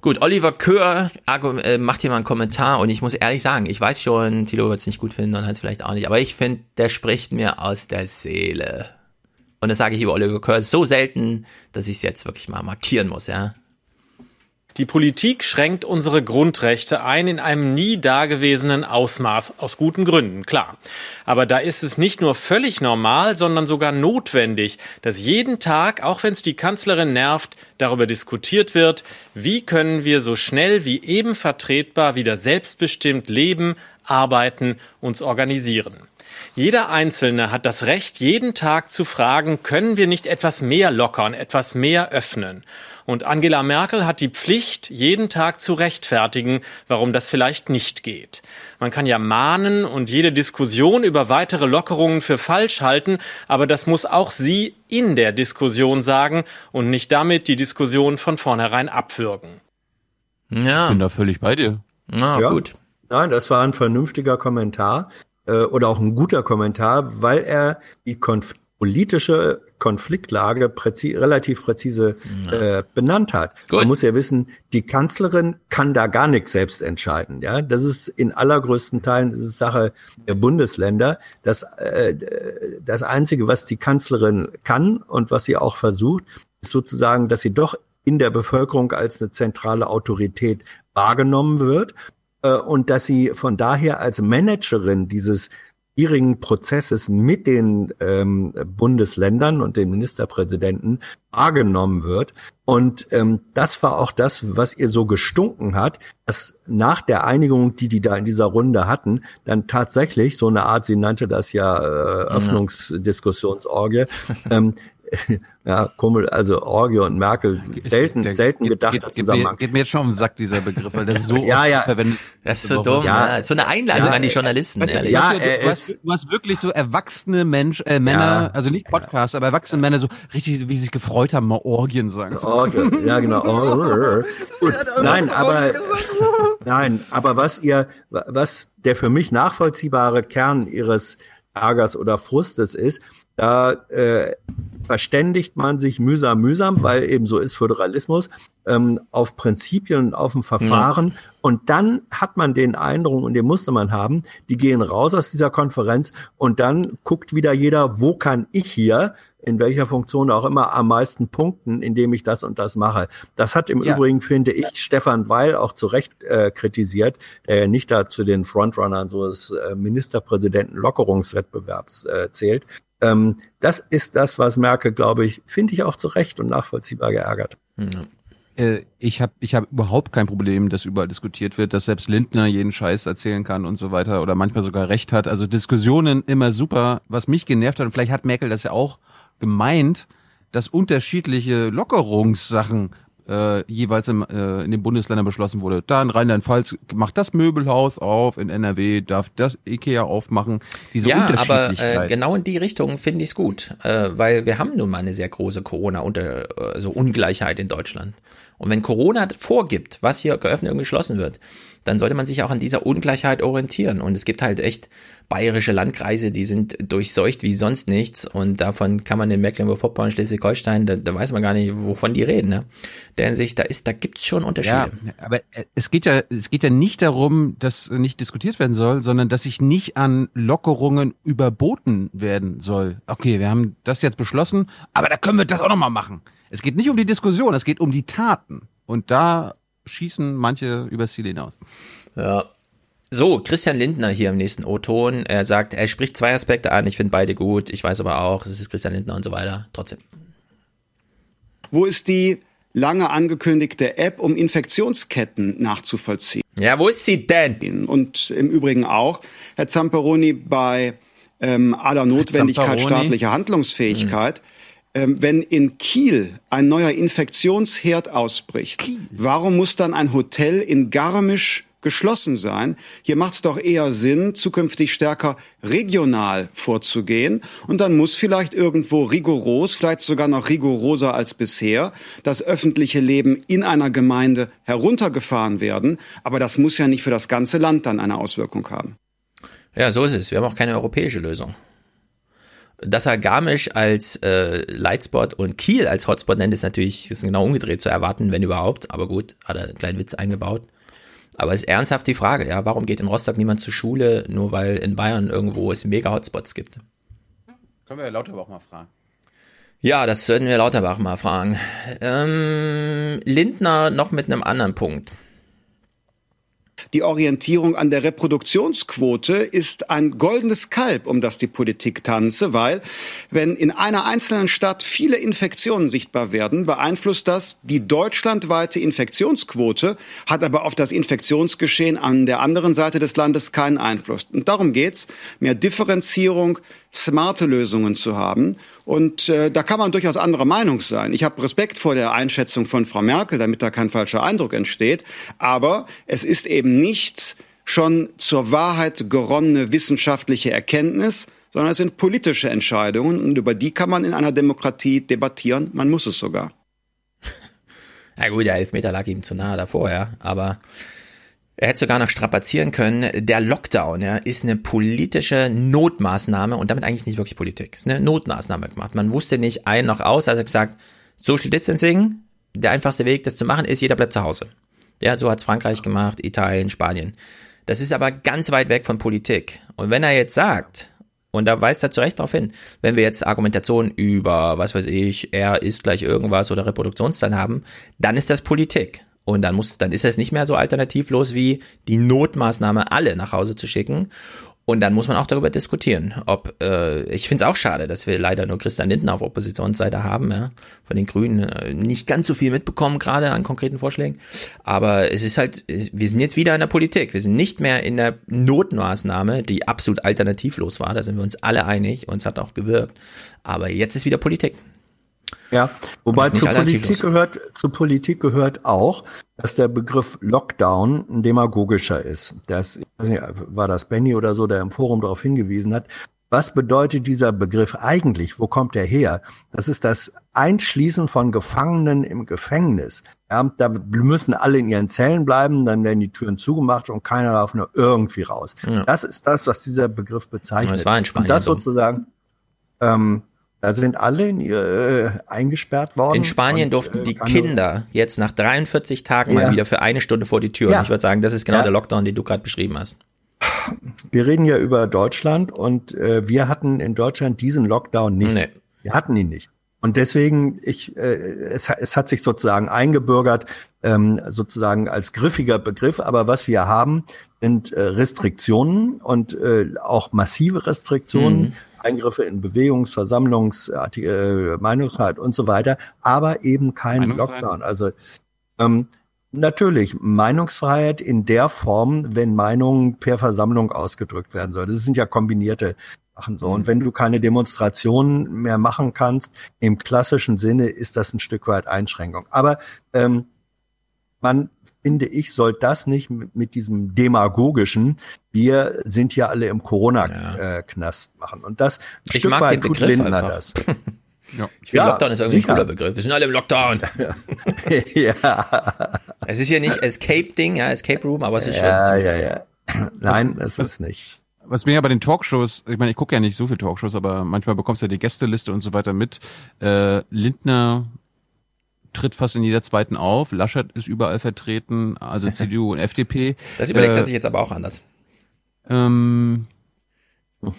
Gut, Oliver Köhr äh, macht hier mal einen Kommentar und ich muss ehrlich sagen, ich weiß schon, Tilo wird es nicht gut finden und Hans vielleicht auch nicht, aber ich finde, der spricht mir aus der Seele. Und das sage ich über Oliver Köhr so selten, dass ich es jetzt wirklich mal markieren muss, ja. Die Politik schränkt unsere Grundrechte ein in einem nie dagewesenen Ausmaß, aus guten Gründen, klar. Aber da ist es nicht nur völlig normal, sondern sogar notwendig, dass jeden Tag, auch wenn es die Kanzlerin nervt, darüber diskutiert wird, wie können wir so schnell wie eben vertretbar wieder selbstbestimmt leben, arbeiten, uns organisieren. Jeder Einzelne hat das Recht, jeden Tag zu fragen, können wir nicht etwas mehr lockern, etwas mehr öffnen? Und Angela Merkel hat die Pflicht, jeden Tag zu rechtfertigen, warum das vielleicht nicht geht. Man kann ja mahnen und jede Diskussion über weitere Lockerungen für falsch halten, aber das muss auch sie in der Diskussion sagen und nicht damit die Diskussion von vornherein abwürgen. Ja. Ich bin da völlig bei dir. Na, ja. gut. Nein, das war ein vernünftiger Kommentar äh, oder auch ein guter Kommentar, weil er die Konf politische Konfliktlage präzi relativ präzise äh, benannt hat. Gut. Man muss ja wissen, die Kanzlerin kann da gar nichts selbst entscheiden. Ja, das ist in allergrößten Teilen das ist Sache der Bundesländer. Das äh, das einzige, was die Kanzlerin kann und was sie auch versucht, ist sozusagen, dass sie doch in der Bevölkerung als eine zentrale Autorität wahrgenommen wird äh, und dass sie von daher als Managerin dieses schwierigen Prozesses mit den ähm, Bundesländern und den Ministerpräsidenten wahrgenommen wird. Und ähm, das war auch das, was ihr so gestunken hat, dass nach der Einigung, die die da in dieser Runde hatten, dann tatsächlich so eine Art, sie nannte das ja äh, Öffnungsdiskussionsorgie, ähm, [laughs] ja, komisch, also Orgie und Merkel, selten, der, selten gedachter Zusammenhang. Geht mir jetzt schon auf den Sack, dieser Begriff, weil das ist so [laughs] ja, ja. verwendet. Das ist so dumm, ja. So eine Einladung ja, an die Journalisten, weißt ehrlich. Ja, du, du, hast, du hast wirklich so erwachsene Mensch, äh, Männer, also nicht Podcast, aber erwachsene Männer so richtig, wie sie sich gefreut haben, mal Orgien sagen zu Orgien, ja genau. [laughs] Gut. Nein, aber, nein, aber was ihr, was der für mich nachvollziehbare Kern ihres Ärgers oder Frustes ist, da äh, verständigt man sich mühsam, mühsam, weil eben so ist Föderalismus, ähm, auf Prinzipien und auf ein Verfahren. Ja. Und dann hat man den Eindruck, und den musste man haben, die gehen raus aus dieser Konferenz und dann guckt wieder jeder, wo kann ich hier in welcher Funktion auch immer am meisten punkten, indem ich das und das mache. Das hat im ja. Übrigen, finde ich, Stefan Weil auch zu Recht äh, kritisiert, der nicht da zu den Frontrunnern so des äh, Ministerpräsidenten-Lockerungswettbewerbs äh, zählt. Ähm, das ist das, was Merkel, glaube ich, finde ich auch zu Recht und nachvollziehbar geärgert. Ja. Äh, ich habe ich hab überhaupt kein Problem, dass überall diskutiert wird, dass selbst Lindner jeden Scheiß erzählen kann und so weiter oder manchmal sogar recht hat. Also Diskussionen immer super. Was mich genervt hat, und vielleicht hat Merkel das ja auch gemeint, dass unterschiedliche Lockerungssachen äh, jeweils im, äh, in den Bundesländern beschlossen wurde. Da in Rheinland-Pfalz macht das Möbelhaus auf, in NRW darf das Ikea aufmachen. Diese ja, aber äh, genau in die Richtung finde ich es gut, äh, weil wir haben nun mal eine sehr große Corona-Ungleichheit also Ungleichheit in Deutschland. Und wenn Corona vorgibt, was hier geöffnet und geschlossen wird, dann sollte man sich auch an dieser Ungleichheit orientieren. Und es gibt halt echt bayerische Landkreise, die sind durchseucht wie sonst nichts. Und davon kann man in Mecklenburg-Vorpommern, Schleswig-Holstein, da, da weiß man gar nicht, wovon die reden. Ne? Der sich, da ist, da gibt's schon Unterschiede. Ja, aber es geht ja, es geht ja nicht darum, dass nicht diskutiert werden soll, sondern dass sich nicht an Lockerungen überboten werden soll. Okay, wir haben das jetzt beschlossen, aber da können wir das auch nochmal machen. Es geht nicht um die Diskussion, es geht um die Taten. Und da schießen manche übers Ziel hinaus. Ja. So, Christian Lindner hier im nächsten O-Ton. Er sagt, er spricht zwei Aspekte an. Ich finde beide gut. Ich weiß aber auch, es ist Christian Lindner und so weiter. Trotzdem. Wo ist die lange angekündigte App, um Infektionsketten nachzuvollziehen? Ja, wo ist sie denn? Und im Übrigen auch, Herr Zamperoni, bei ähm, aller Notwendigkeit staatlicher Handlungsfähigkeit. Hm ähm, wenn in Kiel ein neuer Infektionsherd ausbricht, Kiel. warum muss dann ein Hotel in Garmisch geschlossen sein. Hier macht es doch eher Sinn, zukünftig stärker regional vorzugehen. Und dann muss vielleicht irgendwo rigoros, vielleicht sogar noch rigoroser als bisher, das öffentliche Leben in einer Gemeinde heruntergefahren werden. Aber das muss ja nicht für das ganze Land dann eine Auswirkung haben. Ja, so ist es. Wir haben auch keine europäische Lösung dass er Garmisch als äh, Lightspot und Kiel als Hotspot nennt, ist natürlich ist genau umgedreht zu erwarten, wenn überhaupt. Aber gut, hat er einen kleinen Witz eingebaut. Aber es ist ernsthaft die Frage, ja, warum geht in Rostock niemand zur Schule, nur weil in Bayern irgendwo es mega Hotspots gibt? Können wir Lauterbach mal fragen. Ja, das sollten wir Lauterbach mal fragen. Ähm, Lindner noch mit einem anderen Punkt. Die Orientierung an der Reproduktionsquote ist ein goldenes Kalb, um das die Politik tanze, weil wenn in einer einzelnen Stadt viele Infektionen sichtbar werden, beeinflusst das die deutschlandweite Infektionsquote, hat aber auf das Infektionsgeschehen an der anderen Seite des Landes keinen Einfluss. Und darum geht's, mehr Differenzierung, smarte Lösungen zu haben. Und äh, da kann man durchaus anderer Meinung sein. Ich habe Respekt vor der Einschätzung von Frau Merkel, damit da kein falscher Eindruck entsteht. Aber es ist eben nicht schon zur Wahrheit geronnene wissenschaftliche Erkenntnis, sondern es sind politische Entscheidungen und über die kann man in einer Demokratie debattieren. Man muss es sogar. [laughs] Ja gut, der Elfmeter lag ihm zu nahe davor, ja. Aber er hätte sogar noch strapazieren können. Der Lockdown ja, ist eine politische Notmaßnahme und damit eigentlich nicht wirklich Politik. Ist eine Notmaßnahme gemacht. Man wusste nicht ein noch aus, also gesagt, Social Distancing, der einfachste Weg, das zu machen, ist, jeder bleibt zu Hause. Ja, so hat's Frankreich gemacht, Italien, Spanien. Das ist aber ganz weit weg von Politik. Und wenn er jetzt sagt, und da weist er zu Recht darauf hin, wenn wir jetzt Argumentationen über, was weiß ich, er ist gleich irgendwas oder Reproduktionszahlen haben, dann ist das Politik. Und dann muss, dann ist es nicht mehr so alternativlos wie die Notmaßnahme, alle nach Hause zu schicken. Und dann muss man auch darüber diskutieren, ob äh, ich finde es auch schade, dass wir leider nur Christian Lindner auf Oppositionsseite haben, ja, von den Grünen äh, nicht ganz so viel mitbekommen gerade an konkreten Vorschlägen. Aber es ist halt, wir sind jetzt wieder in der Politik. Wir sind nicht mehr in der Notmaßnahme, die absolut alternativlos war. Da sind wir uns alle einig und es hat auch gewirkt. Aber jetzt ist wieder Politik. Ja, wobei zur Politik gehört, zur Politik gehört auch, dass der Begriff Lockdown ein demagogischer ist. Das nicht, war das Benny oder so, der im Forum darauf hingewiesen hat. Was bedeutet dieser Begriff eigentlich? Wo kommt er her? Das ist das Einschließen von Gefangenen im Gefängnis. Ja, da müssen alle in ihren Zellen bleiben, dann werden die Türen zugemacht und keiner darf nur irgendwie raus. Ja. Das ist das, was dieser Begriff bezeichnet. Das war in Spanien und das sozusagen ähm, da sind alle in ihr, äh, eingesperrt worden. In Spanien und, durften äh, die Kinder jetzt nach 43 Tagen ja. mal wieder für eine Stunde vor die Tür. Ja. Und ich würde sagen, das ist genau ja. der Lockdown, den du gerade beschrieben hast. Wir reden ja über Deutschland und äh, wir hatten in Deutschland diesen Lockdown nicht. Nee. Wir hatten ihn nicht. Und deswegen, ich, äh, es, es hat sich sozusagen eingebürgert, ähm, sozusagen als griffiger Begriff. Aber was wir haben, sind äh, Restriktionen und äh, auch massive Restriktionen. Mhm. Eingriffe in Bewegungs-, Versammlungs-, äh, Meinungsfreiheit und so weiter, aber eben kein Lockdown. Also ähm, natürlich Meinungsfreiheit in der Form, wenn Meinungen per Versammlung ausgedrückt werden soll. Das sind ja kombinierte machen so. Und mhm. wenn du keine Demonstrationen mehr machen kannst, im klassischen Sinne ist das ein Stück weit Einschränkung. Aber ähm, man finde ich, soll das nicht mit, mit diesem demagogischen, wir sind ja alle im Corona-Knast ja. machen. Und das ein ich Stück weit tut Lindner das. [laughs] Ja. Ich finde, ja, Lockdown ist irgendwie sicher. ein cooler Begriff. Wir sind alle im Lockdown. [laughs] ja. Es ist ja nicht Escape-Ding, ja, Escape Room, aber es ist ja, schon. Ja, ja, ja. [clears throat] Nein, es ist nicht. Was mir ja bei den Talkshows, ich meine, ich gucke ja nicht so viel Talkshows, aber manchmal bekommst du ja die Gästeliste und so weiter mit. Äh, Lindner tritt fast in jeder zweiten auf. Laschet ist überall vertreten, also [laughs] CDU und FDP. Das überlegt äh, er sich jetzt aber auch anders. Ähm, [laughs]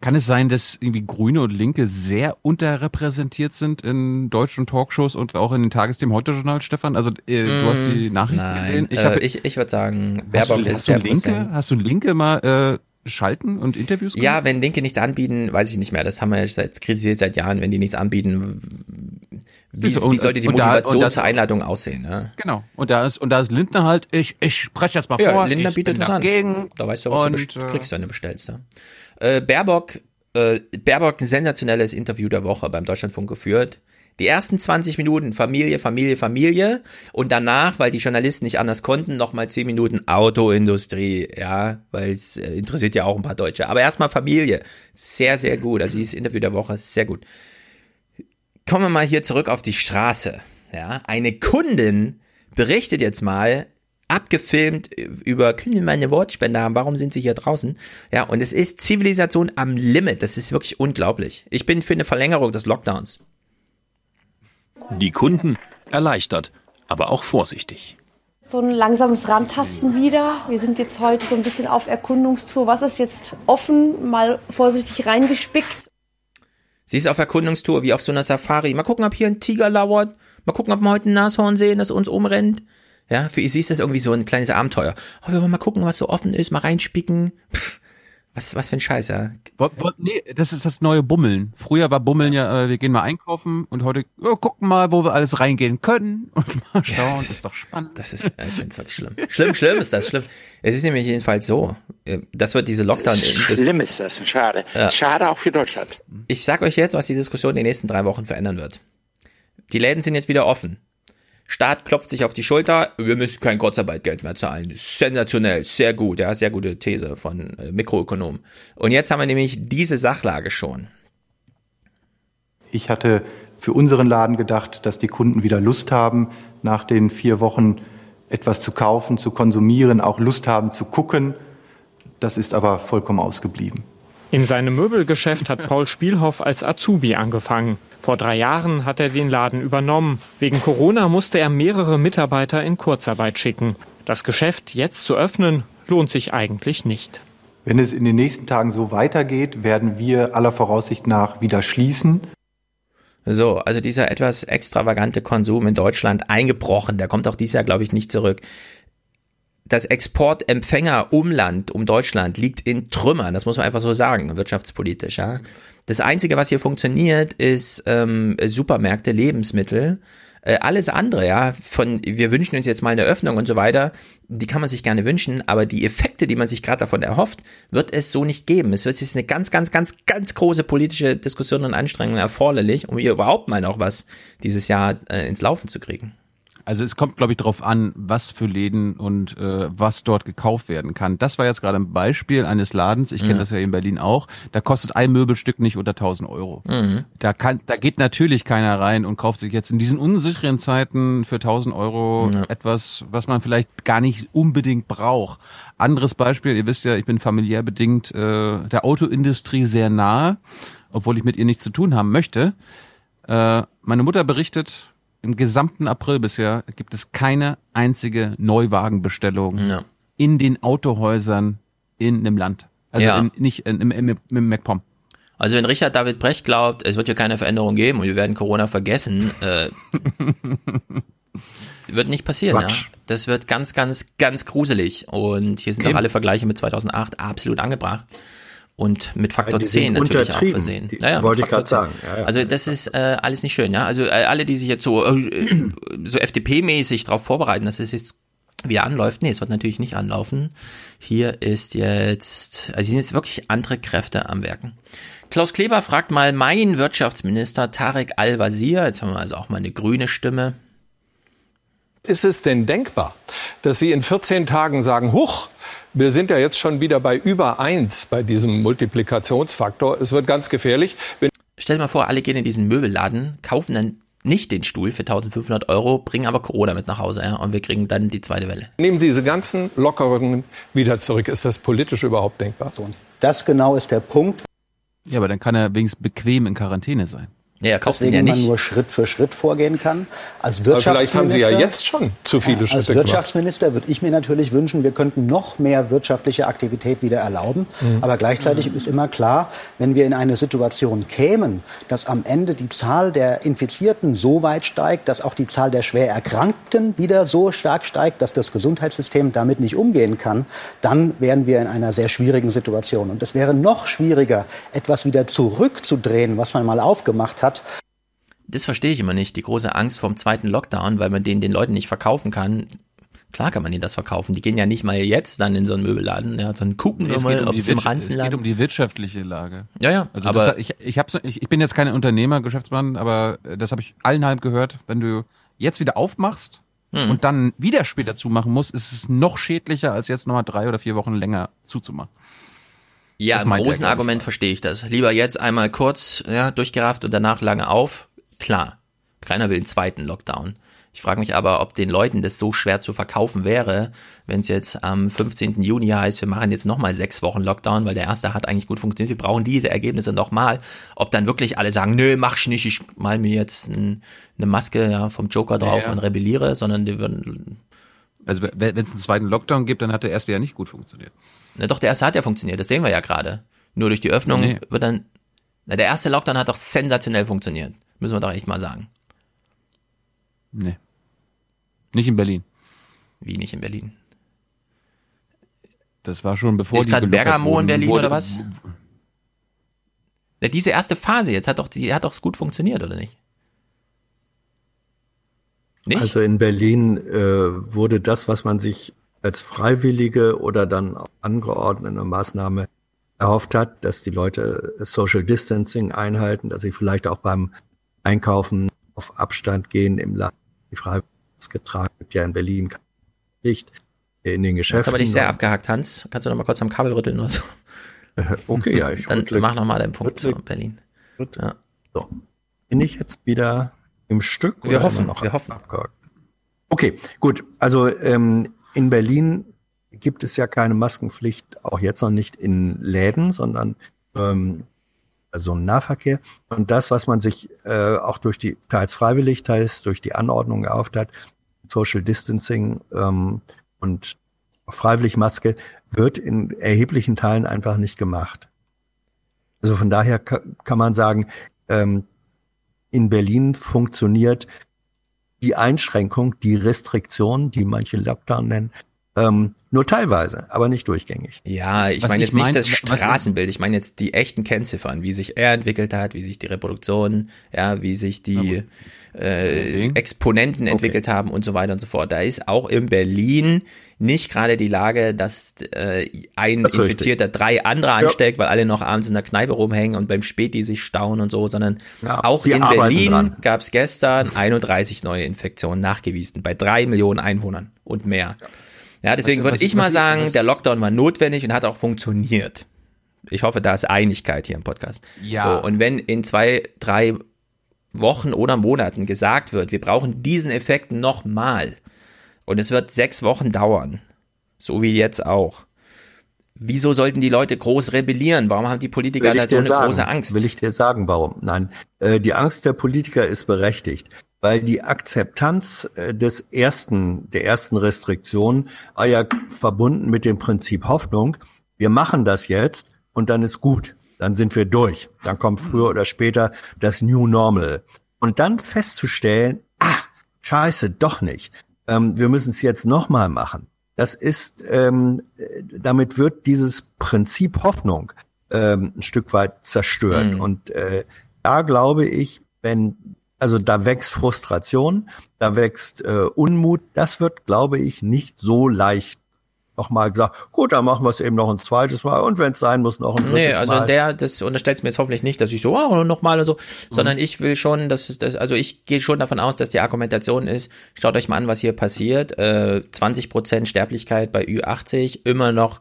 kann es sein, dass irgendwie Grüne und Linke sehr unterrepräsentiert sind in deutschen Talkshows und auch in den Tagesthemen heute Journal, Stefan? Also äh, du hast die mm, Nachrichten Nein. gesehen. Ich, hab, äh, ich, ich würde sagen, Baerbock hast du, ist hast du Linke. Hast du Linke mal äh, schalten und Interviews? Können? Ja, wenn Linke nichts anbieten, weiß ich nicht mehr. Das haben wir jetzt kritisiert seit Jahren, wenn die nichts anbieten. Wie, und, wie sollte die Motivation da, das, zur Einladung aussehen? Ne? Genau. Und da ist und da ist Lindner halt. Ich ich spreche jetzt mal ja, vor. Lindner bietet das dagegen. an. Da weißt du, was und, du kriegst, wenn du bestellst. Ja. Äh, Baerbock, äh, Baerbock ein sensationelles Interview der Woche beim Deutschlandfunk geführt. Die ersten 20 Minuten Familie, Familie, Familie und danach, weil die Journalisten nicht anders konnten, nochmal 10 Minuten Autoindustrie, ja, weil es äh, interessiert ja auch ein paar Deutsche. Aber erstmal Familie. Sehr, sehr gut. Also dieses Interview der Woche ist sehr gut. Kommen wir mal hier zurück auf die Straße. Ja, eine Kundin berichtet jetzt mal abgefilmt über, können Sie mal eine Wortspende haben, warum sind Sie hier draußen? Ja, und es ist Zivilisation am Limit, das ist wirklich unglaublich. Ich bin für eine Verlängerung des Lockdowns. Die Kunden erleichtert, aber auch vorsichtig. So ein langsames Rantasten wieder. Wir sind jetzt heute so ein bisschen auf Erkundungstour. Was ist jetzt offen? Mal vorsichtig reingespickt. Sie ist auf Erkundungstour, wie auf so einer Safari. Mal gucken, ob hier ein Tiger lauert. Mal gucken, ob wir heute ein Nashorn sehen, das uns umrennt. Ja, für sie ist das irgendwie so ein kleines Abenteuer. Oh, wir wollen mal gucken, was so offen ist, mal reinspicken. Pff, was, was für ein Scheiß, ja. Nee, das ist das neue Bummeln. Früher war Bummeln ja, äh, wir gehen mal einkaufen und heute oh, gucken mal, wo wir alles reingehen können und [laughs] mal schauen. Ja, das, ist, das ist doch spannend. Das ist, ich finde es wirklich schlimm. Schlimm, schlimm ist das, schlimm. Es ist nämlich jedenfalls so, äh, das wird diese Lockdown. Das, schlimm ist das, schade. Ja. Schade auch für Deutschland. Ich sag euch jetzt, was die Diskussion in den nächsten drei Wochen verändern wird. Die Läden sind jetzt wieder offen. Staat klopft sich auf die Schulter, wir müssen kein Kurzarbeitgeld mehr zahlen. Sensationell, sehr gut, ja, sehr gute These von äh, Mikroökonomen. Und jetzt haben wir nämlich diese Sachlage schon. Ich hatte für unseren Laden gedacht, dass die Kunden wieder Lust haben, nach den vier Wochen etwas zu kaufen, zu konsumieren, auch Lust haben zu gucken. Das ist aber vollkommen ausgeblieben. In seinem Möbelgeschäft hat Paul Spielhoff als Azubi angefangen. Vor drei Jahren hat er den Laden übernommen. Wegen Corona musste er mehrere Mitarbeiter in Kurzarbeit schicken. Das Geschäft jetzt zu öffnen, lohnt sich eigentlich nicht. Wenn es in den nächsten Tagen so weitergeht, werden wir aller Voraussicht nach wieder schließen. So, also dieser etwas extravagante Konsum in Deutschland eingebrochen, der kommt auch dieses Jahr, glaube ich, nicht zurück das Exportempfängerumland um Deutschland liegt in Trümmern, das muss man einfach so sagen, wirtschaftspolitisch. Ja. Das Einzige, was hier funktioniert, ist ähm, Supermärkte, Lebensmittel. Äh, alles andere, ja, von wir wünschen uns jetzt mal eine Öffnung und so weiter, die kann man sich gerne wünschen, aber die Effekte, die man sich gerade davon erhofft, wird es so nicht geben. Es wird jetzt eine ganz, ganz, ganz, ganz große politische Diskussion und Anstrengung erforderlich, um hier überhaupt mal noch was dieses Jahr äh, ins Laufen zu kriegen. Also es kommt, glaube ich, darauf an, was für Läden und äh, was dort gekauft werden kann. Das war jetzt gerade ein Beispiel eines Ladens. Ich kenne mhm. das ja in Berlin auch. Da kostet ein Möbelstück nicht unter 1000 Euro. Mhm. Da kann, da geht natürlich keiner rein und kauft sich jetzt in diesen unsicheren Zeiten für 1000 Euro mhm. etwas, was man vielleicht gar nicht unbedingt braucht. Anderes Beispiel: Ihr wisst ja, ich bin familiär bedingt äh, der Autoindustrie sehr nahe, obwohl ich mit ihr nichts zu tun haben möchte. Äh, meine Mutter berichtet im gesamten April bisher gibt es keine einzige Neuwagenbestellung ja. in den Autohäusern in einem Land. Also ja. in, nicht in, im, im, im MacPom. Also wenn Richard David Brecht glaubt, es wird hier keine Veränderung geben und wir werden Corona vergessen, äh, [laughs] wird nicht passieren. Ja? Das wird ganz, ganz, ganz gruselig. Und hier sind Eben. auch alle Vergleiche mit 2008 absolut angebracht. Und mit Faktor die sind 10 natürlich auch versehen. Die- Naja, wollte mit ich grad Faktor sagen. 10. Ja, ja. Also das ist äh, alles nicht schön. ja. Also äh, alle, die sich jetzt so, äh, so FDP-mäßig darauf vorbereiten, dass es jetzt wieder anläuft. Nee, es wird natürlich nicht anlaufen. Hier ist jetzt, also hier sind jetzt wirklich andere Kräfte am Werken. Klaus Kleber fragt mal mein Wirtschaftsminister Tarek Al-Wazir, jetzt haben wir also auch mal eine grüne Stimme. Ist es denn denkbar, dass Sie in 14 Tagen sagen, huch, wir sind ja jetzt schon wieder bei über 1 bei diesem Multiplikationsfaktor. Es wird ganz gefährlich. Wenn Stell dir mal vor, alle gehen in diesen Möbelladen, kaufen dann nicht den Stuhl für 1500 Euro, bringen aber Corona mit nach Hause ja, und wir kriegen dann die zweite Welle. nehmen diese ganzen Lockerungen wieder zurück. Ist das politisch überhaupt denkbar? Das genau ist der Punkt. Ja, aber dann kann er wenigstens bequem in Quarantäne sein. Ja, er kauft ihn Deswegen ja man nicht. nur Schritt für Schritt vorgehen kann. Als Aber vielleicht haben Sie ja Wirtschaftsminister- jetzt schon zu viele Als Schritte gemacht. Wirtschaftsminister würde ich mir natürlich wünschen, wir könnten noch mehr wirtschaftliche Aktivität wieder erlauben. Mhm. Aber gleichzeitig ist immer klar, wenn wir in eine Situation kämen, dass am Ende die Zahl der Infizierten so weit steigt, dass auch die Zahl der schwer Erkrankten wieder so stark steigt, dass das Gesundheitssystem damit nicht umgehen kann, dann wären wir in einer sehr schwierigen Situation. Und es wäre noch schwieriger, etwas wieder zurückzudrehen, was man mal aufgemacht hat, Das verstehe ich immer nicht, die große Angst vom zweiten Lockdown, weil man den den Leuten nicht verkaufen kann. Klar kann man ihnen das verkaufen. Die gehen ja nicht mal jetzt dann in so einen Möbelladen, ja, sondern gucken Nee, nur es, mal, geht um ob es im Wirtschaft- es geht um die wirtschaftliche Lage. Ja, ja, Also aber- das, ich, ich, hab's, ich, ich bin jetzt kein Unternehmer, Geschäftsmann, aber äh, das habe ich allenhalb gehört. Wenn du jetzt wieder aufmachst Hm. und dann wieder später zumachen musst, ist es noch schädlicher, als jetzt nochmal drei oder vier Wochen länger zuzumachen. Ja, Das im er, großen. Argument verstehe ich das. Lieber jetzt einmal kurz ja, durchgerafft und danach lange auf. Klar, keiner will einen zweiten Lockdown. Ich frage mich aber, ob den Leuten das so schwer zu verkaufen wäre, wenn es jetzt am 15. Juni heißt, wir machen jetzt nochmal sechs Wochen Lockdown, weil der erste hat eigentlich gut funktioniert. Wir brauchen diese Ergebnisse nochmal. Ob dann wirklich alle sagen, nö, mach ich nicht, ich mal mir jetzt ein, eine Maske ja, vom Joker drauf Ja, ja. und rebelliere, sondern die würden, Also wenn es einen zweiten Lockdown gibt, dann hat der erste ja nicht gut funktioniert. Na doch, der erste hat ja funktioniert, das sehen wir ja gerade. Nur durch die Öffnung Nee. wird dann. Na, der erste Lockdown hat doch sensationell funktioniert. Müssen wir doch echt mal sagen. Nee. Nicht in Berlin. Wie nicht in Berlin? Das war schon bevor Ist die gerade Bergamo in Berlin wurde- oder was? Na, diese erste Phase jetzt hat doch, die hat doch gut funktioniert, oder nicht? Nicht? Also in Berlin äh, wurde das, was man sich als freiwillige oder dann auch angeordnete Maßnahme erhofft hat, dass die Leute Social Distancing einhalten, dass sie vielleicht auch beim Einkaufen auf Abstand gehen im Land. Die Freiwillige tragen gibt ja in Berlin Pflicht in den Jetzt Geschäften. aber nicht sehr abgehackt, Hans. Kannst du noch mal kurz am Kabel rütteln oder so? Okay, ja, ich Dann rüttle- mach noch mal deinen Punkt zu rüttle- Berlin. Ja. So. Bin ich jetzt wieder im Stück? Wir oder hoffen, noch wir hoffen. abgehakt? Okay, gut. Also ähm, in Berlin gibt es ja keine Maskenpflicht, auch jetzt noch nicht in Läden, sondern ähm, also im Nahverkehr. Und das, was man sich äh, auch durch die teils freiwillig, teils durch die Anordnung erhofft hat, Social Distancing ähm, und freiwillig Maske, wird in erheblichen Teilen einfach nicht gemacht. Also von daher ka- kann man sagen, ähm, in Berlin funktioniert die Einschränkung, die Restriktion, die manche Lockdown nennen, ähm, nur teilweise, aber nicht durchgängig. Ja, ich meine ich jetzt nicht mein- das was- Straßenbild, ich meine jetzt die echten Kennziffern, wie sich er entwickelt hat, wie sich die Reproduktion, ja, wie sich die äh, Exponenten entwickelt haben und so weiter und so fort. Da ist auch in Berlin nicht gerade die Lage, dass äh, ein Das ist richtig. Infizierter drei andere Ja. ansteckt, weil alle noch abends in der Kneipe rumhängen und beim Späti sich stauen und so, sondern Ja, auch in Berlin gab es gestern 31 neue Infektionen nachgewiesen, bei drei Millionen Einwohnern und mehr. Ja, deswegen würde ich mal sagen, der Lockdown war notwendig und hat auch funktioniert. Ich hoffe, da ist Einigkeit hier im Podcast. Ja. So, und wenn in zwei, drei Wochen oder Monaten gesagt wird, wir brauchen diesen Effekt nochmal und es wird sechs Wochen dauern, so wie jetzt auch. Wieso sollten die Leute groß rebellieren? Warum haben die Politiker da so eine sagen, große Angst? Will ich dir sagen, warum? Nein, äh, die Angst der Politiker ist berechtigt, weil die Akzeptanz äh, des ersten, der ersten Restriktion war ja verbunden mit dem Prinzip Hoffnung. Wir machen das jetzt und dann ist gut. Dann sind wir durch. Dann kommt früher oder später das New Normal. Und dann festzustellen, ah, scheiße, doch nicht. Ähm, wir müssen es jetzt nochmal machen. Das ist, ähm, damit wird dieses Prinzip Hoffnung ähm, ein Stück weit zerstört. Mhm. Und äh, da glaube ich, wenn, also da wächst Frustration, da wächst äh, Unmut, das wird, glaube ich, nicht so leicht nochmal gesagt, gut, dann machen wir es eben noch ein zweites Mal und wenn es sein muss, noch ein drittes Nee, also Mal. der, das unterstellt mir jetzt hoffentlich nicht, dass ich so, oh, nochmal und so, sondern ich will schon, dass, dass also ich gehe schon davon aus, dass die Argumentation ist, schaut euch mal an, was hier passiert, äh, 20% Sterblichkeit bei Ü80, immer noch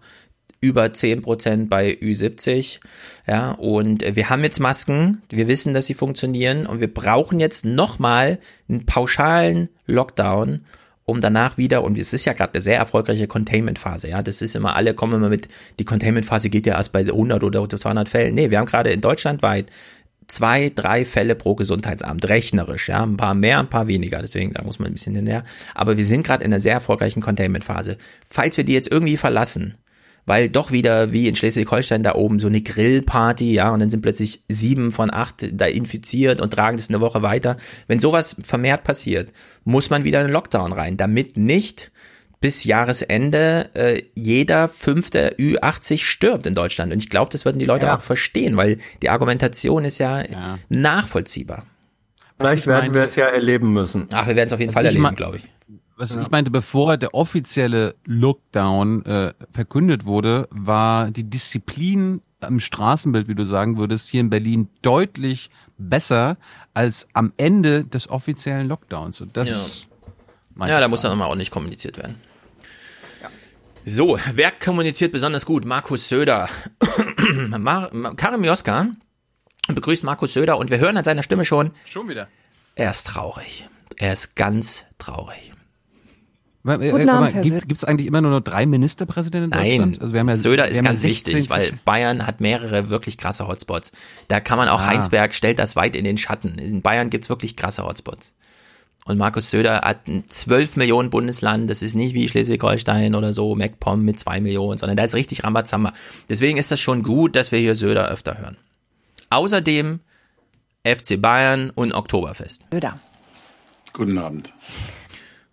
über 10% bei Ü70, ja, und wir haben jetzt Masken, wir wissen, dass sie funktionieren und wir brauchen jetzt nochmal einen pauschalen Lockdown, um danach wieder, und es ist ja gerade eine sehr erfolgreiche Containment-Phase, ja, das ist immer, alle kommen immer mit, die Containment-Phase geht ja erst bei 100 oder 200 Fällen. Nee, wir haben gerade in Deutschland weit zwei, drei Fälle pro Gesundheitsamt, rechnerisch, ja, ein paar mehr, ein paar weniger, deswegen, da muss man ein bisschen hinterher. Aber wir sind gerade in einer sehr erfolgreichen Containment-Phase. Falls wir die jetzt irgendwie verlassen, weil doch wieder wie in Schleswig-Holstein da oben so eine Grillparty, ja, und dann sind plötzlich sieben von acht da infiziert und tragen das eine Woche weiter. Wenn sowas vermehrt passiert, muss man wieder in einen Lockdown rein, damit nicht bis Jahresende äh, jeder fünfte Ü80 stirbt in Deutschland. Und ich glaube, das würden die Leute Ja. auch verstehen, weil die Argumentation ist ja, nachvollziehbar. Vielleicht werden wir es ja erleben müssen. Ach, wir werden es auf jeden Was Fall ich erleben, glaube ich. Was ich meinte, bevor der offizielle Lockdown äh, verkündet wurde, war die Disziplin im Straßenbild, wie du sagen würdest, hier in Berlin deutlich besser als am Ende des offiziellen Lockdowns. Und das Ja. ist mein Ja, da muss dann immer ordentlich kommuniziert werden. So, wer kommuniziert besonders gut? Markus Söder. [coughs] Mar Mar- Karim Joska begrüßt Markus Söder und wir hören an seiner Stimme schon, Schon wieder. er ist traurig. Er ist ganz traurig. Guten Guten Abend, Herr Gibt es eigentlich immer nur noch drei Ministerpräsidenten in Nein, Deutschland? Also wir haben ja, Söder wir ist haben ganz 16 wichtig, weil Bayern hat mehrere wirklich krasse Hotspots. Da kann man auch, Ah. Heinsberg stellt das weit in den Schatten. In Bayern gibt's wirklich krasse Hotspots. Und Markus Söder hat ein 12 Millionen Bundesland, das ist nicht wie Schleswig-Holstein oder so, MacPom mit 2 Millionen, sondern da ist richtig Rambazamba. Deswegen ist das schon gut, dass wir hier Söder öfter hören. Außerdem FC Bayern und Oktoberfest. Söder. Guten Abend.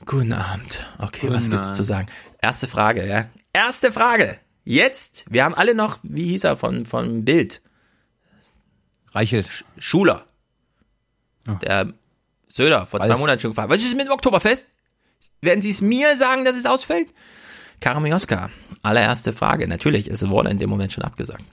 Guten Abend. Okay, Guten was gibt's Abend. zu sagen? Erste Frage, ja. Erste Frage. Jetzt, wir haben alle noch, wie hieß er von, von Bild? Reichelt. Sch Schuler. Der Söder vor zwei Ralf. Monaten schon gefragt. Was ist mit dem Oktoberfest? Werden Sie es mir sagen, dass es ausfällt? Karim Joska, allererste Frage. Natürlich, es wurde in dem Moment schon abgesagt.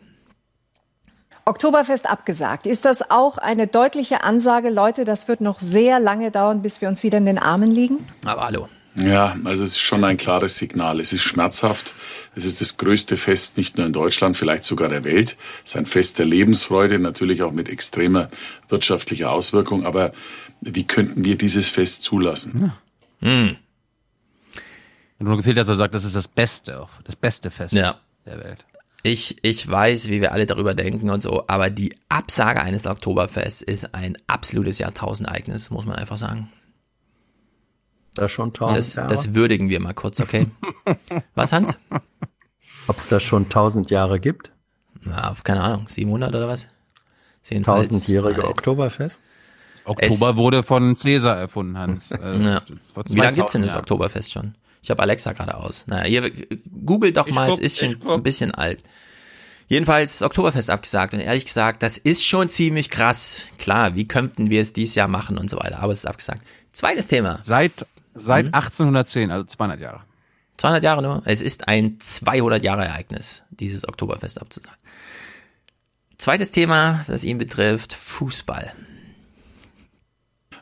Oktoberfest abgesagt. Ist das auch eine deutliche Ansage, Leute, das wird noch sehr lange dauern, bis wir uns wieder in den Armen liegen? Aber hallo. Ja, also es ist schon ein klares Signal. Es ist schmerzhaft. Es ist das größte Fest nicht nur in Deutschland, vielleicht sogar der Welt. Es ist ein Fest der Lebensfreude, natürlich auch mit extremer wirtschaftlicher Auswirkung. Aber wie könnten wir dieses Fest zulassen? Hm. Nur gefehlt, dass er sagt, das ist das Beste, das beste Fest Ja. der Welt. Ich, ich weiß, wie wir alle darüber denken und so, aber die Absage eines Oktoberfests ist ein absolutes Jahrtausendereignis, muss man einfach sagen. Das schon tausend Das, Jahre. das würdigen wir mal kurz, okay? [laughs] Was, Hans? Ob es das schon tausend Jahre gibt? Na, keine Ahnung, 700 oder was? Tausendjährige Nein. Oktoberfest? Oktober wurde von Cäsar erfunden, Hans. [laughs] Äh, Wie lange gibt's denn das 2000 Jahre. Oktoberfest schon? Ich habe Alexa gerade aus. Naja, ihr googelt doch Ich mal, guck, es ist schon guck. ein bisschen alt. Jedenfalls Oktoberfest abgesagt und ehrlich gesagt, das ist schon ziemlich krass. Klar, wie könnten wir es dieses Jahr machen und so weiter, aber es ist abgesagt. Zweites Thema. Seit, seit Mhm. 1810, also 200 Jahre. 200 Jahre nur. Es ist ein 200 Jahre Ereignis, dieses Oktoberfest abzusagen. Zweites Thema, das ihn betrifft, Fußball.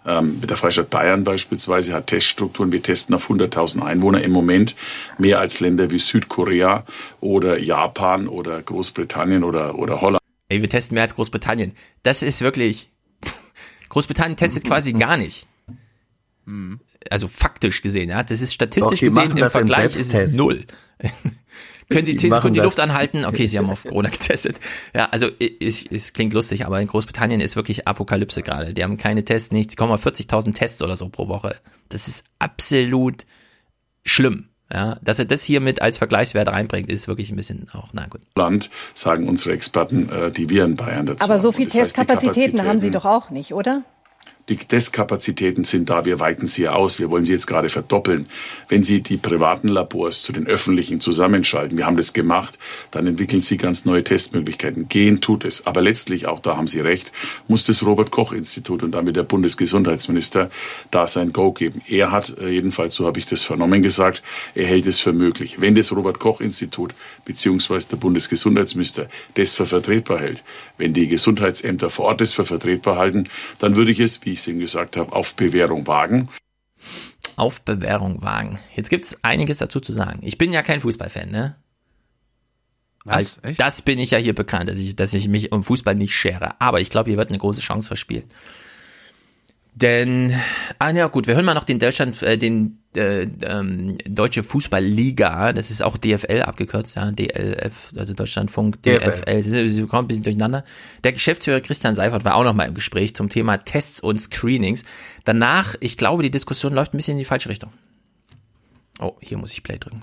Ähm, mit der Freistaat Bayern beispielsweise hat Teststrukturen. Wir testen auf 100.000 Einwohner im Moment mehr als Länder wie Südkorea oder Japan oder Großbritannien oder, oder Holland. Ey, wir testen mehr als Großbritannien. Das ist wirklich. [laughs] Großbritannien testet quasi gar nicht. Also faktisch gesehen, ja. Das ist statistisch Doch, gesehen im Vergleich ist es null. Können Sie zehn Sekunden die das- Luft anhalten? Okay, Sie haben [laughs] auf Corona getestet. Ja, also es, es klingt lustig, aber in Großbritannien ist wirklich Apokalypse gerade. Die haben keine Tests, nichts. Die kommen auf 40.000 Tests oder so pro Woche. Das ist absolut schlimm. Ja, dass er das hier mit als Vergleichswert reinbringt, ist wirklich ein bisschen auch, na gut. Land, sagen unsere Experten, äh, die wir in Bayern dazu Aber so viel Das heißt, die Testkapazitäten haben Sie doch auch nicht, oder? Die Testkapazitäten sind da, wir weiten sie aus, wir wollen sie jetzt gerade verdoppeln. Wenn Sie die privaten Labors zu den öffentlichen zusammenschalten, wir haben das gemacht, dann entwickeln Sie ganz neue Testmöglichkeiten. Gehen tut es. Aber letztlich, auch da haben Sie recht, muss das Robert-Koch-Institut und damit der Bundesgesundheitsminister da sein Go geben. Er hat, äh, jedenfalls so habe ich das vernommen gesagt, er hält es für möglich. Wenn das Robert-Koch-Institut beziehungsweise der Bundesgesundheitsminister das für vertretbar hält, wenn die Gesundheitsämter vor Ort das für vertretbar halten, dann würde ich es, wie ich es Ihnen gesagt habe, auf Bewährung wagen. Auf Bewährung wagen. Jetzt gibt's einiges dazu zu sagen. Ich bin ja kein Fußballfan, ne? Was? Als, das bin ich ja hier bekannt, dass ich, dass ich mich um Fußball nicht schere. Aber ich glaube, hier wird eine große Chance verspielt. Denn, ah ja gut, wir hören mal noch den Deutschland, äh, den äh, ähm, Deutsche Fußballliga, das ist auch DFL abgekürzt, ja, DLF, also Deutschlandfunk, DFL. DFL, sie, sie kommen ein bisschen durcheinander. Der Geschäftsführer Christian Seifert war auch noch mal im Gespräch zum Thema Tests und Screenings. Danach, ich glaube, die Diskussion läuft ein bisschen in die falsche Richtung. Oh, hier muss ich Play drücken.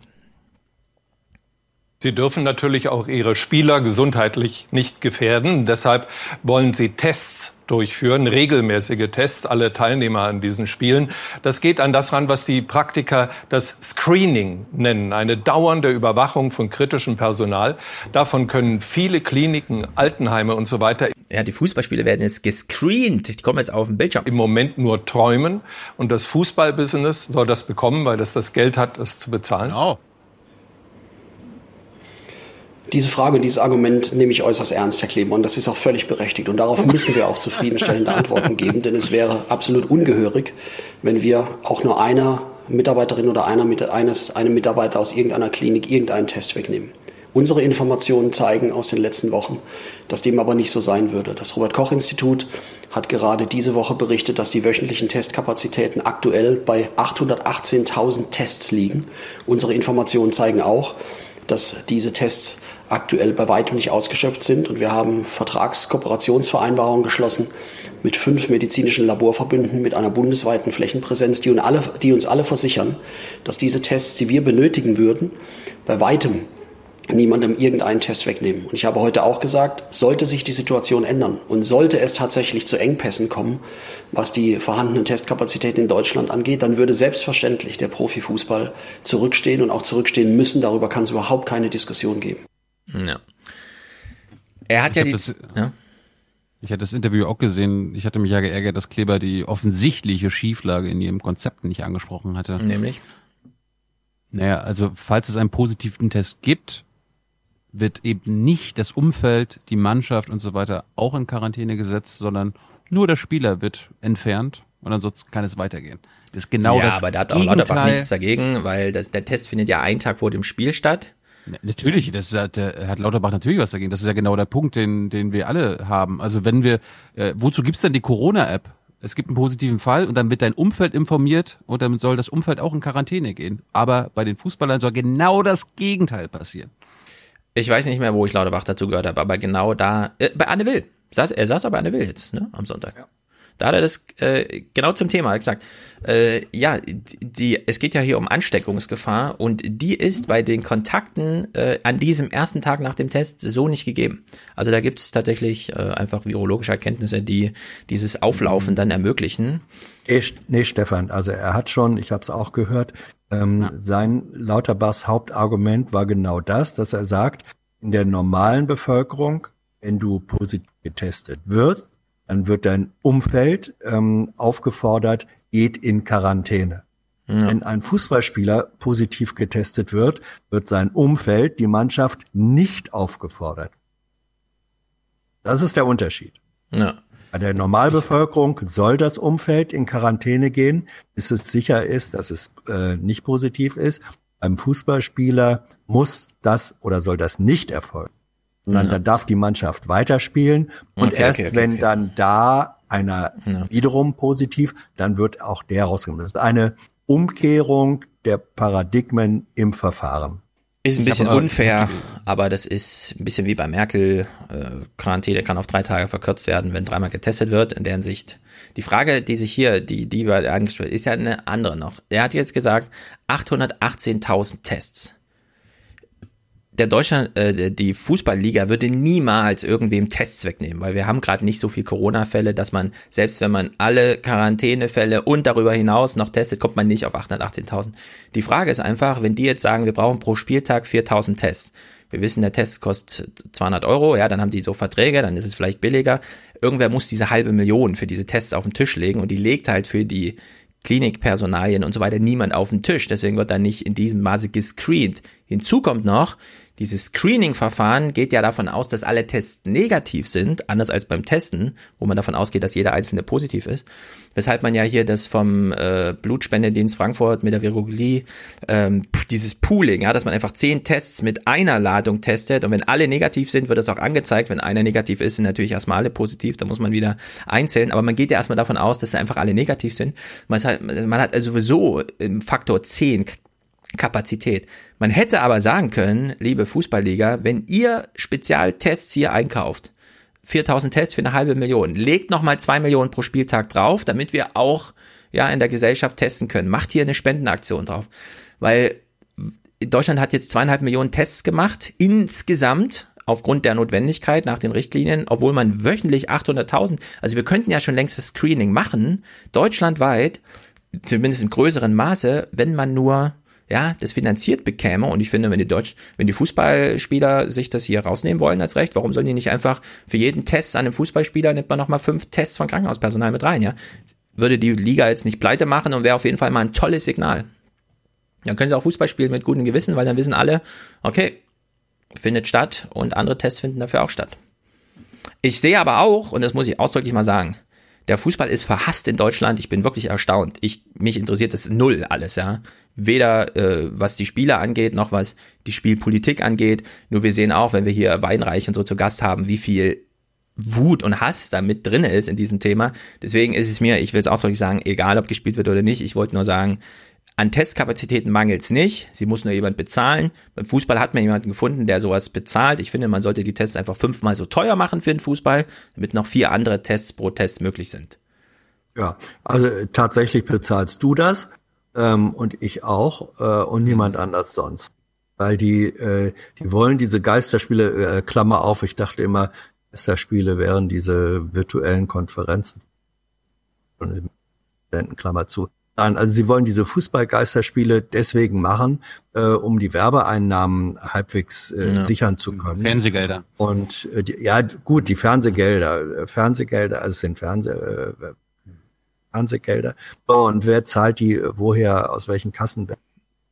Sie dürfen natürlich auch Ihre Spieler gesundheitlich nicht gefährden. Deshalb wollen Sie Tests durchführen, regelmäßige Tests, alle Teilnehmer an diesen Spielen. Das geht an das ran, was die Praktiker das Screening nennen, eine dauernde Überwachung von kritischem Personal. Davon können viele Kliniken, Altenheime und so weiter. Ja, die Fußballspiele werden jetzt gescreent. Die kommen jetzt auf den Bildschirm. Im Moment nur träumen. Und das Fußballbusiness soll das bekommen, weil das das Geld hat, es zu bezahlen. Genau. Diese Frage und dieses Argument nehme ich äußerst ernst, Herr Kleber, und das ist auch völlig berechtigt. Und darauf müssen wir auch zufriedenstellende Antworten geben, denn es wäre absolut ungehörig, wenn wir auch nur einer Mitarbeiterin oder einer, eines, einem Mitarbeiter aus irgendeiner Klinik irgendeinen Test wegnehmen. Unsere Informationen zeigen aus den letzten Wochen, dass dem aber nicht so sein würde. Das Robert-Koch-Institut hat gerade diese Woche berichtet, dass die wöchentlichen Testkapazitäten aktuell bei 818.000 Tests liegen. Unsere Informationen zeigen auch, dass diese Tests aktuell bei weitem nicht ausgeschöpft sind. Und wir haben Vertragskooperationsvereinbarungen geschlossen mit fünf medizinischen Laborverbünden mit einer bundesweiten Flächenpräsenz, die uns alle, die uns alle versichern, dass diese Tests, die wir benötigen würden, bei weitem niemandem irgendeinen Test wegnehmen. Und ich habe heute auch gesagt, sollte sich die Situation ändern und sollte es tatsächlich zu Engpässen kommen, was die vorhandenen Testkapazitäten in Deutschland angeht, dann würde selbstverständlich der Profifußball zurückstehen und auch zurückstehen müssen. Darüber kann es überhaupt keine Diskussion geben. Ja. Er hat Ich ja die. das- ja? Ich hatte das Interview auch gesehen. Ich hatte mich ja geärgert, dass Kleber die offensichtliche Schieflage in ihrem Konzept nicht angesprochen hatte. Nämlich? Naja, also falls es einen positiven Test gibt, wird eben nicht das Umfeld, die Mannschaft und so weiter auch in Quarantäne gesetzt, sondern nur der Spieler wird entfernt und ansonsten kann es weitergehen. Das ist genau ja, das aber da hat auch Gegenteil. Lauterbach nichts dagegen, weil das, der Test findet ja einen Tag vor dem Spiel statt. Na- Natürlich, das hat, äh, hat Lauterbach natürlich was dagegen. Das ist ja genau der Punkt, den, den wir alle haben. Also wenn wir, äh, wozu gibt's denn die Corona-App? Es gibt einen positiven Fall und dann wird dein Umfeld informiert und dann soll das Umfeld auch in Quarantäne gehen. Aber bei den Fußballern soll genau das Gegenteil passieren. Ich weiß nicht mehr, wo ich Lauterbach dazu gehört habe, aber genau da, äh, bei Anne Will. Saß, er saß aber bei Anne Will jetzt, ne, am Sonntag. Da hat er das äh, genau zum Thema gesagt. Äh, ja, die, es geht ja hier um Ansteckungsgefahr und die ist bei den Kontakten äh, an diesem ersten Tag nach dem Test so nicht gegeben. Also da gibt es tatsächlich äh, einfach virologische Erkenntnisse, die dieses Auflaufen dann ermöglichen. Nee, St- nee, Stefan, also er hat schon, ich habe es auch gehört, ähm, sein Lauterbachs Hauptargument war genau das, dass er sagt, in der normalen Bevölkerung, wenn du positiv getestet wirst, dann wird dein Umfeld ähm, aufgefordert, geht in Quarantäne. Wenn ein Fußballspieler positiv getestet wird, wird sein Umfeld, die Mannschaft, nicht aufgefordert. Das ist der Unterschied. Ja. Bei der Normalbevölkerung soll das Umfeld in Quarantäne gehen, bis es sicher ist, dass es äh, nicht positiv ist. Beim Fußballspieler muss das oder soll das nicht erfolgen. Sondern Ja. dann darf die Mannschaft weiterspielen. Und Okay, erst okay, okay, wenn okay. dann da einer wiederum positiv, dann wird auch der rausgenommen. Das ist eine Umkehrung der Paradigmen im Verfahren. Ist ein Ich bisschen unfair, aber das ist ein bisschen wie bei Merkel. Äh, Quarantäne kann auf drei Tage verkürzt werden, wenn dreimal getestet wird. In deren Sicht. Die Frage, die sich hier, die, die bei angestellt ist ja eine andere noch. Er hat jetzt gesagt, 818.000 Tests. Der Deutschland, äh, die Fußballliga würde niemals irgendwem Tests wegnehmen, weil wir haben gerade nicht so viel Corona-Fälle, dass man, selbst wenn man alle Quarantänefälle und darüber hinaus noch testet, kommt man nicht auf 818.000. Die Frage ist einfach, wenn die jetzt sagen, wir brauchen pro Spieltag 4.000 Tests. Wir wissen, der Test kostet 200 Euro, ja, dann haben die so Verträge, dann ist es vielleicht billiger. Irgendwer muss diese halbe Million für diese Tests auf den Tisch legen und die legt halt für die Klinikpersonalien und so weiter niemand auf den Tisch. Deswegen wird da nicht in diesem Maße gescreent. Hinzu kommt noch, dieses Screening-Verfahren geht ja davon aus, dass alle Tests negativ sind, anders als beim Testen, wo man davon ausgeht, dass jeder einzelne positiv ist. Weshalb man ja hier das vom äh, Blutspendedienst Frankfurt mit der Virologie, ähm, dieses Pooling, ja, dass man einfach zehn Tests mit einer Ladung testet und wenn alle negativ sind, wird das auch angezeigt. Wenn einer negativ ist, sind natürlich erstmal alle positiv, da muss man wieder einzählen. Aber man geht ja erstmal davon aus, dass einfach alle negativ sind. Man, halt, man hat also sowieso im Faktor 10 Kapazität. Man hätte aber sagen können, liebe Fußballliga, wenn ihr Spezialtests hier einkauft, 4000 Tests für eine halbe Million, legt nochmal zwei Millionen pro Spieltag drauf, damit wir auch ja in der Gesellschaft testen können. Macht hier eine Spendenaktion drauf. Weil Deutschland hat jetzt zweieinhalb Millionen Tests gemacht, insgesamt, aufgrund der Notwendigkeit nach den Richtlinien, obwohl man wöchentlich 800.000, also wir könnten ja schon längst das Screening machen, deutschlandweit, zumindest im größeren Maße, wenn man nur ja, das finanziert bekäme. Und ich finde, wenn die Deutsch, wenn die Fußballspieler sich das hier rausnehmen wollen als Recht, warum sollen die nicht einfach für jeden Test an einem Fußballspieler nimmt man nochmal fünf Tests von Krankenhauspersonal mit rein, ja? Würde die Liga jetzt nicht pleite machen und wäre auf jeden Fall mal ein tolles Signal. Dann können sie auch Fußball spielen mit gutem Gewissen, weil dann wissen alle, okay, findet statt und andere Tests finden dafür auch statt. Ich sehe aber auch, und das muss ich ausdrücklich mal sagen, der Fußball ist verhasst in Deutschland. Ich bin wirklich erstaunt. Ich, mich interessiert das null alles, ja. Weder äh, was die Spiele angeht, noch was die Spielpolitik angeht. Nur wir sehen auch, wenn wir hier Weinreich und so zu Gast haben, wie viel Wut und Hass da mit drin ist in diesem Thema. Deswegen ist es mir, ich will es ausdrücklich sagen, egal ob gespielt wird oder nicht. Ich wollte nur sagen, an Testkapazitäten mangelt es nicht. Sie muss nur jemand bezahlen. Beim Fußball hat man jemanden gefunden, der sowas bezahlt. Ich finde, man sollte die Tests einfach fünfmal so teuer machen für den Fußball, damit noch vier andere Tests pro Test möglich sind. Ja, also äh, tatsächlich bezahlst du das ähm, und ich auch äh, und niemand anders sonst. Weil die, äh, die wollen diese Geisterspiele, äh, Klammer auf, ich dachte immer, Geisterspiele wären diese virtuellen Konferenzen. Klammer zu. Nein, also sie wollen diese Fußballgeisterspiele deswegen machen, äh, um die Werbeeinnahmen halbwegs äh, Ja. sichern zu können. Fernsehgelder. Und äh, die, ja, gut, die Fernsehgelder, äh, Fernsehgelder, also es sind Fernseh, äh, Fernsehgelder. Und wer zahlt die, äh, woher, aus welchen Kassen werden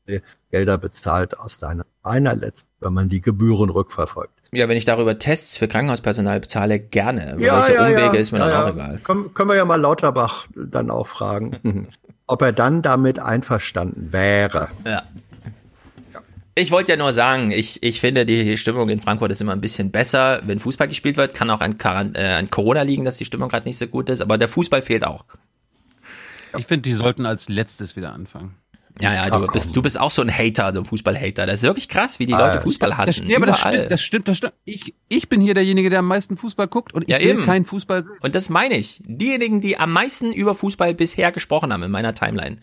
die Gelder bezahlt? Aus deiner einer letzten, wenn man die Gebühren rückverfolgt. Ja, wenn ich darüber Tests für Krankenhauspersonal bezahle, gerne. Welche Umwege ist mir dann auch egal. Können, können wir ja mal Lauterbach dann auch fragen, [laughs] ob er dann damit einverstanden wäre. Ja. Ich wollte ja nur sagen, ich, ich finde, die Stimmung in Frankfurt ist immer ein bisschen besser, wenn Fußball gespielt wird. Kann auch an, Quarant äh, an Corona liegen, dass die Stimmung gerade nicht so gut ist, aber der Fußball fehlt auch. Ich finde, die sollten als letztes wieder anfangen. Ja, ja, du bist, du bist auch so ein Hater, so ein Fußball-Hater. Das ist wirklich krass, wie die Ah, Leute Fußball das- hassen. Ja, aber das stimmt, das stimmt, das stimmt. Ich, ich bin hier derjenige, der am meisten Fußball guckt und ich Ja, will eben. keinen Fußball sehen. Und das meine ich. Diejenigen, die am meisten über Fußball bisher gesprochen haben in meiner Timeline,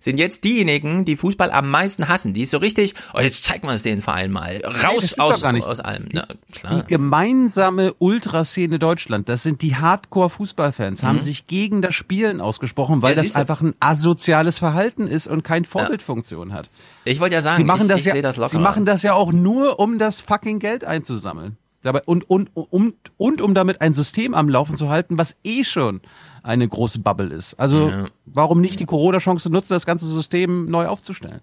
sind jetzt diejenigen, die Fußball am meisten hassen. Die ist so richtig, oh, jetzt zeigt man es den Verein mal. Raus stimmt aus, aus allem. Na, Die gemeinsame Ultraszene Deutschland, das sind die Hardcore-Fußballfans, haben Mhm. sich gegen das Spielen ausgesprochen, weil Ja, das einfach ein asoziales Verhalten ist und keine Vorbildfunktion hat. Ich wollte ja sagen, sie machen ich, das ich ja, sehe das locker. Sie machen das ja auch nur, um das fucking Geld einzusammeln. Dabei, und, und, und, und um damit ein System am Laufen zu halten, was eh schon eine große Bubble ist. Also Ja. warum nicht die Corona-Chance nutzen, das ganze System neu aufzustellen?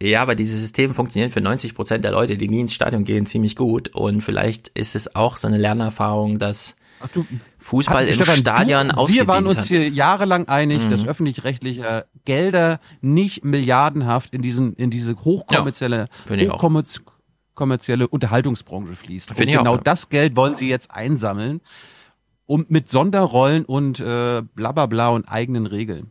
Ja, aber dieses System funktioniert für 90 Prozent der Leute, die nie ins Stadion gehen, ziemlich gut. Und vielleicht ist es auch so eine Lernerfahrung, dass Fußball Hat- im Stefan, Stadion du, Wir waren uns hat. hier jahrelang einig, Mhm. dass öffentlich-rechtliche Gelder nicht milliardenhaft in diesen in diese hochkommerzielle finde ich auch. hochkommerz- kommerzielle Unterhaltungsbranche fließt. Und auch, genau ja. das Geld wollen sie jetzt einsammeln und mit Sonderrollen und äh, bla bla bla und eigenen Regeln.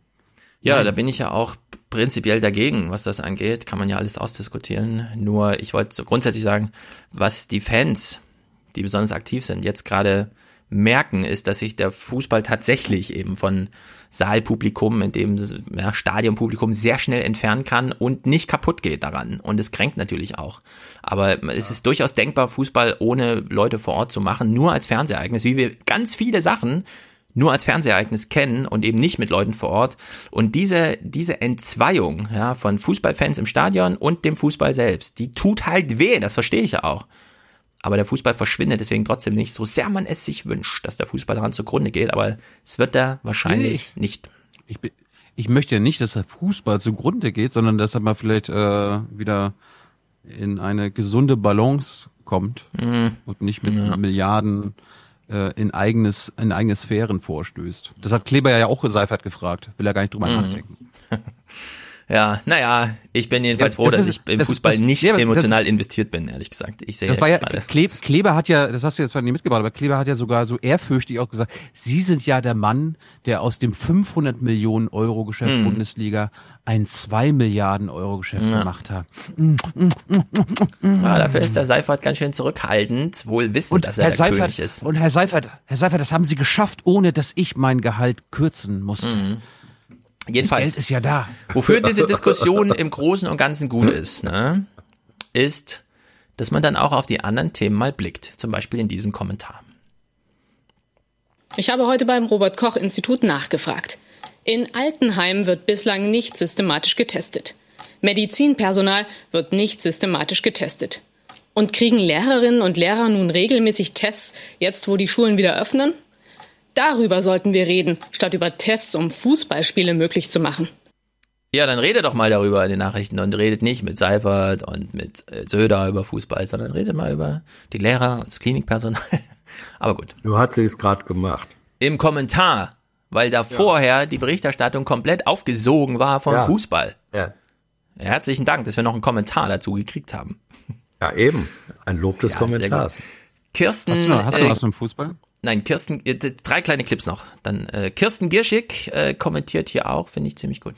Ja, da bin ich ja auch prinzipiell dagegen, was das angeht. Kann man ja alles ausdiskutieren. Nur ich wollte so grundsätzlich sagen, was die Fans, die besonders aktiv sind, jetzt gerade merken, ist, dass sich der Fußball tatsächlich eben von Saalpublikum, in dem ja, Stadionpublikum sehr schnell entfernen kann und nicht kaputt geht daran. Und es kränkt natürlich auch. Aber es ist durchaus denkbar, Fußball ohne Leute vor Ort zu machen, nur als Fernsehereignis, wie wir ganz viele Sachen nur als Fernsehereignis kennen und eben nicht mit Leuten vor Ort. Und diese, diese Entzweiung ja, von Fußballfans im Stadion und dem Fußball selbst, die tut halt weh, das verstehe ich ja auch. Aber der Fußball verschwindet deswegen trotzdem nicht, so sehr man es sich wünscht, dass der Fußball daran zugrunde geht. Aber es wird er wahrscheinlich Nee. nicht. Ich, ich möchte ja nicht, dass der Fußball zugrunde geht, sondern dass er mal vielleicht äh, wieder in eine gesunde Balance kommt Mhm. und nicht mit Milliarden äh, in eigenes in eigene Sphären vorstößt. Das hat Kleber ja auch Seifert gefragt. Will er gar nicht drüber Mhm. nachdenken. [laughs] Ja, naja, ich bin jedenfalls Ja, froh, das dass ist- ich im das- Fußball das- nicht emotional investiert bin, ehrlich gesagt. Ich sehe Das war ja, gerade. Kle Kleber hat ja, das hast du jetzt zwar nicht mitgebracht, aber Kleber hat ja sogar so ehrfürchtig auch gesagt, Sie sind ja der Mann, der aus dem 500 Millionen Euro Geschäft Hm. Bundesliga ein 2 Milliarden Euro Geschäft Ja. gemacht hat. Ja, dafür ist der Seifert ganz schön zurückhaltend, wohl wissend, dass er Herr der Seifert, König ist. Und Herr Seifert, Herr Seifert, das haben Sie geschafft, ohne dass ich mein Gehalt kürzen musste. Mhm. Jedenfalls. Das Geld ist ja da. Wofür diese Diskussion im Großen und Ganzen gut ist, ne, ist, dass man dann auch auf die anderen Themen mal blickt. Zum Beispiel in diesem Kommentar. Ich habe heute beim Robert Koch Institut nachgefragt. In Altenheimen wird bislang nicht systematisch getestet. Medizinpersonal wird nicht systematisch getestet. Und kriegen Lehrerinnen und Lehrer nun regelmäßig Tests, jetzt wo die Schulen wieder öffnen? Darüber sollten wir reden, statt über Tests, um Fußballspiele möglich zu machen. Ja, dann redet doch mal darüber in den Nachrichten und redet nicht mit Seifert und mit äh, Söder über Fußball, sondern redet mal über die Lehrer und das Klinikpersonal. [laughs] Aber gut. Du hat sie es gerade gemacht. Im Kommentar, weil da vorher die Berichterstattung komplett aufgesogen war vom Ja. Fußball. Ja. Herzlichen Dank, dass wir noch einen Kommentar dazu gekriegt haben. Ja, eben. Ein Lob des Ja, Kommentars. Kirsten. Hast du noch, hast du äh, was zum Fußball? Nein, Kirsten, äh, drei kleine Clips noch. Dann äh, Kirsten Gierschig äh, kommentiert hier auch, finde ich ziemlich gut.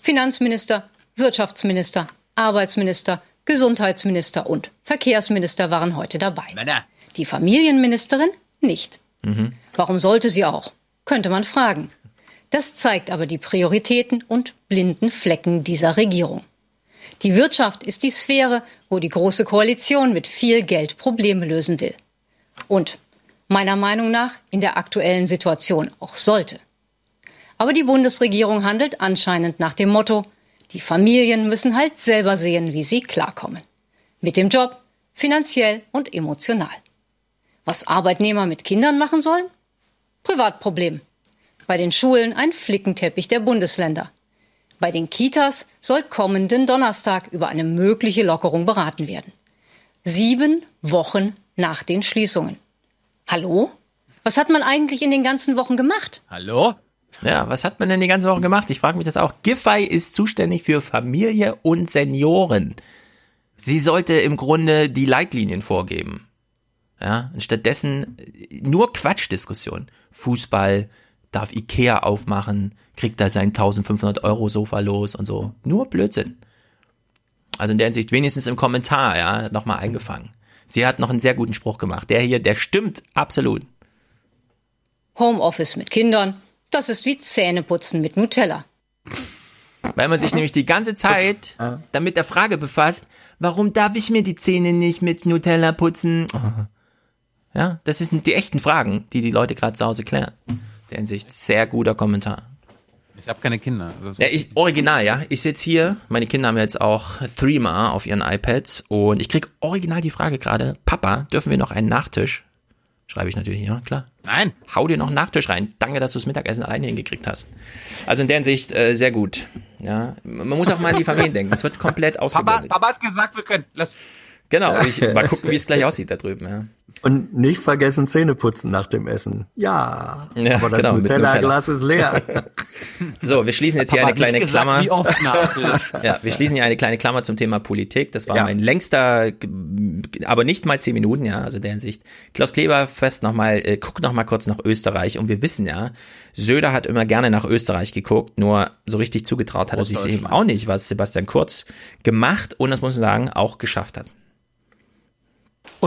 Finanzminister, Wirtschaftsminister, Arbeitsminister, Gesundheitsminister und Verkehrsminister waren heute dabei. Die Familienministerin nicht. Warum sollte sie auch? Könnte man fragen. Das zeigt aber die Prioritäten und blinden Flecken dieser Regierung. Die Wirtschaft ist die Sphäre, wo die Große Koalition mit viel Geld Probleme lösen will. Und meiner Meinung nach in der aktuellen Situation auch sollte. Aber die Bundesregierung handelt anscheinend nach dem Motto, die Familien müssen halt selber sehen, wie sie klarkommen. Mit dem Job, finanziell und emotional. Was Arbeitnehmer mit Kindern machen sollen? Privatproblem. Bei den Schulen ein Flickenteppich der Bundesländer. Bei den Kitas soll kommenden Donnerstag über eine mögliche Lockerung beraten werden. Sieben Wochen nach den Schließungen. Hallo? Was hat man eigentlich in den ganzen Wochen gemacht? Hallo? Ja, was hat man denn die ganze Woche gemacht? Ich frage mich das auch. Giffey ist zuständig für Familie und Senioren. Sie sollte im Grunde die Leitlinien vorgeben. Ja, und stattdessen nur Quatschdiskussion. Fußball, darf Ikea aufmachen, kriegt er sein 1500 Euro Sofa los und so. Nur Blödsinn. Also in der Hinsicht wenigstens im Kommentar, ja, nochmal eingefangen. Sie hat noch einen sehr guten Spruch gemacht. Der hier, der stimmt absolut. Homeoffice mit Kindern, das ist wie Zähneputzen mit Nutella. Weil man sich nämlich die ganze Zeit damit der Frage befasst, warum darf ich mir die Zähne nicht mit Nutella putzen? Ja, das sind die echten Fragen, die die Leute gerade zu Hause klären. Der Hinsicht sehr guter Kommentar. Ich habe keine Kinder. Ja, ich, original, ja. Ich sitze hier, meine Kinder haben jetzt auch Threema auf ihren iPads und ich krieg original die Frage gerade, Papa, dürfen wir noch einen Nachtisch? Schreibe ich natürlich, ja, klar. Nein. Hau dir noch einen Nachtisch rein. Danke, dass du das Mittagessen alleine hingekriegt hast. Also in der Hinsicht äh, sehr gut. Ja, man muss auch mal an die Familien denken. Es wird komplett Papa, ausgeblendet. Papa hat gesagt, wir können. Lass. Genau, ich, [laughs] mal gucken, wie es gleich aussieht da drüben. Ja. Und nicht vergessen Zähne putzen nach dem Essen. Ja, Ja, aber das genau, Nutella-Glas ist leer. [laughs] So, wir schließen jetzt hier Aber eine kleine gesagt, Klammer. wie oft [laughs] ja, wir schließen hier eine kleine Klammer zum Thema Politik. Das war Ja. mein längster, aber nicht mal zehn Minuten, ja, also der Hinsicht. Klaus Kleber fest nochmal, äh, guckt noch mal kurz nach Österreich und wir wissen ja, Söder hat immer gerne nach Österreich geguckt, nur so richtig zugetraut hat er sich eben auch nicht, was Sebastian Kurz gemacht und das muss man sagen, auch geschafft hat.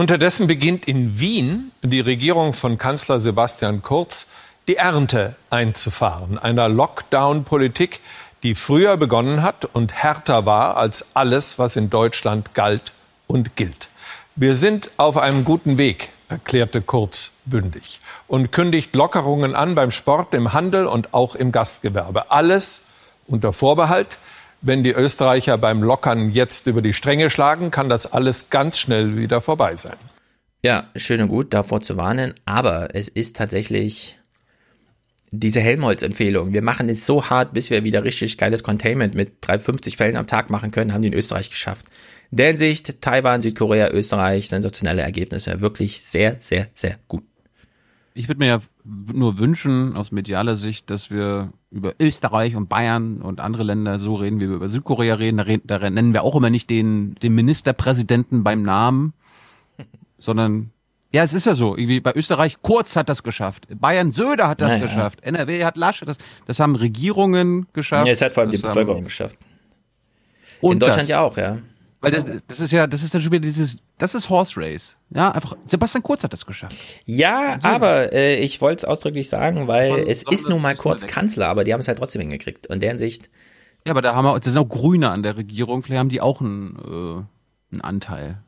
Unterdessen beginnt in Wien die Regierung von Kanzler Sebastian Kurz die Ernte einzufahren, einer Lockdown-Politik, die früher begonnen hat und härter war als alles, was in Deutschland galt und gilt. Wir sind auf einem guten Weg, erklärte Kurz bündig und kündigt Lockerungen an beim Sport, im Handel und auch im Gastgewerbe. Alles unter Vorbehalt, wenn die Österreicher beim Lockern jetzt über die Stränge schlagen, kann das alles ganz schnell wieder vorbei sein. Ja, schön und gut, davor zu warnen, aber es ist tatsächlich diese Helmholtz-Empfehlung. Wir machen es so hart, bis wir wieder richtig geiles Containment mit 350 Fällen am Tag machen können, haben die in Österreich geschafft. In der Hinsicht, Taiwan, Südkorea, Österreich, sensationelle Ergebnisse. Wirklich sehr, sehr, sehr gut. Ich würde mir ja nur wünschen, aus medialer Sicht, dass wir über Österreich und Bayern und andere Länder so reden, wie wir über Südkorea reden. Da, reden, da nennen wir auch immer nicht den, den Ministerpräsidenten beim Namen, [laughs] sondern ja, es ist ja so. Irgendwie bei Österreich Kurz hat das geschafft. Bayern Söder hat das Naja. geschafft. NRW hat Laschet das. Das haben Regierungen geschafft. Ja, es hat vor allem die Bevölkerung geschafft. Und in Deutschland das. ja auch, ja. Weil das, das ist ja, das ist dann schon wieder dieses, das ist Horse Race. Ja, einfach, Sebastian Kurz hat das geschafft. Ja, aber äh, ich wollte es ausdrücklich sagen, weil Von- es ist nun mal kurz Kanzler, aber die haben es halt trotzdem hingekriegt. Und in der Hinsicht, Ja, aber da haben wir, da sind auch Grüne an der Regierung, vielleicht haben die auch einen, äh, einen Anteil.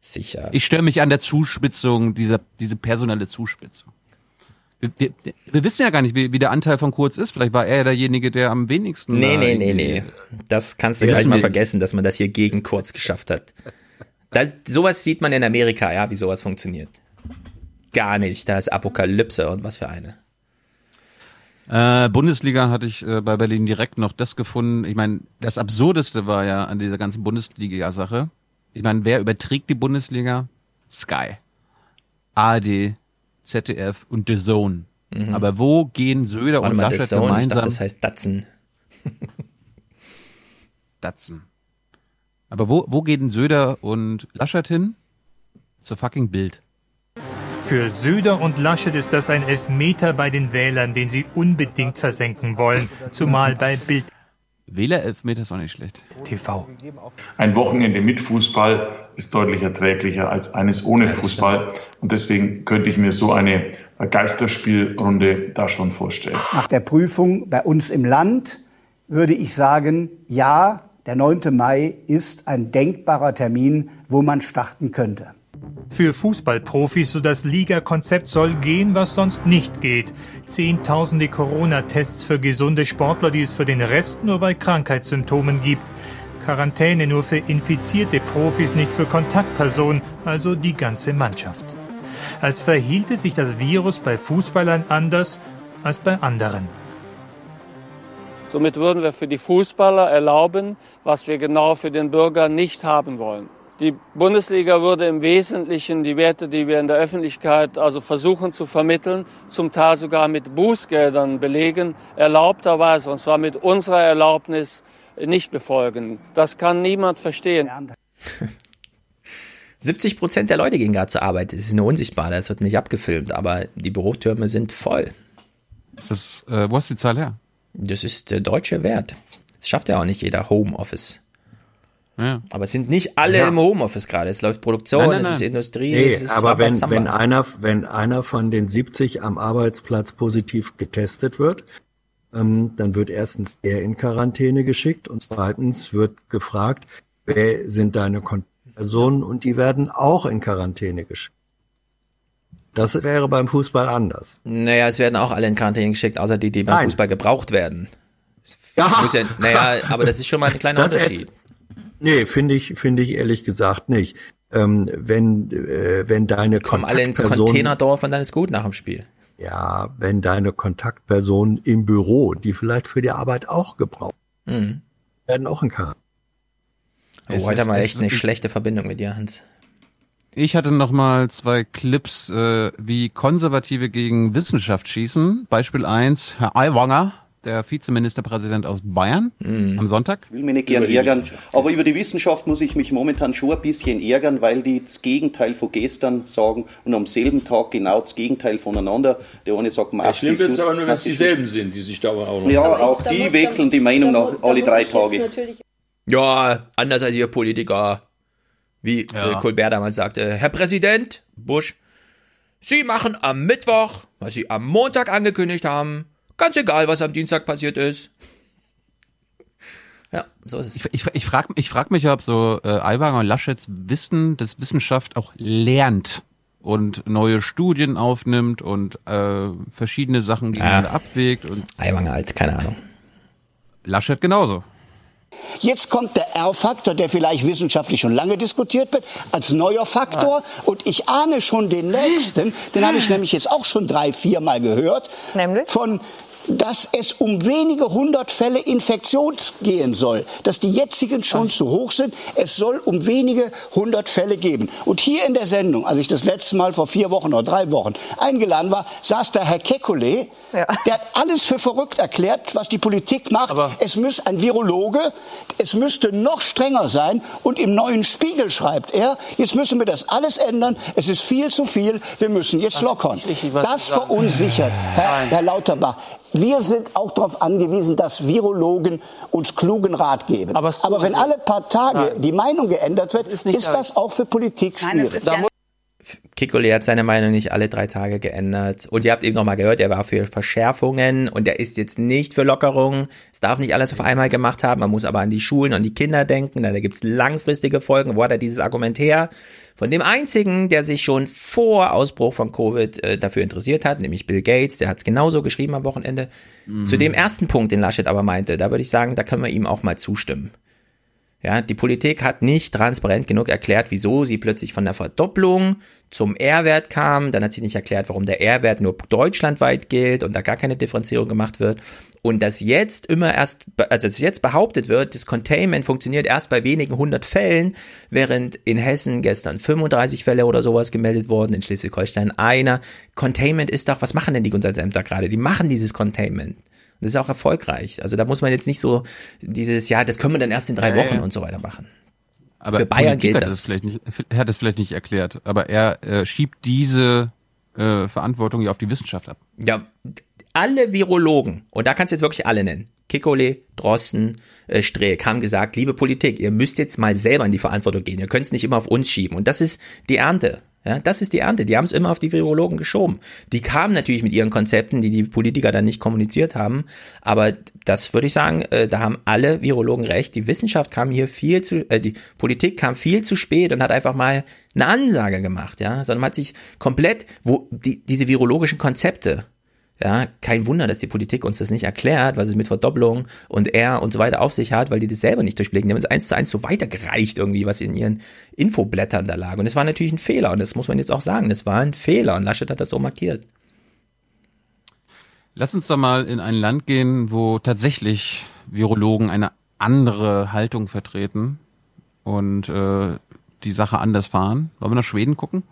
Sicher. Ich störe mich an der Zuspitzung, dieser, diese personelle Zuspitzung. Wir, wir, wissen ja gar nicht, wie, wie der Anteil von Kurz ist. Vielleicht war er derjenige, der am wenigsten. nee, nee, nee, nee. Das kannst du gleich mal vergessen, dass man das hier gegen Kurz geschafft hat. Das, sowas sieht man in Amerika, ja, wie sowas funktioniert. Gar nicht. Da ist Apokalypse und was für eine. Äh, Bundesliga hatte ich äh, bei Berlin direkt noch das gefunden. Ich meine, das Absurdeste war ja an dieser ganzen Bundesliga-Sache. Ich meine, wer überträgt die Bundesliga? Sky, ARD, ZDF und The Zone. Mhm. Aber wo gehen Söder Warte und mal, Laschet das Zone, ich gemeinsam? dachte, das heißt Datsen. [laughs] Datsen. Aber wo, wo gehen Söder und Laschet hin? Zur fucking Bild. Für Söder und Laschet ist das ein Elfmeter bei den Wählern, den sie unbedingt versenken wollen, zumal bei Bild Wählerelfmeter ist auch nicht schlecht. TV. Ein Wochenende mit Fußball ist deutlich erträglicher als eines ohne Fußball. Und deswegen könnte ich mir so eine Geisterspielrunde da schon vorstellen. Nach der Prüfung bei uns im Land würde ich sagen, ja, der 9. Mai ist ein denkbarer Termin, wo man starten könnte. Für Fußballprofis, so das Liga-Konzept soll gehen, was sonst nicht geht. Zehntausende Corona-Tests für gesunde Sportler, die es für den Rest nur bei Krankheitssymptomen gibt. Quarantäne nur für infizierte Profis, nicht für Kontaktpersonen, also die ganze Mannschaft. Als verhielte sich das Virus bei Fußballern anders als bei anderen. Somit würden wir für die Fußballer erlauben, was wir genau für den Bürger nicht haben wollen. Die Bundesliga würde im Wesentlichen die Werte, die wir in der Öffentlichkeit also versuchen zu vermitteln, zum Teil sogar mit Bußgeldern belegen, erlaubterweise, und zwar mit unserer Erlaubnis, nicht befolgen. Das kann niemand verstehen. 70 [laughs] Prozent der Leute gehen gerade zur Arbeit. Das ist nur unsichtbar, das wird nicht abgefilmt, aber die Bürotürme sind voll. Ist das, äh, wo ist die Zahl her? Das ist der deutsche Wert. Das schafft ja auch nicht jeder Homeoffice. Ja. Aber es sind nicht alle Ja. im Homeoffice gerade. Es läuft Produktion, Nein, nein, es nein. ist Industrie, Nee, es ist aber wenn, wenn einer, wenn einer von den 70 am Arbeitsplatz positiv getestet wird, ähm, dann wird erstens er in Quarantäne geschickt und zweitens wird gefragt, wer sind deine Kontaktpersonen und die werden auch in Quarantäne geschickt. Das wäre beim Fußball anders. Naja, es werden auch alle in Quarantäne geschickt, außer die, die beim Nein. Fußball gebraucht werden. Ja. Ja, naja, aber das ist schon mal ein kleiner Das Unterschied. Nee, finde ich, finde ich ehrlich gesagt nicht. Ähm, wenn, äh, wenn deine Kommen alle ins Containerdorf und dann ist gut nach dem Spiel. Ja, wenn deine Kontaktpersonen im Büro, die vielleicht für die Arbeit auch gebraucht Mhm. werden, auch in Quarantäne. Oh, Es heute ist- haben wir es echt eine schlechte Verbindung mit dir, Hans. Ich hatte noch mal zwei Clips, äh, wie Konservative gegen Wissenschaft schießen. Beispiel eins: Herr Aiwanger, der Vizeministerpräsident aus Bayern, Mhm. am Sonntag. Ich will mich nicht gern ärgern, aber über die Wissenschaft muss ich mich momentan schon ein bisschen ärgern, weil die das Gegenteil von gestern sagen und am selben Tag genau das Gegenteil voneinander. Der eine sagt, Ja, Maske schlimm wird es aber nur, wenn es dieselben sind, die sich da auch noch. Ja, Aber auch da die wechseln die Meinung nach alle drei Tage. Ja, anders als ihr Politiker. Wie Ja. äh, Colbert damals sagte, Herr Präsident Bush, Sie machen am Mittwoch, was Sie am Montag angekündigt haben, ganz egal, was am Dienstag passiert ist. Ja, so ist es. Ich, ich, ich frage ich frag mich, ob so äh, Aiwanger und Laschets wissen, dass Wissenschaft auch lernt und neue Studien aufnimmt und äh, verschiedene Sachen gegeneinander abwägt. Und Aiwanger halt, keine Ahnung. Laschet genauso. Jetzt kommt der R-Faktor, der vielleicht wissenschaftlich schon lange diskutiert wird, als neuer Faktor. Und ich ahne schon den nächsten, den habe ich nämlich jetzt auch schon drei, vier Mal gehört. Nämlich? Von dass es um wenige hundert Fälle Infektion gehen soll, dass die jetzigen schon zu hoch sind. Es soll um wenige hundert Fälle geben. Und hier in der Sendung, als ich das letzte Mal vor vier Wochen oder drei Wochen eingeladen war, saß da Herr Kekulé, der hat alles für verrückt erklärt, was die Politik macht. es muss ein Virologe, es müsste noch strenger sein. Und im neuen Spiegel schreibt er, jetzt müssen wir das alles ändern. Es ist viel zu viel. Wir müssen jetzt lockern. Das verunsichert, Herr, Herr Lauterbach. Wir sind auch darauf angewiesen, dass Virologen uns klugen Rat geben. Aber, wenn alle paar Tage die Meinung geändert wird, ist, das auch für Politik schwierig. Kikole hat seine Meinung nicht alle drei Tage geändert. Und ihr habt eben nochmal gehört, er war für Verschärfungen und er ist jetzt nicht für Lockerungen. Es darf nicht alles auf einmal gemacht haben. Man muss aber an die Schulen und die Kinder denken. Da gibt es langfristige Folgen. Wo hat er dieses Argument her? Von dem einzigen, der sich schon vor Ausbruch von Covid äh, dafür interessiert hat, nämlich Bill Gates, der hat es genauso geschrieben am Wochenende. Mhm. Zu dem ersten Punkt, den Laschet aber meinte, da würde ich sagen, da können wir ihm auch mal zustimmen. Ja, die Politik hat nicht transparent genug erklärt, wieso sie plötzlich von der Verdopplung zum R-Wert kam. Dann hat sie nicht erklärt, warum der R-Wert nur deutschlandweit gilt und da gar keine Differenzierung gemacht wird. Und dass jetzt immer erst, also dass jetzt behauptet wird, das Containment funktioniert erst bei wenigen hundert Fällen, während in Hessen gestern 35 Fälle oder sowas gemeldet wurden, in Schleswig-Holstein einer. Containment ist doch, was machen denn die Gesundheitsämter gerade? Die machen dieses Containment. Das ist auch erfolgreich. Also da muss man jetzt nicht so dieses, ja, das können wir dann erst in drei Ja, Wochen ja. und so weiter machen. Aber Für Bayern gilt hat das. Es vielleicht nicht, er hat es vielleicht nicht erklärt, aber er äh, schiebt diese äh, Verantwortung ja auf die Wissenschaft ab. Ja, alle Virologen, und da kannst du jetzt wirklich alle nennen, Kikole, Drosten, äh, Streeck, haben gesagt, liebe Politik, ihr müsst jetzt mal selber in die Verantwortung gehen. Ihr könnt es nicht immer auf uns schieben. Und das ist die Ernte. Ja, das ist die Ernte. Die haben es immer auf die Virologen geschoben. Die kamen natürlich mit ihren Konzepten, die die Politiker dann nicht kommuniziert haben. Aber das würde ich sagen, äh, da haben alle Virologen recht. Die Wissenschaft kam hier viel zu, äh, die Politik kam viel zu spät und hat einfach mal eine Ansage gemacht, ja, sondern man hat sich komplett, wo die, diese virologischen Konzepte, ja, kein Wunder, dass die Politik uns das nicht erklärt, was es mit Verdopplung und R und so weiter auf sich hat, weil die das selber nicht durchblicken. Die haben es eins zu eins so weitergereicht irgendwie, was in ihren Infoblättern da lag. Und es war natürlich ein Fehler und das muss man jetzt auch sagen. Das war ein Fehler und Laschet hat das so markiert. Lass uns doch mal in ein Land gehen, wo tatsächlich Virologen eine andere Haltung vertreten und äh, die Sache anders fahren. Wollen wir nach Schweden gucken?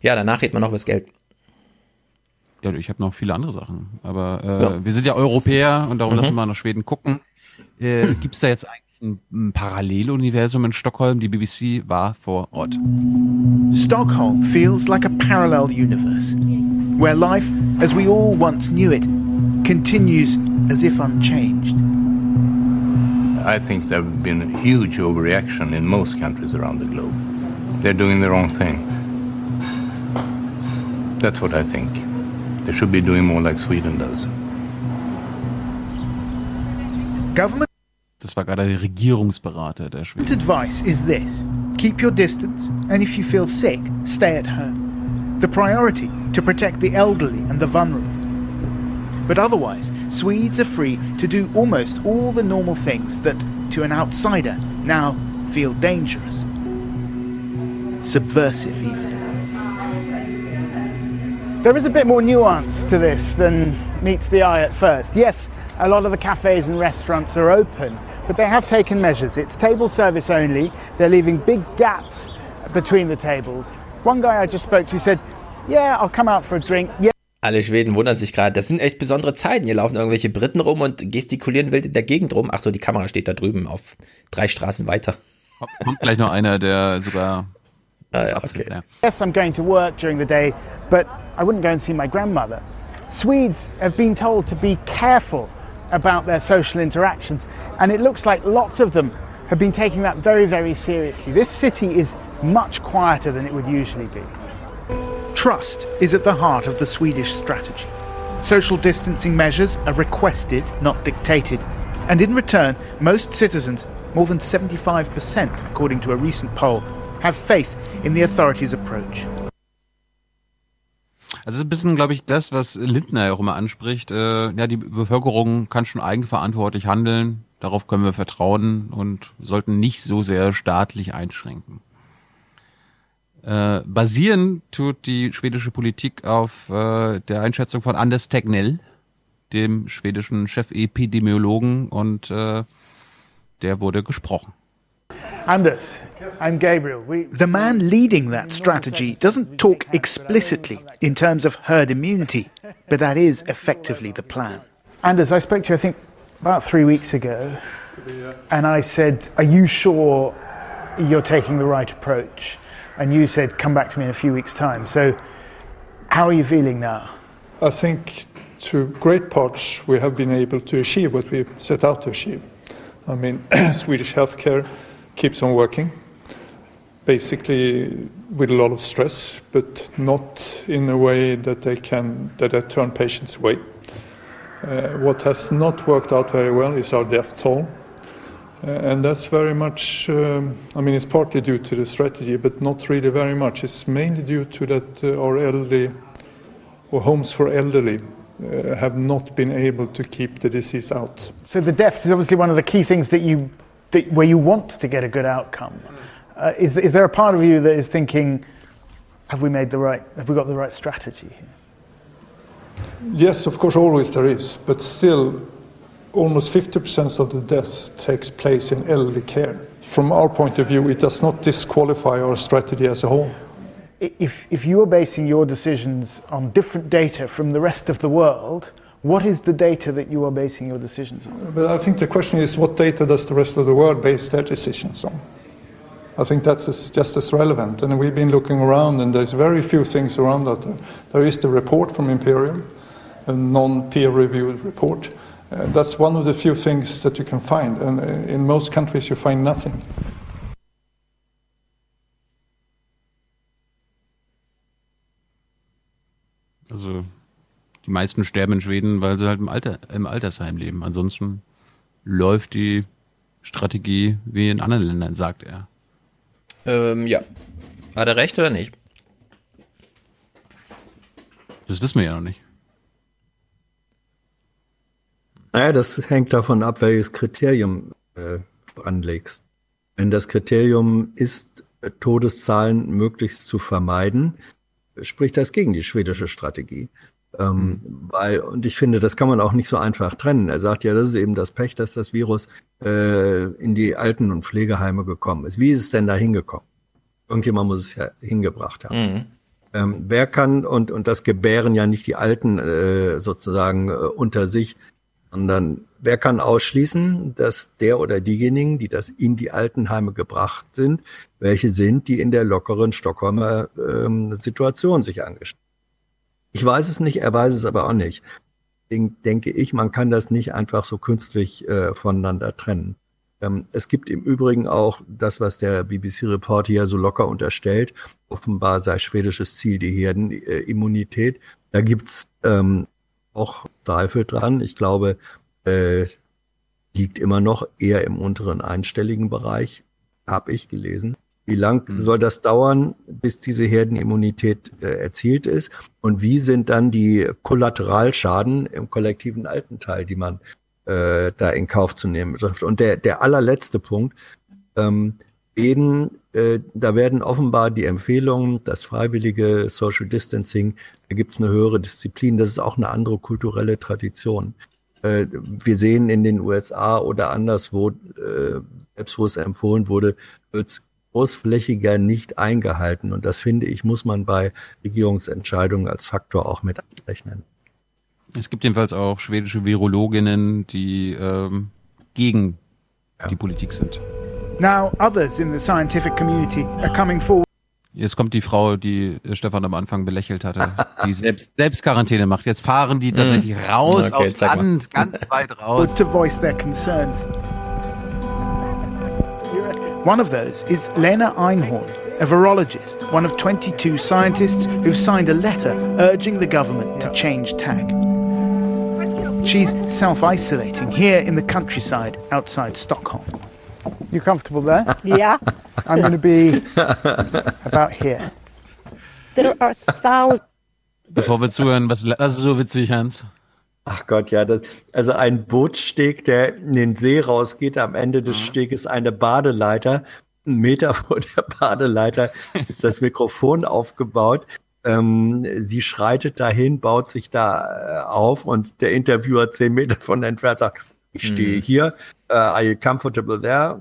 Ja, danach redet man noch über das Geld. Ja, ich habe noch viele andere Sachen. Aber äh, Ja. wir sind ja Europäer und darum Mhm. lassen wir nach Schweden gucken. Äh, Gibt es da jetzt eigentlich ein, ein Paralleluniversum in Stockholm? Die BBC war vor Ort. Stockholm feels like a parallel universe, where life, as we all once knew it, continues as if unchanged. I think there have been a huge overreaction in most countries around the globe. They're doing the wrong thing. That's what I think. They should be doing more like Sweden does. Government Das war gerade der Regierungsberater der Schweden. advice is this keep your distance, and if you feel sick, stay at home. The priority to protect the elderly and the vulnerable. But otherwise, Swedes are free to do almost all the normal things that, to an outsider, now feel dangerous. Subversive, even. There is a bit more nuance to this than meets the eye at first. Yes, a lot of the cafes and restaurants are open, but they have taken measures. It's table service only. They're leaving big gaps between the tables. One guy I just spoke to said, "Yeah, I'll come out for a drink." Yeah. Alle Schweden wundern sich gerade. Das sind echt besondere Zeiten. Hier laufen irgendwelche Briten rum und gestikulieren wild in der Gegend rum. Ach so, die Kamera steht da drüben auf drei Straßen weiter. Kommt gleich noch einer, der sogar. Oh, ja, okay. Yes, I'm going to work during the day, but I wouldn't go and see my grandmother. Swedes have been told to be careful about their social interactions, and it looks like lots of them have been taking that very, very seriously. This city is much quieter than it would usually be. Trust is at the heart of the Swedish strategy. Social distancing measures are requested, not dictated. And in return, most citizens, more than 75%, according to a recent poll, have faith in the authorities' approach. Also ein bisschen, glaube ich, das, was Lindner auch immer anspricht. Äh, ja, die Bevölkerung kann schon eigenverantwortlich handeln. Darauf können wir vertrauen und sollten nicht so sehr staatlich einschränken. Äh, basieren tut die schwedische Politik auf äh, der Einschätzung von Anders Tegnell, dem schwedischen Chefepidemiologen, und äh, der wurde gesprochen. Anders, I'm Gabriel. We The man leading that strategy doesn't talk explicitly in terms of herd immunity, but that is effectively the plan. Anders, I spoke to you, I think, about three weeks ago, and I said, Are you sure you're taking the right approach? And you said, Come back to me in a few weeks' time. So, how are you feeling now? I think to great parts we have been able to achieve what we set out to achieve. I mean, [clears throat] Swedish healthcare keeps on working, basically with a lot of stress, but not in a way that they can that they turn patients away. Uh, what has not worked out very well is our death toll. Uh, and that's very much, um, I mean, it's partly due to the strategy, but not really very much. It's mainly due to that uh, our elderly, or homes for elderly, uh, have not been able to keep the disease out. So, the deaths is obviously one of the key things that you, that, where you want to get a good outcome. Uh, is, is there a part of you that is thinking, have we made the right, have we got the right strategy here? Yes, of course, always there is, but still, almost 50% of the deaths takes place in elderly care. From our point of view, it does not disqualify our strategy as a whole. If, if you are basing your decisions on different data from the rest of the world, what is the data that you are basing your decisions on? But I think the question is what data does the rest of the world base their decisions on? I think that's just as relevant. And we've been looking around, and there's very few things around that. There is the report from Imperium, a non peer reviewed report. Uh, that's one of the few things that you can find. And uh, in most countries, you find nothing. Also die meisten sterben in Schweden, weil sie halt im, Alter, im Altersheim leben. Ansonsten läuft die Strategie wie in anderen Ländern, sagt er. Ähm, ja. Hat er recht oder nicht? Das wissen wir ja noch nicht. Naja, das hängt davon ab, welches Kriterium äh, du anlegst. Wenn das Kriterium ist, Todeszahlen möglichst zu vermeiden, spricht das gegen die schwedische Strategie. Ähm, mhm. weil, und ich finde, das kann man auch nicht so einfach trennen. Er sagt ja, das ist eben das Pech, dass das Virus äh, in die Alten- und Pflegeheime gekommen ist. Wie ist es denn da hingekommen? Irgendjemand muss es ja hingebracht haben. Mhm. Ähm, wer kann, und, und das gebären ja nicht die Alten äh, sozusagen äh, unter sich, sondern wer kann ausschließen, dass der oder diejenigen, die das in die Altenheime gebracht sind, welche sind, die in der lockeren Stockholmer ähm, Situation sich angestellt Ich weiß es nicht, er weiß es aber auch nicht. Deswegen denke ich, man kann das nicht einfach so künstlich äh, voneinander trennen. Ähm, es gibt im Übrigen auch das, was der BBC-Report hier so locker unterstellt. Offenbar sei schwedisches Ziel die Herdenimmunität. Da gibt's ähm, auch Zweifel dran. Ich glaube, äh, liegt immer noch eher im unteren einstelligen Bereich, habe ich gelesen. Wie lang mhm. soll das dauern, bis diese Herdenimmunität äh, erzielt ist? Und wie sind dann die Kollateralschaden im kollektiven Altenteil, die man äh, da in Kauf zu nehmen betrifft? Und der, der allerletzte Punkt, ähm, Schweden, äh, da werden offenbar die Empfehlungen, das freiwillige Social Distancing, da gibt es eine höhere Disziplin, das ist auch eine andere kulturelle Tradition. Äh, wir sehen in den USA oder anderswo, äh, selbst wo es empfohlen wurde, wird großflächiger nicht eingehalten. Und das finde ich, muss man bei Regierungsentscheidungen als Faktor auch mit abrechnen. Es gibt jedenfalls auch schwedische Virologinnen, die ähm, gegen ja. die Politik sind. Now others in the scientific community are coming forward. Jetzt kommt die Frau, die Stefan am Anfang belächelt hatte, [laughs] die selbst, selbst Quarantäne macht. Jetzt fahren die tatsächlich mm. raus okay, aufs Land, ganz weit raus. To voice their concerns. One of those is Lena Einhorn, a virologist, one of 22 scientists who've signed a letter urging the government to change tack. She's self isolating here in the countryside outside Stockholm. You comfortable there? [laughs] Yeah. I'm going to be about here. There are thousands. Bevor wir zuhören, was, was ist so witzig, Hans? Ach Gott, ja, das, also ein Bootssteg, der in den See rausgeht, am Ende des mhm. Steges eine Badeleiter. Ein Meter [laughs] vor der Badeleiter ist das Mikrofon aufgebaut. Ähm, sie schreitet dahin, baut sich da äh, auf und der Interviewer zehn Meter von entfernt sagt, ich stehe mhm. hier, uh, are you comfortable there?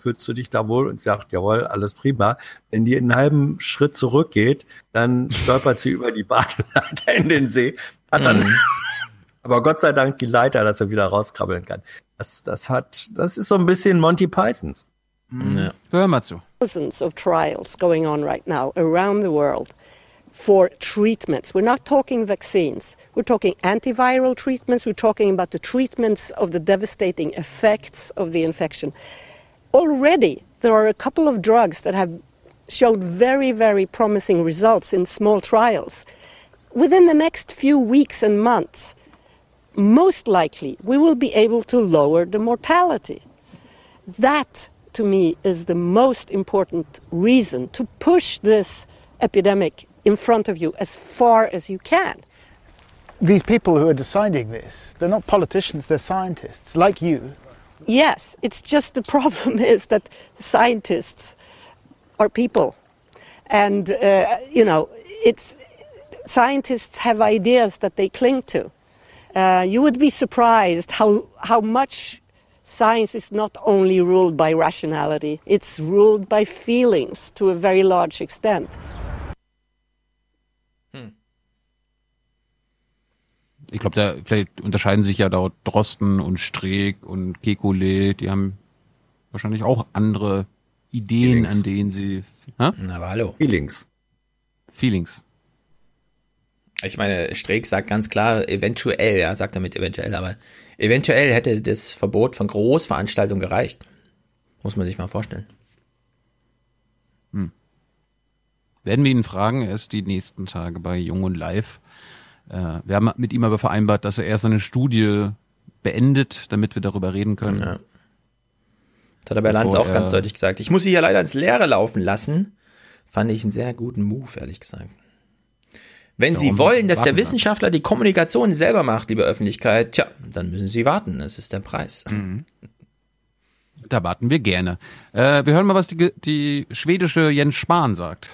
Fühlst du dich da wohl? Und sagt, jawohl, alles prima. Wenn die einen halben Schritt zurückgeht, dann stolpert sie [laughs] über die Badeleiter in den See, hat dann mhm. Aber Gott sei Dank die Leiter, dass er wieder rauskrabbeln kann. Das, das hat, das ist so ein bisschen Monty Pythons. Mhm. Ja. Hör mal zu. Thousands of trials going on right now around the world. for treatments. We're not talking vaccines. We're talking antiviral treatments. We're talking about the treatments of the devastating effects of the infection. Already, there are a couple of drugs that have showed very, very promising results in small trials. Within the next few weeks and months, most likely, we will be able to lower the mortality. That, to me, is the most important reason to push this epidemic in front of you as far as you can. These people who are deciding this, they're not politicians, they're scientists, like you. Yes, it's just the [laughs] problem is that scientists are people. And, uh, you know, it's, scientists have ideas that they cling to. Uh, you would be surprised how, how much science is not only ruled by rationality, it's ruled by feelings to a very large extent. ich glaube, da vielleicht unterscheiden sich ja dort Drosten und Streeck und Kekulé, die haben wahrscheinlich auch andere Ideen, Feelings. an denen sie. Ha? Na, aber hallo. Feelings. Feelings. Ich meine, Streeck sagt ganz klar, eventuell, ja, sagt damit eventuell, aber eventuell hätte das Verbot von Großveranstaltungen gereicht. Muss man sich mal vorstellen. Hm. Werden wir ihn fragen, er ist die nächsten Tage bei Jung und Live. Äh, wir haben mit ihm aber vereinbart, dass er erst seine Studie beendet, damit wir darüber reden können. Ja. Das hat er bei Lanz auch ganz deutlich gesagt. Ich muss sie hier leider ins Leere laufen lassen. Fand ich einen sehr guten Move, ehrlich gesagt. Wenn Sie wollen, dass der Wissenschaftler die Kommunikation selber macht, liebe Öffentlichkeit, tja, dann müssen Sie warten. Das ist der Preis. Mhm. Da warten wir gerne. Äh, wir hören mal, was die, die schwedische Jens Spahn sagt.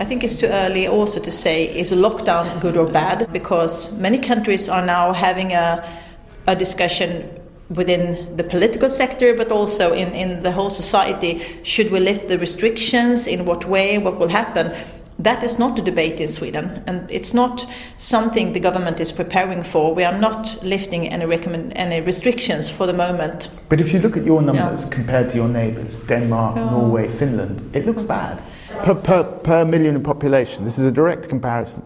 I think it's too early also to say is a lockdown good or bad because many countries are now having a, a discussion within the political sector but also in, in the whole society should we lift the restrictions in what way what will happen that is not a debate in Sweden, and it's not something the government is preparing for. We are not lifting any, recommend, any restrictions for the moment. But if you look at your numbers yeah. compared to your neighbours, Denmark, yeah. Norway, Finland, it looks bad. Per, per, per million in population, this is a direct comparison.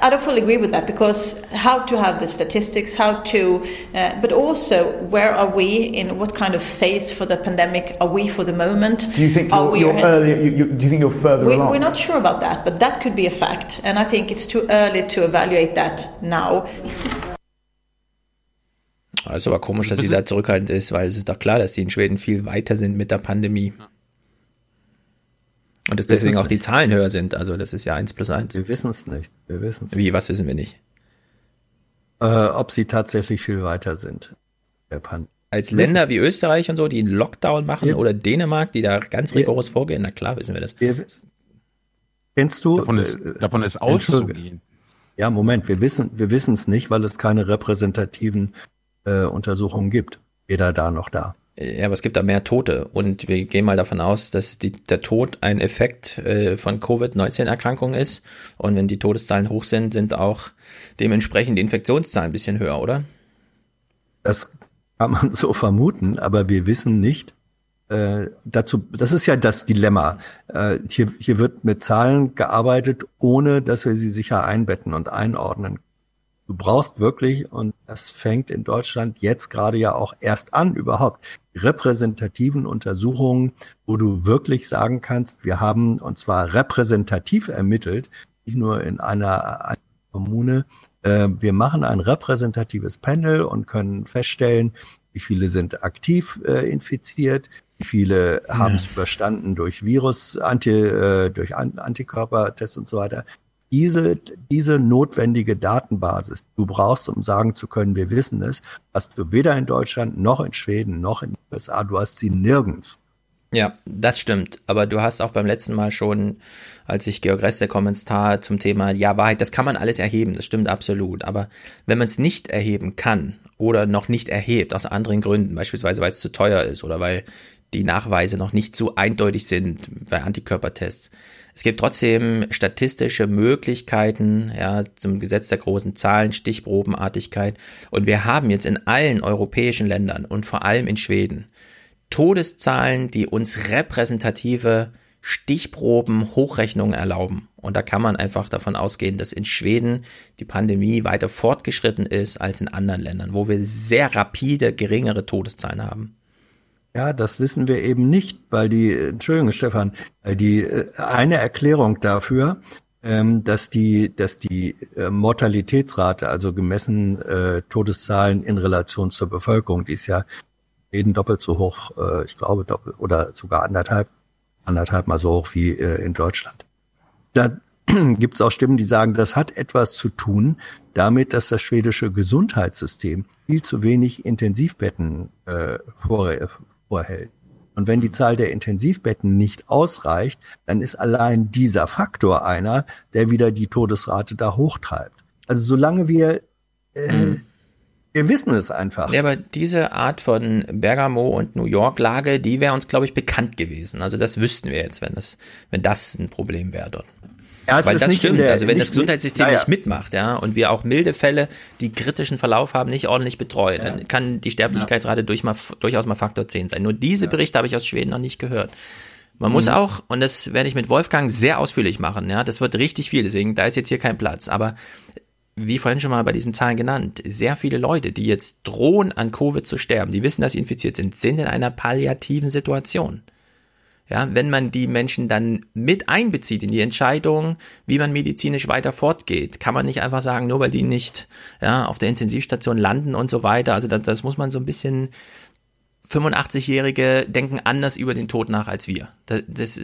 I don't fully agree with that because how to have the statistics, how to, uh, but also where are we in what kind of phase for the pandemic are we for the moment? Do you think you're, you're earlier? You, you, do you think you're further we, along? We're not sure about that, but that could be a fact, and I think it's too early to evaluate that now. Also aber komisch, dass sie da zurückhaltend ist, weil es ist doch klar, dass die in Schweden viel weiter sind mit der Pandemie. Und dass deswegen auch die. Zahlen höher sind. Also das ist ja eins plus eins. Wir wissen es nicht. Wir wissen es. Wie, was wissen wir nicht? Äh, ob sie tatsächlich viel weiter sind. Als Länder wie Österreich und so, die einen Lockdown machen, wir, oder Dänemark, die da ganz rigoros wir, vorgehen, na klar wissen wir das. Wir, kennst du? Davon ist, äh, davon ist auszugehen. Ja, Moment, wir wissen, wir wissen es nicht, weil es keine repräsentativen äh, Untersuchungen gibt. Weder da noch da. Ja, aber es gibt da mehr Tote und wir gehen mal davon aus, dass die, der Tod ein Effekt äh, von Covid-19-Erkrankungen ist und wenn die Todeszahlen hoch sind, sind auch dementsprechend die Infektionszahlen ein bisschen höher, oder? Das kann man so vermuten, aber wir wissen nicht, äh, dazu, das ist ja das Dilemma. Äh, hier, hier wird mit Zahlen gearbeitet, ohne dass wir sie sicher einbetten und einordnen. Du brauchst wirklich, und das fängt in Deutschland jetzt gerade ja auch erst an überhaupt, repräsentativen Untersuchungen, wo du wirklich sagen kannst, wir haben, und zwar repräsentativ ermittelt, nicht nur in einer, einer Kommune, äh, wir machen ein repräsentatives Panel und können feststellen, wie viele sind aktiv äh, infiziert, Viele haben es überstanden durch Virus, Anti, äh, durch Antikörpertests und so weiter. Diese, diese notwendige Datenbasis, du brauchst, um sagen zu können, wir wissen es, hast du weder in Deutschland noch in Schweden noch in den USA. Du hast sie nirgends. Ja, das stimmt. Aber du hast auch beim letzten Mal schon, als ich Georg Rest der Kommentar zum Thema Ja, Wahrheit, das kann man alles erheben, das stimmt absolut. Aber wenn man es nicht erheben kann oder noch nicht erhebt, aus anderen Gründen, beispielsweise weil es zu teuer ist oder weil die Nachweise noch nicht so eindeutig sind bei Antikörpertests. Es gibt trotzdem statistische Möglichkeiten, ja, zum Gesetz der großen Zahlen, Stichprobenartigkeit. Und wir haben jetzt in allen europäischen Ländern und vor allem in Schweden Todeszahlen, die uns repräsentative Stichproben, Hochrechnungen erlauben. Und da kann man einfach davon ausgehen, dass in Schweden die Pandemie weiter fortgeschritten ist als in anderen Ländern, wo wir sehr rapide geringere Todeszahlen haben. Ja, das wissen wir eben nicht, weil die, Entschuldigung, Stefan, weil die äh, eine Erklärung dafür, ähm, dass die, dass die äh, Mortalitätsrate, also gemessen äh, Todeszahlen in Relation zur Bevölkerung, die ist ja jeden doppelt so hoch, äh, ich glaube doppelt oder sogar anderthalb, anderthalb mal so hoch wie äh, in Deutschland. Da [clears throat] gibt es auch Stimmen, die sagen, das hat etwas zu tun damit, dass das schwedische Gesundheitssystem viel zu wenig Intensivbetten äh, vor, vorhält. Und wenn die Zahl der Intensivbetten nicht ausreicht, dann ist allein dieser Faktor einer, der wieder die Todesrate da hochtreibt. Also solange wir äh, mhm. Wir wissen es einfach. Ja, aber diese Art von Bergamo und New York Lage, die wäre uns, glaube ich, bekannt gewesen. Also das wüssten wir jetzt, wenn das, wenn das ein Problem wäre dort. Ja, Weil das stimmt. Der, also wenn das Gesundheitssystem ja, ja. nicht mitmacht, ja, und wir auch milde Fälle, die kritischen Verlauf haben, nicht ordentlich betreuen, ja. dann kann die Sterblichkeitsrate durch mal, durchaus mal Faktor 10 sein. Nur diese Berichte habe ich aus Schweden noch nicht gehört. Man mhm. muss auch, und das werde ich mit Wolfgang sehr ausführlich machen, ja, das wird richtig viel, deswegen da ist jetzt hier kein Platz. Aber wie vorhin schon mal bei diesen Zahlen genannt, sehr viele Leute, die jetzt drohen, an Covid zu sterben, die wissen, dass sie infiziert sind, sind in einer palliativen Situation. Ja, wenn man die Menschen dann mit einbezieht in die Entscheidung, wie man medizinisch weiter fortgeht, kann man nicht einfach sagen, nur weil die nicht ja, auf der Intensivstation landen und so weiter. Also das, das muss man so ein bisschen 85-Jährige denken anders über den Tod nach als wir. Das, das,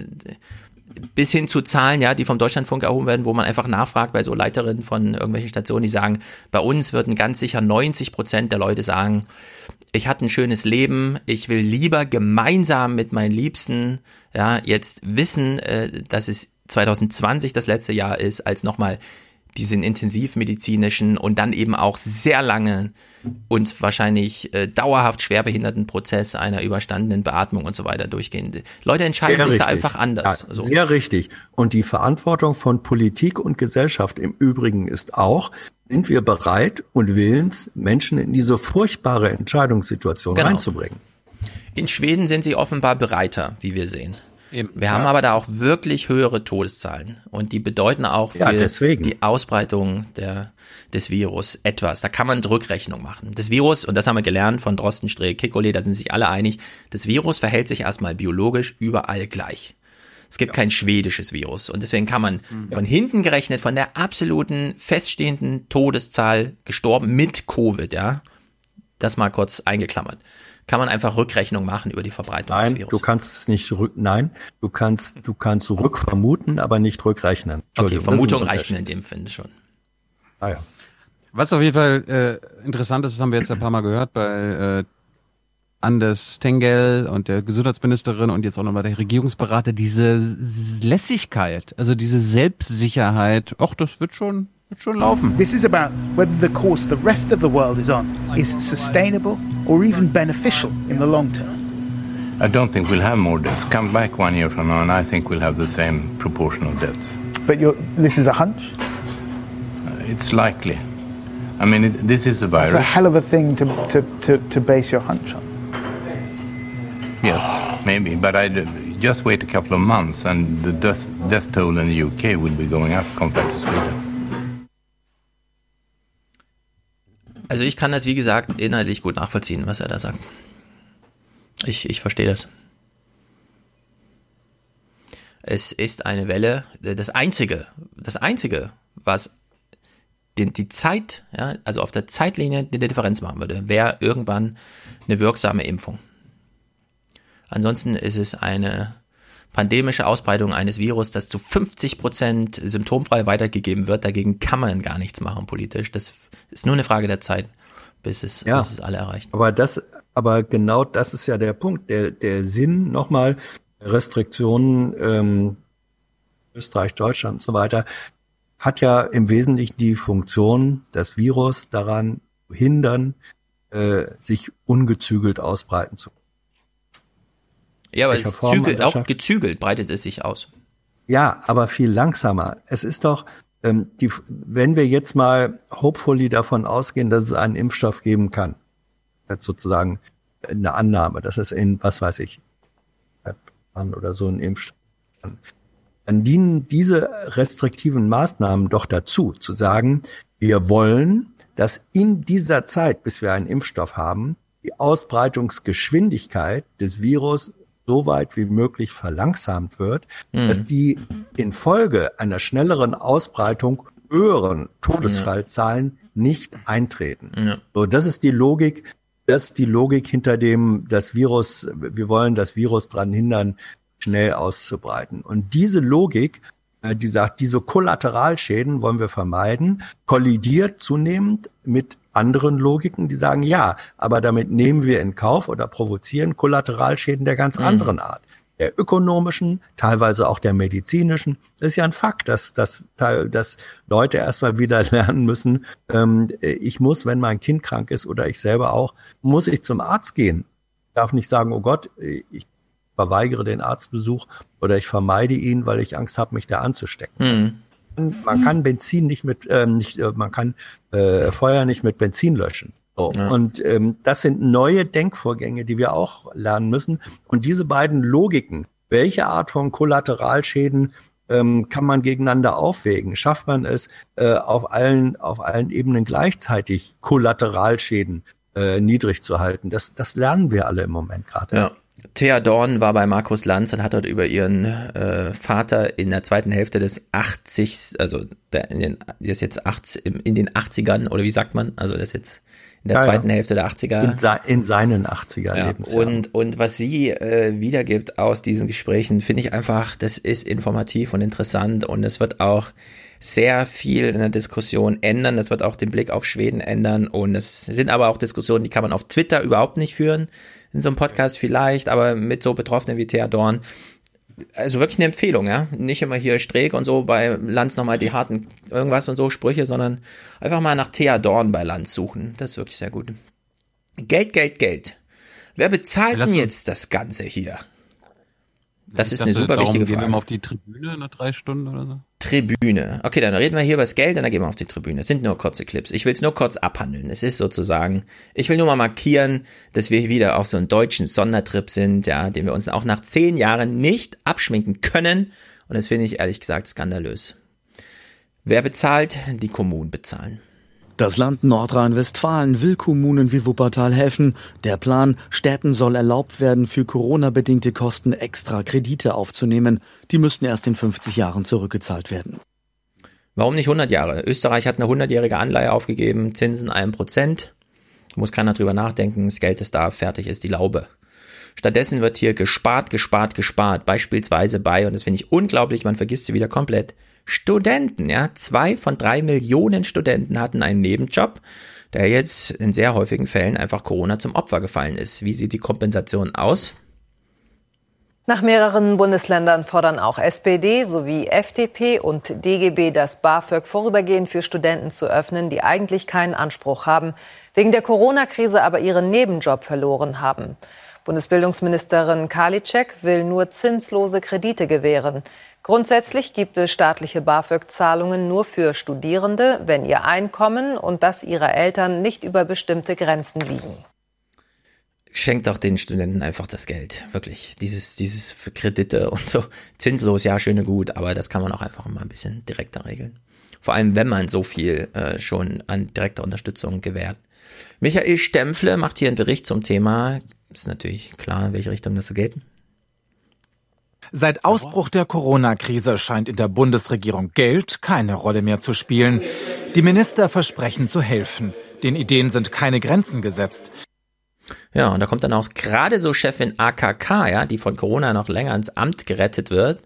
bis hin zu Zahlen, ja, die vom Deutschlandfunk erhoben werden, wo man einfach nachfragt bei so Leiterinnen von irgendwelchen Stationen, die sagen, bei uns würden ganz sicher 90 Prozent der Leute sagen, ich hatte ein schönes Leben, ich will lieber gemeinsam mit meinen Liebsten, ja, jetzt wissen, äh, dass es 2020 das letzte Jahr ist, als nochmal diesen intensivmedizinischen und dann eben auch sehr lange und wahrscheinlich äh, dauerhaft schwerbehinderten Prozess einer überstandenen Beatmung und so weiter durchgehen. Leute entscheiden sehr sich richtig. da einfach anders. Ja, so. Sehr richtig. Und die Verantwortung von Politik und Gesellschaft im Übrigen ist auch, sind wir bereit und willens, Menschen in diese furchtbare Entscheidungssituation genau. reinzubringen. In Schweden sind sie offenbar bereiter, wie wir sehen. Eben, wir ja. haben aber da auch wirklich höhere Todeszahlen und die bedeuten auch für ja, die Ausbreitung der, des Virus etwas. Da kann man Rückrechnung machen. Das Virus, und das haben wir gelernt von Drosten, Streeck, Kikole, da sind sich alle einig, das Virus verhält sich erstmal biologisch überall gleich. Es gibt ja. kein schwedisches Virus und deswegen kann man mhm. von hinten gerechnet von der absoluten feststehenden Todeszahl gestorben mit Covid, ja, das mal kurz eingeklammert kann man einfach Rückrechnung machen über die Verbreitung nein, des Virus. Du kannst es nicht rück, nein, du kannst, du kannst rückvermuten, aber nicht rückrechnen. Okay, Vermutung reicht mir in dem Finde schon. Ah ja. Was auf jeden Fall äh, interessant ist, das haben wir jetzt ein paar Mal gehört bei äh, Anders Stengel und der Gesundheitsministerin und jetzt auch nochmal der Regierungsberater, diese Lässigkeit, also diese Selbstsicherheit, ach, das wird schon, wird schon laufen. This is about whether the course the rest of the world is on is sustainable or even beneficial in the long term. I don't think we'll have more deaths. Come back one year from now, and I think we'll have the same proportion of deaths. But this is a hunch? Uh, it's likely. I mean, it, this is a virus. It's a hell of a thing to, to, to, to base your hunch on. Yes, maybe. But I just wait a couple of months, and the death, death toll in the UK will be going up compared to Sweden. Also ich kann das, wie gesagt, inhaltlich gut nachvollziehen, was er da sagt. Ich, ich verstehe das. Es ist eine Welle, das einzige, das einzige, was die, die Zeit, ja, also auf der Zeitlinie die Differenz machen würde, wäre irgendwann eine wirksame Impfung. Ansonsten ist es eine pandemische Ausbreitung eines Virus, das zu 50 Prozent symptomfrei weitergegeben wird. Dagegen kann man gar nichts machen politisch. Das ist nur eine Frage der Zeit, bis es, ja, bis es alle erreicht. Aber das, aber genau das ist ja der Punkt. Der, der Sinn nochmal Restriktionen, ähm, Österreich, Deutschland und so weiter, hat ja im Wesentlichen die Funktion, das Virus daran hindern, äh, sich ungezügelt ausbreiten zu können. Ja, aber es zügelt, auch gezügelt breitet es sich aus. Ja, aber viel langsamer. Es ist doch, ähm, die, wenn wir jetzt mal hopefully davon ausgehen, dass es einen Impfstoff geben kann, jetzt sozusagen eine Annahme, dass es in, was weiß ich, oder so ein Impfstoff dann dienen diese restriktiven Maßnahmen doch dazu, zu sagen, wir wollen, dass in dieser Zeit, bis wir einen Impfstoff haben, die Ausbreitungsgeschwindigkeit des Virus so weit wie möglich verlangsamt wird, mhm. dass die infolge einer schnelleren Ausbreitung höheren Todesfallzahlen ja. nicht eintreten. Ja. So, das ist die Logik, das ist die Logik hinter dem, das Virus, wir wollen das Virus dran hindern, schnell auszubreiten. Und diese Logik, äh, die sagt, diese Kollateralschäden wollen wir vermeiden, kollidiert zunehmend mit anderen Logiken, die sagen, ja, aber damit nehmen wir in Kauf oder provozieren Kollateralschäden der ganz mhm. anderen Art. Der ökonomischen, teilweise auch der medizinischen. Das ist ja ein Fakt, dass, dass, dass Leute erstmal wieder [laughs] lernen müssen, ähm, ich muss, wenn mein Kind krank ist oder ich selber auch, muss ich zum Arzt gehen. Ich darf nicht sagen, oh Gott, ich verweigere den Arztbesuch oder ich vermeide ihn, weil ich Angst habe, mich da anzustecken. Mhm. Man kann Benzin nicht mit, ähm, nicht, äh, man kann äh, Feuer nicht mit Benzin löschen. So. Ja. Und ähm, das sind neue Denkvorgänge, die wir auch lernen müssen. Und diese beiden Logiken, welche Art von Kollateralschäden ähm, kann man gegeneinander aufwägen? Schafft man es, äh, auf allen auf allen Ebenen gleichzeitig Kollateralschäden äh, niedrig zu halten? Das das lernen wir alle im Moment gerade. Ja. Thea Dorn war bei Markus Lanz und hat dort über ihren äh, Vater in der zweiten Hälfte des 80, also der, in den, der ist jetzt 80, in den 80ern, oder wie sagt man? Also das ist jetzt in der ja, zweiten ja. Hälfte der 80er. In, in seinen 80er ja, Und, und was sie äh, wiedergibt aus diesen Gesprächen, finde ich einfach, das ist informativ und interessant und es wird auch sehr viel in der Diskussion ändern. Das wird auch den Blick auf Schweden ändern. Und es sind aber auch Diskussionen, die kann man auf Twitter überhaupt nicht führen. In so einem Podcast vielleicht, aber mit so Betroffenen wie Thea Dorn. Also wirklich eine Empfehlung, ja. Nicht immer hier Streeck und so bei Lanz nochmal die harten irgendwas und so Sprüche, sondern einfach mal nach Thea Dorn bei Lanz suchen. Das ist wirklich sehr gut. Geld, Geld, Geld. Wer bezahlt denn jetzt das Ganze hier? Das ich ist dachte, eine super wichtige Frage. Gehen wir mal auf die Tribüne nach drei Stunden oder so? Tribüne. Okay, dann reden wir hier über das Geld und dann gehen wir auf die Tribüne. Es sind nur kurze Clips. Ich will es nur kurz abhandeln. Es ist sozusagen, ich will nur mal markieren, dass wir wieder auf so einem deutschen Sondertrip sind, ja, den wir uns auch nach zehn Jahren nicht abschminken können. Und das finde ich ehrlich gesagt skandalös. Wer bezahlt? Die Kommunen bezahlen. Das Land Nordrhein-Westfalen will Kommunen wie Wuppertal helfen. Der Plan, Städten soll erlaubt werden, für Corona-bedingte Kosten extra Kredite aufzunehmen. Die müssten erst in 50 Jahren zurückgezahlt werden. Warum nicht 100 Jahre? Österreich hat eine 100-jährige Anleihe aufgegeben, Zinsen 1%. Muss keiner drüber nachdenken, das Geld ist da, fertig ist die Laube. Stattdessen wird hier gespart, gespart, gespart. Beispielsweise bei, und das finde ich unglaublich, man vergisst sie wieder komplett, Studenten, ja. Zwei von drei Millionen Studenten hatten einen Nebenjob, der jetzt in sehr häufigen Fällen einfach Corona zum Opfer gefallen ist. Wie sieht die Kompensation aus? Nach mehreren Bundesländern fordern auch SPD sowie FDP und DGB das BAföG vorübergehend für Studenten zu öffnen, die eigentlich keinen Anspruch haben, wegen der Corona-Krise aber ihren Nebenjob verloren haben. Bundesbildungsministerin Karliczek will nur zinslose Kredite gewähren. Grundsätzlich gibt es staatliche BAföG-Zahlungen nur für Studierende, wenn ihr Einkommen und das ihrer Eltern nicht über bestimmte Grenzen liegen schenkt doch den Studenten einfach das Geld. Wirklich. Dieses, dieses für Kredite und so. Zinslos, ja, schöne gut, aber das kann man auch einfach mal ein bisschen direkter regeln. Vor allem, wenn man so viel äh, schon an direkter Unterstützung gewährt. Michael Stempfle macht hier einen Bericht zum Thema. Ist natürlich klar, in welche Richtung das so geht. Seit Ausbruch der Corona-Krise scheint in der Bundesregierung Geld keine Rolle mehr zu spielen. Die Minister versprechen zu helfen. Den Ideen sind keine Grenzen gesetzt. Ja, und da kommt dann auch gerade so Chefin AKK, ja, die von Corona noch länger ins Amt gerettet wird,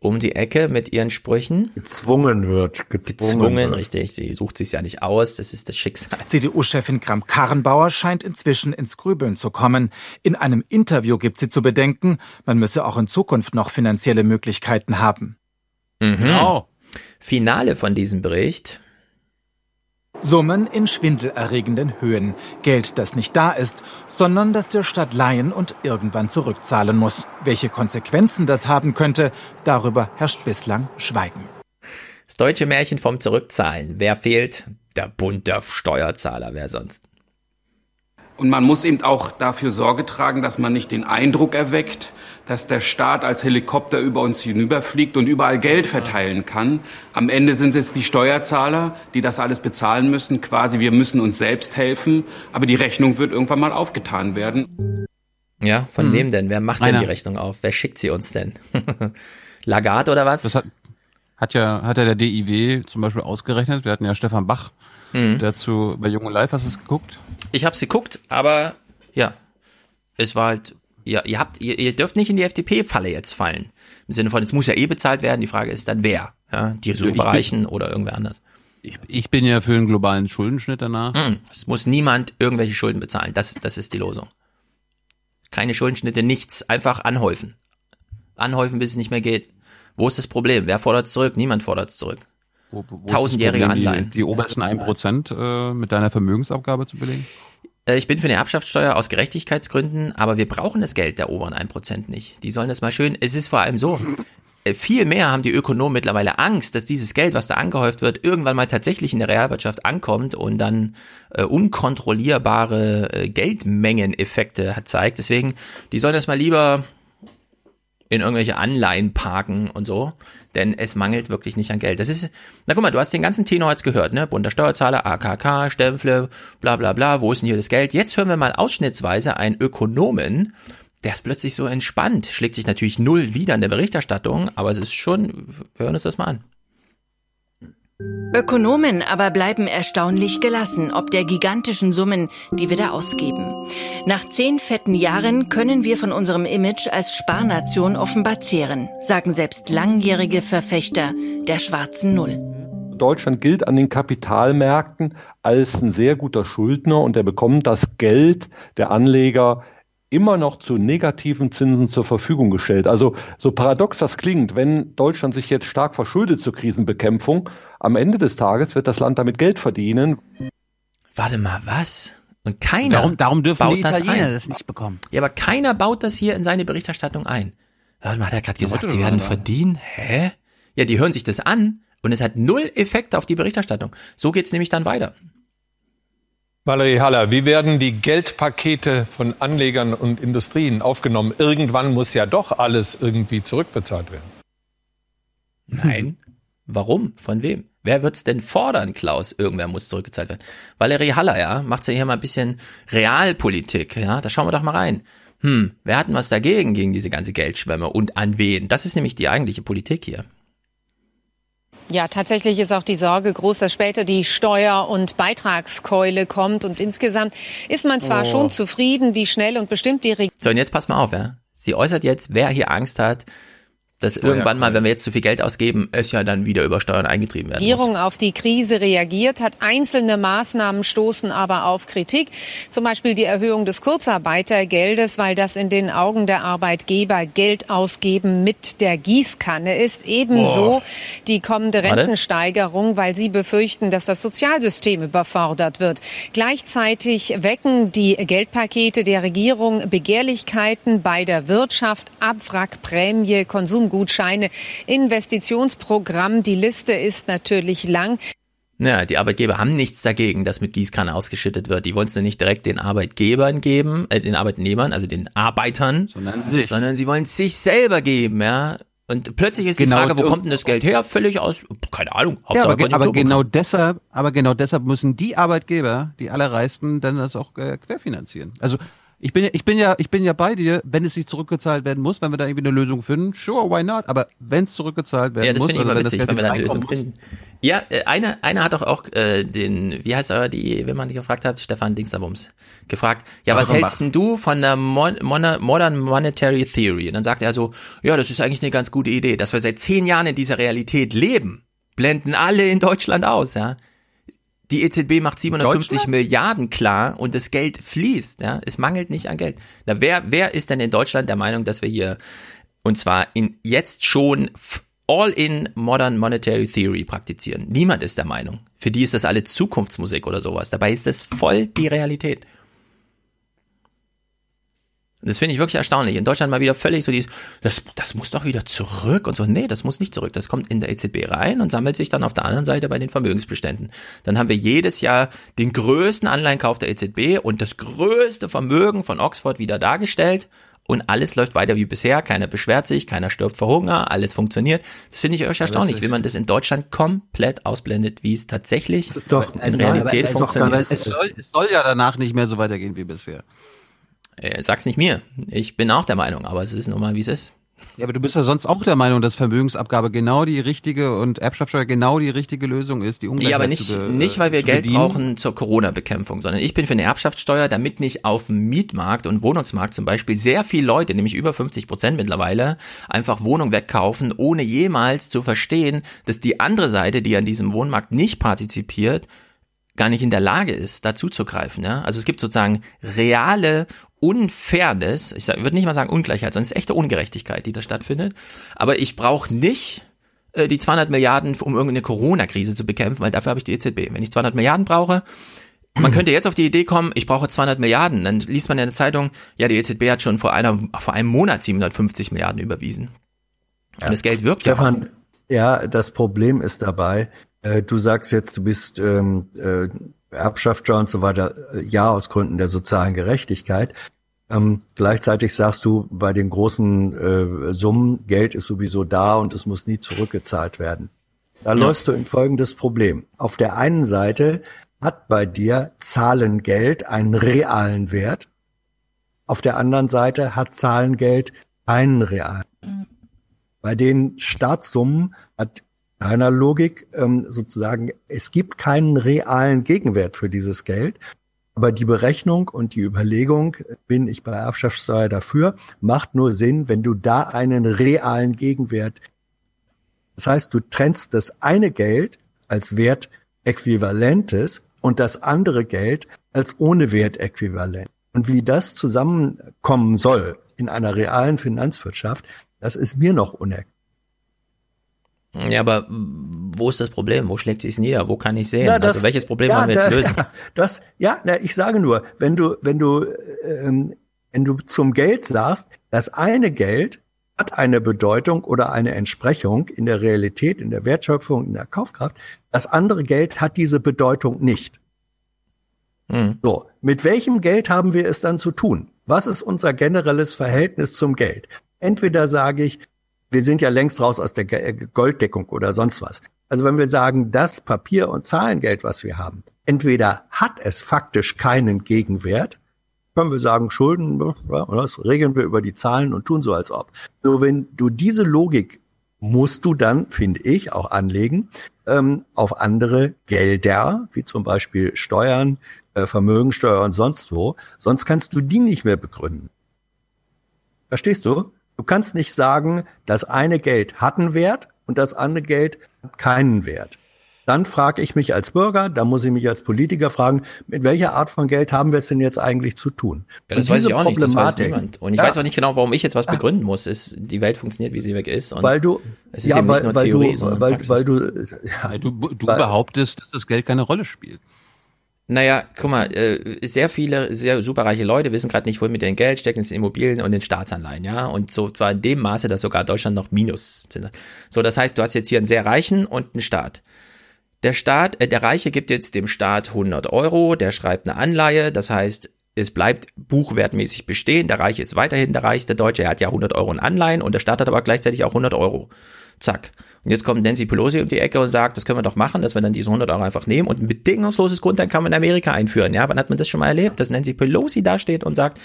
um die Ecke mit ihren Sprüchen. Gezwungen wird. Gezwungen, gezwungen wird. richtig. Sie sucht sich ja nicht aus, das ist das Schicksal. CDU-Chefin Kramp-Karrenbauer scheint inzwischen ins Grübeln zu kommen. In einem Interview gibt sie zu bedenken, man müsse auch in Zukunft noch finanzielle Möglichkeiten haben. Mhm. Genau. Finale von diesem Bericht Summen in schwindelerregenden Höhen. Geld, das nicht da ist, sondern das der Stadt leihen und irgendwann zurückzahlen muss. Welche Konsequenzen das haben könnte, darüber herrscht bislang Schweigen. Das deutsche Märchen vom Zurückzahlen. Wer fehlt? Der Bund der Steuerzahler. Wer sonst? Und man muss eben auch dafür Sorge tragen, dass man nicht den Eindruck erweckt, dass der Staat als Helikopter über uns hinüberfliegt und überall Geld verteilen kann. Am Ende sind es die Steuerzahler, die das alles bezahlen müssen. Quasi, wir müssen uns selbst helfen. Aber die Rechnung wird irgendwann mal aufgetan werden. Ja, von hm. wem denn? Wer macht denn die Rechnung auf? Wer schickt sie uns denn? [laughs] Lagarde oder was? Das hat, hat ja, hat ja der DIW zum Beispiel ausgerechnet. Wir hatten ja Stefan Bach mhm. dazu bei Junge Live. Hast du es geguckt? Ich habe es geguckt, aber ja, es war halt, ja, ihr habt, ihr, ihr dürft nicht in die FDP-Falle jetzt fallen. Im Sinne von, es muss ja eh bezahlt werden. Die Frage ist dann wer, ja, die Superreichen oder irgendwer anders. Ich, ich bin ja für einen globalen Schuldenschnitt danach. Mhm. Es muss niemand irgendwelche Schulden bezahlen. Das, das ist die Losung. Keine Schuldenschnitte, nichts, einfach anhäufen. Anhäufen, bis es nicht mehr geht. Wo ist das Problem? Wer fordert es zurück? Niemand fordert es zurück. Wo, wo Tausendjährige Anleihen. Die, die obersten 1% äh, mit deiner Vermögensabgabe zu belegen? Äh, ich bin für eine Erbschaftssteuer aus Gerechtigkeitsgründen, aber wir brauchen das Geld der oberen 1% nicht. Die sollen das mal schön, es ist vor allem so, äh, viel mehr haben die Ökonomen mittlerweile Angst, dass dieses Geld, was da angehäuft wird, irgendwann mal tatsächlich in der Realwirtschaft ankommt und dann äh, unkontrollierbare äh, Geldmengeneffekte zeigt. Deswegen, die sollen das mal lieber in irgendwelche Anleihen parken und so, denn es mangelt wirklich nicht an Geld. Das ist, na guck mal, du hast den ganzen Tenor jetzt gehört, ne? Bund der Steuerzahler, AKK, Stempfle, bla bla bla, wo ist denn hier das Geld? Jetzt hören wir mal ausschnittsweise einen Ökonomen, der ist plötzlich so entspannt, schlägt sich natürlich null wieder in der Berichterstattung, aber es ist schon, wir hören uns das mal an. Ökonomen aber bleiben erstaunlich gelassen, ob der gigantischen Summen, die wir da ausgeben. Nach zehn fetten Jahren können wir von unserem Image als Sparnation offenbar zehren, sagen selbst langjährige Verfechter der schwarzen Null. Deutschland gilt an den Kapitalmärkten als ein sehr guter Schuldner und er bekommt das Geld der Anleger immer noch zu negativen Zinsen zur Verfügung gestellt. Also so paradox das klingt, wenn Deutschland sich jetzt stark verschuldet zur Krisenbekämpfung, am Ende des Tages wird das Land damit Geld verdienen. Warte mal, was? Und keiner darum, darum dürfen baut die Italiener das, das, nicht bekommen. Ja, aber keiner baut das hier in seine Berichterstattung ein. Warte mal, hat er gerade gesagt, die werden verdienen? Hä? Ja, die hören sich das an und es hat null Effekt auf die Berichterstattung. So geht's nämlich dann weiter. Valerie Haller, wie werden die Geldpakete von Anlegern und Industrien aufgenommen? Irgendwann muss ja doch alles irgendwie zurückbezahlt werden. Nein. Warum? Von wem? Wer wird's denn fordern, Klaus? Irgendwer muss zurückgezahlt werden. Valerie Haller, ja, macht ja hier mal ein bisschen Realpolitik, ja, da schauen wir doch mal rein. Hm, wer hat denn was dagegen, gegen diese ganze Geldschwemme und an wen? Das ist nämlich die eigentliche Politik hier. Ja, tatsächlich ist auch die Sorge groß, dass später die Steuer- und Beitragskeule kommt. Und insgesamt ist man zwar oh. schon zufrieden, wie schnell und bestimmt die Regierung. So, und jetzt pass mal auf, ja. Sie äußert jetzt, wer hier Angst hat, dass irgendwann mal, wenn wir jetzt zu viel Geld ausgeben, es ja dann wieder über Steuern eingetrieben werden muss. Die Regierung auf die Krise reagiert hat. Einzelne Maßnahmen stoßen aber auf Kritik. Zum Beispiel die Erhöhung des Kurzarbeitergeldes, weil das in den Augen der Arbeitgeber Geld ausgeben mit der Gießkanne ist. Ebenso Boah. die kommende Rentensteigerung, weil sie befürchten, dass das Sozialsystem überfordert wird. Gleichzeitig wecken die Geldpakete der Regierung Begehrlichkeiten bei der Wirtschaft, Abwrackprämie, Konsum Gutscheine, Investitionsprogramm. Die Liste ist natürlich lang. Ja, die Arbeitgeber haben nichts dagegen, dass mit Gießkanne ausgeschüttet wird. Die wollen es nicht direkt den Arbeitgebern geben, äh, den Arbeitnehmern, also den Arbeitern, sondern, sich. sondern sie wollen es sich selber geben, ja. Und plötzlich ist genau, die Frage, wo kommt denn das Geld her? Völlig aus, keine Ahnung. Ja, aber, aber genau deshalb, aber genau deshalb müssen die Arbeitgeber, die allerreichsten, dann das auch äh, querfinanzieren. Also ich bin, ich bin ja, ich bin ja bei dir, wenn es nicht zurückgezahlt werden muss, wenn wir da irgendwie eine Lösung finden, sure, why not? Aber wenn es zurückgezahlt werden muss, ja, das muss, finde ich immer witzig, wenn wir da eine Lösung finden. Ja, äh, einer, einer hat doch auch äh, den, wie heißt er, die, wenn man die gefragt hat, Stefan Dingsabums, gefragt, ja, was hältst denn du von der Mon Mon Modern Monetary Theory? Und dann sagt er so, ja, das ist eigentlich eine ganz gute Idee, dass wir seit zehn Jahren in dieser Realität leben, blenden alle in Deutschland aus, ja. Die EZB macht 750 Milliarden klar und das Geld fließt. Ja? Es mangelt nicht an Geld. Na, wer, wer ist denn in Deutschland der Meinung, dass wir hier, und zwar in jetzt schon All-in Modern Monetary Theory praktizieren? Niemand ist der Meinung. Für die ist das alle Zukunftsmusik oder sowas. Dabei ist das voll die Realität. Das finde ich wirklich erstaunlich. In Deutschland mal wieder völlig so dieses, das, das muss doch wieder zurück und so. Nee, das muss nicht zurück. Das kommt in der EZB rein und sammelt sich dann auf der anderen Seite bei den Vermögensbeständen. Dann haben wir jedes Jahr den größten Anleihenkauf der EZB und das größte Vermögen von Oxford wieder dargestellt. Und alles läuft weiter wie bisher. Keiner beschwert sich, keiner stirbt vor Hunger, alles funktioniert. Das finde ich euch erstaunlich, wie man das in Deutschland komplett ausblendet, wie es tatsächlich in Realität funktioniert. Es soll, es soll ja danach nicht mehr so weitergehen wie bisher. Äh, sag's nicht mir. Ich bin auch der Meinung, aber es ist nun mal, wie es ist. Ja, aber du bist ja sonst auch der Meinung, dass Vermögensabgabe genau die richtige und Erbschaftssteuer genau die richtige Lösung ist, die Ungleichheit Ja, aber nicht, zu nicht weil wir Geld brauchen zur Corona-Bekämpfung, sondern ich bin für eine Erbschaftssteuer, damit nicht auf dem Mietmarkt und Wohnungsmarkt zum Beispiel sehr viele Leute, nämlich über 50 Prozent mittlerweile, einfach Wohnung wegkaufen, ohne jemals zu verstehen, dass die andere Seite, die an diesem Wohnmarkt nicht partizipiert, gar nicht in der Lage ist, dazu zu greifen. Ja? Also es gibt sozusagen reale Unfairness, ich würde nicht mal sagen Ungleichheit, sondern es ist echte Ungerechtigkeit, die da stattfindet. Aber ich brauche nicht äh, die 200 Milliarden, um irgendeine Corona-Krise zu bekämpfen, weil dafür habe ich die EZB. Wenn ich 200 Milliarden brauche, man könnte jetzt auf die Idee kommen, ich brauche 200 Milliarden. Dann liest man in der Zeitung, ja, die EZB hat schon vor, einer, vor einem Monat 750 Milliarden überwiesen. Und das Geld wirkt Stefan, ja. Ja, das Problem ist dabei, äh, du sagst jetzt, du bist ähm, äh, Erbschaftssteuer und so weiter, äh, ja, aus Gründen der sozialen Gerechtigkeit. Ähm, gleichzeitig sagst du, bei den großen äh, Summen, Geld ist sowieso da und es muss nie zurückgezahlt werden. Da ja. läufst du in folgendes Problem. Auf der einen Seite hat bei dir Zahlengeld einen realen Wert. Auf der anderen Seite hat Zahlengeld keinen realen. Bei den Staatssummen hat deiner Logik ähm, sozusagen, es gibt keinen realen Gegenwert für dieses Geld. Aber die Berechnung und die Überlegung, bin ich bei Erbschaftssteuer dafür, macht nur Sinn, wenn du da einen realen Gegenwert. Das heißt, du trennst das eine Geld als Wertäquivalentes und das andere Geld als ohne Wertäquivalent. Und wie das zusammenkommen soll in einer realen Finanzwirtschaft, das ist mir noch unerklärlich. Ja, aber wo ist das Problem? Wo schlägt sich nieder? Wo kann ich sehen? Ja, das, also welches Problem ja, wollen wir jetzt da, [laughs] lösen? Ja, das, ja, na, ich sage nur, wenn du, wenn du, ähm, wenn du zum Geld sagst, das eine Geld hat eine Bedeutung oder eine Entsprechung in der Realität, in der Wertschöpfung, in der Kaufkraft, das andere Geld hat diese Bedeutung nicht. Mhm. So, mit welchem Geld haben wir es dann zu tun? Was ist unser generelles Verhältnis zum Geld? Entweder sage ich, wir sind ja längst raus aus der äh, Golddeckung oder sonst was. Also wenn wir sagen, das Papier- und Zahlengeld, was wir haben, entweder hat es faktisch keinen Gegenwert, können wir sagen, Schulden, das regeln wir über die Zahlen und tun so als ob. Nur wenn du diese Logik musst du dann, finde ich, auch anlegen ähm, auf andere Gelder, wie zum Beispiel Steuern, äh, Vermögensteuer und sonst wo. Sonst kannst du die nicht mehr begründen. Verstehst du? Du kannst nicht sagen, das eine Geld hat einen Wert und das andere Geld hat keinen Wert. Dann frage ich mich als Bürger, da muss ich mich als Politiker fragen, mit welcher Art von Geld haben wir es denn jetzt eigentlich zu tun? Ja, das weiß ich auch nicht, das weiß niemand. Und ich ja. weiß auch nicht genau, warum ich jetzt was begründen muss. Es, die Welt funktioniert, wie sie weg ist. Und weil du, es ist ja, eben weil, nicht nur Theorie, du, sondern weil, Praxis. weil du, ja, weil du, du weil, behauptest, dass das Geld keine Rolle spielt. Naja, guck mal, äh, sehr viele, sehr superreiche Leute wissen gerade nicht, wohin mit dem Geld, stecken es in Immobilien und in Staatsanleihen, ja. Und so zwar in dem Maße, dass sogar Deutschland noch Minus sind. So, das heißt, du hast jetzt hier einen sehr reichen und einen Staat. Der Staat, äh, der Reiche gibt jetzt dem Staat 100 Euro, der schreibt eine Anleihe, das heißt, es bleibt buchwertmäßig bestehen. Der Reiche ist weiterhin der reichste Deutsche. Er hat ja 100 Euro in Anleihen und der Staat hat aber gleichzeitig auch 100 Euro. Zack. Und jetzt kommt Nancy Pelosi um die Ecke und sagt, das können wir doch machen, dass wir dann diese 100 Euro einfach nehmen und ein bedingungsloses Grundeinkommen in Amerika einführen. Ja, wann hat man das schon mal erlebt, dass Nancy Pelosi da steht und sagt,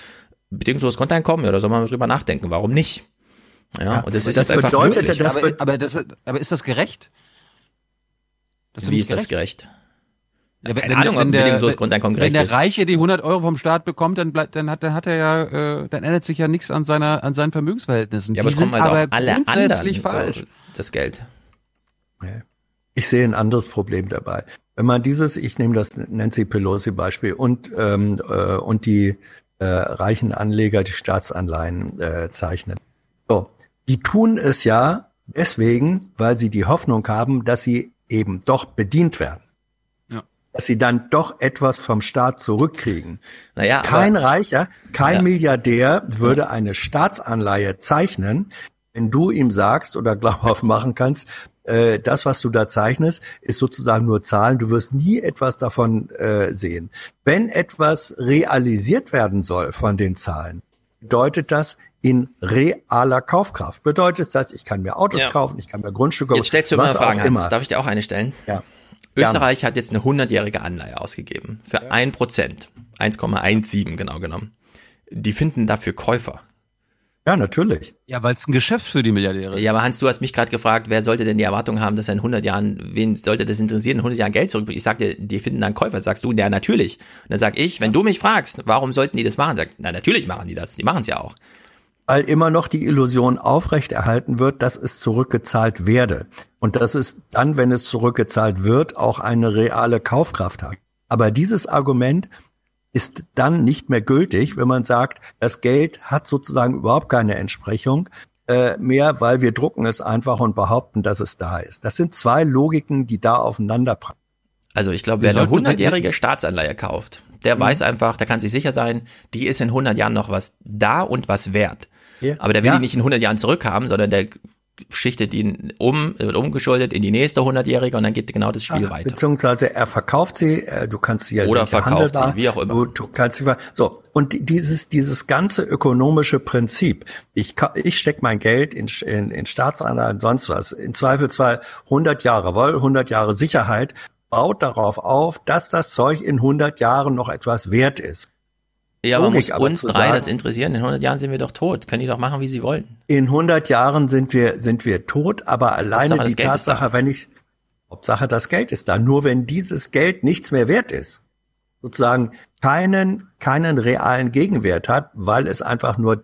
bedingungsloses Grundeinkommen, ja, da soll man drüber nachdenken. Warum nicht? Ja, ja und das ist das einfach möglich. Das aber, aber, das, aber ist das gerecht? Das Wie ist gerecht? das gerecht? Ja, Keine wenn, Ahnung, wenn ob der, bedingungsloses Grundeinkommen gerecht ist. Wenn der Reiche die 100 Euro vom Staat bekommt, dann bleibt, dann hat, dann hat er ja, äh, dann ändert sich ja nichts an seiner, an seinen Vermögensverhältnissen. Ja, aber es kommen halt aber auch alle anderen falsch. das Geld. Ich sehe ein anderes Problem dabei. Wenn man dieses, ich nehme das Nancy Pelosi Beispiel und ähm, äh, und die äh, reichen Anleger die Staatsanleihen äh, zeichnen. So, die tun es ja deswegen, weil sie die Hoffnung haben, dass sie eben doch bedient werden. Dass sie dann doch etwas vom Staat zurückkriegen. Naja, kein Reicher, kein ja. Milliardär würde eine Staatsanleihe zeichnen, wenn du ihm sagst oder [laughs] glaubhaft machen kannst, äh, das, was du da zeichnest, ist sozusagen nur Zahlen. Du wirst nie etwas davon äh, sehen. Wenn etwas realisiert werden soll von den Zahlen, bedeutet das in realer Kaufkraft. Bedeutet das, ich kann mir Autos ja. kaufen, ich kann mir Grundstücke kaufen. Jetzt stellst du mal Fragen, Hans. Darf ich dir auch eine stellen? Ja. Österreich hat jetzt eine 100-jährige Anleihe ausgegeben. Für ein Prozent. 1,17 genau genommen. Die finden dafür Käufer. Ja, natürlich. Ja, weil es ein Geschäft für die Milliardäre ist. Ja, aber Hans, du hast mich gerade gefragt, wer sollte denn die Erwartung haben, dass er in 100 Jahren, wen sollte das interessieren, in 100 Jahren Geld zurückbringt? Ich sagte, die finden dann Käufer. Sagst du, ja, natürlich. Und dann sag ich, wenn du mich fragst, warum sollten die das machen? Sagst, na, natürlich machen die das. Die machen es ja auch. Weil immer noch die Illusion aufrechterhalten wird, dass es zurückgezahlt werde. Und dass es dann, wenn es zurückgezahlt wird, auch eine reale Kaufkraft hat. Aber dieses Argument ist dann nicht mehr gültig, wenn man sagt, das Geld hat sozusagen überhaupt keine Entsprechung äh, mehr, weil wir drucken es einfach und behaupten, dass es da ist. Das sind zwei Logiken, die da aufeinander prallen. Also ich glaube, wer eine 100-jährige Staatsanleihe kauft, der mhm. weiß einfach, der kann sich sicher sein, die ist in 100 Jahren noch was da und was wert. Ja. Aber der will ja. die nicht in 100 Jahren zurückhaben, sondern der schichtet ihn um, wird umgeschuldet in die nächste 100-Jährige und dann geht genau das Spiel ja, weiter. Beziehungsweise er verkauft sie, äh, du kannst sie ja Oder verkauft sie, wie auch immer. Du, du kannst sie, so. Und dieses, dieses ganze ökonomische Prinzip, ich, ich steck mein Geld in, in, in Staatsanleihen, sonst was, in Zweifelsfall 100 Jahre Woll, 100 Jahre Sicherheit, baut darauf auf, dass das Zeug in 100 Jahren noch etwas wert ist. Ja, aber muss uns drei sagen, das interessieren. In 100 Jahren sind wir doch tot. Können die doch machen, wie sie wollen. In 100 Jahren sind wir, sind wir tot, aber alleine Hauptsache, die Tatsache, wenn ich, Hauptsache das Geld ist da. Nur wenn dieses Geld nichts mehr wert ist, sozusagen keinen, keinen realen Gegenwert hat, weil es einfach nur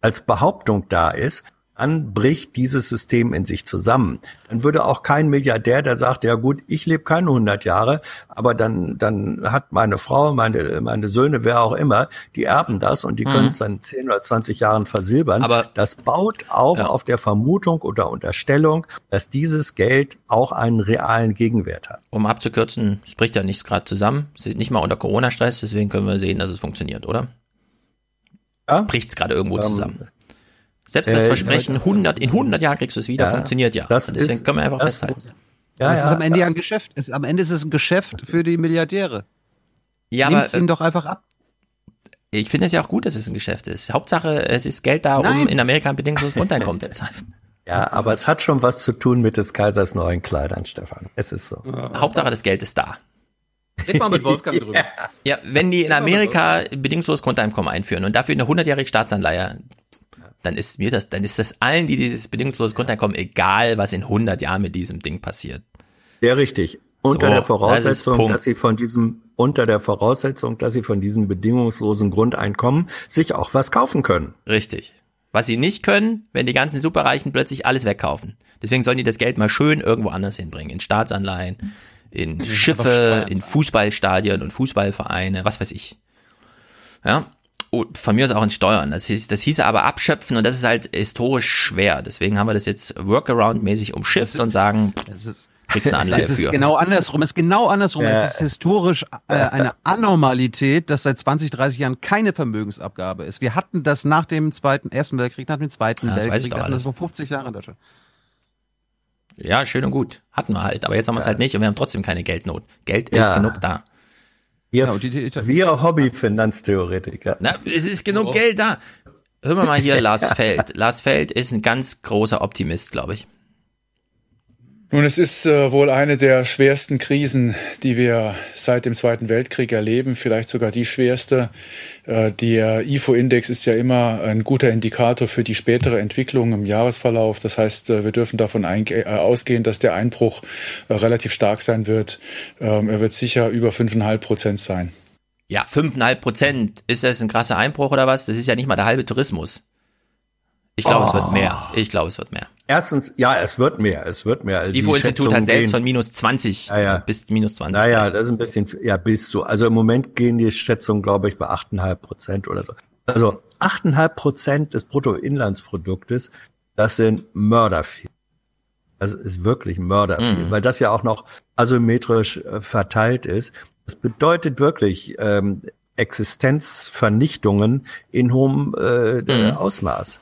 als Behauptung da ist, dann bricht dieses System in sich zusammen. Dann würde auch kein Milliardär, der sagt, ja gut, ich lebe keine 100 Jahre, aber dann, dann hat meine Frau, meine, meine Söhne, wer auch immer, die erben das und die mhm. können es dann 10 oder 20 Jahren versilbern. Aber das baut auf ja. auf der Vermutung oder Unterstellung, dass dieses Geld auch einen realen Gegenwert hat. Um abzukürzen, es bricht ja nichts gerade zusammen, nicht mal unter Corona-Stress, deswegen können wir sehen, dass es funktioniert, oder? Ja? Bricht es gerade irgendwo ähm, zusammen. Selbst das äh, Versprechen, 100, in 100 Jahren kriegst du es wieder, ja, funktioniert ja. Das Deswegen ist, können wir einfach festhalten. Ja, es ja, ist am Ende ja ein Geschäft. Es, am Ende ist es ein Geschäft für die Milliardäre. Ja, Nehmt's aber, ihnen doch einfach ab. Ich finde es ja auch gut, dass es ein Geschäft ist. Hauptsache, es ist Geld da, Nein. um in Amerika ein bedingungsloses [laughs] Grundeinkommen zu zahlen. Ja, aber es hat schon was zu tun mit des Kaisers neuen Kleidern, Stefan. Es ist so. Hauptsache, das Geld ist da. Red mal mit Wolfgang [laughs] drüber. Ja, wenn die in Amerika bedingungsloses Grundeinkommen einführen und dafür eine 100-jährige Staatsanleihe dann ist mir das, dann ist das allen, die dieses bedingungslose Grundeinkommen, egal, was in 100 Jahren mit diesem Ding passiert. Sehr richtig. Unter so, der Voraussetzung, das dass sie von diesem, unter der Voraussetzung, dass sie von diesem bedingungslosen Grundeinkommen sich auch was kaufen können. Richtig. Was sie nicht können, wenn die ganzen Superreichen plötzlich alles wegkaufen. Deswegen sollen die das Geld mal schön irgendwo anders hinbringen. In Staatsanleihen, in Schiffe, in Fußballstadien und Fußballvereine, was weiß ich. Ja. Und von mir aus auch in Steuern. Das hieß, das hieß aber abschöpfen und das ist halt historisch schwer. Deswegen haben wir das jetzt Workaround-mäßig umschifft und sagen, kriegst eine [laughs] Anleihe es ist für. genau andersrum. Es ist genau andersrum. Ja. Es ist historisch äh, [laughs] eine Anormalität, dass seit 20, 30 Jahren keine Vermögensabgabe ist. Wir hatten das nach dem zweiten, ersten Weltkrieg, nach dem zweiten Ja, das weiß ich Weltkrieg, das alles. vor 50 Jahren in Deutschland. Ja, schön und gut. Hatten wir halt. Aber jetzt haben wir es halt nicht und wir haben trotzdem keine Geldnot. Geld ist Ja. genug da. Wir, wir Hobby-Finanztheoretiker. Na, es ist genug Geld da. Hören wir mal hier [laughs] Lars Feld. Lars Feld ist ein ganz großer Optimist, glaube ich. Nun, es ist äh, wohl eine der schwersten Krisen, die wir seit dem Zweiten Weltkrieg erleben, vielleicht sogar die schwerste. Äh, der IFO-Index ist ja immer ein guter Indikator für die spätere Entwicklung im Jahresverlauf. Das heißt, äh, wir dürfen davon äh, ausgehen, dass der Einbruch äh, relativ stark sein wird. Ähm, er wird sicher über 5,5 Prozent sein. Ja, 5,5 Prozent. Ist das ein krasser Einbruch oder was? Das ist ja nicht mal der halbe Tourismus. Ich glaube, es Oh. wird mehr. Ich glaube, es wird mehr. Erstens, ja, es wird mehr, es wird mehr. Das Die IFO-Institut hat selbst gehen- von minus 20 Ja, ja. bis minus 20. Naja, das ist ein bisschen, ja, bis zu. Also im Moment gehen die Schätzungen, glaube ich, bei 8,5 Prozent oder so. Also 8,5 Prozent des Bruttoinlandsproduktes, das sind mörderviel. Das ist wirklich mörderviel, Mhm. weil das ja auch noch asymmetrisch äh, verteilt ist. Das bedeutet wirklich ähm, Existenzvernichtungen in hohem äh, Mhm. Ausmaß.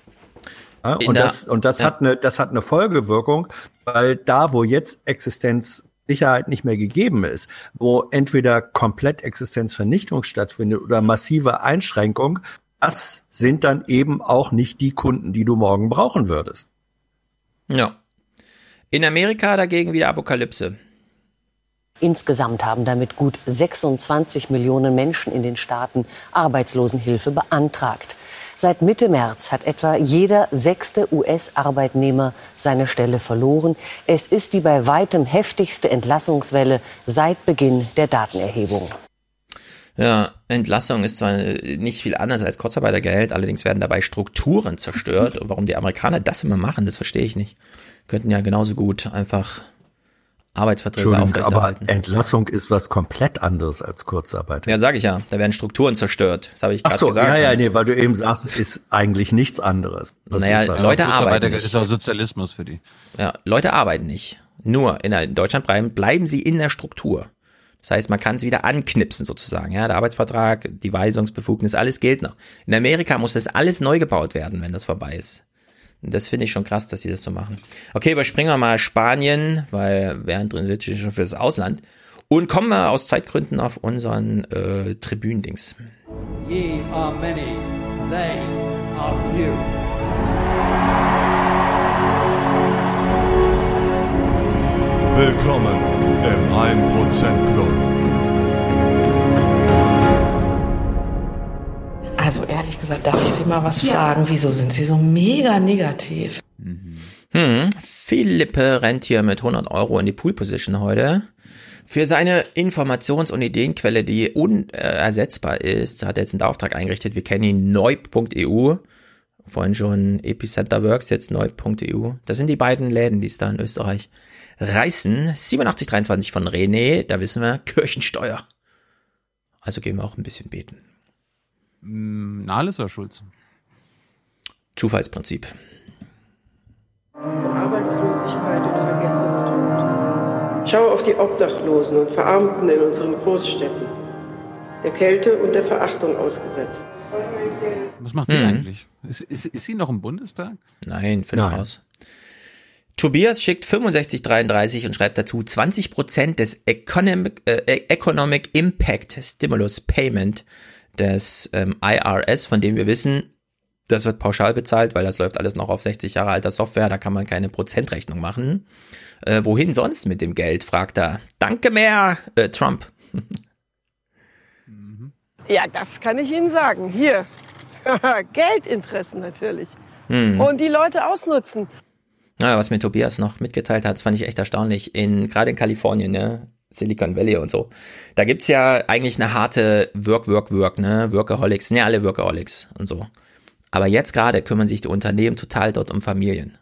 Ja, In und das, und das ja. hat eine, das hat eine Folgewirkung, weil da, wo jetzt Existenzsicherheit nicht mehr gegeben ist, wo entweder komplett Existenzvernichtung stattfindet oder massive Einschränkung, das sind dann eben auch nicht die Kunden, die du morgen brauchen würdest. Ja. In Amerika dagegen wieder Apokalypse. Insgesamt haben damit gut 26 Millionen Menschen in den Staaten Arbeitslosenhilfe beantragt. Seit Mitte März hat etwa jeder sechste US-Arbeitnehmer seine Stelle verloren. Es ist die bei weitem heftigste Entlassungswelle seit Beginn der Datenerhebung. Ja, Entlassung ist zwar nicht viel anders als Kurzarbeitergeld, allerdings werden dabei Strukturen zerstört. Und warum die Amerikaner das immer machen, das verstehe ich nicht. Könnten ja genauso gut einfach Arbeitsverträge Entschuldigung, aber aufrechterhalten. Entlassung ist was komplett anderes als Kurzarbeit. Ja, sage ich ja. Da werden Strukturen zerstört. Das habe ich Ach gerade so, gesagt. ja, ja, nee, weil du eben sagst, es ist eigentlich nichts anderes. Das Naja, Leute anderes. arbeiten nicht. ist auch Sozialismus für die. Ja, Leute arbeiten nicht. Nur in, der- in Deutschland bleiben, bleiben sie in der Struktur. Das heißt, man kann es wieder anknipsen sozusagen. Ja, der Arbeitsvertrag, die Weisungsbefugnis, alles gilt noch. In Amerika muss das alles neu gebaut werden, wenn das vorbei ist. Das finde ich schon krass, dass sie das so machen. Okay, überspringen wir mal Spanien, weil während drin sitze ich schon fürs Ausland. Und kommen wir aus Zeitgründen auf unseren äh, Tribündings. Ye are many, they are few. Willkommen im 1% Club. Also ehrlich gesagt, darf ich Sie mal was fragen? Wieso sind Sie so mega negativ? Hm, Philippe rennt hier mit 100 Euro in die Pool Position heute. Für seine Informations- und Ideenquelle, die unersetzbar ist, hat er jetzt einen Auftrag eingerichtet. Wir kennen ihn neub.eu. Vorhin schon Epicenter Works, jetzt neub.eu. Das sind die beiden Läden, die es da in Österreich reißen. 8723 von René, da wissen wir, [laughs] Kirchensteuer. Also gehen wir auch ein bisschen beten. Mm, Nahles oder Schulz? Zufallsprinzip. Arbeitslosigkeit und Vergessenheit. Schau auf die Obdachlosen und Verarmten in unseren Großstädten. Der Kälte und der Verachtung ausgesetzt. Was macht sie Mhm. eigentlich? Ist, ist, ist sie noch im Bundestag? Nein, fünf Nein. raus. Tobias schickt 6533 und schreibt dazu 20% des Economic, äh, Economic Impact Stimulus Payment des ähm, IRS, von dem wir wissen, das wird pauschal bezahlt, weil das läuft alles noch auf 60 Jahre alter Software, da kann man keine Prozentrechnung machen. Äh, wohin sonst mit dem Geld, fragt er. Danke mehr, äh, Trump. Ja, das kann ich Ihnen sagen. Hier. [laughs] Geldinteressen natürlich. Hm. Und die Leute ausnutzen. Naja, was mir Tobias noch mitgeteilt hat, das fand ich echt erstaunlich. In, gerade in Kalifornien, ne, Silicon Valley und so. Da gibt's ja eigentlich eine harte Work, Work, Work, ne, Workaholics, ne, alle Workaholics und so. Aber jetzt gerade kümmern sich die Unternehmen total dort um Familien.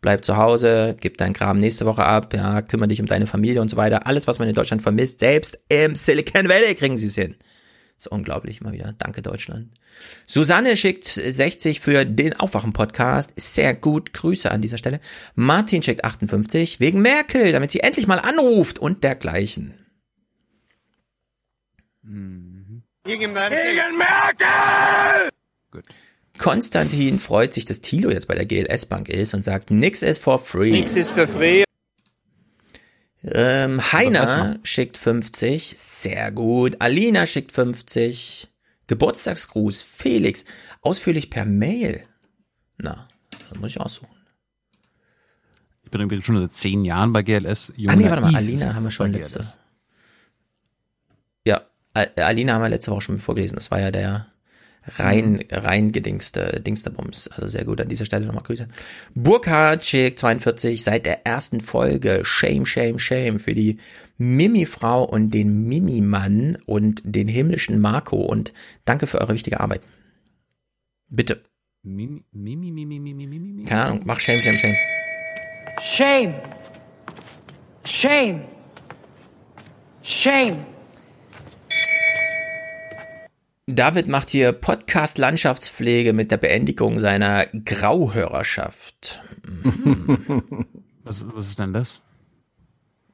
Bleib zu Hause, gib deinen Kram nächste Woche ab, ja, kümmere dich um deine Familie und so weiter. Alles, was man in Deutschland vermisst, selbst im Silicon Valley kriegen sie es hin. Ist unglaublich mal wieder. Danke Deutschland. Susanne schickt 60 für den Aufwachen-Podcast. Sehr gut. Grüße an dieser Stelle. Martin schickt 58 wegen Merkel, damit sie endlich mal anruft und dergleichen. Gegen Merkel! Konstantin freut sich, dass Thilo jetzt bei der GLS Bank ist und sagt, nix ist for free. Nix ist für free. Ähm, weiß Heiner schickt 50, sehr gut. Alina schickt 50. Geburtstagsgruß, Felix, ausführlich per Mail. Na, das muss ich aussuchen. Ich bin übrigens schon seit zehn Jahren bei GLS. Ah nee, warte mal, Alina haben wir schon letzte. GLS. Ja, Al- Alina haben wir letzte Woche schon vorgelesen. Das war ja der rein, rein gedingste Dingsterbums. Also sehr gut an dieser Stelle nochmal Grüße. Burkhard schickt 42 seit der ersten Folge. Shame, shame, shame für die Mimi-Frau und den Mimi-Mann und den himmlischen Marco und danke für eure wichtige Arbeit. Bitte. Mimi, Mimi, Mimi, Mimi, Mimi. Keine Ahnung, mach shame, shame, shame. Shame. Shame. Shame. David macht hier Podcast-Landschaftspflege mit der Beendigung seiner Grauhörerschaft. Was, was ist denn das?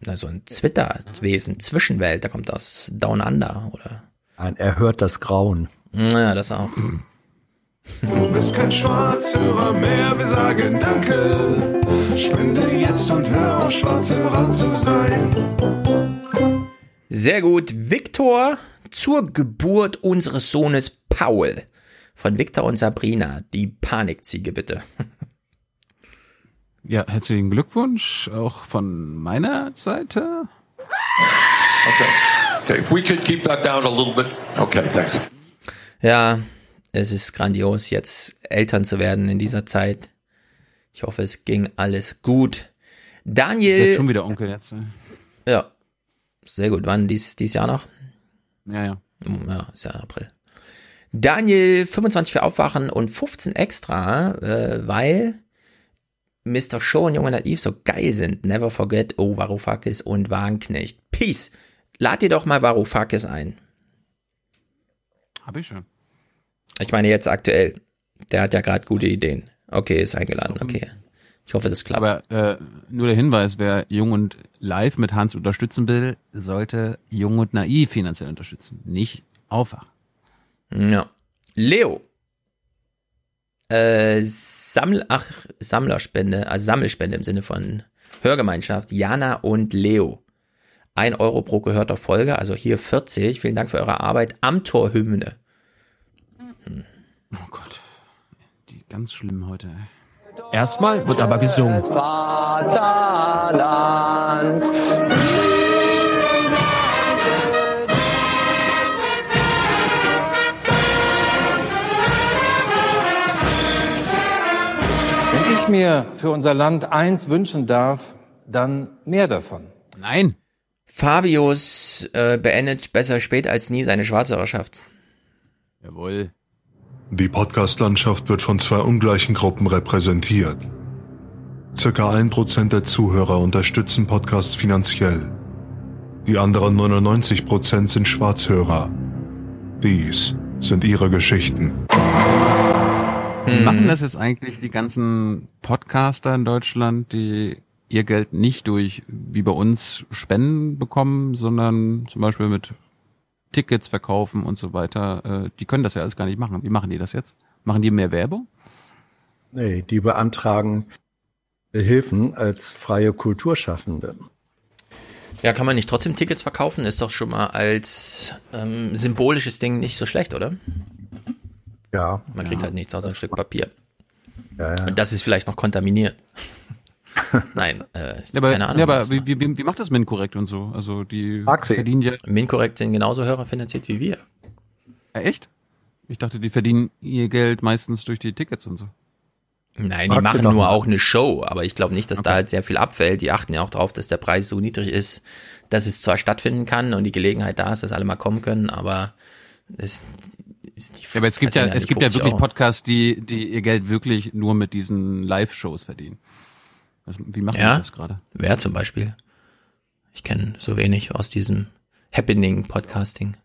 Na, so ein Zwitterwesen, Zwischenwelt, der kommt aus Down Under, oder? Nein, er hört das Grauen. Naja, das auch. Du bist kein Schwarzhörer mehr, wir sagen Danke. Spende jetzt und hör auf, Schwarzhörer zu sein. Sehr gut. Viktor zur Geburt unseres Sohnes Paul. Von Viktor und Sabrina. Die Panikziege, bitte. [laughs] Ja, herzlichen Glückwunsch auch von meiner Seite. Okay. Okay, if we could keep that down a little bit. Okay, thanks. Ja, es ist grandios, jetzt Eltern zu werden in dieser Zeit. Ich hoffe, es ging alles gut. Daniel. werd schon wieder Onkel jetzt. ne? Ja. Sehr gut. Wann dies, dies Jahr noch? Ja, ja. Ja, ist ja April. Daniel, 25 für Aufwachen und 15 extra, äh, weil Mr. Show und Junge Naiv so geil sind. Never forget, oh, Varoufakis und Wagenknecht. Peace. Lad dir doch mal Varoufakis ein. Hab ich schon. Ich meine jetzt aktuell. Der hat ja gerade gute Ideen. Okay, ist eingeladen, okay. Ich hoffe, das klappt. Aber äh, nur der Hinweis, wer Jung und Live mit Hans unterstützen will, sollte Jung und Naiv finanziell unterstützen, nicht Aufwach. Ja. Leo. Äh, Samml ach, Sammlerspende, also Sammelspende im Sinne von Hörgemeinschaft, Jana und Leo. Ein Euro pro gehörter Folge, also hier 40. Vielen Dank für eure Arbeit am Torhymne. Oh Gott. Die ganz schlimm heute. ey. Erstmal wird aber gesungen. Vaterland. Wenn ich mir für unser Land eins wünschen darf, dann mehr davon. Nein. Fabius äh, beendet besser spät als nie seine Schwarzhörerschaft. Jawohl. Die Podcast-Landschaft wird von zwei ungleichen Gruppen repräsentiert. Circa ein Prozent der Zuhörer unterstützen Podcasts finanziell. Die anderen 99 Prozent sind Schwarzhörer. Dies sind ihre Geschichten. Wie machen das jetzt eigentlich die ganzen Podcaster in Deutschland, die ihr Geld nicht durch, wie bei uns, Spenden bekommen, sondern zum Beispiel mit Tickets verkaufen und so weiter? Äh, die können das ja alles gar nicht machen. Wie machen die das jetzt? Machen die mehr Werbung? Nee, die beantragen Hilfen als freie Kulturschaffende. Ja, kann man nicht trotzdem Tickets verkaufen? Ist doch schon mal als ähm, symbolisches Ding nicht so schlecht, oder? Ja. Man kriegt ja. halt nichts außer ein Stück Papier. Ja, ja. Und das ist vielleicht noch kontaminiert. [laughs] Nein, äh, Ja, aber, keine Ahnung. ja, aber wie, wie, wie macht das Minkorrekt und so? Also die Axel. verdienen ja. Minkorrekt sind genauso hörerfinanziert wie wir. Ja, echt? Ich dachte, die verdienen ihr Geld meistens durch die Tickets und so. Nein, die Axel machen nur mal. auch eine Show, aber ich glaube nicht, dass da halt sehr viel abfällt. Die achten ja auch darauf, dass der Preis so niedrig ist, dass es zwar stattfinden kann und die Gelegenheit da ist, dass alle mal kommen können, aber es, aber es gibt ja, verdienen es gibt ja 50 wirklich Euro. Podcasts, die, die ihr Geld wirklich nur mit diesen Live-Shows verdienen. Was, wie machen Ja? das gerade? Wer zum Beispiel? Ich kenne so wenig aus diesem Happening-Podcasting.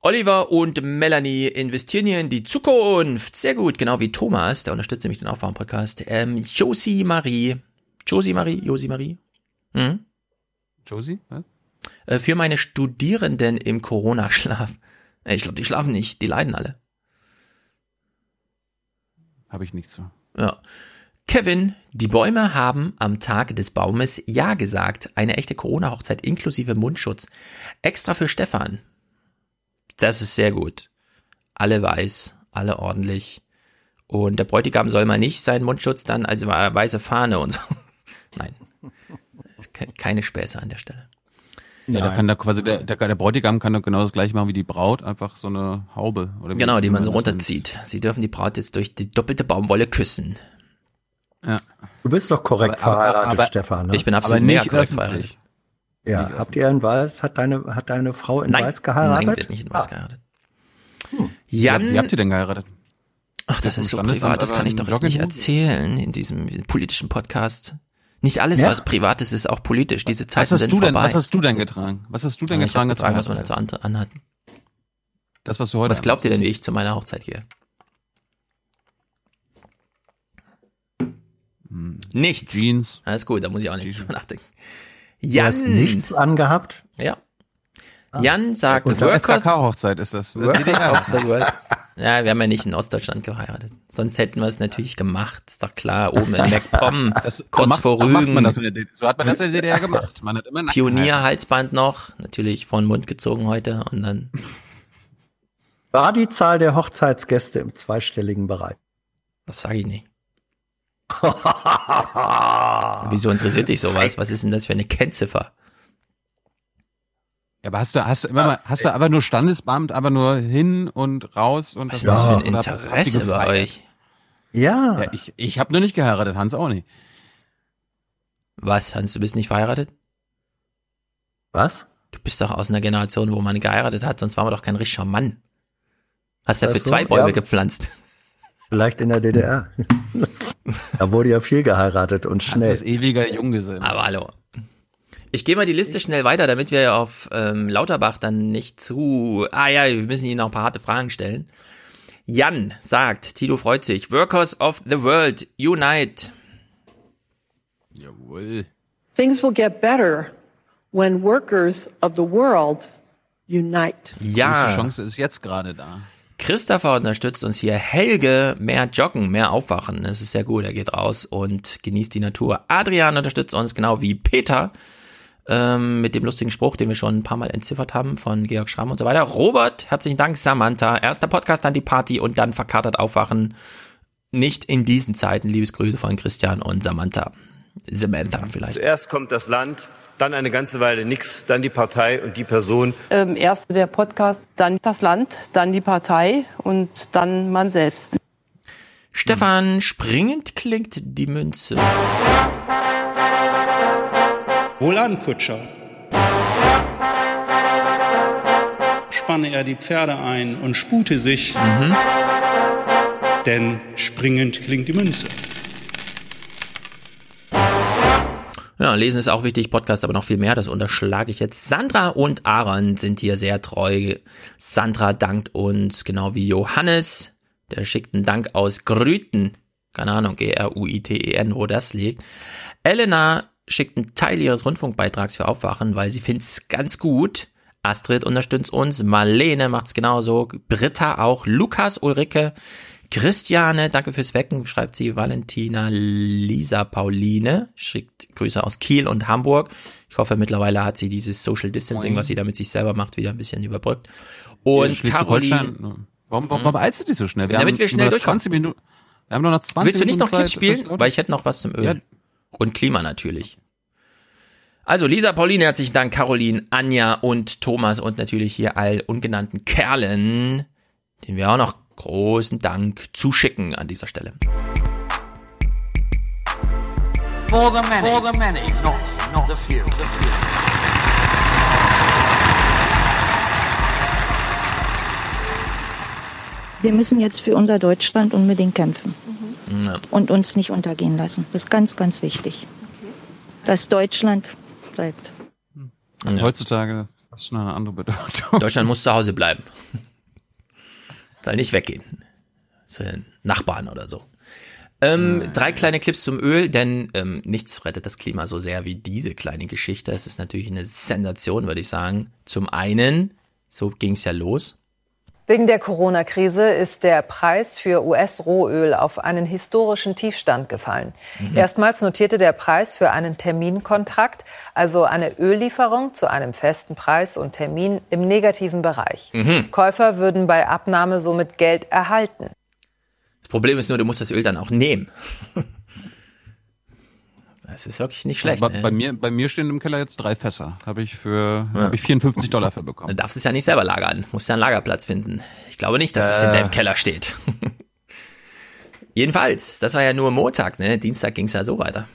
Oliver und Melanie investieren hier in die Zukunft. Sehr gut, genau wie Thomas, der unterstützt nämlich den Aufwachen-Podcast. Ähm, Josie Marie. Josie Marie? Josie Marie? Mhm. Josie? Was? Äh, für meine Studierenden im Corona-Schlaf. Äh, Ich glaube, die schlafen nicht, die leiden alle. Habe ich nicht so. Ja. Kevin, die Bäume haben am Tag des Baumes Ja gesagt. Eine echte Corona-Hochzeit inklusive Mundschutz. Extra für Stefan. Das ist sehr gut. Alle weiß, alle ordentlich. Und der Bräutigam soll mal nicht seinen Mundschutz dann als weiße Fahne und so. [laughs] Nein. Ke- Keine Späße an der Stelle. Ja, da kann da quasi der, der, der Bräutigam kann doch genau das gleiche machen wie die Braut, einfach so eine Haube. Oder wie- Genau, die man so runterzieht. Sie dürfen die Braut jetzt durch die doppelte Baumwolle küssen. Ja. Du bist doch korrekt Aber- aber- verheiratet, aber- Stefan. Ne? Ich bin absolut Aber mega nicht korrekt öffentlich. verheiratet. Ja, habt ihr in Weiß, hat deine, hat deine Frau in Nein, Weiß geheiratet? Nein, die hat nicht in Weiß Ah. geheiratet. Wie, Jan, habt- wie habt ihr denn geheiratet? ach, das Vom ist so privat, das kann ich doch jetzt nicht erzählen in diesem politischen Podcast. Nicht alles, Ja. was privat ist, ist auch politisch. Diese Zeiten Was hast sind du denn, vorbei. was hast du denn getragen? Was hast du denn ich getragen? hab getragen, was man dazu Hochzeit? an, anhat. Das, was du heute Was glaubt ihr denn, wie ich zu meiner Hochzeit gehe? Nichts. Jeans. Alles gut, da muss ich auch nicht drüber nachdenken. Du Jan, hast nichts angehabt? ja. Jan sagt, Und Worker, FKK-Hochzeit ist das. Workers of [laughs] the World. Ja, wir haben ja nicht in Ostdeutschland geheiratet. Sonst hätten wir es natürlich gemacht. Ist doch klar, oben in MacPom, [laughs] so kurz macht- vor so Rügen. DDR. So hat man das in der DDR gemacht. Man hat immer. Pionierhalsband noch, natürlich vor den Mund gezogen heute und dann, War die Zahl der Hochzeitsgäste im zweistelligen Bereich? das sage ich nicht. [laughs] Wieso interessiert dich sowas? Was ist denn das für eine Kennziffer? Ja, aber hast du, hast du immer mal, hast du aber nur Standesbeamt, aber nur hin und raus und Was ist das für ein Interesse bei euch? Ja. Ja, ich, ich habe nur nicht geheiratet, Hans auch nicht. Was, Hans, du bist nicht verheiratet? Was? Du bist doch aus einer Generation, wo man geheiratet hat, sonst waren wir doch kein richtiger Mann. Hast dafür so, zwei Bäume ja. gepflanzt. Vielleicht in der DDR. da wurde ja viel geheiratet und schnell. ist ewiger Junggeselle. Aber hallo. Ich gehe mal die Liste schnell weiter, damit wir auf ähm, Lauterbach dann nicht zu. Ah ja, wir müssen Ihnen noch ein paar harte Fragen stellen. Jan sagt, Tito freut sich. Workers of the World, unite. Jawohl. Things will get better when workers of the world unite. Die Ja. Chance ist jetzt gerade da. Christopher unterstützt uns hier. Helge, mehr joggen, mehr aufwachen. Das ist sehr gut. Er geht raus und genießt die Natur. Adrian unterstützt uns genau wie Peter. Ähm, mit dem lustigen Spruch, den wir schon ein paar Mal entziffert haben von Georg Schramm und so weiter. Robert, herzlichen Dank. Samantha, erster Podcast, dann die Party und dann verkatert aufwachen. Nicht in diesen Zeiten. Liebesgrüße von Christian und Samantha. Samantha vielleicht. Zuerst kommt das Land, dann eine ganze Weile nix, dann die Partei und die Person. Ähm, erst der Podcast, dann das Land, dann die Partei und dann man selbst. Stefan, springend klingt die Münze. Wohlan, Kutscher. Spanne er die Pferde ein und spute sich, denn springend klingt die Münze. Ja, lesen ist auch wichtig, Podcast aber noch viel mehr, das unterschlage ich jetzt. Sandra und Aaron sind hier sehr treu. Sandra dankt uns, genau wie Johannes, der schickt einen Dank aus Grüten. Keine Ahnung, G-R-U-I-T-E-N, wo das liegt. Elena schickt einen Teil ihres Rundfunkbeitrags für Aufwachen, weil sie findet es ganz gut. Astrid unterstützt uns, Marlene macht's genauso, Britta auch, Lukas, Ulrike, Christiane, danke fürs Wecken, schreibt sie, Valentina, Lisa, Pauline, schickt Grüße aus Kiel und Hamburg. Ich hoffe, mittlerweile hat sie dieses Social Distancing, was sie da mit sich selber macht, wieder ein bisschen überbrückt. Und Caroline, Warum, warum, warum eilst du dich so schnell? Wir Damit haben wir schnell durchkommen. 20 Minuten. Wir haben noch 20 willst du nicht Minuten noch Kids Zeit, spielen? Weil ich hätte noch was zum Öl. Ja. Und Klima natürlich. Also Lisa, Pauline, herzlichen Dank, Caroline, Anja und Thomas und natürlich hier all ungenannten Kerlen, denen wir auch noch großen Dank zuschicken an dieser Stelle. For the many, for the many, not, not the few. The few. wir müssen jetzt für unser Deutschland unbedingt kämpfen Ja. und uns nicht untergehen lassen. Das ist ganz, ganz wichtig, dass Deutschland bleibt. Und Heutzutage ist schon eine andere Bedeutung. Deutschland muss zu Hause bleiben. [laughs] Soll nicht weggehen. Zu den Nachbarn oder so. Ähm, drei kleine Clips zum Öl, denn ähm, nichts rettet das Klima so sehr wie diese kleine Geschichte. Es ist natürlich eine Sensation, würde ich sagen. Zum einen, so ging es ja los. Wegen der Corona-Krise ist der Preis für US-Rohöl auf einen historischen Tiefstand gefallen. Mhm. Erstmals notierte der Preis für einen Terminkontrakt, also eine Öllieferung zu einem festen Preis und Termin im negativen Bereich. Mhm. Käufer würden bei Abnahme somit Geld erhalten. Das Problem ist nur, du musst das Öl dann auch nehmen. Das ist wirklich nicht schlecht. Aber ne? bei, mir, bei mir stehen im Keller jetzt drei Fässer. Habe ich für Ja. habe ich 54 Dollar für bekommen. Dann darfst du es ja nicht selber lagern. Musst ja einen Lagerplatz finden. Ich glaube nicht, dass es in Äh. deinem Keller steht. [laughs] Jedenfalls, das war ja nur Montag, ne? Dienstag ging es ja so weiter.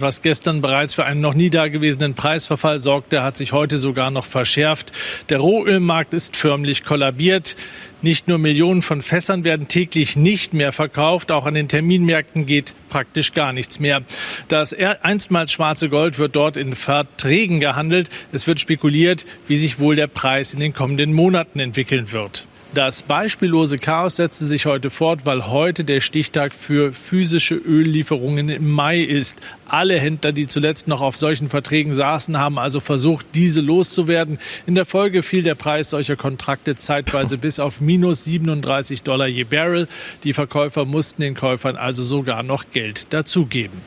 Was gestern bereits für einen noch nie dagewesenen Preisverfall sorgte, hat sich heute sogar noch verschärft. Der Rohölmarkt ist förmlich kollabiert. Nicht nur Millionen von Fässern werden täglich nicht mehr verkauft, auch an den Terminmärkten geht praktisch gar nichts mehr. Das einstmals schwarze Gold wird dort in Verträgen gehandelt. Es wird spekuliert, wie sich wohl der Preis in den kommenden Monaten entwickeln wird. Das beispiellose Chaos setzte sich heute fort, weil heute der Stichtag für physische Öllieferungen im Mai ist. Alle Händler, die zuletzt noch auf solchen Verträgen saßen, haben also versucht, diese loszuwerden. In der Folge fiel der Preis solcher Kontrakte zeitweise bis auf minus 37 Dollar je Barrel. Die Verkäufer mussten den Käufern also sogar noch Geld dazugeben.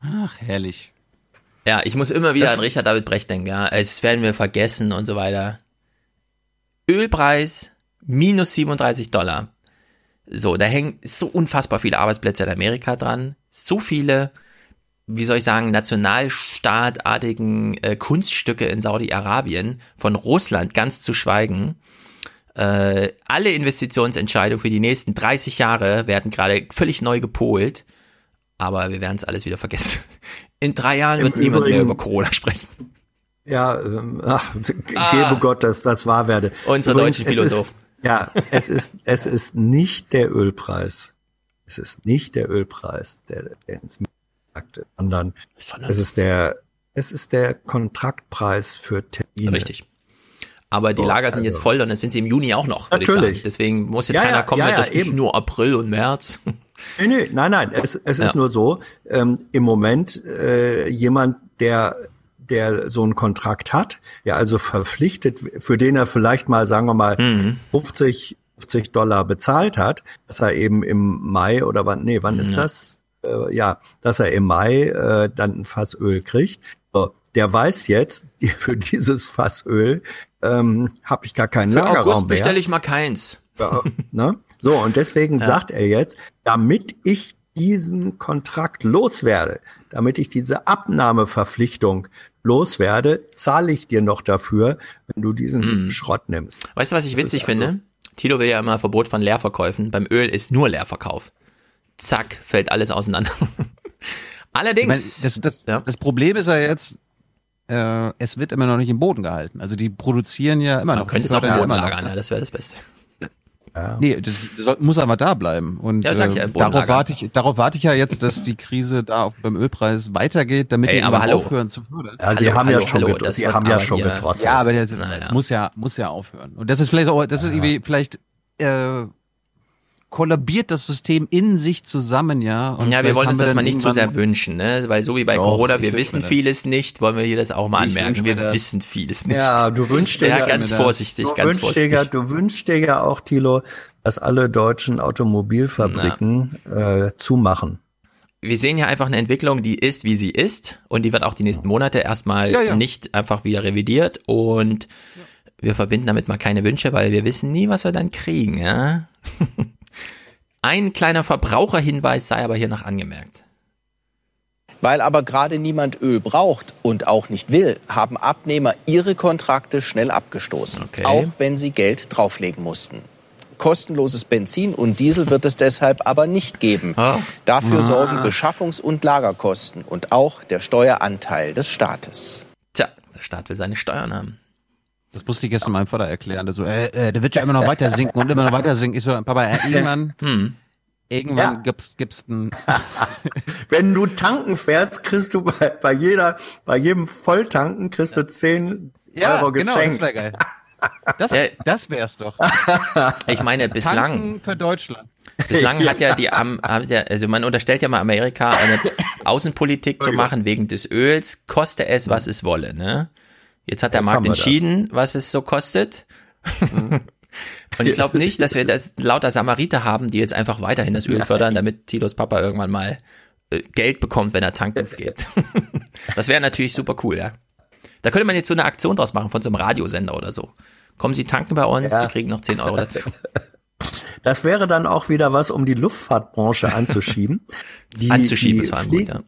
Ach, herrlich. Ja, ich muss immer wieder Das- an Richard David Brecht denken, ja. Es werden wir vergessen und so weiter. Ölpreis minus 37 Dollar. So, da hängen so unfassbar viele Arbeitsplätze in Amerika dran. So viele, wie soll ich sagen, nationalstaatartigen äh, Kunststücke in Saudi-Arabien, von Russland ganz zu schweigen. Äh, alle Investitionsentscheidungen für die nächsten 30 Jahre werden gerade völlig neu gepolt. Aber wir werden es alles wieder vergessen. In drei Jahren Im wird niemand mehr Übrigen- über Corona sprechen. Ja, ähm, ach, Ah. gebe Gott, dass das wahr werde. Unsere deutschen es Philosophen. Ist, ja, es ist, es ist nicht der Ölpreis. Es ist nicht der Ölpreis, der, der ins Markt, sondern Sondern- es ist der, es ist der Kontraktpreis für Termine. Richtig. Aber die So, Lager sind also- jetzt voll und das sind sie im Juni auch noch, würde ich sagen. Natürlich. Deswegen muss jetzt Ja, keiner ja, kommen ja, das ist eben. nur April und März. Nee, nee, nein, nein, es, es ist nur so, ähm, im Moment äh, jemand, der der so einen Kontrakt hat, ja also verpflichtet, für den er vielleicht mal, sagen wir mal, Mhm. 50, 50 Dollar bezahlt hat, dass er eben im Mai oder wann, nee, wann ist Ja. das? Äh, ja, dass er im Mai äh, dann ein Fass Öl kriegt. So, der weiß jetzt, [laughs] für dieses Fass Öl ähm, habe ich gar keinen Für Lagerraum August mehr. bestelle ich mal keins. Ja, ne? So, und deswegen [laughs] Ja. sagt er jetzt, damit ich diesen Kontrakt loswerde, damit ich diese Abnahmeverpflichtung loswerde, zahle ich dir noch dafür, wenn du diesen Mhm. Schrott nimmst. Weißt du, was ich Das witzig also- finde? Tito will ja immer Verbot von Leerverkäufen. Beim Öl ist nur Leerverkauf. Zack, fällt alles auseinander. [laughs] Allerdings. Meine, das, das, das Problem ist ja jetzt, äh, es wird immer noch nicht im Boden gehalten. Also die produzieren ja immer Man noch. könnte die es auch im ja Boden lagern, ja, das wäre das Beste. Nee, das, das soll- muss aber da bleiben. Und Ja, sag ich äh, ja, darauf warte ich, darauf warte ich ja jetzt, dass die Krise da auch beim Ölpreis weitergeht, damit Ey, die aber hallo. aufhören zu fördern. Ja, sie Hallo, haben ja hallo, schon, hallo, sie haben ja aber schon gedrosselt. Ja, aber das, ist, das muss ja muss ja aufhören. Und das ist vielleicht auch, das ist irgendwie vielleicht äh, kollabiert das System in sich zusammen, ja. Und ja, wir wollen uns das mal nicht zu sehr wünschen, ne? Weil so wie bei Doch, Corona, wir wissen vieles nicht, wollen wir hier das auch mal Ich anmerken. Wir wissen vieles nicht. Ja, du wünschst dir ja, ja- ganz vorsichtig, Du ganz wünschst, dir vorsichtig. du wünschst dir ja auch, Thilo, dass alle deutschen Automobilfabriken äh, zumachen. wir sehen ja einfach eine Entwicklung, die ist, wie sie ist und die wird auch die nächsten Monate erstmal Ja, ja. nicht einfach wieder revidiert und wir verbinden damit mal keine Wünsche, weil wir wissen nie, was wir dann kriegen, ja. [laughs] Ein kleiner Verbraucherhinweis sei aber hier noch angemerkt. Weil aber gerade niemand Öl braucht und auch nicht will, haben Abnehmer ihre Kontrakte schnell abgestoßen, Okay. auch wenn sie Geld drauflegen mussten. Kostenloses Benzin und Diesel wird es deshalb aber nicht geben. Ah. Dafür Ah. sorgen Beschaffungs- und Lagerkosten und auch der Steueranteil des Staates. Tja, der Staat will seine Steuern haben. Das musste ich gestern meinem Vater erklären. Der so, äh, äh, der wird ja immer noch weiter sinken und immer noch weiter sinken. Ich so, Papa, äh, irgendwann, [laughs] Hm. irgendwann Ja. gibt's, gibt's ein, [laughs] Wenn du tanken fährst, kriegst du bei, bei jeder, bei jedem Volltanken kriegst du 10 Euro genau, geschenkt. [laughs] das wäre geil. Das, Äh, das wär's doch. Ich meine, bislang, Tanken für Deutschland. bislang hat ja die, ja, also man unterstellt ja mal Amerika eine Außenpolitik zu machen wegen des Öls, koste es, was es wolle, ne? Jetzt hat der Jetzt Markt wir das. entschieden, was es so kostet. [laughs] Und ich glaube nicht, dass wir das lauter Samariter haben, die jetzt einfach weiterhin das Öl fördern, damit Tilos Papa irgendwann mal äh, Geld bekommt, wenn er tanken [laughs] geht. Das wäre natürlich super cool, ja. Da könnte man jetzt so eine Aktion draus machen von so einem Radiosender oder so. Kommen Sie tanken bei uns, Ja. Sie kriegen noch 10 Euro dazu. [laughs] Das wäre dann auch wieder was, um die Luftfahrtbranche anzuschieben. Die, Anzuschieben die ist vor allem gut, ja.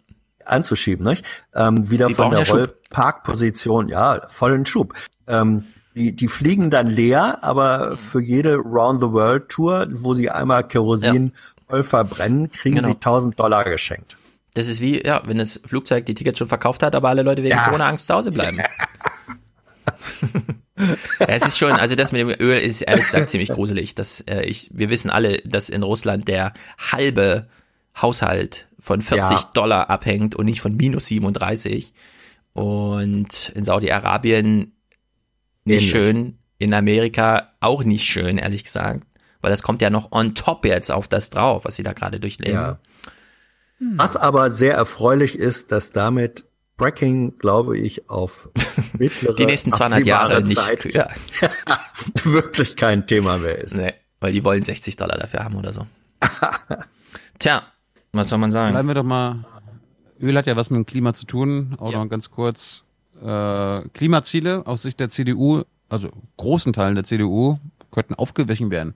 Anzuschieben, nicht? Ähm, wieder Die von der ja. Rollparkposition, ja, vollen Schub. Ähm, die, die fliegen dann leer, aber für jede Round the World Tour, wo sie einmal Kerosin voll verbrennen, kriegen Genau. sie 1000 Dollar geschenkt. Das ist wie, ja, wenn das Flugzeug die Tickets schon verkauft hat, aber alle Leute wegen Ja. Corona-Angst zu Hause bleiben. ja, [laughs] es ist schon, also das mit dem Öl ist ehrlich gesagt ziemlich gruselig. Das, äh, ich, wir wissen alle, dass in Russland der halbe Haushalt von 40 Ja. Dollar abhängt und nicht von minus 37. Und in Saudi-Arabien nicht Ähnlich. schön, in Amerika auch nicht schön, ehrlich gesagt. Weil das kommt ja noch on top jetzt auf das drauf, was sie da gerade durchleben. Ja. Was aber sehr erfreulich ist, dass damit Fracking, glaube ich, auf [laughs] mittlere, Die nächsten 200 Jahre absehbare nicht, Zeit [laughs] ja. [laughs] wirklich kein Thema mehr ist. Nee, weil die wollen 60 Dollar dafür haben oder so. Tja, was soll man sagen? Bleiben wir doch mal. Öl hat ja was mit dem Klima zu tun. Auch noch ganz kurz. Äh, Klimaziele aus Sicht der CDU, also großen Teilen der CDU, könnten aufgewichen werden.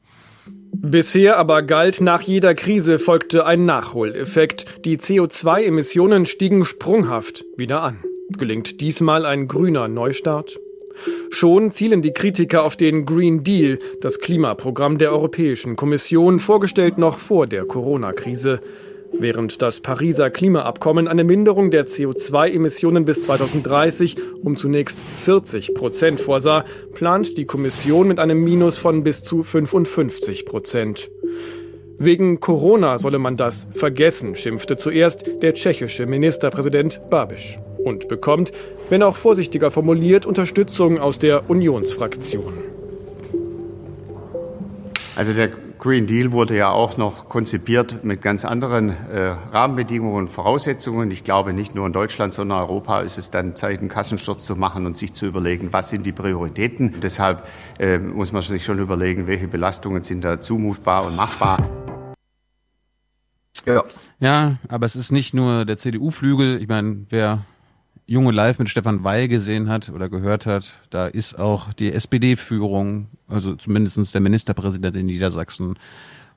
Bisher aber galt, nach jeder Krise folgte ein Nachholeffekt. Die CO2-Emissionen stiegen sprunghaft wieder an. Gelingt diesmal ein grüner Neustart? Schon zielen die Kritiker auf den Green Deal, das Klimaprogramm der Europäischen Kommission, vorgestellt noch vor der Corona-Krise. Während das Pariser Klimaabkommen eine Minderung der CO2-Emissionen bis 2030 um zunächst 40 Prozent vorsah, plant die Kommission mit einem Minus von bis zu 55 Prozent. Wegen Corona solle man das vergessen, schimpfte zuerst der tschechische Ministerpräsident Babiš und bekommt, wenn auch vorsichtiger formuliert, Unterstützung aus der Unionsfraktion. Also der Green Deal wurde ja auch noch konzipiert mit ganz anderen äh, Rahmenbedingungen und Voraussetzungen. Ich glaube, nicht nur in Deutschland, sondern in Europa ist es dann Zeit, einen Kassensturz zu machen und sich zu überlegen, was sind die Prioritäten. Deshalb äh, muss man sich schon überlegen, welche Belastungen sind da zumutbar und machbar. Ja. Ja, aber es ist nicht nur der CDU-Flügel. Ich meine, wer Junge Live mit Stefan Weil gesehen hat oder gehört hat, da ist auch die SPD-Führung, also zumindestens der Ministerpräsident in Niedersachsen,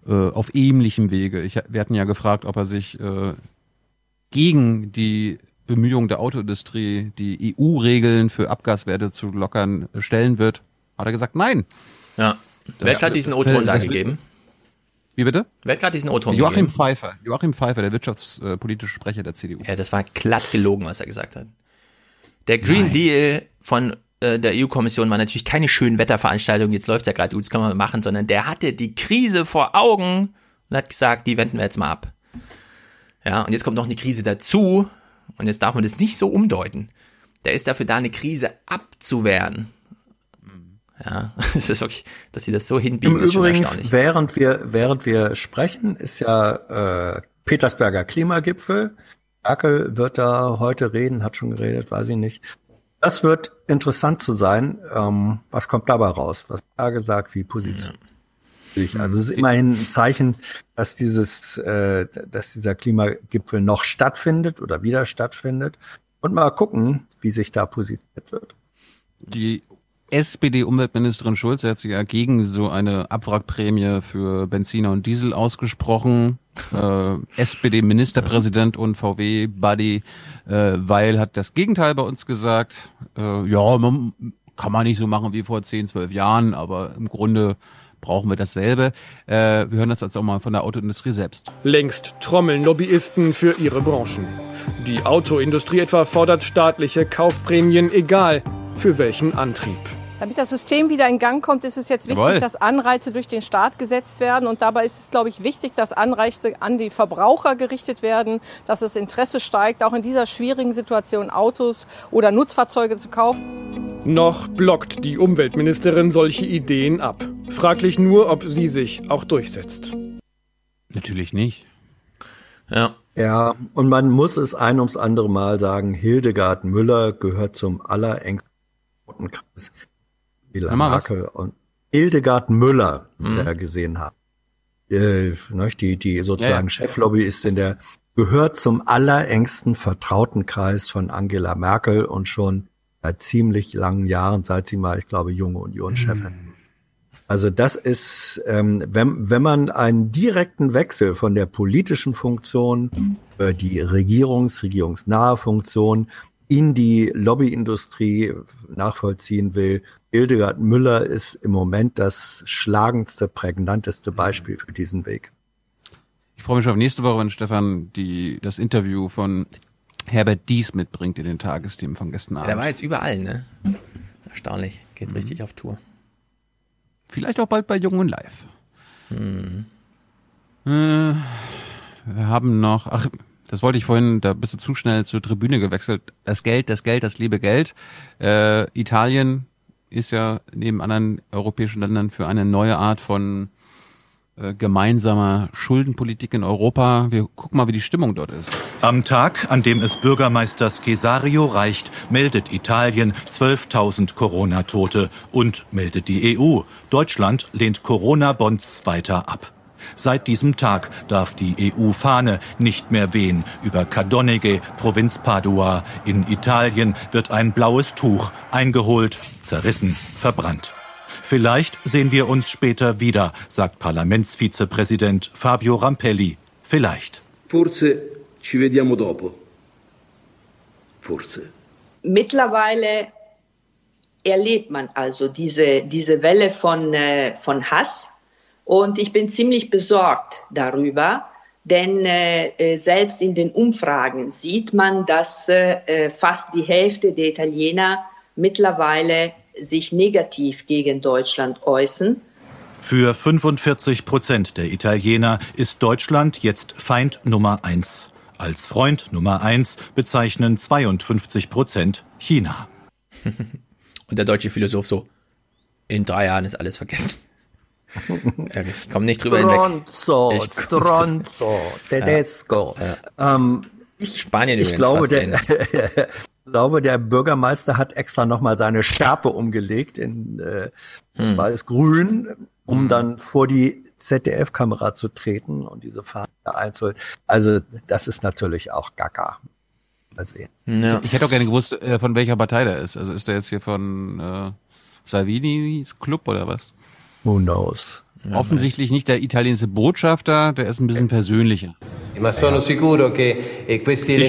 äh, auf ähnlichem Wege. Ich, wir hatten ja gefragt, ob er sich äh, gegen die Bemühungen der Autoindustrie, die EU-Regeln für Abgaswerte zu lockern, äh, stellen wird. Hat er gesagt, nein. Ja. Wer hat diesen O-Ton da gegeben? Wie bitte? Wer hat gerade diesen O-Ton Joachim gegeben? Pfeiffer. Joachim Pfeiffer, der wirtschaftspolitische Sprecher der CDU. Ja, das war glatt gelogen, was er gesagt hat. Der Green Deal von äh, der EU-Kommission war natürlich keine schönen Wetterveranstaltung, jetzt läuft ja gerade gut, das kann man machen, sondern der hatte die Krise vor Augen und hat gesagt, die wenden wir jetzt mal ab. Ja, und jetzt kommt noch eine Krise dazu und jetzt darf man das nicht so umdeuten. Der ist dafür da, eine Krise abzuwehren. Ja, [laughs] es ist wirklich, dass sie das so hinbiegen, Im ist schon Übrigen, erstaunlich. während wir, während wir sprechen, ist ja äh, Petersberger Klimagipfel. Merkel wird da heute reden, hat schon geredet, weiß ich nicht. Das wird interessant zu sein. Ähm, was kommt dabei raus? Was er gesagt? Wie positioniert sich? Also es ist immerhin ein Zeichen, dass dieses, äh, dass dieser Klimagipfel noch stattfindet oder wieder stattfindet. Und mal gucken, wie sich da positioniert wird. Die SPD-Umweltministerin Schulze hat sich ja gegen so eine Abwrackprämie für Benziner und Diesel ausgesprochen. [laughs] Äh, SPD-Ministerpräsident und VW-Buddy äh, Weil hat das Gegenteil bei uns gesagt. Äh, ja, man, kann man nicht so machen wie vor 10, 12 Jahren, aber im Grunde brauchen wir dasselbe. Äh, wir hören das jetzt auch mal von der Autoindustrie selbst. Längst trommeln Lobbyisten für ihre Branchen. Die Autoindustrie etwa fordert staatliche Kaufprämien, egal für welchen Antrieb. Damit das System wieder in Gang kommt, ist es jetzt wichtig, Jawohl. dass Anreize durch den Staat gesetzt werden. Und dabei ist es, glaube ich, wichtig, dass Anreize an die Verbraucher gerichtet werden, dass das Interesse steigt, auch in dieser schwierigen Situation Autos oder Nutzfahrzeuge zu kaufen. Noch blockt die Umweltministerin solche Ideen ab. Fraglich nur, ob sie sich auch durchsetzt. Natürlich nicht. Ja. Ja, und man muss es ein ums andere Mal sagen, Hildegard Müller gehört zum allerengsten Kreis Was. Merkel und Hildegard Müller, Mhm. die wir gesehen haben. Äh, ne, die, die sozusagen Ja, ja. Cheflobbyistin der gehört zum allerengsten Vertrautenkreis von Angela Merkel und schon seit ziemlich langen Jahren, seit sie mal, ich glaube, junge Union-Chefin. Also das ist, ähm, wenn, wenn man einen direkten Wechsel von der politischen Funktion über die Regierungs-, regierungsnahe Funktion in die Lobbyindustrie nachvollziehen will, Hildegard Müller ist im Moment das schlagendste, prägnanteste Beispiel für diesen Weg. Ich freue mich schon auf nächste Woche, wenn Stefan die, das Interview von Herbert Dies mitbringt in den Tagesthemen von gestern Ja, Abend. der war jetzt überall, ne? Erstaunlich. Geht richtig auf Tour. Vielleicht auch bald bei Jung und Live. Hm. Äh, wir haben noch, ach, das wollte ich vorhin, da bist du zu schnell zur Tribüne gewechselt. Das Geld, das Geld, das liebe Geld. Äh, Italien ist ja neben anderen europäischen Ländern für eine neue Art von äh, gemeinsamer Schuldenpolitik in Europa. Wir gucken mal, wie die Stimmung dort ist. Am Tag, an dem es Bürgermeister Cesario reicht, meldet Italien 12.000 Corona-Tote und meldet die EU. Deutschland lehnt Corona-Bonds weiter ab. Seit diesem Tag darf die EU-Fahne nicht mehr wehen. Über Cadoneghe, Provinz Padua in Italien wird ein blaues Tuch eingeholt, zerrissen, verbrannt. Vielleicht sehen wir uns später wieder, sagt Parlamentsvizepräsident Fabio Rampelli. Vielleicht. Forse ci vediamo dopo. Forse. Mittlerweile erlebt man also diese, diese Welle von, äh, von Hass und ich bin ziemlich besorgt darüber, denn äh, äh, selbst in den Umfragen sieht man, dass äh, fast die Hälfte der Italiener mittlerweile sich negativ gegen Deutschland äußern. Für 45 Prozent der Italiener ist Deutschland jetzt Feind Nummer eins. Als Freund Nummer eins bezeichnen 52 Prozent China. [laughs] Und der deutsche Philosoph so, in drei Jahren ist alles vergessen. Ja, ich komme nicht drüber hinweg. Stronzo, Ich komm nicht Stronzo, Tedesco. Ähm, ich, Spanien ich glaube, der, [laughs] ich glaube, der Bürgermeister hat extra nochmal seine Schärpe umgelegt in äh, Hm. weiß-grün, um dann vor die ZDF-Kamera zu treten und diese Fahne einzuholen. Also das ist natürlich auch Gaga. Mal sehen. Ja. Ich hätte auch gerne gewusst, äh, von welcher Partei der ist. Also ist der jetzt hier von äh, Salvinis Club oder was? Who knows? Offensichtlich nicht der italienische Botschafter, der ist ein bisschen persönlicher. Ich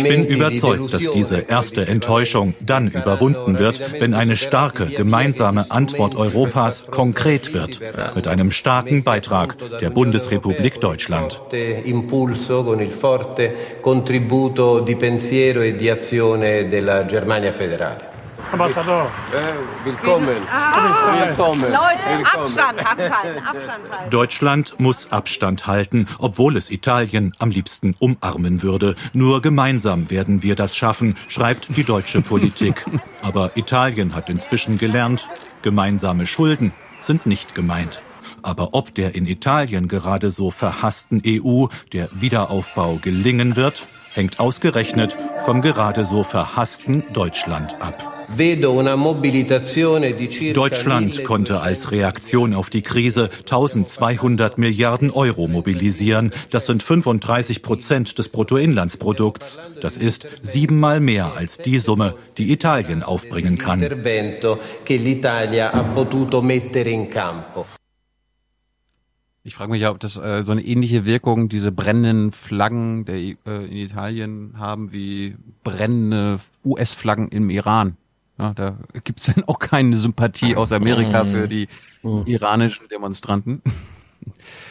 bin überzeugt, dass diese erste Enttäuschung dann überwunden wird, wenn eine starke gemeinsame Antwort Europas konkret wird, mit einem starken Beitrag der Bundesrepublik Deutschland. impulso con il forte contributo di pensiero e di azione della Germania federale. Ambassador. willkommen. Willkommen. Leute, Willkommen. Abstand, abhalten, Abstand halten. Deutschland muss Abstand halten, obwohl es Italien am liebsten umarmen würde. Nur gemeinsam werden wir das schaffen, schreibt die deutsche Politik. Aber Italien hat inzwischen gelernt, gemeinsame Schulden sind nicht gemeint. Aber ob der in Italien gerade so verhassten EU der Wiederaufbau gelingen wird, hängt ausgerechnet vom gerade so verhassten Deutschland ab. Deutschland konnte als Reaktion auf die Krise 1200 Milliarden Euro mobilisieren. Das sind 35 Prozent des Bruttoinlandsprodukts. Das ist siebenmal mehr als die Summe, die Italien aufbringen kann. Ich frage mich ja, ob das äh, so eine ähnliche Wirkung diese brennenden Flaggen der, äh, in Italien haben wie brennende US-Flaggen im Iran. Ja, da gibt's dann auch keine Sympathie aus Amerika für die iranischen Demonstranten.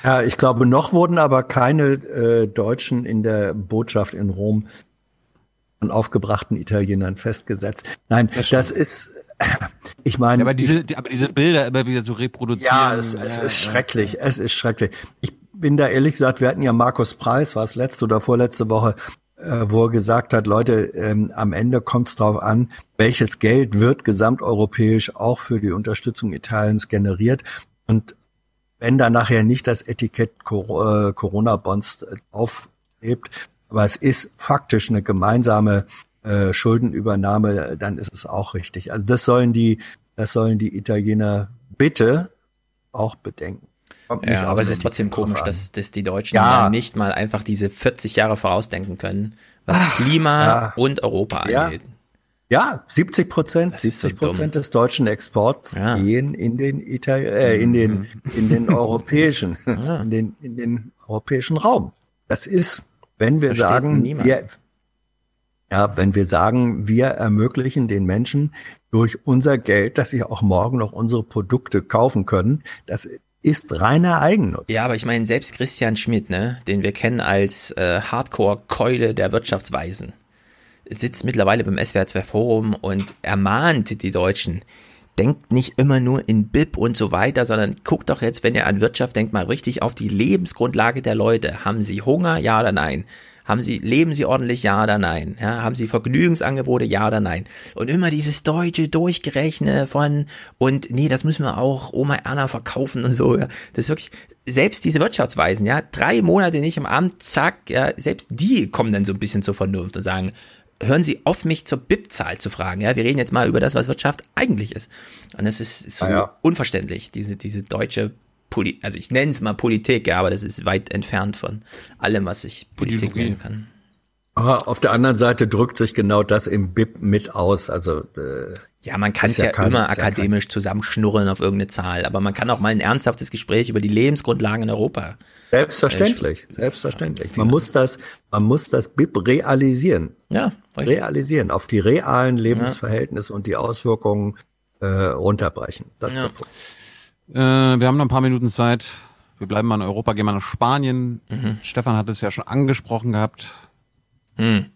Ja, ich glaube, noch wurden aber keine äh, Deutschen in der Botschaft in Rom von aufgebrachten Italienern festgesetzt. Nein, das, das ist, ich meine. Ja, aber diese, aber diese Bilder immer wieder so reproduzieren. Ja, es, es ist schrecklich. Es ist schrecklich. Ich bin da ehrlich gesagt, wir hatten ja Markus Preis, war es letzte oder vorletzte Woche, wo er gesagt hat, Leute, ähm, am Ende kommt es darauf an, welches Geld wird gesamteuropäisch auch für die Unterstützung Italiens generiert. Und wenn da nachher nicht das Etikett äh, Corona-Bonds aufhebt, aber es ist faktisch eine gemeinsame äh, Schuldenübernahme, dann ist es auch richtig. Also das sollen die, das sollen die Italiener bitte auch bedenken. Ja, aber es ist trotzdem komisch, dass, dass die Deutschen ja. nicht mal einfach diese 40 Jahre vorausdenken können, was Ach, Klima ja. und Europa angeht. Ja, 70 Prozent, 70 Prozent so des deutschen Exports ja. gehen in den Itali äh, in den in den europäischen [laughs] in den in den europäischen Raum. Das ist, wenn wir sagen, wir ja, wenn wir sagen, wir ermöglichen den Menschen durch unser Geld, dass sie auch morgen noch unsere Produkte kaufen können, das ist reiner Eigennutz. Ja, aber ich meine, selbst Christian Schmidt, ne, den wir kennen als äh, Hardcore-Keule der Wirtschaftsweisen, sitzt mittlerweile beim SWR 2 Forum und ermahnt die Deutschen, denkt nicht immer nur in BIP und so weiter, sondern guckt doch jetzt, wenn ihr an Wirtschaft denkt, mal richtig auf die Lebensgrundlage der Leute. Haben sie Hunger? Ja oder nein? Haben sie, leben sie ordentlich? Ja oder nein? Ja, haben sie Vergnügungsangebote? Ja oder nein? Und immer dieses deutsche Durchgerechne von, und nee, das müssen wir auch Oma Erna verkaufen und so. Ja. Das ist wirklich, selbst diese Wirtschaftsweisen, ja, drei Monate nicht im Amt, zack, ja, selbst die kommen dann so ein bisschen zur Vernunft und sagen, hören Sie auf, mich zur BIP-Zahl zu fragen. Ja, wir reden jetzt mal über das, was Wirtschaft eigentlich ist. Und das ist so ah ja. unverständlich, diese, diese deutsche Poli also ich nenne es mal Politik, ja, aber das ist weit entfernt von allem, was ich Politik nennen kann. Aber auf der anderen Seite drückt sich genau das im BIP mit aus. Also äh, ja, man kann es ja, ja kein, immer akademisch ja zusammenschnurren auf irgendeine Zahl, aber man kann auch mal ein ernsthaftes Gespräch über die Lebensgrundlagen in Europa. Selbstverständlich, äh, selbstverständlich. Man muss das, man muss das BIP realisieren. Ja, richtig. realisieren, auf die realen Lebensverhältnisse ja. und die Auswirkungen äh, runterbrechen. Das ist der Punkt. Äh, wir haben noch ein paar Minuten Zeit. Wir bleiben mal in Europa, gehen mal nach Spanien. Mhm. Stefan hat es ja schon angesprochen gehabt. Mhm.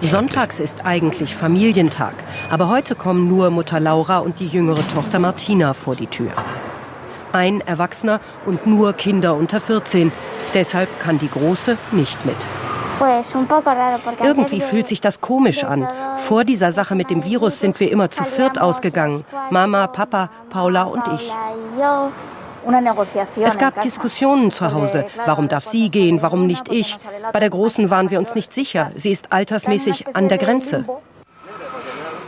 Sonntags ist eigentlich Familientag, aber heute kommen nur Mutter Laura und die jüngere Tochter Martina vor die Tür. Ein Erwachsener und nur Kinder unter 14. Deshalb kann die Große nicht mit. Irgendwie fühlt sich das komisch an. Vor dieser Sache mit dem Virus sind wir immer zu viert ausgegangen. Mama, Papa, Paula und ich. Es gab Diskussionen zu Hause. Warum darf sie gehen, warum nicht ich? Bei der Großen waren wir uns nicht sicher. Sie ist altersmäßig an der Grenze.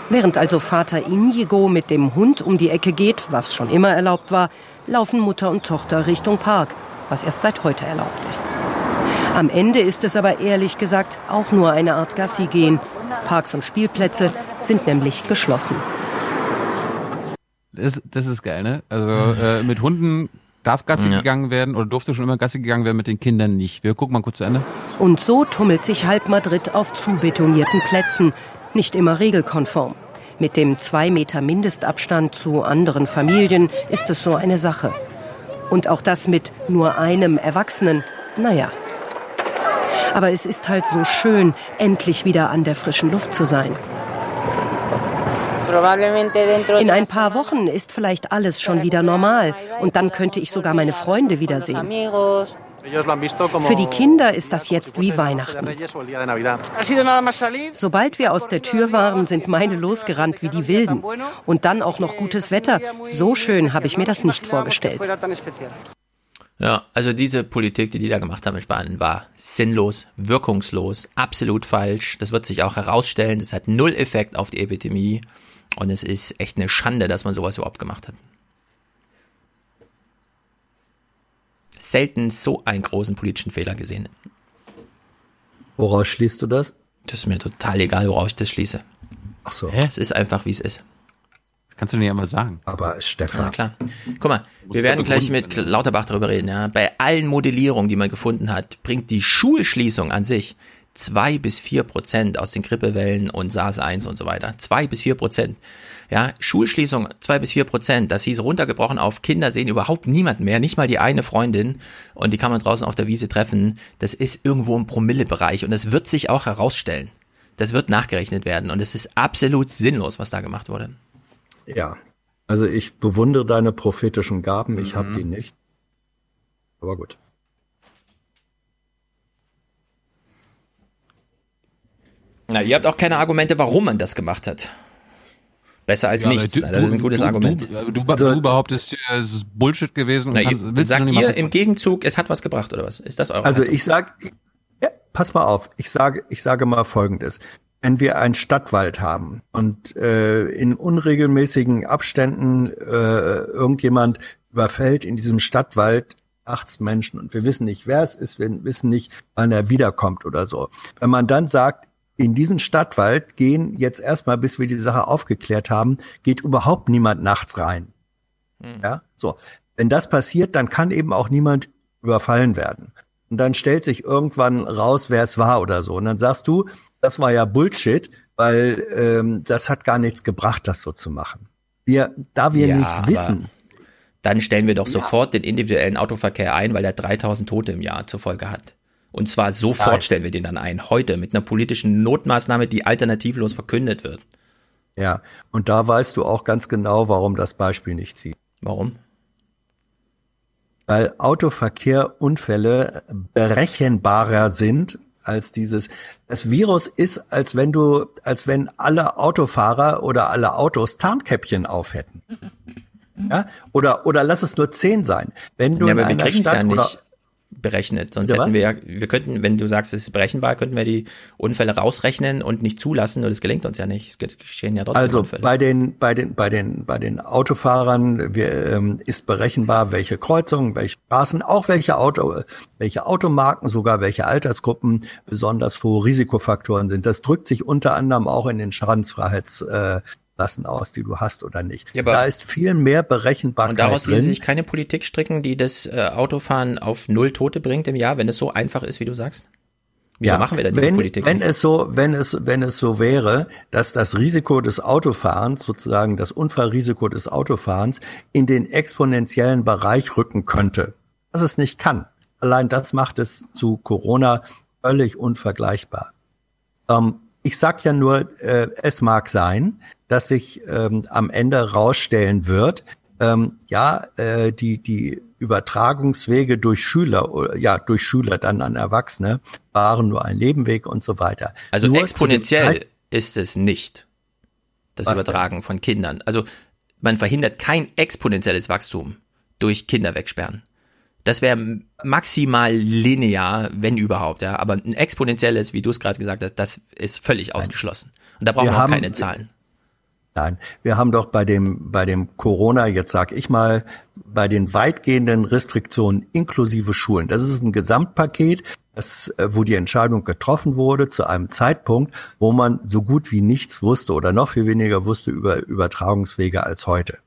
Während also Vater Inigo mit dem Hund um die Ecke geht, was schon immer erlaubt war, laufen Mutter und Tochter Richtung Park, was erst seit heute erlaubt ist. Am Ende ist es aber ehrlich gesagt auch nur eine Art Gassi gehen. Parks und Spielplätze sind nämlich geschlossen. Das, das ist geil, ne? Also äh, mit Hunden darf Gassi ja. gegangen werden oder durfte schon immer Gassi gegangen werden, mit den Kindern nicht. Wir gucken mal kurz zu Ende. Und so tummelt sich halb Madrid auf zubetonierten Plätzen, nicht immer regelkonform. Mit dem zwei Meter Mindestabstand zu anderen Familien ist es so eine Sache. Und auch das mit nur einem Erwachsenen, naja, aber es ist halt so schön, endlich wieder an der frischen Luft zu sein. In ein paar Wochen ist vielleicht alles schon wieder normal und dann könnte ich sogar meine Freunde wiedersehen. Für die Kinder ist das jetzt wie Weihnachten. Sobald wir aus der Tür waren, sind meine losgerannt wie die Wilden. Und dann auch noch gutes Wetter. So schön habe ich mir das nicht vorgestellt. Ja, also diese Politik, die die da gemacht haben in Spanien, war sinnlos, wirkungslos, absolut falsch. Das wird sich auch herausstellen. Das hat null Effekt auf die Epidemie. Und es ist echt eine Schande, dass man sowas überhaupt gemacht hat. Selten so einen großen politischen Fehler gesehen. Woraus schließt du das? Das ist mir total egal, woraus ich das schließe. Ach so. Es ist einfach, wie es ist. Kannst du nicht einmal sagen. Aber Stefan. Ja, klar. Guck mal, wir werden gleich mit Lauterbach darüber reden. Ja. Bei allen Modellierungen, die man gefunden hat, bringt die Schulschließung an sich zwei bis vier Prozent aus den Grippewellen und SARS-1 und so weiter. Zwei bis vier Prozent. Ja, Schulschließung zwei bis vier Prozent. Das hieß runtergebrochen auf Kinder sehen überhaupt niemanden mehr, nicht mal die eine Freundin und die kann man draußen auf der Wiese treffen. Das ist irgendwo im Promillebereich und das wird sich auch herausstellen. Das wird nachgerechnet werden und es ist absolut sinnlos, was da gemacht wurde. Ja, also ich bewundere deine prophetischen Gaben, ich mhm. habe die nicht. Aber gut. Na, ihr habt auch keine Argumente, warum man das gemacht hat. Besser als ja, nichts. Du, das ist ein gutes du, Argument. Du, du, du behauptest, es ist Bullshit gewesen. Na, kannst, ihr, sagt ihr im Gegenzug, es hat was gebracht oder was? Ist das eure Also ich sag, ja, pass mal auf. Ich sage, ich sage mal Folgendes: Wenn wir einen Stadtwald haben und äh, in unregelmäßigen Abständen äh, irgendjemand überfällt in diesem Stadtwald nachts Menschen und wir wissen nicht, wer es ist, wir wissen nicht, wann er wiederkommt oder so. Wenn man dann sagt, in diesen Stadtwald gehen jetzt erstmal, bis wir die Sache aufgeklärt haben, geht überhaupt niemand nachts rein. Mhm. Ja, so. Wenn das passiert, dann kann eben auch niemand überfallen werden. Und dann stellt sich irgendwann raus, wer es war oder so. Und dann sagst du, das war ja Bullshit, weil ähm, das hat gar nichts gebracht, das so zu machen. Wir, da wir ja, nicht wissen. Dann stellen wir doch ja. sofort den individuellen Autoverkehr ein, weil er 3000 Tote im Jahr zur Folge hat. Und zwar sofort Nein. stellen wir den dann ein, heute, mit einer politischen Notmaßnahme, die alternativlos verkündet wird. Ja, und da weißt du auch ganz genau, warum das Beispiel nicht zieht. Warum? Weil Autoverkehrunfälle berechenbarer sind als dieses. Das Virus ist, als wenn du, als wenn alle Autofahrer oder alle Autos Tarnkäppchen aufhätten. Ja? Oder, oder lass es nur zehn sein. Wenn du ja, wir kriegen es ja nicht berechnet. Sonst ja, hätten wir ja, wir könnten, wenn du sagst, es ist berechenbar, könnten wir die Unfälle rausrechnen und nicht zulassen und es gelingt uns ja nicht. Es geschehen ja trotzdem also Unfälle. bei den, bei den, bei den, bei den Autofahrern wir, ähm, ist berechenbar, welche Kreuzungen, welche Straßen, auch welche Auto, welche Automarken, sogar welche Altersgruppen besonders hohe Risikofaktoren sind. Das drückt sich unter anderem auch in den Schadensfreiheits, äh, lassen aus, die du hast oder nicht. Ja, da ist viel mehr Berechenbarkeit Und daraus ließe sich keine Politik stricken, die das äh, Autofahren auf null Tote bringt im Jahr, wenn es so einfach ist, wie du sagst? Wieso ja, machen wir da diese wenn, Politik? Wenn es so, wenn es, wenn es so wäre, dass das Risiko des Autofahrens, sozusagen das Unfallrisiko des Autofahrens in den exponentiellen Bereich rücken könnte, was es nicht kann. Allein das macht es zu Corona völlig unvergleichbar. Ähm, ich sag ja nur, äh, es mag sein, dass sich ähm, am Ende rausstellen wird, ähm, ja, äh, die, die Übertragungswege durch Schüler, ja, durch Schüler dann an Erwachsene waren nur ein Nebenweg und so weiter. Also nur exponentiell ist es nicht, das Übertragen denn? von Kindern. Also man verhindert kein exponentielles Wachstum durch Kinder wegsperren. Das wäre maximal linear, wenn überhaupt, ja. Aber ein exponentielles, wie du es gerade gesagt hast, das ist völlig ausgeschlossen. Und da brauchen wir, auch keine Zahlen. Nein, wir haben doch bei dem, bei dem Corona, jetzt sag ich mal, bei den weitgehenden Restriktionen inklusive Schulen. Das ist ein Gesamtpaket, das, äh, wo die Entscheidung getroffen wurde zu einem Zeitpunkt, wo man so gut wie nichts wusste oder noch viel weniger wusste über Übertragungswege als heute.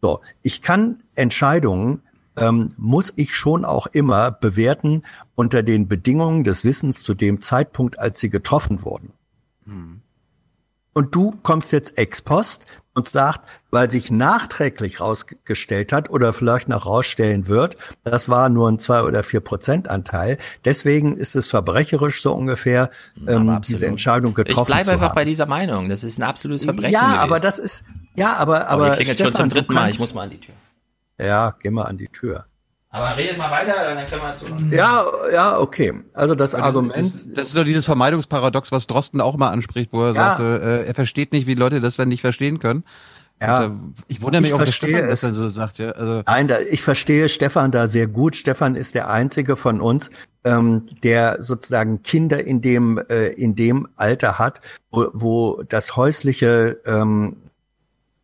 So, ich kann Entscheidungen ähm, muss ich schon auch immer bewerten unter den Bedingungen des Wissens zu dem Zeitpunkt, als sie getroffen wurden. Hm. Und du kommst jetzt ex post und sagst, weil sich nachträglich rausgestellt hat oder vielleicht noch rausstellen wird, das war nur ein zwei oder vier Prozent Anteil. Deswegen ist es verbrecherisch so ungefähr, ähm, diese Entscheidung getroffen Ich bleibe einfach haben. bei dieser Meinung. Das ist ein absolutes Verbrechen. Ja, gewesen. aber das ist, ja, aber, aber. aber klingelt schon zum dritten Mal. Ich muss mal an die Tür. Ja, geh mal an die Tür. Aber redet mal weiter, dann können wir zu. Ja, ja, okay. Also das Aber Argument. Das, das, ist doch dieses Vermeidungsparadox, was Drosten auch mal anspricht, wo er ja. sagte, äh, er versteht nicht, wie Leute das dann nicht verstehen können. Ja, Und, äh, ich wundere mich ich auch, dass Stefan das dann so sagt. Ja. Also, Nein, da, ich verstehe Stefan da sehr gut. Stefan ist der einzige von uns, ähm, der sozusagen Kinder in dem äh, in dem Alter hat, wo, wo das häusliche ähm,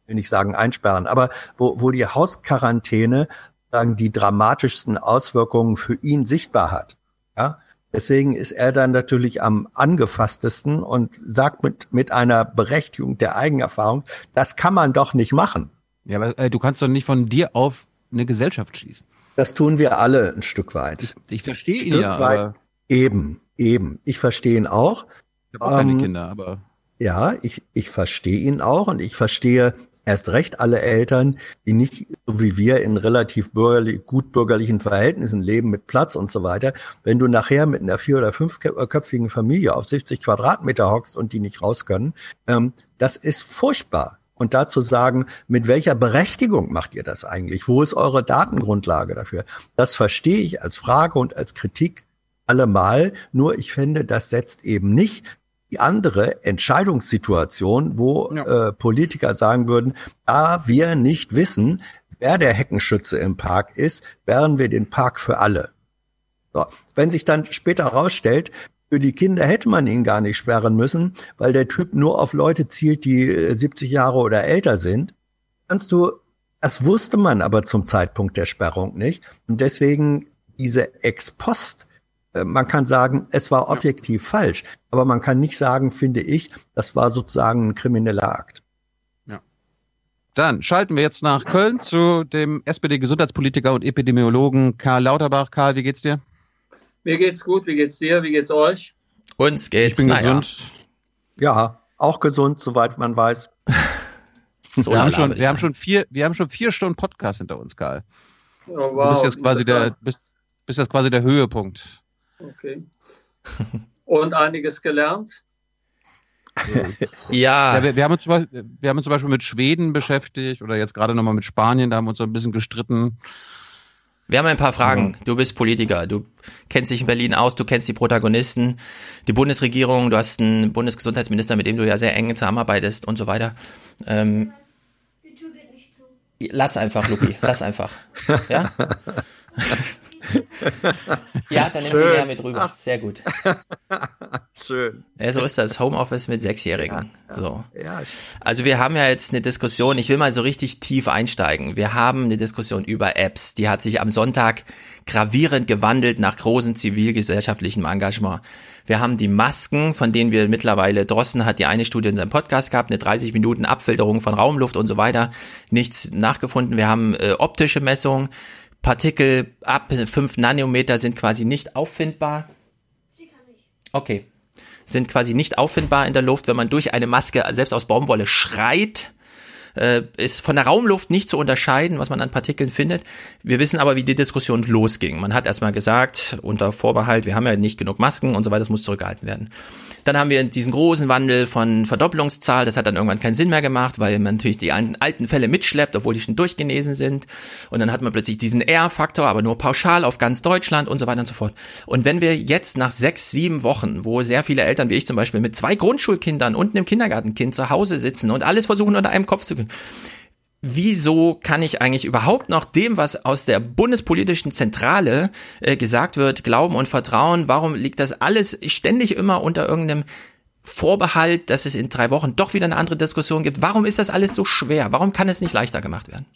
will nicht sagen einsperren, aber wo, wo die Hausquarantäne sagen, die dramatischsten Auswirkungen für ihn sichtbar hat. Ja? Deswegen ist er dann natürlich am angefasstesten und sagt mit, mit einer Berechtigung der Eigenerfahrung, das kann man doch nicht machen. Ja, aber äh, du kannst doch nicht von dir auf eine Gesellschaft schließen. Das tun wir alle ein Stück weit. Ich, ich verstehe ihn ja. Aber eben, eben. Ich verstehe ihn auch. Ich habe auch ähm, keine Kinder, aber. Ja, ich, ich verstehe ihn auch und ich verstehe Erst recht alle Eltern, die nicht so wie wir in relativ bürgerlich, gut bürgerlichen Verhältnissen leben mit Platz und so weiter. Wenn du nachher mit einer vier- oder fünfköpfigen Familie auf 70 Quadratmeter hockst und die nicht raus können, ähm, das ist furchtbar. Und dazu sagen, mit welcher Berechtigung macht ihr das eigentlich? Wo ist eure Datengrundlage dafür? Das verstehe ich als Frage und als Kritik allemal. Nur ich finde, das setzt eben nicht die andere Entscheidungssituation, wo ja. äh, Politiker sagen würden, da wir nicht wissen, wer der Heckenschütze im Park ist, wären wir den Park für alle. So. Wenn sich dann später herausstellt, für die Kinder hätte man ihn gar nicht sperren müssen, weil der Typ nur auf Leute zielt, die 70 äh, Jahre oder älter sind, kannst du, das wusste man aber zum Zeitpunkt der Sperrung nicht. Und deswegen diese Ex-Post man kann sagen, es war objektiv ja. falsch, aber man kann nicht sagen, finde ich, das war sozusagen ein krimineller Akt. Ja. Dann schalten wir jetzt nach Köln zu dem SPD-Gesundheitspolitiker und Epidemiologen Karl Lauterbach. Karl, wie geht's dir? Mir geht's gut, wie geht's dir, wie geht's euch? Uns geht's, ich bin naja. gesund. Ja, auch gesund, soweit man weiß. [laughs] so wir, haben schon, wir, haben schon vier, wir haben schon vier Stunden Podcast hinter uns, Karl. Oh, wow. Du bist jetzt quasi der, bist, bist jetzt quasi der Höhepunkt. Okay. Und einiges gelernt? ja. ja wir, wir, haben uns zum Beispiel, wir haben uns zum Beispiel mit Schweden beschäftigt oder jetzt gerade nochmal mit Spanien, da haben wir uns so ein bisschen gestritten. Wir haben ein paar Fragen. Du bist Politiker, du kennst dich in Berlin aus, du kennst die Protagonisten, die Bundesregierung, du hast einen Bundesgesundheitsminister, mit dem du ja sehr eng zusammenarbeitest und so weiter. Ähm, lass einfach, Lupi, lass einfach. Ja? [laughs] [laughs] ja, dann nehmen wir näher mit rüber. Sehr gut. [laughs] Schön. Ja, so ist das Homeoffice mit Sechsjährigen. Ja, so. Ja, also wir haben ja jetzt eine Diskussion, ich will mal so richtig tief einsteigen. Wir haben eine Diskussion über Apps. Die hat sich am Sonntag gravierend gewandelt nach großem zivilgesellschaftlichem Engagement. Wir haben die Masken, von denen wir mittlerweile, Drossen hat die eine Studie in seinem Podcast gehabt, eine 30 Minuten Abfilterung von Raumluft und so weiter, nichts nachgefunden. Wir haben äh, optische Messungen. Partikel ab 5 Nanometer sind quasi nicht auffindbar. Okay. Sind quasi nicht auffindbar in der Luft, wenn man durch eine Maske selbst aus Baumwolle schreit äh, ist von der Raumluft nicht zu unterscheiden, was man an Partikeln findet. Wir wissen aber, wie die Diskussion losging. Man hat erstmal gesagt, unter Vorbehalt, wir haben ja nicht genug Masken und so weiter, das muss zurückgehalten werden. Dann haben wir diesen großen Wandel von Verdopplungszahl, das hat dann irgendwann keinen Sinn mehr gemacht, weil man natürlich die alten Fälle mitschleppt, obwohl die schon durchgenesen sind. Und dann hat man plötzlich diesen R-Faktor, aber nur pauschal auf ganz Deutschland und so weiter und so fort. Und wenn wir jetzt nach sechs, sieben Wochen, wo sehr viele Eltern wie ich zum Beispiel mit zwei Grundschulkindern und einem Kindergartenkind zu Hause sitzen und alles versuchen unter einem Kopf zu kriegen, wieso kann ich eigentlich überhaupt noch dem, was aus der bundespolitischen Zentrale äh, gesagt wird, glauben und vertrauen? Warum liegt das alles ständig immer unter irgendeinem Vorbehalt, dass es in drei Wochen doch wieder eine andere Diskussion gibt? Warum ist das alles so schwer? Warum kann es nicht leichter gemacht werden?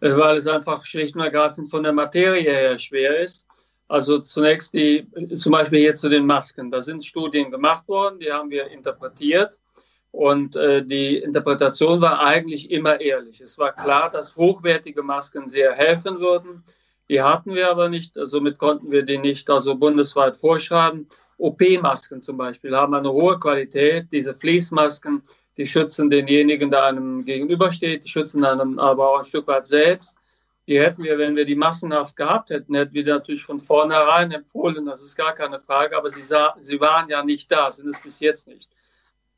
Äh, weil es einfach schlicht und ergreifend von der Materie her schwer ist. Also zunächst die, zum Beispiel jetzt zu den Masken. Da sind Studien gemacht worden, die haben wir interpretiert und äh, die Interpretation war eigentlich immer ehrlich. Es war klar, dass hochwertige Masken sehr helfen würden. Die hatten wir aber nicht, somit konnten wir die nicht also bundesweit vorschreiben. OP-Masken zum Beispiel haben eine hohe Qualität. Diese Fließmasken, die schützen denjenigen, der einem gegenübersteht, die schützen einem aber auch ein Stück weit selbst. Die hätten wir, wenn wir die massenhaft gehabt hätten, hätten wir natürlich von vornherein empfohlen, das ist gar keine Frage, aber sie, sah, sie waren ja nicht da, sind es bis jetzt nicht.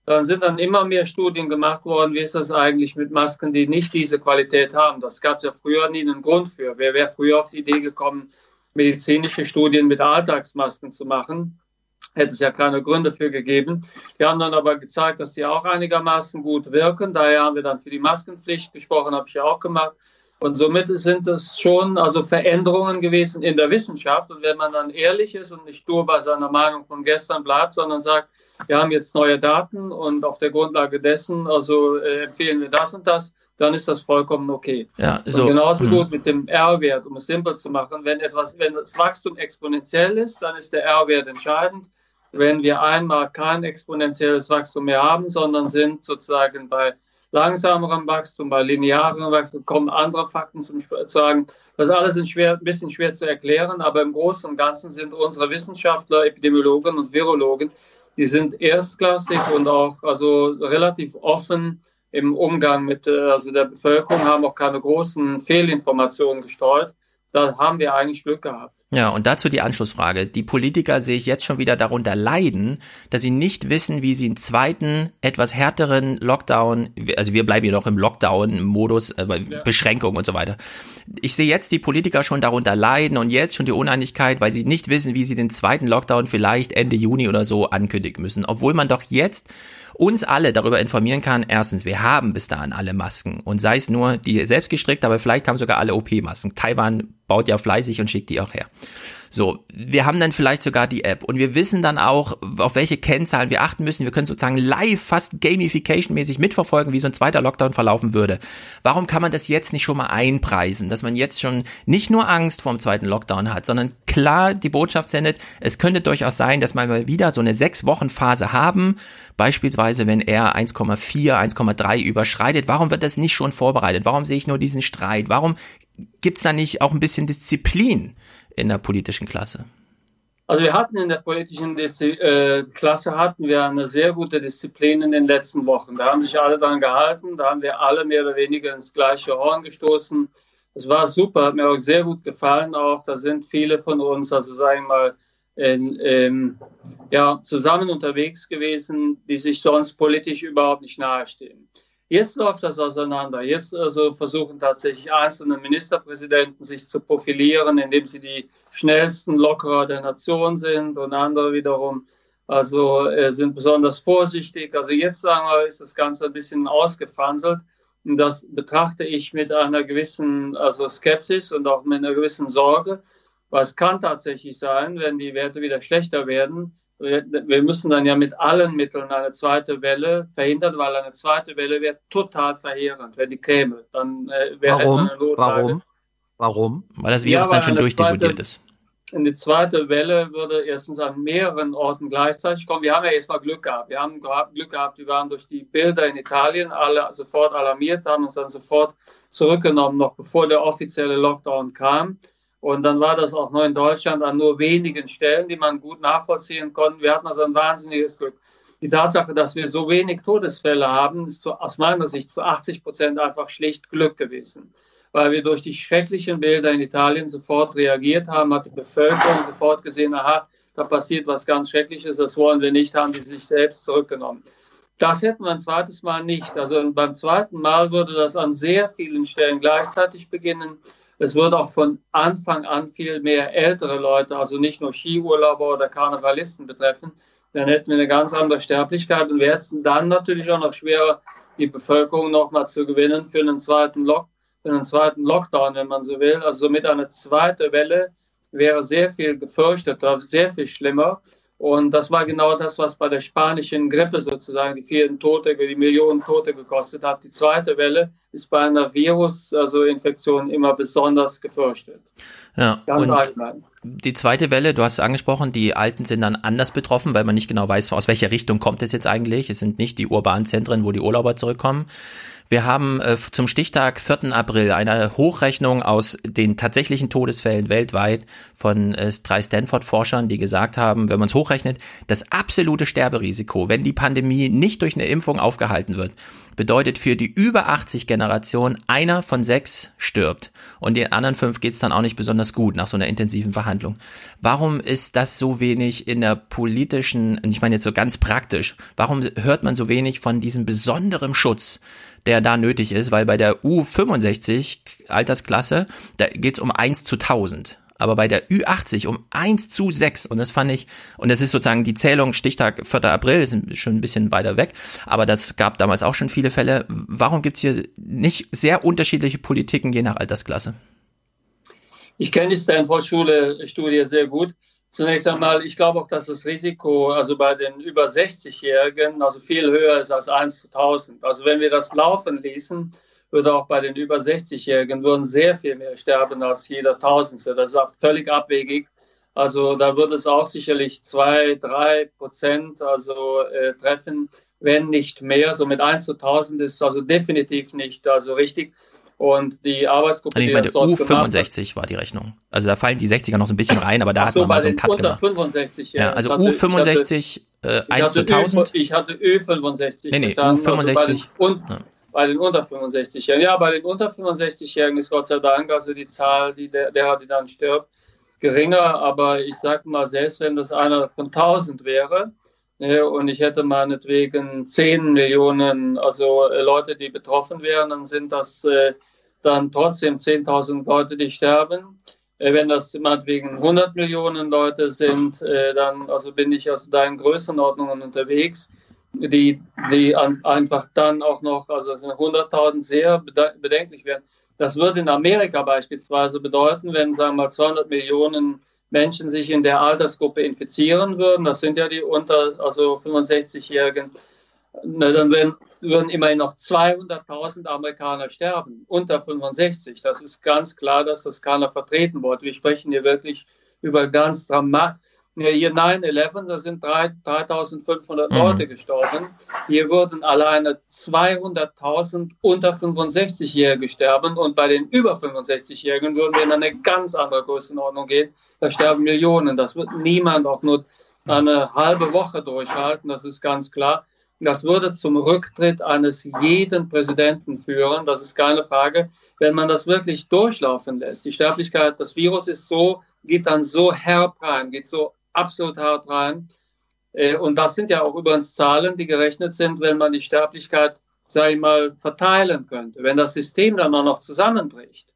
Dann sind dann immer mehr Studien gemacht worden, wie ist das eigentlich mit Masken, die nicht diese Qualität haben. Das gab es ja früher nie einen Grund für. Wer wäre früher auf die Idee gekommen, medizinische Studien mit Alltagsmasken zu machen? Hätte es ja keine Gründe für gegeben. Die haben dann aber gezeigt, dass die auch einigermaßen gut wirken. Daher haben wir dann für die Maskenpflicht gesprochen, habe ich ja auch gemacht. Und somit sind es schon also Veränderungen gewesen in der Wissenschaft. Und wenn man dann ehrlich ist und nicht nur bei seiner Meinung von gestern bleibt, sondern sagt, wir haben jetzt neue Daten und auf der Grundlage dessen, also äh, empfehlen wir das und das, dann ist das vollkommen okay. Ja, so. Und genauso mhm. gut mit dem R-Wert, um es simpel zu machen. Wenn etwas, wenn das Wachstum exponentiell ist, dann ist der R-Wert entscheidend. Wenn wir einmal kein exponentielles Wachstum mehr haben, sondern sind sozusagen bei langsamerem Wachstum, bei linearem Wachstum, kommen andere Fakten zum sagen. Das ist alles ein, schwer, ein bisschen schwer zu erklären, aber im Großen und Ganzen sind unsere Wissenschaftler, Epidemiologen und Virologen die sind erstklassig und auch also relativ offen im Umgang mit äh, also der Bevölkerung, haben auch keine großen Fehlinformationen gestreut. Da haben wir eigentlich Glück gehabt. Ja, und dazu die Anschlussfrage. Die Politiker sehe ich jetzt schon wieder darunter leiden, dass sie nicht wissen, wie sie einen zweiten, etwas härteren Lockdown, also wir bleiben hier noch im Lockdown-Modus, äh, ja. Beschränkung und so weiter. Ich sehe jetzt die Politiker schon darunter leiden und jetzt schon die Uneinigkeit, weil sie nicht wissen, wie sie den zweiten Lockdown vielleicht Ende Juni oder so ankündigen müssen. Obwohl man doch jetzt uns alle darüber informieren kann, erstens, wir haben bis dahin alle Masken und sei es nur die selbstgestrickt, aber vielleicht haben sogar alle OP-Masken. Taiwan baut ja fleißig und schickt die auch her. So, wir haben dann vielleicht sogar die App und wir wissen dann auch, auf welche Kennzahlen wir achten müssen. Wir können sozusagen live, fast gamification-mäßig mitverfolgen, wie so ein zweiter Lockdown verlaufen würde. Warum kann man das jetzt nicht schon mal einpreisen, dass man jetzt schon nicht nur Angst vor dem zweiten Lockdown hat, sondern klar die Botschaft sendet, es könnte durchaus sein, dass wir mal wieder so eine sechs Wochen Phase haben, beispielsweise wenn er 1,4, 1,3 überschreitet. Warum wird das nicht schon vorbereitet? Warum sehe ich nur diesen Streit? Warum gibt's da nicht auch ein bisschen Disziplin? In der politischen Klasse? Also wir hatten in der politischen Diszi äh, Klasse hatten wir eine sehr gute Disziplin in den letzten Wochen. Da haben sich alle dran gehalten, da haben wir alle mehr oder weniger ins gleiche Horn gestoßen. Es war super, hat mir auch sehr gut gefallen. Auch da sind viele von uns, also sagen wir mal, in, ähm, ja, zusammen unterwegs gewesen, die sich sonst politisch überhaupt nicht nahestehen. Jetzt läuft das auseinander. Jetzt also versuchen tatsächlich einzelne Ministerpräsidenten sich zu profilieren, indem sie die schnellsten Lockerer der Nation sind und andere wiederum also äh, sind besonders vorsichtig. Also jetzt sagen wir, ist das Ganze ein bisschen ausgefanselt. Und das betrachte ich mit einer gewissen also Skepsis und auch mit einer gewissen Sorge, weil es kann tatsächlich sein, wenn die Werte wieder schlechter werden, wir müssen dann ja mit allen Mitteln eine zweite Welle verhindern, weil eine zweite Welle wäre total verheerend, wenn die käme. Dann äh, wäre Warum? Eine Warum? Warum? Weil das Virus ja, dann schon durchdiffundiert ist. In die zweite Welle würde erstens an mehreren Orten gleichzeitig kommen. Wir haben ja jetzt mal Glück gehabt. Wir haben Glück gehabt, wir waren durch die Bilder in Italien alle sofort alarmiert, haben uns dann sofort zurückgenommen, noch bevor der offizielle Lockdown kam. Und dann war das auch nur in Deutschland an nur wenigen Stellen, die man gut nachvollziehen konnte. Wir hatten also ein wahnsinniges Glück. Die Tatsache, dass wir so wenig Todesfälle haben, ist zu, aus meiner Sicht zu 80 Prozent einfach schlicht Glück gewesen. Weil wir durch die schrecklichen Bilder in Italien sofort reagiert haben, hat die Bevölkerung sofort gesehen, aha, da passiert was ganz Schreckliches, das wollen wir nicht, haben die sich selbst zurückgenommen. Das hätten wir ein zweites Mal nicht. Also beim zweiten Mal würde das an sehr vielen Stellen gleichzeitig beginnen. Es wird auch von Anfang an viel mehr ältere Leute, also nicht nur Skiurlauber oder Karnevalisten betreffen. Dann hätten wir eine ganz andere Sterblichkeit und wir hätten dann natürlich auch noch schwerer, die Bevölkerung nochmal zu gewinnen für einen zweiten Lock, für einen zweiten Lockdown, wenn man so will. Also somit eine zweite Welle wäre sehr viel gefürchteter, sehr viel schlimmer. Und das war genau das, was bei der spanischen Grippe sozusagen die vielen Tote, die Millionen Tote gekostet hat. Die zweite Welle ist bei einer Virus, also Infektion, immer besonders gefürchtet. Ja, Ganz und allgemein. die zweite Welle, du hast es angesprochen, die Alten sind dann anders betroffen, weil man nicht genau weiß, aus welcher Richtung kommt es jetzt eigentlich. Es sind nicht die urbanen Zentren, wo die Urlauber zurückkommen. Wir haben äh, zum Stichtag 4. April eine Hochrechnung aus den tatsächlichen Todesfällen weltweit von äh, drei Stanford-Forschern, die gesagt haben, wenn man es hochrechnet, das absolute Sterberisiko, wenn die Pandemie nicht durch eine Impfung aufgehalten wird, bedeutet für die über 80 Generation, einer von sechs stirbt. Und den anderen fünf geht's dann auch nicht besonders gut nach so einer intensiven Behandlung. Warum ist das so wenig in der politischen, ich meine jetzt so ganz praktisch, warum hört man so wenig von diesem besonderen Schutz der da nötig ist, weil bei der U65 Altersklasse, da geht's um 1 zu 1000 aber bei der Ü80 um 1 zu 6 und das fand ich, und das ist sozusagen die Zählung, Stichtag 4. April, ist schon ein bisschen weiter weg, aber das gab damals auch schon viele Fälle. Warum gibt's hier nicht sehr unterschiedliche Politiken je nach Altersklasse? Ich kenne die Stanford-Schule-Studie sehr gut. Zunächst einmal, ich glaube auch, dass das Risiko, also bei den über 60-Jährigen, also viel höher ist als 1 zu 1000. Also wenn wir das laufen ließen, würde auch bei den über 60-Jährigen würden sehr viel mehr sterben als jeder Tausendste. Das ist auch völlig abwegig. Also da würde es auch sicherlich zwei, drei Prozent also äh, treffen, wenn nicht mehr. So mit 1 zu 1000 ist also definitiv nicht also richtig. Und die Arbeitsgruppe, also ich meine, U65 war die Rechnung. Also da fallen die 60er noch so ein bisschen rein, aber da Ach hat man mal so einen Cut gemacht. 65, ja. ja also hatte, U65 hatte, äh, 1 zu 1000. Ö, ich hatte Ö65. Nee, nee, U65. Also und, Bei den unter 65-Jährigen. Ja, bei den unter 65-Jährigen ist Gott sei Dank also die Zahl, die der, der die dann stirbt, geringer. Aber ich sage mal, selbst wenn das einer von 1000 wäre, und ich hätte meinetwegen 10 Millionen, also äh, Leute, die betroffen wären, dann sind das äh, dann trotzdem 10.000 Leute, die sterben. Äh, wenn das meinetwegen 100 Millionen Leute sind, dann also bin ich aus deinen Größenordnungen unterwegs die, die an, einfach dann auch noch, also 100.000 sehr bedenklich werden. Das würde in Amerika beispielsweise bedeuten, wenn, sagen wir mal, 200 Millionen Menschen sich in der Altersgruppe infizieren würden, das sind ja die unter, also 65-Jährigen, dann würden, würden immerhin noch 200.000 Amerikaner sterben, unter 65. Das ist ganz klar, dass das keiner vertreten wollte. Wir sprechen hier wirklich über ganz dramatisch hier 9-11, da sind 3500 mhm. Leute gestorben. Hier wurden alleine 200.000 unter 65-Jährige sterben und bei den über 65-Jährigen würden wir in eine ganz andere Größenordnung gehen. Da sterben Millionen. Das wird niemand auch nur eine halbe Woche durchhalten, das ist ganz klar. Das würde zum Rücktritt eines jeden Präsidenten führen, das ist keine Frage, wenn man das wirklich durchlaufen lässt. Die Sterblichkeit, das Virus ist so, geht dann so herb rein, geht so absolut hart rein. Äh, und das sind ja auch übrigens Zahlen, die gerechnet sind, wenn man die Sterblichkeit, sage ich mal, verteilen könnte. Wenn das System dann auch noch zusammenbricht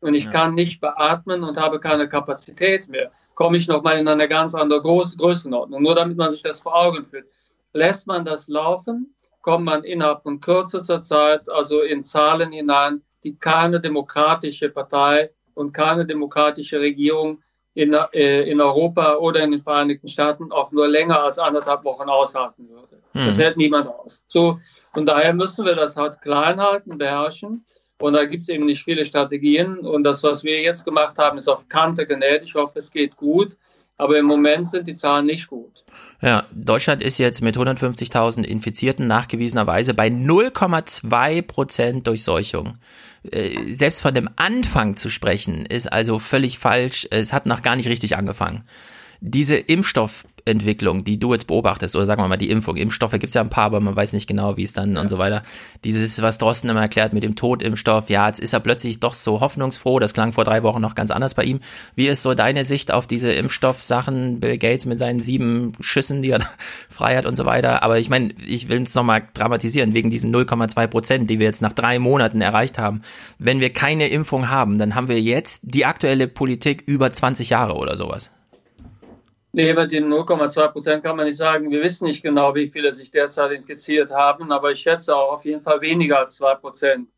und ich ja. kann nicht beatmen und habe keine Kapazität mehr, komme ich nochmal in eine ganz andere Groß Größenordnung. Nur damit man sich das vor Augen führt. Lässt man das laufen, kommt man innerhalb von kürzester Zeit also in Zahlen hinein, die keine demokratische Partei und keine demokratische Regierung in, äh, in Europa oder in den Vereinigten Staaten auch nur länger als anderthalb Wochen aushalten würde. Hm. Das hält niemand aus. So, und daher müssen wir das halt klein halten, beherrschen. Und da gibt es eben nicht viele Strategien. Und das, was wir jetzt gemacht haben, ist auf Kante genäht. Ich hoffe, es geht gut. Aber im Moment sind die Zahlen nicht gut. Ja, Deutschland ist jetzt mit 150.000 Infizierten nachgewiesenerweise bei 0,2 Prozent Durchseuchung. Äh, selbst von dem Anfang zu sprechen, ist also völlig falsch. Es hat noch gar nicht richtig angefangen. Diese Impfstoff Entwicklung, die du jetzt beobachtest, oder sagen wir mal die Impfung. Impfstoffe gibt es ja ein paar, aber man weiß nicht genau, wie es dann ja. und so weiter. Dieses, was Drosten immer erklärt mit dem Totimpfstoff, ja, jetzt ist er plötzlich doch so hoffnungsfroh, das klang vor drei Wochen noch ganz anders bei ihm. Wie ist so deine Sicht auf diese Impfstoffsachen, Bill Gates mit seinen sieben Schüssen, die er [laughs] frei hat und so weiter. Aber ich meine, ich will es nochmal dramatisieren, wegen diesen 0,2 Prozent, die wir jetzt nach drei Monaten erreicht haben. Wenn wir keine Impfung haben, dann haben wir jetzt die aktuelle Politik über 20 Jahre oder sowas. Nee, mit den 0,2 Prozent kann man nicht sagen. Wir wissen nicht genau, wie viele sich derzeit infiziert haben, aber ich schätze auch auf jeden Fall weniger als 2 Prozent.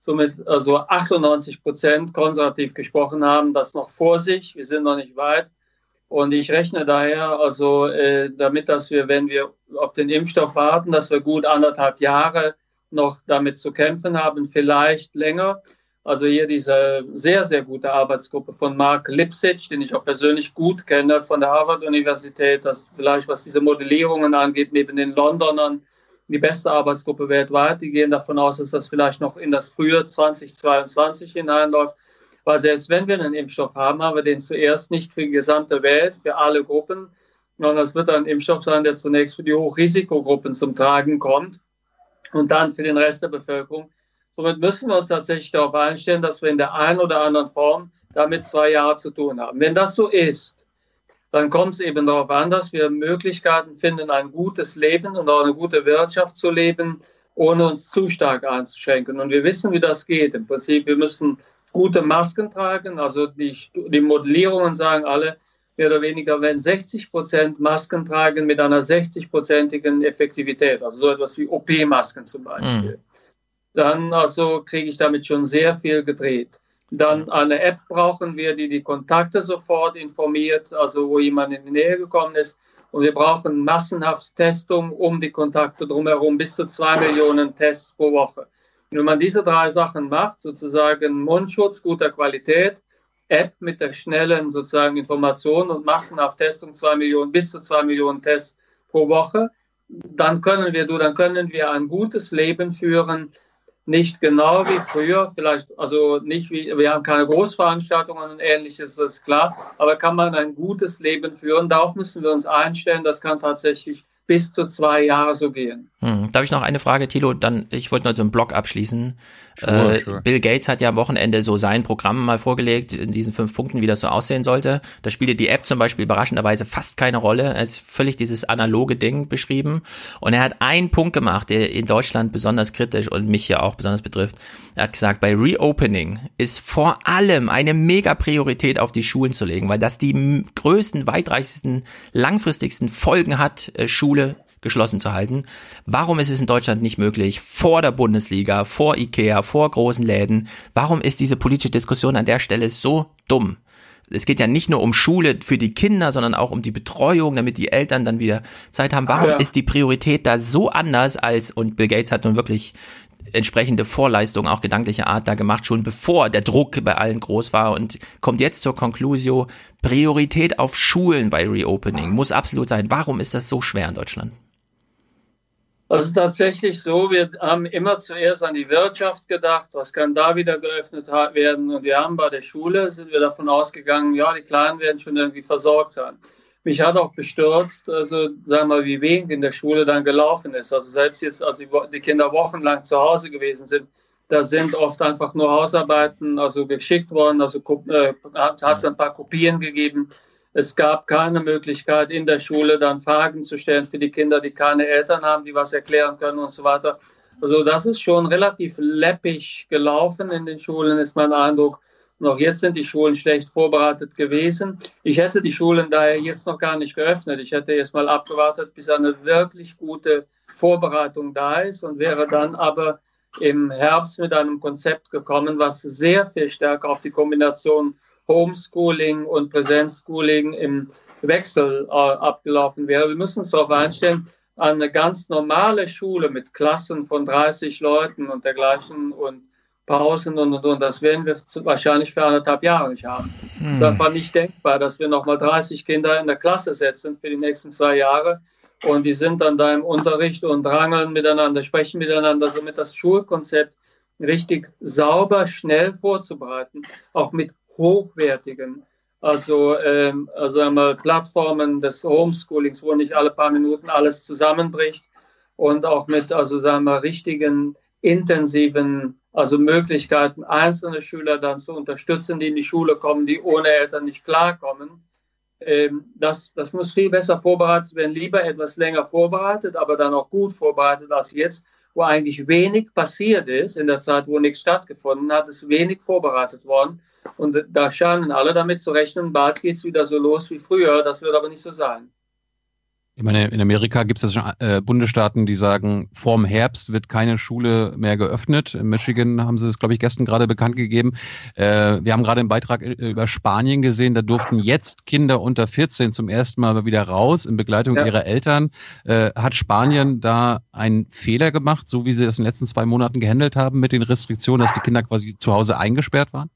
Somit also 98 Prozent konservativ gesprochen haben das noch vor sich. Wir sind noch nicht weit. Und ich rechne daher also äh, damit, dass wir, wenn wir auf den Impfstoff warten, dass wir gut anderthalb Jahre noch damit zu kämpfen haben, vielleicht länger. Also hier diese sehr, sehr gute Arbeitsgruppe von Mark Lipsitch, den ich auch persönlich gut kenne von der Harvard-Universität, das vielleicht, was diese Modellierungen angeht, neben den Londonern die beste Arbeitsgruppe weltweit. Die gehen davon aus, dass das vielleicht noch in das Frühjahr 2022 hineinläuft. Weil selbst wenn wir einen Impfstoff haben, haben wir den zuerst nicht für die gesamte Welt, für alle Gruppen, sondern es wird ein Impfstoff sein, der zunächst für die Hochrisikogruppen zum Tragen kommt und dann für den Rest der Bevölkerung. Somit müssen wir uns tatsächlich darauf einstellen, dass wir in der einen oder anderen Form damit zwei Jahre zu tun haben. Wenn das so ist, dann kommt es eben darauf an, dass wir Möglichkeiten finden, ein gutes Leben und auch eine gute Wirtschaft zu leben, ohne uns zu stark einzuschränken. Und wir wissen, wie das geht. Im Prinzip, wir müssen gute Masken tragen. Also die, die Modellierungen sagen alle, mehr oder weniger, wenn 60 Prozent Masken tragen mit einer 60-prozentigen Effektivität, also so etwas wie OP-Masken zum Beispiel. Mhm dann also kriege ich damit schon sehr viel gedreht. Dann eine App brauchen wir, die die Kontakte sofort informiert, also wo jemand in die Nähe gekommen ist. Und wir brauchen massenhaft Testung um die Kontakte drumherum, bis zu zwei Millionen Tests pro Woche. Und wenn man diese drei Sachen macht, sozusagen Mundschutz guter Qualität, App mit der schnellen sozusagen Information und massenhaft Testung zwei Millionen, bis zu zwei Millionen Tests pro Woche, dann können wir, dann können wir ein gutes Leben führen, nicht genau wie früher, vielleicht, also nicht wie, wir haben keine Großveranstaltungen und ähnliches, das ist klar, aber kann man ein gutes Leben führen. Darauf müssen wir uns einstellen. Das kann tatsächlich bis zu zwei Jahre so gehen. Hm. Darf ich noch eine Frage, Thilo? Dann, ich wollte nur so einen Blog abschließen. Sure, äh, sure. Bill Gates hat ja am Wochenende so sein Programm mal vorgelegt, in diesen fünf Punkten, wie das so aussehen sollte. Da spielte die App zum Beispiel überraschenderweise fast keine Rolle. Er ist völlig dieses analoge Ding beschrieben. Und er hat einen Punkt gemacht, der in Deutschland besonders kritisch und mich ja auch besonders betrifft. Er hat gesagt, bei Reopening ist vor allem eine mega Priorität auf die Schulen zu legen, weil das die größten, weitreichsten, langfristigsten Folgen hat, äh, Schule geschlossen zu halten. Warum ist es in Deutschland nicht möglich, vor der Bundesliga, vor Ikea, vor großen Läden? Warum ist diese politische Diskussion an der Stelle so dumm? Es geht ja nicht nur um Schule für die Kinder, sondern auch um die Betreuung, damit die Eltern dann wieder Zeit haben. Warum ja. ist die Priorität da so anders als, und Bill Gates hat nun wirklich entsprechende Vorleistungen, auch gedanklicher Art da gemacht, schon bevor der Druck bei allen groß war und kommt jetzt zur Conclusio, Priorität auf Schulen bei Reopening muss absolut sein. Warum ist das so schwer in Deutschland? Also tatsächlich so, wir haben immer zuerst an die Wirtschaft gedacht, was kann da wieder geöffnet werden. Und wir haben bei der Schule, sind wir davon ausgegangen, ja, die Kleinen werden schon irgendwie versorgt sein. Mich hat auch bestürzt, also sagen wir, wie wenig in der Schule dann gelaufen ist. Also selbst jetzt, als die Kinder wochenlang zu Hause gewesen sind, da sind oft einfach nur Hausarbeiten also geschickt worden, also äh, hat es ein paar Kopien gegeben. Es gab keine Möglichkeit in der Schule dann Fragen zu stellen für die Kinder, die keine Eltern haben, die was erklären können und so weiter. Also das ist schon relativ läppig gelaufen in den Schulen, ist mein Eindruck. Noch jetzt sind die Schulen schlecht vorbereitet gewesen. Ich hätte die Schulen daher jetzt noch gar nicht geöffnet. Ich hätte erst mal abgewartet, bis eine wirklich gute Vorbereitung da ist und wäre dann aber im Herbst mit einem Konzept gekommen, was sehr viel stärker auf die Kombination Homeschooling und Präsenzschooling im Wechsel äh, abgelaufen wäre. Wir müssen uns darauf einstellen, eine ganz normale Schule mit Klassen von 30 Leuten und dergleichen und Pausen und, und, und, das werden wir wahrscheinlich für anderthalb Jahre nicht haben. Es hm. ist einfach nicht denkbar, dass wir nochmal 30 Kinder in der Klasse setzen für die nächsten zwei Jahre und die sind dann da im Unterricht und rangeln miteinander, sprechen miteinander, somit das Schulkonzept richtig sauber, schnell vorzubereiten, auch mit hochwertigen, also, ähm, also einmal Plattformen des Homeschoolings, wo nicht alle paar Minuten alles zusammenbricht und auch mit, also sagen wir, richtigen, intensiven, also Möglichkeiten, einzelne Schüler dann zu unterstützen, die in die Schule kommen, die ohne Eltern nicht klarkommen. Ähm, das, das muss viel besser vorbereitet werden, lieber etwas länger vorbereitet, aber dann auch gut vorbereitet als jetzt, wo eigentlich wenig passiert ist in der Zeit, wo nichts stattgefunden hat, ist wenig vorbereitet worden. Und da scheinen alle damit zu rechnen, bald geht es wieder so los wie früher. Das wird aber nicht so sein. Ich meine, in Amerika gibt es ja schon äh, Bundesstaaten, die sagen, vorm Herbst wird keine Schule mehr geöffnet. In Michigan haben sie es, glaube ich, gestern gerade bekannt gegeben. Äh, wir haben gerade einen Beitrag äh, über Spanien gesehen, da durften jetzt Kinder unter 14 zum ersten Mal wieder raus in Begleitung ja. ihrer Eltern. Äh, hat Spanien da einen Fehler gemacht, so wie sie das in den letzten zwei Monaten gehandelt haben mit den Restriktionen, dass die Kinder quasi zu Hause eingesperrt waren?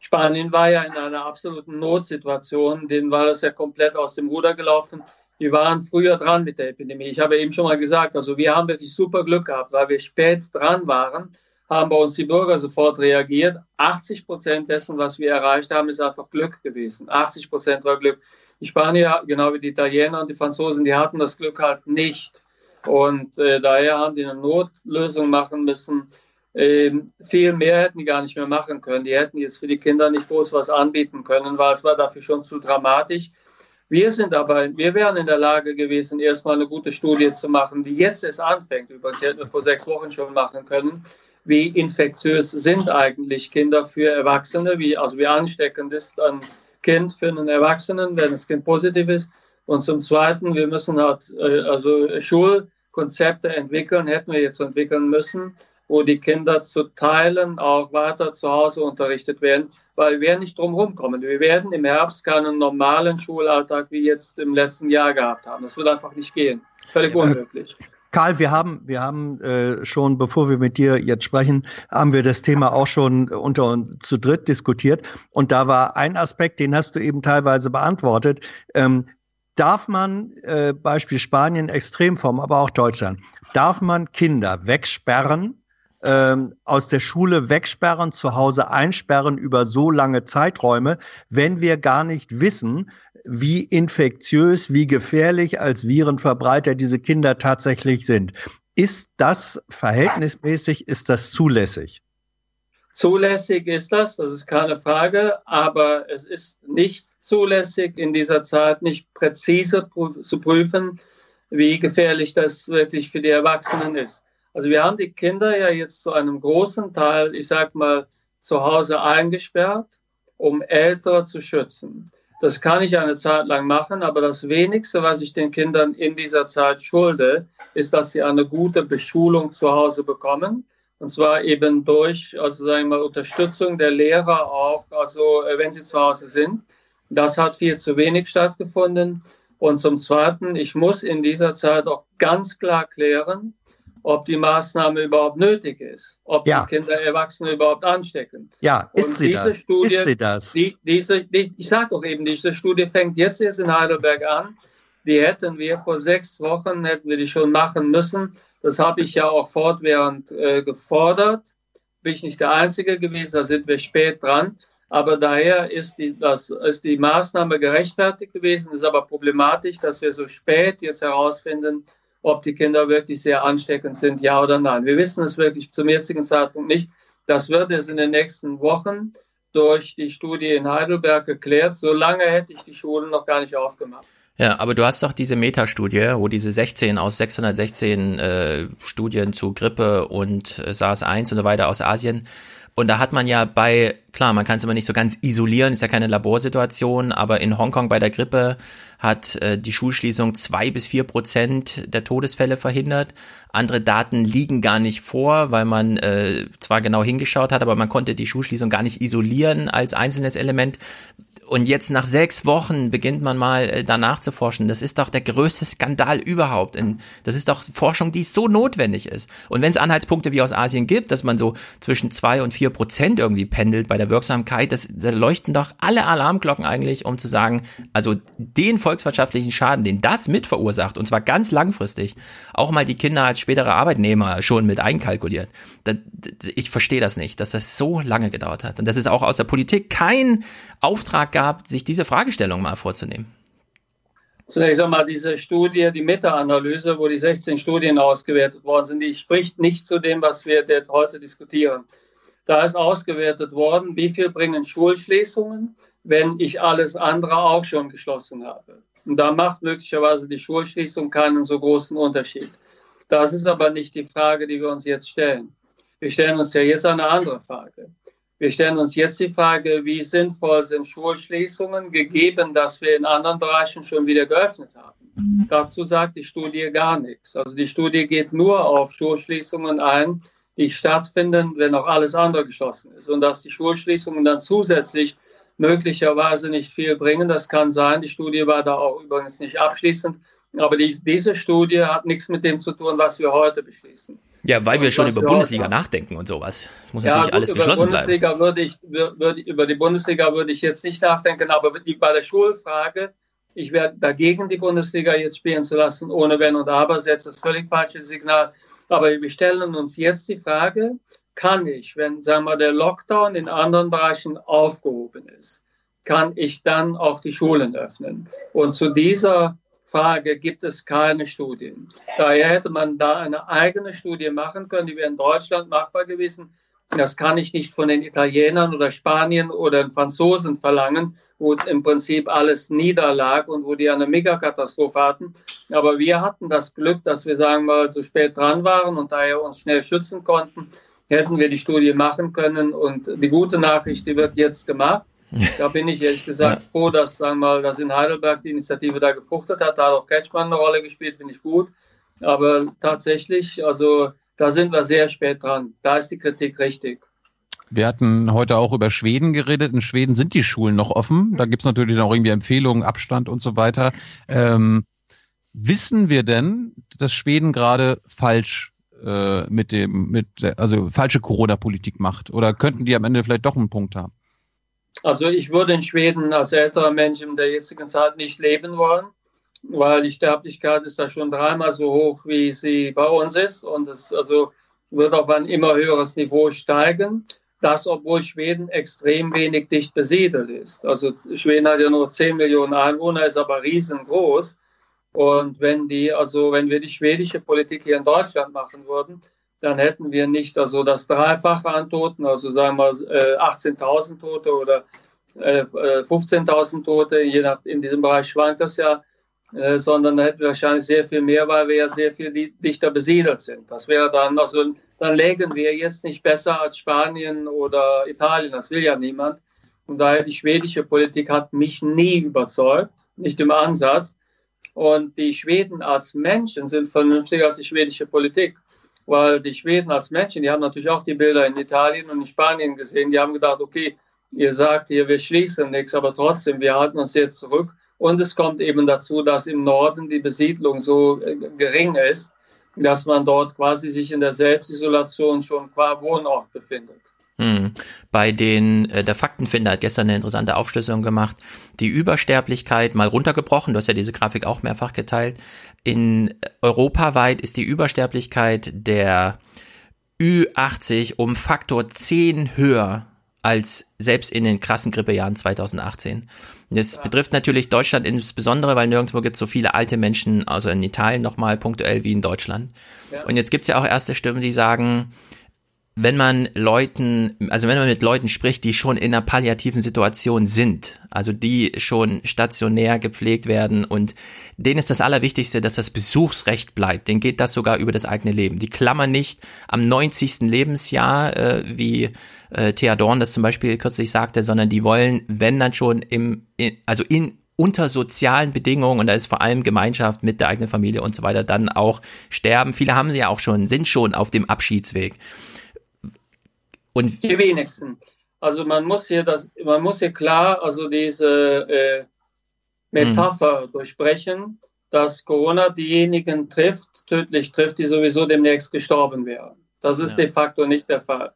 Spanien war ja in einer absoluten Notsituation, denen war das ja komplett aus dem Ruder gelaufen. Die waren früher dran mit der Epidemie. Ich habe eben schon mal gesagt, also wir haben wirklich super Glück gehabt, weil wir spät dran waren, haben bei uns die Bürger sofort reagiert. 80 Prozent dessen, was wir erreicht haben, ist einfach Glück gewesen. 80 Prozent war Glück. Die Spanier, genau wie die Italiener und die Franzosen, die hatten das Glück halt nicht. Und äh, daher haben die eine Notlösung machen müssen. Ähm, viel mehr hätten die gar nicht mehr machen können. Die hätten jetzt für die Kinder nicht groß was anbieten können, weil es war dafür schon zu dramatisch. Wir sind aber, wir wären in der Lage gewesen, erstmal eine gute Studie zu machen, die jetzt erst anfängt. Übrigens, hätten wir vor sechs Wochen schon machen können. Wie infektiös sind eigentlich Kinder für Erwachsene? Wie, also wie ansteckend ist ein Kind für einen Erwachsenen, wenn das Kind positiv ist? Und zum Zweiten, wir müssen halt, äh, also Schulkonzepte entwickeln, hätten wir jetzt entwickeln müssen, wo die Kinder zu Teilen auch weiter zu Hause unterrichtet werden, weil wir nicht drum herum kommen. Wir werden im Herbst keinen normalen Schulalltag wie jetzt im letzten Jahr gehabt haben. Das wird einfach nicht gehen. Völlig unmöglich. Karl, wir haben, wir haben äh, schon, bevor wir mit dir jetzt sprechen, haben wir das Thema auch schon unter uns zu dritt diskutiert. Und da war ein Aspekt, den hast du eben teilweise beantwortet. Ähm, darf man, äh, Beispiel Spanien, Extremform, aber auch Deutschland, darf man Kinder wegsperren, ähm, aus der Schule wegsperren, zu Hause einsperren über so lange Zeiträume, wenn wir gar nicht wissen, wie infektiös, wie gefährlich als Virenverbreiter diese Kinder tatsächlich sind. Ist das verhältnismäßig, ist das zulässig? Zulässig ist das, das ist keine Frage, aber es ist nicht zulässig, in dieser Zeit nicht präzise zu prüfen, wie gefährlich das wirklich für die Erwachsenen ist. Also wir haben die Kinder ja jetzt zu einem großen Teil, ich sag mal, zu Hause eingesperrt, um Ältere zu schützen. Das kann ich eine Zeit lang machen, aber das wenigste, was ich den Kindern in dieser Zeit schulde, ist, dass sie eine gute Beschulung zu Hause bekommen. Und zwar eben durch, also sagen wir mal, Unterstützung der Lehrer auch, also äh, wenn sie zu Hause sind. Das hat viel zu wenig stattgefunden. Und zum Zweiten, ich muss in dieser Zeit auch ganz klar klären, ob die Maßnahme überhaupt nötig ist, ob ja. die Kinder Erwachsene überhaupt anstecken. Ja, ist Und sie diese das? Studie, ist sie das? Die, diese, die, ich sage doch eben, diese Studie fängt jetzt erst in Heidelberg an. Die hätten wir vor sechs Wochen, hätten wir die schon machen müssen. Das habe ich ja auch fortwährend äh, gefordert. Bin ich nicht der Einzige gewesen, da sind wir spät dran. Aber daher ist die, das, ist die Maßnahme gerechtfertigt gewesen. Es ist aber problematisch, dass wir so spät jetzt herausfinden, ob die Kinder wirklich sehr ansteckend sind, ja oder nein. Wir wissen es wirklich zum jetzigen Zeitpunkt nicht. Das wird es in den nächsten Wochen durch die Studie in Heidelberg geklärt. Solange hätte ich die Schulen noch gar nicht aufgemacht. Ja, aber du hast doch diese Metastudie, wo diese 16 aus 616 äh, Studien zu Grippe und äh, SARS-1 und so weiter aus Asien und da hat man ja bei, klar, man kann es immer nicht so ganz isolieren, ist ja keine Laborsituation, aber in Hongkong bei der Grippe hat äh, die Schulschließung zwei bis vier Prozent der Todesfälle verhindert. Andere Daten liegen gar nicht vor, weil man äh, zwar genau hingeschaut hat, aber man konnte die Schulschließung gar nicht isolieren als einzelnes Element. Und jetzt nach sechs Wochen beginnt man mal äh, danach zu forschen. Das ist doch der größte Skandal überhaupt. Das ist doch Forschung, die so notwendig ist. Und wenn es Anhaltspunkte wie aus Asien gibt, dass man so zwischen zwei und vier Prozent irgendwie pendelt bei der Wirksamkeit, das, da leuchten doch alle Alarmglocken eigentlich, um zu sagen, also den volkswirtschaftlichen Schaden, den das mit verursacht, und zwar ganz langfristig, auch mal die Kinder als spätere Arbeitnehmer schon mit einkalkuliert. ich verstehe das nicht, dass das so lange gedauert hat. Und dass es auch aus der Politik kein Auftrag gab, sich diese Fragestellung mal vorzunehmen? Zunächst einmal diese Studie, die Meta-Analyse, wo die 16 Studien ausgewertet worden sind, die spricht nicht zu dem, was wir heute diskutieren. Da ist ausgewertet worden, wie viel bringen Schulschließungen, wenn ich alles andere auch schon geschlossen habe. Und da macht möglicherweise die Schulschließung keinen so großen Unterschied. Das ist aber nicht die Frage, die wir uns jetzt stellen. Wir stellen uns ja jetzt eine andere Frage. Wir stellen uns jetzt die Frage, wie sinnvoll sind Schulschließungen, gegeben, dass wir in anderen Bereichen schon wieder geöffnet haben. Dazu sagt die Studie gar nichts. Also die Studie geht nur auf Schulschließungen ein, die stattfinden, wenn auch alles andere geschlossen ist. Und dass die Schulschließungen dann zusätzlich möglicherweise nicht viel bringen, das kann sein. Die Studie war da auch übrigens nicht abschließend. Aber die, diese Studie hat nichts mit dem zu tun, was wir heute beschließen. Ja, weil wir schon über Bundesliga nachdenken und sowas. Das muss ja, natürlich gut, alles geschlossen Bundesliga bleiben. Würde ich, würde, über die Bundesliga würde ich jetzt nicht nachdenken, aber bei der Schulfrage, ich wäre dagegen, die Bundesliga jetzt spielen zu lassen, ohne Wenn und Aber, setzt das völlig falsche Signal. Aber wir stellen uns jetzt die Frage, kann ich, wenn, sagen wir, der Lockdown in anderen Bereichen aufgehoben ist, kann ich dann auch die Schulen öffnen? Und zu dieser Frage gibt es keine Studien. Daher hätte man da eine eigene Studie machen können, die wäre in Deutschland machbar gewesen. Das kann ich nicht von den Italienern oder Spaniern oder den Franzosen verlangen, wo im Prinzip alles niederlag und wo die eine Megakatastrophe hatten. Aber wir hatten das Glück, dass wir, sagen wir mal, so spät dran waren und daher uns schnell schützen konnten. Hätten wir die Studie machen können. Und die gute Nachricht, die wird jetzt gemacht. [laughs] Da bin ich ehrlich gesagt ja. froh, dass, sagen wir mal, dass in Heidelberg die Initiative da gefruchtet hat. Da hat auch Kretschmann eine Rolle gespielt, finde ich gut. Aber tatsächlich, also da sind wir sehr spät dran. Da ist die Kritik richtig. Wir hatten heute auch über Schweden geredet. In Schweden sind die Schulen noch offen. Da gibt es natürlich auch irgendwie Empfehlungen, Abstand und so weiter. Ähm, wissen wir denn, dass Schweden gerade falsch äh, mit dem, mit, also falsche Corona-Politik macht? Oder könnten die am Ende vielleicht doch einen Punkt haben? Also ich würde in Schweden als älterer Mensch in der jetzigen Zeit nicht leben wollen, weil die Sterblichkeit ist da schon dreimal so hoch, wie sie bei uns ist. Und es also wird auf ein immer höheres Niveau steigen. Das, obwohl Schweden extrem wenig dicht besiedelt ist. Also Schweden hat ja nur 10 Millionen Einwohner, ist aber riesengroß. Und wenn die, also wenn wir die schwedische Politik hier in Deutschland machen würden, dann hätten wir nicht also das Dreifache an Toten, also sagen wir 18.000 äh, Tote oder 15.000 äh, Tote, je nach, in diesem Bereich schwankt das ja, äh, sondern da hätten wir wahrscheinlich sehr viel mehr, weil wir ja sehr viel dichter besiedelt sind. Das wäre dann, also dann lägen wir jetzt nicht besser als Spanien oder Italien, das will ja niemand. Und daher die schwedische Politik hat mich nie überzeugt, nicht im Ansatz. Und die Schweden als Menschen sind vernünftiger als die schwedische Politik weil die Schweden als Menschen, die haben natürlich auch die Bilder in Italien und in Spanien gesehen, die haben gedacht, okay, ihr sagt hier, wir schließen nichts, aber trotzdem, wir halten uns jetzt zurück. Und es kommt eben dazu, dass im Norden die Besiedlung so äh, gering ist, dass man dort quasi sich in der Selbstisolation schon qua Wohnort befindet. Hm. Bei den, äh, der Faktenfinder hat gestern eine interessante Aufschlüsselung gemacht. Die Übersterblichkeit mal runtergebrochen, du hast ja diese Grafik auch mehrfach geteilt. In europaweit ist die Übersterblichkeit der Ü80 um Faktor 10 höher als selbst in den krassen Grippejahren 2018. Das betrifft natürlich Deutschland insbesondere, weil nirgendwo gibt es so viele alte Menschen, also in Italien nochmal punktuell wie in Deutschland. Ja. Und jetzt gibt es ja auch erste Stimmen, die sagen, wenn man Leuten, also wenn man mit Leuten spricht, die schon in einer palliativen Situation sind, also die schon stationär gepflegt werden und denen ist das Allerwichtigste, dass das Besuchsrecht bleibt. Denen geht das sogar über das eigene Leben. Die klammern nicht am 90. Lebensjahr, äh, wie äh, Thea Dorn das zum Beispiel kürzlich sagte, sondern die wollen, wenn dann schon im, in, also in unter sozialen Bedingungen, und da ist vor allem Gemeinschaft mit der eigenen Familie und so weiter, dann auch sterben. Viele haben sie ja auch schon, sind schon auf dem Abschiedsweg. Und die wenigsten. Also man muss hier das, man muss hier klar also diese äh, Metapher mhm. durchbrechen, dass Corona diejenigen trifft, tödlich trifft, die sowieso demnächst gestorben wären. Das ist ja. de facto nicht der Fall.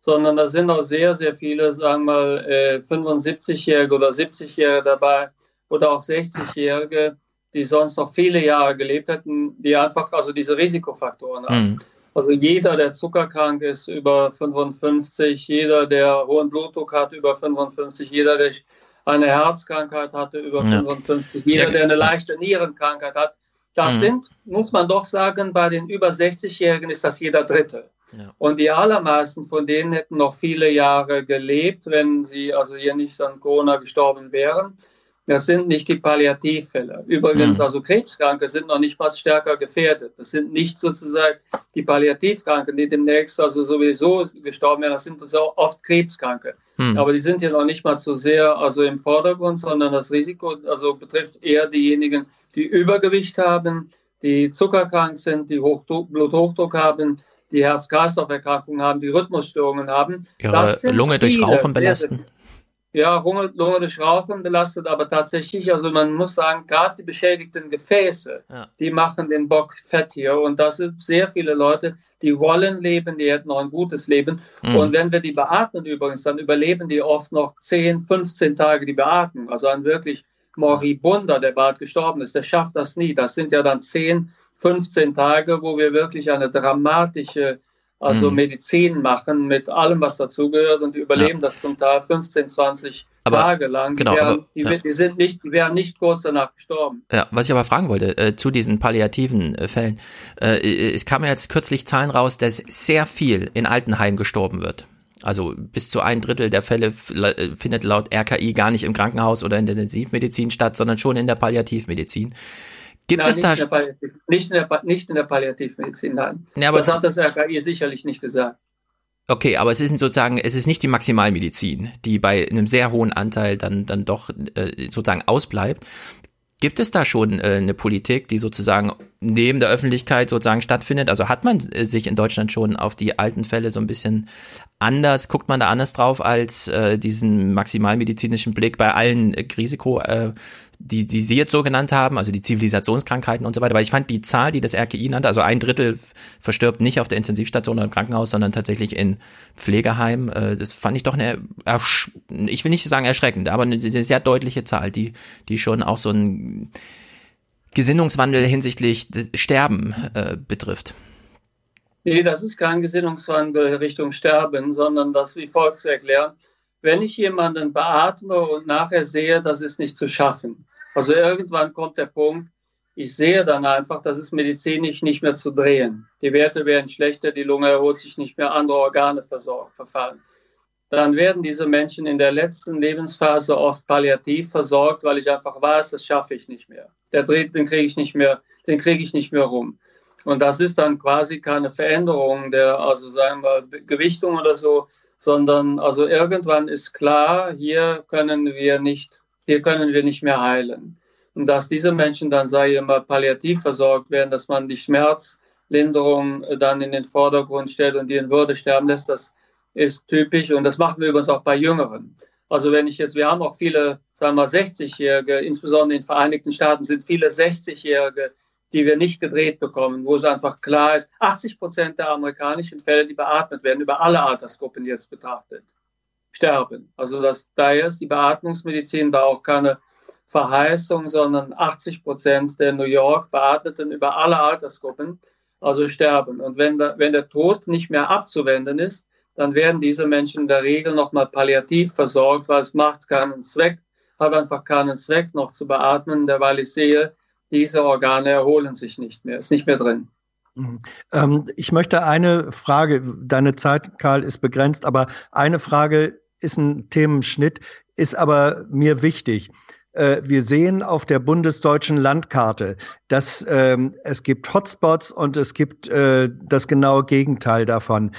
Sondern da sind auch sehr, sehr viele, sagen wir mal, äh, 75-Jährige oder 70-Jährige dabei oder auch 60-Jährige, die sonst noch viele Jahre gelebt hätten, die einfach also diese Risikofaktoren haben. Mhm. Also jeder, der zuckerkrank ist, über 55, jeder, der hohen Blutdruck hat, über 55, jeder, der eine Herzkrankheit hatte, über ja. 55, jeder, der eine leichte Nierenkrankheit hat. Das mhm. sind, muss man doch sagen, bei den über 60-Jährigen ist das jeder Dritte. Ja. Und die allermeisten von denen hätten noch viele Jahre gelebt, wenn sie also hier nicht an Corona gestorben wären. Das sind nicht die Palliativfälle. Übrigens, mhm. also Krebskranke sind noch nicht mal stärker gefährdet. Das sind nicht sozusagen die Palliativkranken, die demnächst also sowieso gestorben werden. Das sind so oft Krebskranke. Mhm. Aber die sind hier noch nicht mal so sehr also im Vordergrund, sondern das Risiko also betrifft eher diejenigen, die Übergewicht haben, die zuckerkrank sind, die Hochdruck, Bluthochdruck haben, die Herz-Kreislauf-Erkrankungen haben, die Rhythmusstörungen haben. Ihre Lunge durch Rauchen belasten. Sehr, ja, Lunge, Lunge durch Rauchen belastet, aber tatsächlich, also man muss sagen, gerade die beschädigten Gefäße, ja. die machen den Bock fett hier. Und das sind sehr viele Leute, die wollen leben, die hätten noch ein gutes Leben. Mhm. Und wenn wir die beatmen übrigens, dann überleben die oft noch 10, 15 Tage die Beatmung. Also ein wirklich Moribunder, der bald gestorben ist, der schafft das nie. Das sind ja dann 10, 15 Tage, wo wir wirklich eine dramatische also mhm. Medizin machen mit allem, was dazugehört und die überleben ja. das zum Teil 15, 20 aber, Tage lang. Genau, die, wären, aber, die, ja. die, sind nicht, die wären nicht kurz danach gestorben. Ja, was ich aber fragen wollte äh, zu diesen palliativen äh, Fällen. Äh, es kamen jetzt kürzlich Zahlen raus, dass sehr viel in Altenheimen gestorben wird. Also bis zu ein Drittel der Fälle äh, findet laut RKI gar nicht im Krankenhaus oder in der Intensivmedizin statt, sondern schon in der Palliativmedizin. Gibt nein, es da. Nicht in, nicht, in der, nicht in der Palliativmedizin, nein. Ja, aber das hat das RKI sicherlich nicht gesagt. Okay, aber es ist sozusagen, es ist nicht die Maximalmedizin, die bei einem sehr hohen Anteil dann, dann doch äh, sozusagen ausbleibt. Gibt es da schon äh, eine Politik, die sozusagen neben der Öffentlichkeit sozusagen stattfindet? Also hat man äh, sich in Deutschland schon auf die alten Fälle so ein bisschen anders, guckt man da anders drauf als äh, diesen maximalmedizinischen Blick bei allen äh, Risiko, äh, die, die Sie jetzt so genannt haben, also die Zivilisationskrankheiten und so weiter. Weil ich fand die Zahl, die das RKI nannte, also ein Drittel verstirbt nicht auf der Intensivstation oder im Krankenhaus, sondern tatsächlich in Pflegeheim. Äh, das fand ich doch eine, ich will nicht sagen erschreckend, aber eine sehr deutliche Zahl, die, die schon auch so ein Gesinnungswandel hinsichtlich Sterben äh, betrifft. Nee, das ist kein Gesinnungswandel Richtung Sterben, sondern das wie folgt zu erklären. Wenn ich jemanden beatme und nachher sehe, das ist nicht zu schaffen. Also irgendwann kommt der Punkt, ich sehe dann einfach, das ist medizinisch nicht mehr zu drehen. Die Werte werden schlechter, die Lunge erholt sich nicht mehr, andere Organe versorgt, verfallen. Dann werden diese Menschen in der letzten Lebensphase oft palliativ versorgt, weil ich einfach weiß, das schaffe ich nicht mehr. Der Dreht, den kriege ich nicht mehr, den kriege ich nicht mehr rum. Und das ist dann quasi keine Veränderung der, also sagen wir, Gewichtung oder so, sondern also irgendwann ist klar, hier können wir nicht, hier können wir nicht mehr heilen. Und dass diese Menschen dann, ich mal, palliativ versorgt werden, dass man die Schmerzlinderung dann in den Vordergrund stellt und die in Würde sterben lässt, das ist typisch und das machen wir übrigens auch bei Jüngeren. Also wenn ich jetzt, wir haben auch viele, sagen wir mal, 60-Jährige, insbesondere in den Vereinigten Staaten sind viele 60-Jährige, die wir nicht gedreht bekommen, wo es einfach klar ist, 80 Prozent der amerikanischen Fälle, die beatmet werden, über alle Altersgruppen jetzt betrachtet, sterben. Also das, daher ist die Beatmungsmedizin da auch keine Verheißung, sondern 80 Prozent der New York Beatmeten über alle Altersgruppen, also sterben. Und wenn der, wenn der Tod nicht mehr abzuwenden ist, dann werden diese Menschen in der Regel nochmal palliativ versorgt, weil es macht keinen Zweck, hat einfach keinen Zweck noch zu beatmen, weil ich sehe, diese Organe erholen sich nicht mehr, ist nicht mehr drin. Mhm. Ähm, ich möchte eine Frage, deine Zeit, Karl, ist begrenzt, aber eine Frage ist ein Themenschnitt, ist aber mir wichtig. Äh, wir sehen auf der bundesdeutschen Landkarte, dass ähm, es gibt Hotspots und es gibt äh, das genaue Gegenteil davon.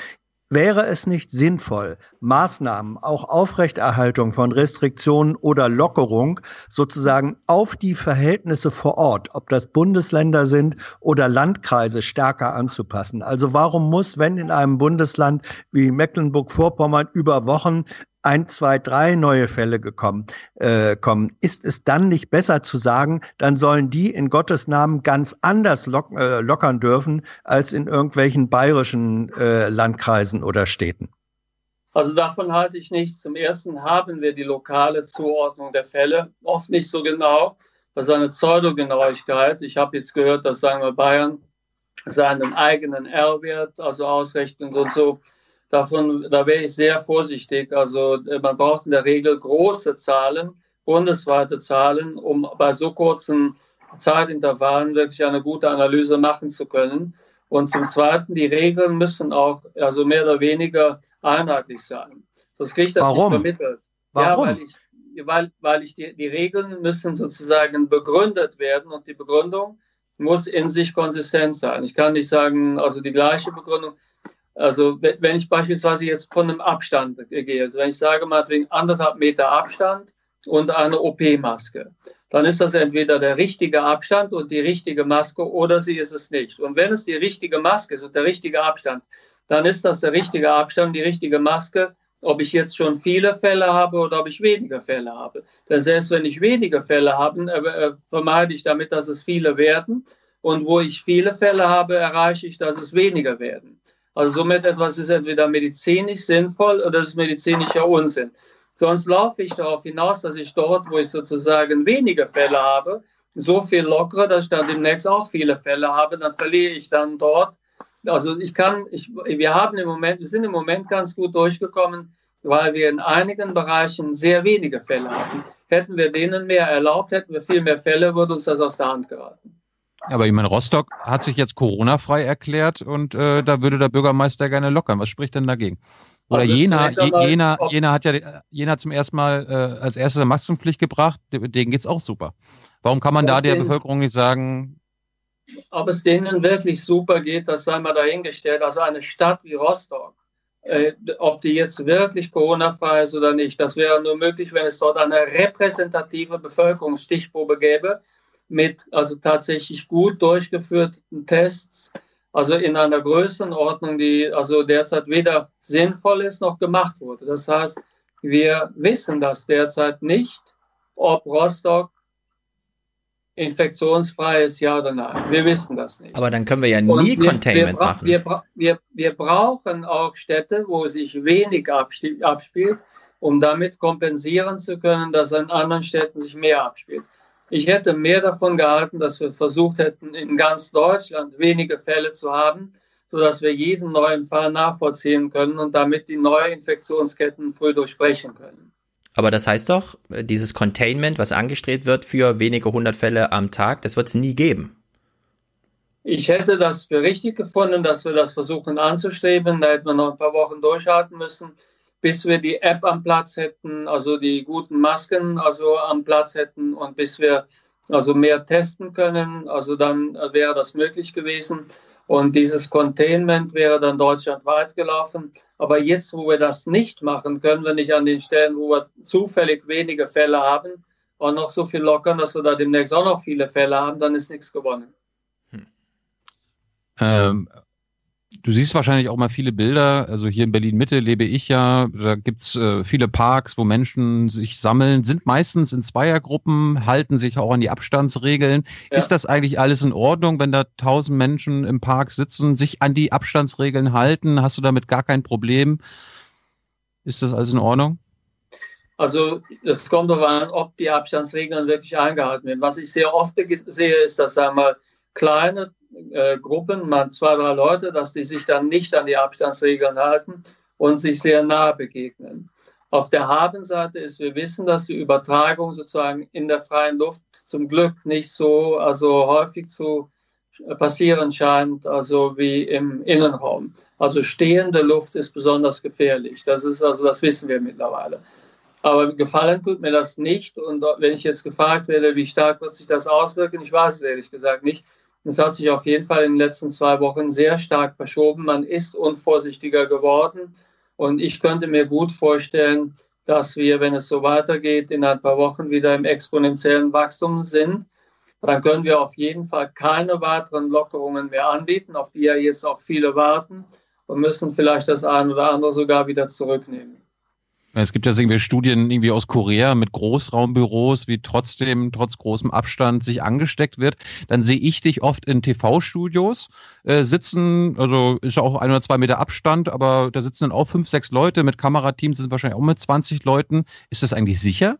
Wäre es nicht sinnvoll, Maßnahmen, auch Aufrechterhaltung von Restriktionen oder Lockerung sozusagen auf die Verhältnisse vor Ort, ob das Bundesländer sind oder Landkreise, stärker anzupassen? Also warum muss, wenn in einem Bundesland wie Mecklenburg-Vorpommern über Wochen ein, zwei, drei neue Fälle gekommen, äh, kommen, ist es dann nicht besser zu sagen, dann sollen die in Gottes Namen ganz anders lock, äh, lockern dürfen als in irgendwelchen bayerischen äh, Landkreisen oder Städten? Also davon halte ich nichts. Zum Ersten haben wir die lokale Zuordnung der Fälle oft nicht so genau. Das ist eine Pseudogenauigkeit. Ich habe jetzt gehört, dass sagen wir Bayern seinen eigenen R-Wert, also ausrechnen und so Davon, da wäre ich sehr vorsichtig. Also äh, man braucht in der Regel große Zahlen, bundesweite Zahlen, um bei so kurzen Zeitintervallen wirklich eine gute Analyse machen zu können. Und zum Zweiten, die Regeln müssen auch also mehr oder weniger einheitlich sein. Sonst kriege ich das Warum? nicht vermittelt. Warum? Ja, weil ich, weil, weil ich die, die Regeln müssen sozusagen begründet werden und die Begründung muss in sich konsistent sein. Ich kann nicht sagen, also die gleiche Begründung. Also wenn ich beispielsweise jetzt von einem Abstand gehe, also wenn ich sage mal wegen anderthalb Meter Abstand und eine OP-Maske, dann ist das entweder der richtige Abstand und die richtige Maske oder sie ist es nicht. Und wenn es die richtige Maske ist und der richtige Abstand, dann ist das der richtige Abstand, die richtige Maske, ob ich jetzt schon viele Fälle habe oder ob ich weniger Fälle habe. Denn selbst wenn ich weniger Fälle habe, äh, vermeide ich damit, dass es viele werden. Und wo ich viele Fälle habe, erreiche ich, dass es weniger werden. Also somit etwas ist entweder medizinisch sinnvoll oder es ist medizinischer Unsinn. Sonst laufe ich darauf hinaus, dass ich dort, wo ich sozusagen weniger Fälle habe, so viel lockere, dass ich dann demnächst auch viele Fälle habe, dann verliere ich dann dort. Also ich kann, ich, wir haben im Moment, wir sind im Moment ganz gut durchgekommen, weil wir in einigen Bereichen sehr wenige Fälle hatten. Hätten wir denen mehr erlaubt, hätten wir viel mehr Fälle, würde uns das aus der Hand geraten. Aber ich meine, Rostock hat sich jetzt Corona-frei erklärt und äh, da würde der Bürgermeister gerne lockern. Was spricht denn dagegen? Oder also Jena, Jena, Jena hat ja Jena zum ersten Mal äh, als erstes eine Maskenpflicht gebracht, denen geht es auch super. Warum kann man da der Bevölkerung nicht sagen? Ob es denen wirklich super geht, das sei mal dahingestellt. Also eine Stadt wie Rostock, äh, ob die jetzt wirklich Corona-frei ist oder nicht, das wäre nur möglich, wenn es dort eine repräsentative Bevölkerungsstichprobe gäbe mit also tatsächlich gut durchgeführten Tests, also in einer Größenordnung, die also derzeit weder sinnvoll ist noch gemacht wurde. Das heißt, wir wissen das derzeit nicht, ob Rostock infektionsfrei ist, ja oder nein. Wir wissen das nicht. Aber dann können wir ja nie wir, Containment wir, machen. Wir, wir, wir brauchen auch Städte, wo sich wenig abspielt, um damit kompensieren zu können, dass in anderen Städten sich mehr abspielt. Ich hätte mehr davon gehalten, dass wir versucht hätten, in ganz Deutschland wenige Fälle zu haben, sodass wir jeden neuen Fall nachvollziehen können und damit die neuen Infektionsketten früh durchbrechen können. Aber das heißt doch, dieses Containment, was angestrebt wird für wenige hundert Fälle am Tag, das wird es nie geben. Ich hätte das für richtig gefunden, dass wir das versuchen anzustreben. Da hätten wir noch ein paar Wochen durchhalten müssen, bis wir die App am Platz hätten, also die guten Masken also am Platz hätten und bis wir also mehr testen können. Also dann wäre das möglich gewesen. Und dieses Containment wäre dann deutschlandweit gelaufen. Aber jetzt, wo wir das nicht machen, können wir nicht an den Stellen, wo wir zufällig wenige Fälle haben, auch noch so viel lockern, dass wir da demnächst auch noch viele Fälle haben, dann ist nichts gewonnen. Ähm, du siehst wahrscheinlich auch mal viele Bilder. Also hier in Berlin Mitte lebe ich ja. Da gibt's äh, viele Parks, wo Menschen sich sammeln, sind meistens in Zweiergruppen, halten sich auch an die Abstandsregeln. Ja. Ist das eigentlich alles in Ordnung, wenn da tausend Menschen im Park sitzen, sich an die Abstandsregeln halten? Hast du damit gar kein Problem? Ist das alles in Ordnung? Also es kommt darauf an, ob die Abstandsregeln wirklich eingehalten werden. Was ich sehr oft sehe, ist, dass sagen wir, kleine äh, Gruppen, mal zwei, drei Leute, dass die sich dann nicht an die Abstandsregeln halten und sich sehr nahe begegnen. Auf der Habenseite ist, wir wissen, dass die Übertragung sozusagen in der freien Luft zum Glück nicht so also häufig zu passieren scheint, also wie im Innenraum. Also stehende Luft ist besonders gefährlich. Das ist also, das wissen wir mittlerweile. Aber gefallen tut mir das nicht. Und wenn ich jetzt gefragt werde, wie stark wird sich das auswirken, ich weiß es ehrlich gesagt nicht. Es hat sich auf jeden Fall in den letzten zwei Wochen sehr stark verschoben. Man ist unvorsichtiger geworden. Und ich könnte mir gut vorstellen, dass wir, wenn es so weitergeht, in ein paar Wochen wieder im exponentiellen Wachstum sind. Dann können wir auf jeden Fall keine weiteren Lockerungen mehr anbieten, auf die ja jetzt auch viele warten und müssen vielleicht das eine oder andere sogar wieder zurücknehmen. Es gibt ja irgendwie Studien irgendwie aus Korea mit Großraumbüros, wie trotzdem trotz großem Abstand sich angesteckt wird. Dann sehe ich dich oft in TV-Studios äh, sitzen, also ist ja auch ein oder zwei Meter Abstand, aber da sitzen dann auch fünf, sechs Leute mit Kamerateams, sind wahrscheinlich auch mit 20 Leuten. Ist das eigentlich sicher?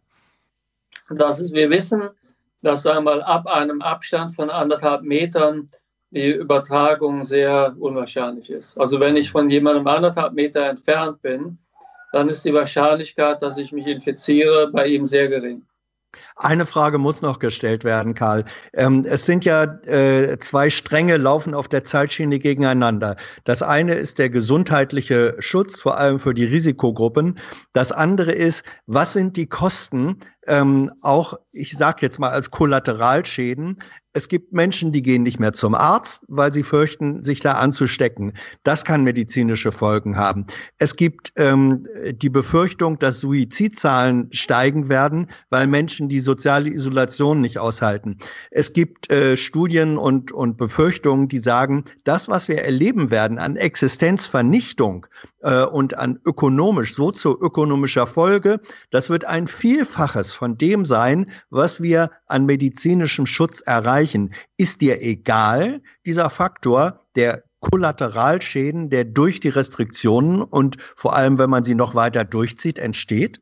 Das ist, wir wissen, dass einmal ab einem Abstand von anderthalb Metern die Übertragung sehr unwahrscheinlich ist. Also wenn ich von jemandem anderthalb Meter entfernt bin, dann ist die Wahrscheinlichkeit, dass ich mich infiziere, bei ihm sehr gering. Eine Frage muss noch gestellt werden, Karl. Ähm, es sind ja äh, zwei Stränge laufen auf der Zeitschiene gegeneinander. Das eine ist der gesundheitliche Schutz, vor allem für die Risikogruppen. Das andere ist, was sind die Kosten, ähm, auch, ich sage jetzt mal als Kollateralschäden, es gibt Menschen, die gehen nicht mehr zum Arzt, weil sie fürchten, sich da anzustecken. Das kann medizinische Folgen haben. Es gibt ähm, die Befürchtung, dass Suizidzahlen steigen werden, weil Menschen die soziale Isolation nicht aushalten. Es gibt äh, Studien und, und Befürchtungen, die sagen, das, was wir erleben werden an Existenzvernichtung äh, und an ökonomisch, sozioökonomischer Folge, das wird ein Vielfaches von dem sein, was wir an medizinischem Schutz erreichen. Ist dir egal, dieser Faktor, der Kollateralschäden, der durch die Restriktionen und vor allem, wenn man sie noch weiter durchzieht, entsteht?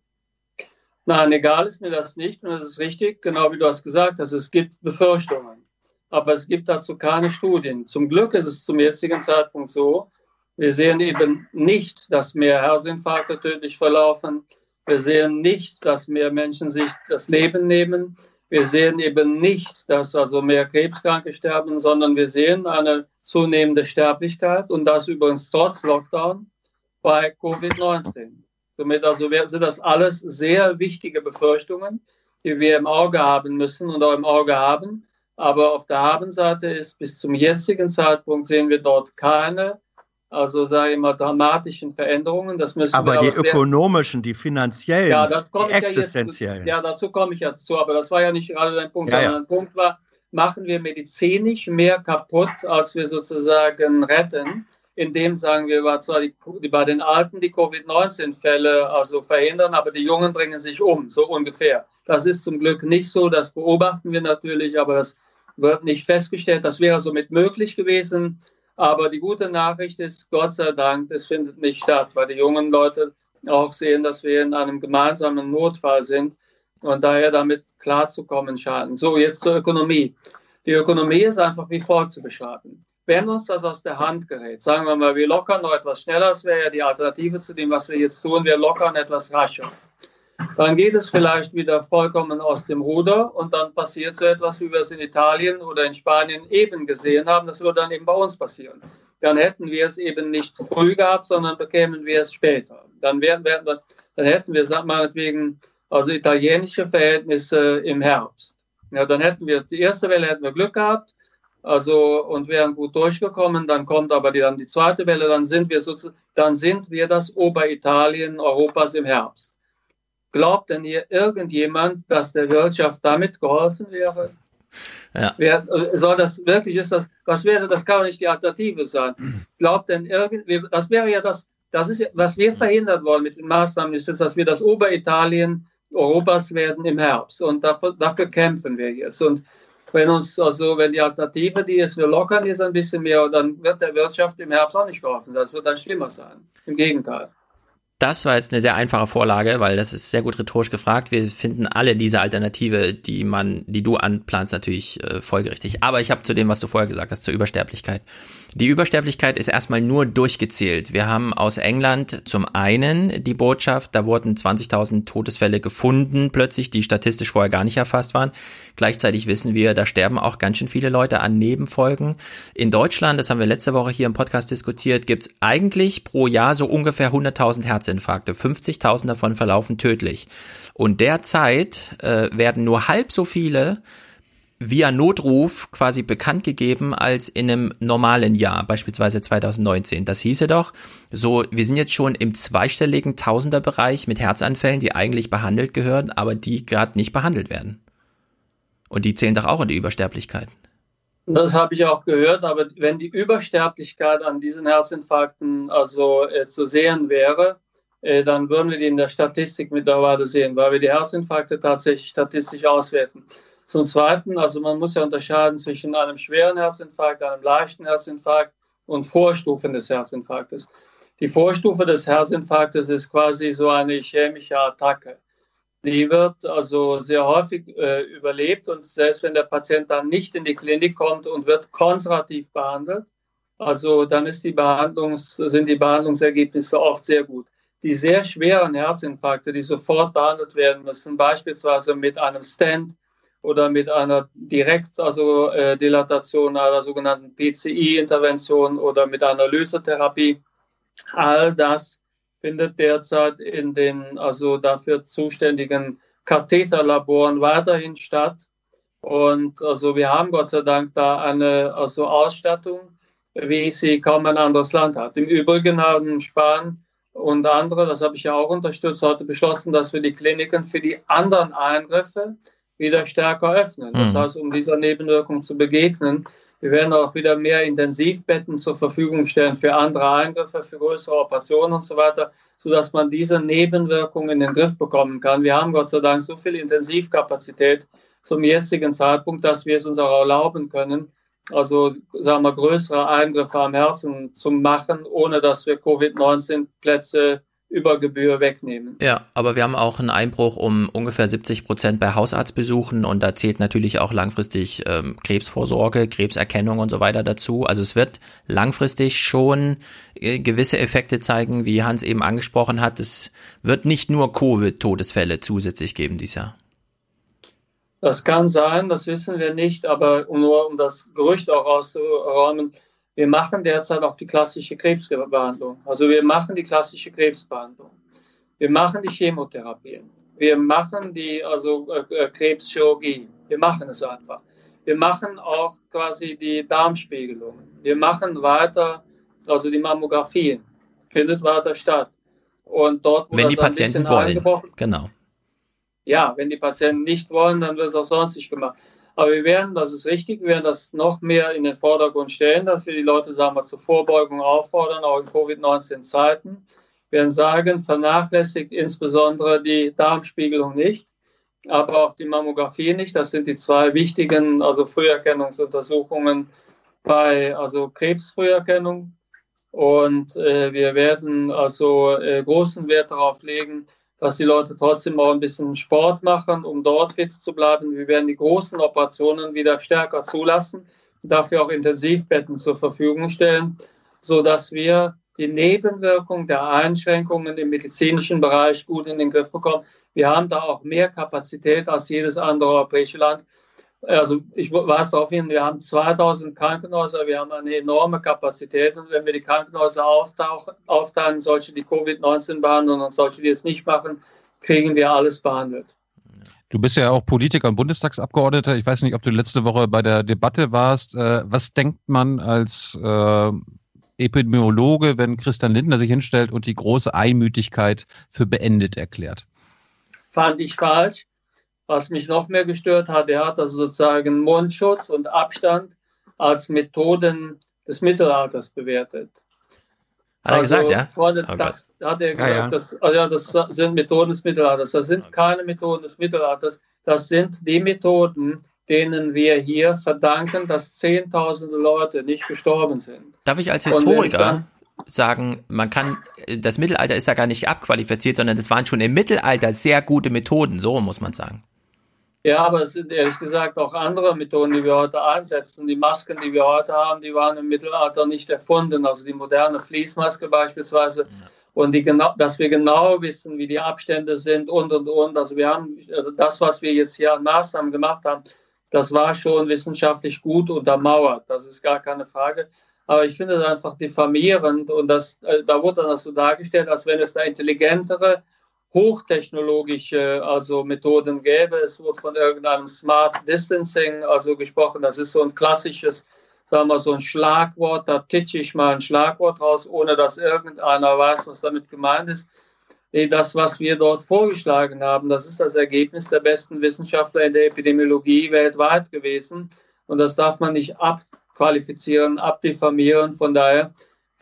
Nein, egal ist mir das nicht und das ist richtig, genau wie du hast gesagt hast, es gibt Befürchtungen, aber es gibt dazu keine Studien. Zum Glück ist es zum jetzigen Zeitpunkt so, wir sehen eben nicht, dass mehr Herzinfarkte tödlich verlaufen. Wir sehen nicht, dass mehr Menschen sich das Leben nehmen. Wir sehen eben nicht, dass also mehr Krebskranke sterben, sondern wir sehen eine zunehmende Sterblichkeit und das übrigens trotz Lockdown bei Covid-19. Somit also sind das alles sehr wichtige Befürchtungen, die wir im Auge haben müssen und auch im Auge haben. Aber auf der Habenseite ist bis zum jetzigen Zeitpunkt sehen wir dort keine also sage ich mal, dramatischen Veränderungen. Das müssen aber die ökonomischen, die finanziellen, ja, die existenziellen. Ja, ja, dazu komme ich ja dazu, aber das war ja nicht gerade dein Punkt, ja, sondern ja. Punkt war, machen wir medizinisch mehr kaputt, als wir sozusagen retten, indem, sagen wir, zwar die, die bei den Alten die Covid-19-Fälle also verhindern, aber die Jungen bringen sich um, so ungefähr. Das ist zum Glück nicht so, das beobachten wir natürlich, aber das wird nicht festgestellt. Das wäre somit möglich gewesen aber die gute Nachricht ist, Gott sei Dank, es findet nicht statt, weil die jungen Leute auch sehen, dass wir in einem gemeinsamen Notfall sind und daher damit klarzukommen scheinen. So, jetzt zur Ökonomie. Die Ökonomie ist einfach wie folgt wenn uns das aus der Hand gerät, sagen wir mal, wir lockern noch etwas schneller, das wäre ja die Alternative zu dem, was wir jetzt tun, wir lockern etwas rascher. Dann geht es vielleicht wieder vollkommen aus dem Ruder und dann passiert so etwas, wie wir es in Italien oder in Spanien eben gesehen haben. Das würde dann eben bei uns passieren. Dann hätten wir es eben nicht früh gehabt, sondern bekämen wir es später. Dann, wären, wären, dann hätten wir, meinetwegen, also italienische Verhältnisse im Herbst. Ja, dann hätten wir die erste Welle hätten wir Glück gehabt, also und wären gut durchgekommen. Dann kommt aber die, dann die zweite Welle, dann sind wir sozusagen, dann sind wir das Oberitalien Europas im Herbst. Glaubt denn hier irgendjemand, dass der Wirtschaft damit geholfen wäre? Ja. Wer, soll das wirklich ist das? Was wäre das? Kann nicht die Alternative sein. Glaubt denn irgendwie? Das wäre ja das. Das ist was wir verhindert wollen mit den Maßnahmen ist, dass wir das Oberitalien Europas werden im Herbst und dafür, dafür kämpfen wir jetzt und wenn uns also, wenn die Alternative die ist, wir lockern jetzt ein bisschen mehr, dann wird der Wirtschaft im Herbst auch nicht geholfen. Das wird dann schlimmer sein. Im Gegenteil. Das war jetzt eine sehr einfache Vorlage, weil das ist sehr gut rhetorisch gefragt. Wir finden alle diese Alternative, die man, die du anplanst, natürlich äh, folgerichtig. Aber ich habe zu dem, was du vorher gesagt hast, zur Übersterblichkeit. Die Übersterblichkeit ist erstmal nur durchgezählt. Wir haben aus England zum einen die Botschaft, da wurden 20.000 Todesfälle gefunden, plötzlich, die statistisch vorher gar nicht erfasst waren. Gleichzeitig wissen wir, da sterben auch ganz schön viele Leute an Nebenfolgen. In Deutschland, das haben wir letzte Woche hier im Podcast diskutiert, gibt's eigentlich pro Jahr so ungefähr 100.000 Herzinfarkte. 50.000 davon verlaufen tödlich. Und derzeit äh, werden nur halb so viele via Notruf quasi bekannt gegeben als in einem normalen Jahr, beispielsweise 2019. Das hieße doch, so, wir sind jetzt schon im zweistelligen Tausenderbereich mit Herzanfällen, die eigentlich behandelt gehören, aber die gerade nicht behandelt werden. Und die zählen doch auch in die Übersterblichkeit. Das habe ich auch gehört, aber wenn die Übersterblichkeit an diesen Herzinfarkten also äh, zu sehen wäre, dann würden wir die in der Statistik mittlerweile sehen, weil wir die Herzinfarkte tatsächlich statistisch auswerten. Zum Zweiten, also man muss ja unterscheiden zwischen einem schweren Herzinfarkt, einem leichten Herzinfarkt und Vorstufen des Herzinfarktes. Die Vorstufe des Herzinfarktes ist quasi so eine chemische Attacke. Die wird also sehr häufig äh, überlebt und selbst wenn der Patient dann nicht in die Klinik kommt und wird konservativ behandelt, also dann ist die sind die Behandlungsergebnisse oft sehr gut. Die sehr schweren Herzinfarkte, die sofort behandelt werden müssen, beispielsweise mit einem Stent, oder mit einer direkt also äh, Dilatation einer sogenannten PCI-Intervention oder mit einer Lysetherapie. All das findet derzeit in den also dafür zuständigen Katheterlaboren weiterhin statt. Und also wir haben Gott sei Dank da eine also Ausstattung, wie sie kaum ein anderes Land hat. Im Übrigen haben Spanien und andere, das habe ich ja auch unterstützt, heute beschlossen, dass wir die Kliniken für die anderen Eingriffe wieder stärker öffnen. Das mhm. heißt, um dieser Nebenwirkung zu begegnen, wir werden auch wieder mehr Intensivbetten zur Verfügung stellen für andere Eingriffe, für größere Operationen und so weiter, sodass man diese Nebenwirkungen in den Griff bekommen kann. Wir haben Gott sei Dank so viel Intensivkapazität zum jetzigen Zeitpunkt, dass wir es uns auch erlauben können, also sagen wir größere Eingriffe am Herzen zu machen, ohne dass wir Covid-19-Plätze über Gebühr wegnehmen. Ja, aber wir haben auch einen Einbruch um ungefähr 70 Prozent bei Hausarztbesuchen und da zählt natürlich auch langfristig ähm, Krebsvorsorge, Krebserkennung und so weiter dazu. Also es wird langfristig schon äh, gewisse Effekte zeigen, wie Hans eben angesprochen hat. Es wird nicht nur Covid-Todesfälle zusätzlich geben dieses Jahr. Das kann sein, das wissen wir nicht, aber nur um das Gerücht auch auszuräumen, wir machen derzeit auch die klassische Krebsbehandlung. Also wir machen die klassische Krebsbehandlung. Wir machen die Chemotherapien. Wir machen die also äh, äh, Krebschirurgie. Wir machen es einfach. Wir machen auch quasi die Darmspiegelung. Wir machen weiter, also die Mammographie findet weiter statt. Und dort, wo wenn die Patienten wollen, genau. Ja, wenn die Patienten nicht wollen, dann wird es auch sonst nicht gemacht. Aber wir werden, das ist richtig, wir werden das noch mehr in den Vordergrund stellen, dass wir die Leute, sagen wir, zur Vorbeugung auffordern, auch in Covid-19-Zeiten. Wir werden sagen, vernachlässigt insbesondere die Darmspiegelung nicht, aber auch die Mammographie nicht. Das sind die zwei wichtigen, also Früherkennungsuntersuchungen bei also Krebsfrüherkennung. Und äh, wir werden also äh, großen Wert darauf legen, dass die Leute trotzdem auch ein bisschen Sport machen, um dort fit zu bleiben. Wir werden die großen Operationen wieder stärker zulassen. dafür auch Intensivbetten zur Verfügung stellen, sodass wir die Nebenwirkung der Einschränkungen im medizinischen Bereich gut in den Griff bekommen. Wir haben da auch mehr Kapazität als jedes andere europäische Land. Also ich weise darauf hin, wir haben 2000 Krankenhäuser, wir haben eine enorme Kapazität und wenn wir die Krankenhäuser aufteilen, solche, die Covid-19 behandeln und solche, die es nicht machen, kriegen wir alles behandelt. Du bist ja auch Politiker und Bundestagsabgeordneter. Ich weiß nicht, ob du letzte Woche bei der Debatte warst. Äh, was denkt man als äh, Epidemiologe, wenn Christian Lindner sich hinstellt und die große Einmütigkeit für beendet erklärt? Fand ich falsch. Was mich noch mehr gestört hat, er hat also sozusagen Mundschutz und Abstand als Methoden des Mittelalters bewertet. Hat er also, gesagt, ja? Freunde, oh das hat er gesagt, ja, ja. Das, also das sind Methoden des Mittelalters. Das sind keine Methoden des Mittelalters. Das sind die Methoden, denen wir hier verdanken, dass Zehntausende Leute nicht gestorben sind. Darf ich als Historiker sagen, man kann, das Mittelalter ist ja gar nicht abqualifiziert, sondern das waren schon im Mittelalter sehr gute Methoden, so muss man sagen. Ja, aber es sind ehrlich gesagt auch andere Methoden, die wir heute einsetzen. Die Masken, die wir heute haben, die waren im Mittelalter nicht erfunden. Also die moderne Fließmaske beispielsweise. Ja. Und die genau, dass wir genau wissen, wie die Abstände sind und, und, und. Also wir haben also das, was wir jetzt hier an Maßnahmen gemacht haben, das war schon wissenschaftlich gut untermauert. Das ist gar keine Frage. Aber ich finde es einfach diffamierend und das, äh, da wurde das so dargestellt, als wenn es da intelligentere, hochtechnologische also Methoden gäbe. Es wurde von irgendeinem Smart Distancing also gesprochen. Das ist so ein klassisches, sagen wir so ein Schlagwort. Da titsche ich mal ein Schlagwort raus, ohne dass irgendeiner weiß, was damit gemeint ist das, was wir dort vorgeschlagen haben, das ist das Ergebnis der besten Wissenschaftler in der Epidemiologie weltweit gewesen. Und das darf man nicht abqualifizieren, abdiffamieren. Von daher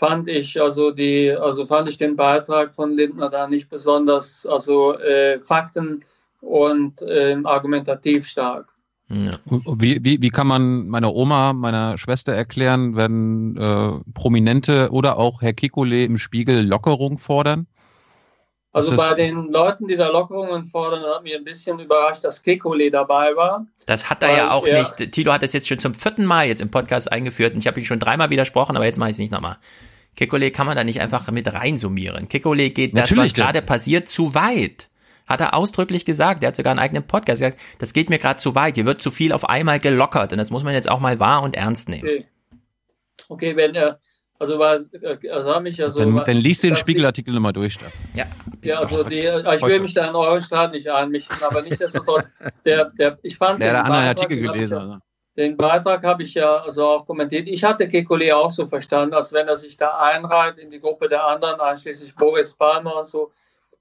fand ich also die, also fand ich den Beitrag von Lindner da nicht besonders, also äh, fakten- und äh, argumentativ stark. Ja. Wie, wie, wie kann man meiner Oma, meiner Schwester erklären, wenn äh, Prominente oder auch Herr Kikole im Spiegel Lockerung fordern? Also bei den Leuten, die da Lockerungen fordern, hat mich ein bisschen überrascht, dass Kekulé dabei war. Das hat er ja auch er, nicht. Tilo hat es jetzt schon zum vierten Mal jetzt im Podcast eingeführt und ich habe ihn schon dreimal widersprochen, aber jetzt mache ich es nicht nochmal. Kekulé kann man da nicht einfach mit reinsummieren. Kekulé geht Natürlich, das, was gerade passiert, zu weit. Hat er ausdrücklich gesagt. Er hat sogar einen eigenen Podcast gesagt, das geht mir gerade zu weit. Hier wird zu viel auf einmal gelockert und das muss man jetzt auch mal wahr und ernst nehmen. Okay, okay wenn er also, weil, äh, also haben mich ja so. Dann, dann liest den Spiegelartikel nochmal durch. Dann. Ja, ja also die, äh, ich will mich da in euren Staat nicht einmischen, aber nichtsdestotrotz, der, der, ich fand. Der hat einen Artikel gelesen. Den Beitrag habe ich ja also auch kommentiert. Ich hatte Kekulé auch so verstanden, als wenn er sich da einreiht in die Gruppe der anderen, einschließlich Boris Palmer und so.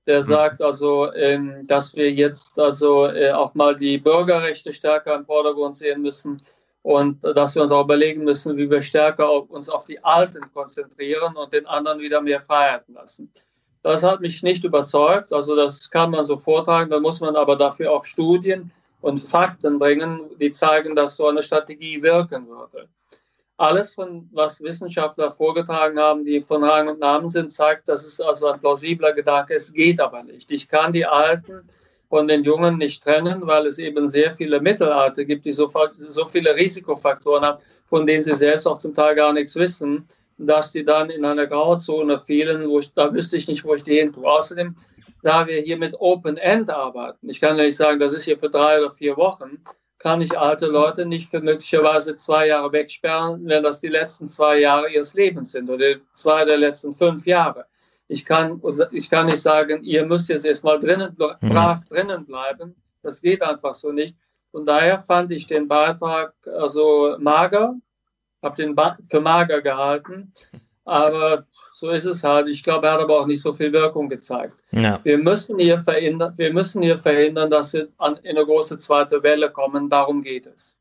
Der hm. sagt also, ähm, dass wir jetzt also äh, auch mal die Bürgerrechte stärker im Vordergrund sehen müssen und dass wir uns auch überlegen müssen, wie wir stärker auf, uns auf die Alten konzentrieren und den anderen wieder mehr Freiheiten lassen. Das hat mich nicht überzeugt, also das kann man so vortragen, da muss man aber dafür auch Studien und Fakten bringen, die zeigen, dass so eine Strategie wirken würde. Alles, von was Wissenschaftler vorgetragen haben, die von Rang und Namen sind, zeigt, dass es also ein plausibler Gedanke ist, geht aber nicht. Ich kann die Alten von den Jungen nicht trennen, weil es eben sehr viele Mittelalter gibt, die so, so viele Risikofaktoren haben, von denen sie selbst auch zum Teil gar nichts wissen, dass die dann in einer Grauzone fielen, wo ich, da wüsste ich nicht, wo ich die hin tue. Außerdem, da wir hier mit Open End arbeiten, ich kann ja nicht sagen, das ist hier für drei oder vier Wochen, kann ich alte Leute nicht für möglicherweise zwei Jahre wegsperren, wenn das die letzten zwei Jahre ihres Lebens sind oder zwei der letzten fünf Jahre. Ich kann, ich kann nicht sagen, ihr müsst jetzt erstmal drinnen, mhm. brav drinnen bleiben. Das geht einfach so nicht. Von daher fand ich den Beitrag also mager, habe den für mager gehalten, aber so ist es halt. Ich glaube, er hat aber auch nicht so viel Wirkung gezeigt. Ja. Wir, müssen hier verhindern, wir müssen hier verhindern, dass wir an, in eine große zweite Welle kommen. Darum geht es.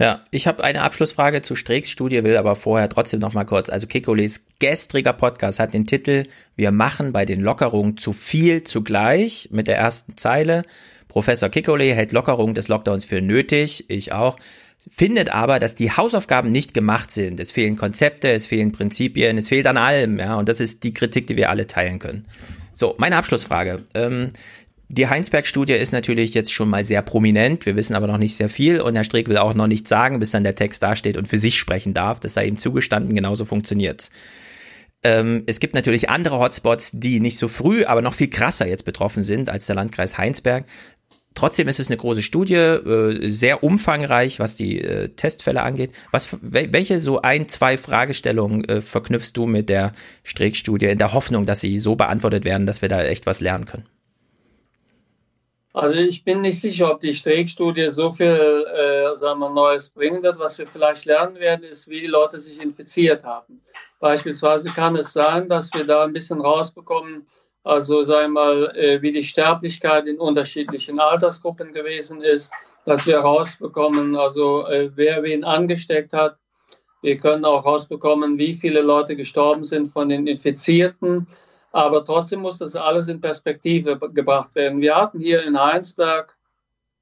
Ja, ich habe eine Abschlussfrage zu Streeks Studie, will aber vorher trotzdem noch mal kurz. Also Kikoles gestriger Podcast hat den Titel Wir machen bei den Lockerungen zu viel zugleich mit der ersten Zeile. Professor Kikole hält Lockerung des Lockdowns für nötig, ich auch. Findet aber, dass die Hausaufgaben nicht gemacht sind. Es fehlen Konzepte, es fehlen Prinzipien, es fehlt an allem, ja. Und das ist die Kritik, die wir alle teilen können. So, meine Abschlussfrage. Ähm, Die Heinsberg-Studie ist natürlich jetzt schon mal sehr prominent. Wir wissen aber noch nicht sehr viel und Herr Streeck will auch noch nichts sagen, bis dann der Text dasteht und für sich sprechen darf. Das sei ihm zugestanden, genauso funktioniert's. Ähm, es gibt natürlich andere Hotspots, die nicht so früh, aber noch viel krasser jetzt betroffen sind als der Landkreis Heinsberg. Trotzdem ist es eine große Studie, äh, sehr umfangreich, was die äh, Testfälle angeht. Was, welche so ein, zwei Fragestellungen äh, verknüpfst du mit der Streeck-Studie in der Hoffnung, dass sie so beantwortet werden, dass wir da echt was lernen können? Also ich bin nicht sicher, ob die Streeck-Studie so viel äh, sagen wir, Neues bringen wird. Was wir vielleicht lernen werden, ist, wie die Leute sich infiziert haben. Beispielsweise kann es sein, dass wir da ein bisschen rausbekommen, also sagen wir mal, äh, wie die Sterblichkeit in unterschiedlichen Altersgruppen gewesen ist, dass wir rausbekommen, also äh, wer wen angesteckt hat. Wir können auch rausbekommen, wie viele Leute gestorben sind von den Infizierten aber trotzdem muss das alles in Perspektive gebracht werden. Wir hatten hier in Heinsberg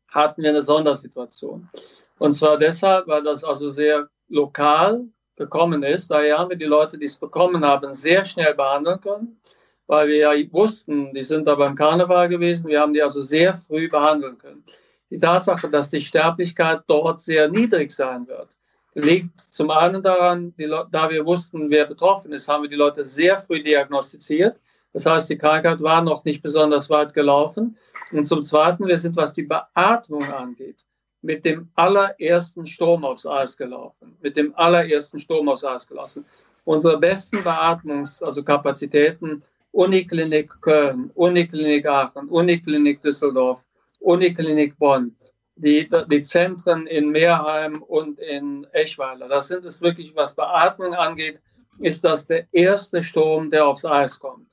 hatten wir eine Sondersituation. Und zwar deshalb, weil das also sehr lokal gekommen ist. Daher haben wir die Leute, die es bekommen haben, sehr schnell behandeln können, weil wir ja wussten, die sind da beim Karneval gewesen. Wir haben die also sehr früh behandeln können. Die Tatsache, dass die Sterblichkeit dort sehr niedrig sein wird, liegt zum einen daran, da wir wussten, wer betroffen ist, haben wir die Leute sehr früh diagnostiziert. Das heißt, die Krankheit war noch nicht besonders weit gelaufen. Und zum Zweiten, wir sind, was die Beatmung angeht, mit dem allerersten Sturm aufs Eis gelaufen. Mit dem allerersten Sturm aufs Eis gelaufen. Unsere besten Beatmungs-, also Kapazitäten, Uniklinik Köln, Uniklinik Aachen, Uniklinik Düsseldorf, Uniklinik Bonn, die, die Zentren in Meerheim und in Eschweiler. Das sind es wirklich, was Beatmung angeht, ist das der erste Sturm, der aufs Eis kommt.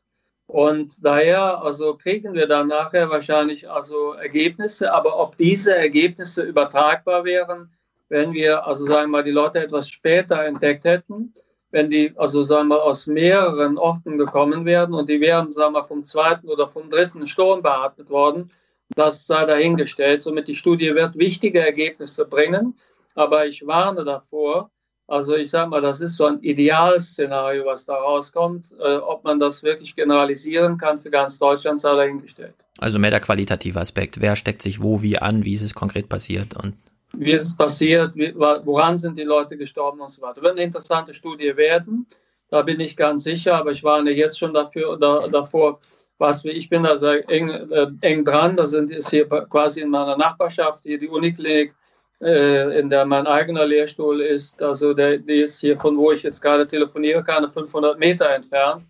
Und daher also kriegen wir dann nachher wahrscheinlich also Ergebnisse, aber ob diese Ergebnisse übertragbar wären, wenn wir also sagen wir mal die Leute etwas später entdeckt hätten, wenn die also sagen wir aus mehreren Orten gekommen wären und die wären sagen wir vom zweiten oder vom dritten Sturm beatmet worden, das sei dahingestellt. Somit die Studie wird wichtige Ergebnisse bringen. Aber ich warne davor, also ich sage mal, das ist so ein Idealszenario, was da rauskommt. Äh, ob man das wirklich generalisieren kann für ganz Deutschland, sei dahingestellt. Also mehr der qualitative Aspekt. Wer steckt sich wo, wie an, wie ist es konkret passiert und wie ist es passiert, woran sind die Leute gestorben und so weiter. Wird eine interessante Studie werden, da bin ich ganz sicher, aber ich warne jetzt schon dafür, da, davor, was ich bin da eng, äh, eng dran, da sind ist hier quasi in meiner Nachbarschaft hier die Uniklinik, äh, in der mein eigener Lehrstuhl ist. Also der, die ist hier von wo ich jetzt gerade telefoniere, keine 500 Meter entfernt.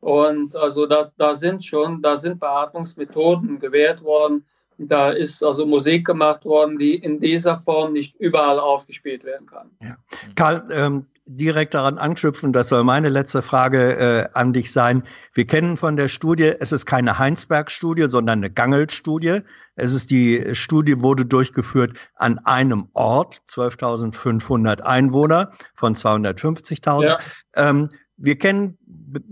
Und also das, da sind schon, da sind Beatmungsmethoden gewährt worden. Da ist also Musik gemacht worden, die in dieser Form nicht überall aufgespielt werden kann. Ja. Karl, ähm, direkt daran anknüpfen, das soll meine letzte Frage äh, an dich sein. Wir kennen von der Studie, es ist keine Heinsberg-Studie, sondern eine Gangelt-Studie. Es ist die Studie wurde durchgeführt an einem Ort, 12.500 Einwohner von 250.000. Ja. Ähm, wir kennen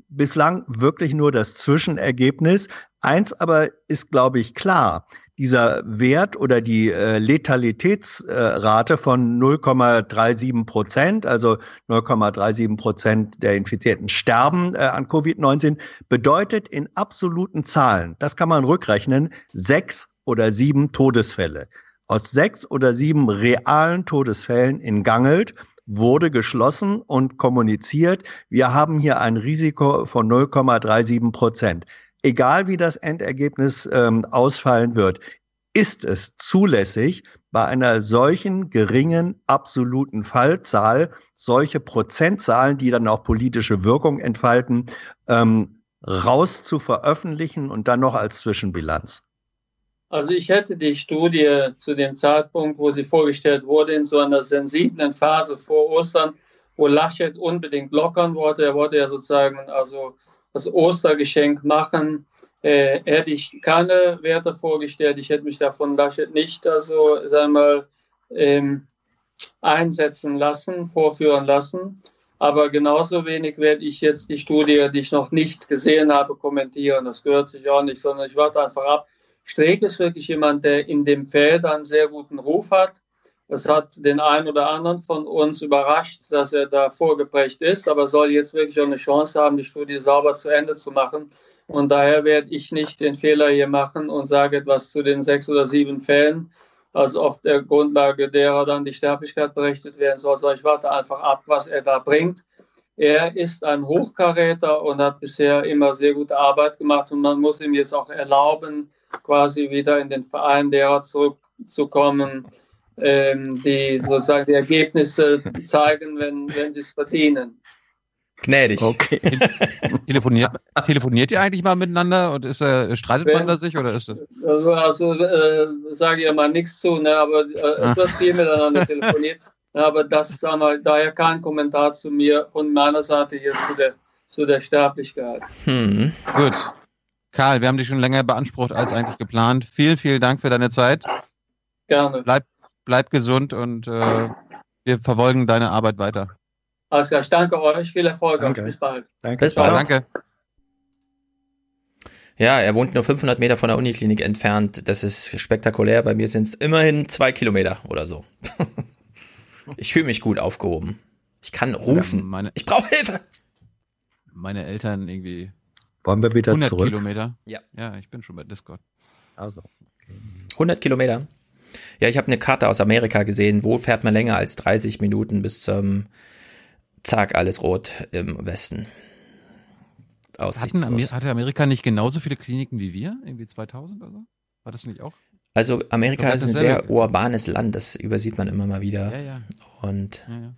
bislang wirklich nur das Zwischenergebnis. Eins aber ist, glaube ich, klar dieser Wert oder die äh, Letalitätsrate äh, von 0,37 Prozent, also 0,37 Prozent der Infizierten sterben äh, an Covid-19, bedeutet in absoluten Zahlen, das kann man rückrechnen, sechs oder sieben Todesfälle. Aus sechs oder sieben realen Todesfällen in Gangelt wurde geschlossen und kommuniziert, wir haben hier ein Risiko von 0,37 Prozent egal wie das Endergebnis ähm, ausfallen wird, ist es zulässig, bei einer solchen geringen absoluten Fallzahl solche Prozentzahlen, die dann auch politische Wirkung entfalten, ähm, raus zu veröffentlichen und dann noch als Zwischenbilanz? Also ich hätte die Studie zu dem Zeitpunkt, wo sie vorgestellt wurde, in so einer sensiblen Phase vor Ostern, wo Laschet unbedingt lockern wollte. Er wollte ja sozusagen also das Ostergeschenk machen. Äh, hätte ich keine Werte vorgestellt. Ich hätte mich davon nicht also, sagen wir, ähm, einsetzen lassen, vorführen lassen. Aber genauso wenig werde ich jetzt die Studie, die ich noch nicht gesehen habe, kommentieren. Das gehört sich auch nicht, sondern ich warte einfach ab. Streeck ist wirklich jemand, der in dem Feld einen sehr guten Ruf hat. Das hat den einen oder anderen von uns überrascht, dass er da vorgeprägt ist, aber soll jetzt wirklich auch eine Chance haben, die Studie sauber zu Ende zu machen. Und daher werde ich nicht den Fehler hier machen und sage etwas zu den sechs oder sieben Fällen, also auf der Grundlage derer dann die Sterblichkeit berichtet werden soll. Ich warte einfach ab, was er da bringt. Er ist ein Hochkaräter und hat bisher immer sehr gute Arbeit gemacht und man muss ihm jetzt auch erlauben, quasi wieder in den Verein derer zurückzukommen, die sozusagen die Ergebnisse zeigen, wenn, wenn sie es verdienen. Gnädig. Okay. telefoniert, telefoniert ihr eigentlich mal miteinander und ist, äh, streitet wenn, man da sich oder ist das? Also, also äh, sage ich mal nichts zu, ne, aber äh, es wird viel miteinander telefoniert. [laughs] Aber das sagen wir, daher kein Kommentar zu mir von meiner Seite hier zu der, zu der Sterblichkeit. Hm. Gut. Karl, wir haben dich schon länger beansprucht als eigentlich geplant. Vielen, vielen Dank für deine Zeit. Gerne. Bleib, bleib gesund und äh, wir verfolgen deine Arbeit weiter. Alles klar, ich danke euch. Viel Erfolg. Danke. Bis bald. Danke. Bis bald. Danke. Ja, er wohnt nur 500 Meter von der Uniklinik entfernt. Das ist spektakulär. Bei mir sind es immerhin zwei Kilometer oder so. [laughs] ich fühle mich gut aufgehoben. Ich kann rufen. Ja, meine, ich brauche Hilfe. Meine Eltern irgendwie. Wollen wir wieder 100 zurück? Kilometer. Ja. Ja, ich bin schon bei Discord. Also. Okay. 100 Kilometer. Ja, ich habe eine Karte aus Amerika gesehen. Wo fährt man länger als 30 Minuten bis zum zack, alles rot im Westen. Hatten Amer hatte Amerika nicht genauso viele Kliniken wie wir? Irgendwie 2000 oder so? War das nicht auch? Also Amerika ist ein sehr urbanes Land, das übersieht man immer mal wieder. Ja, ja. Und ja.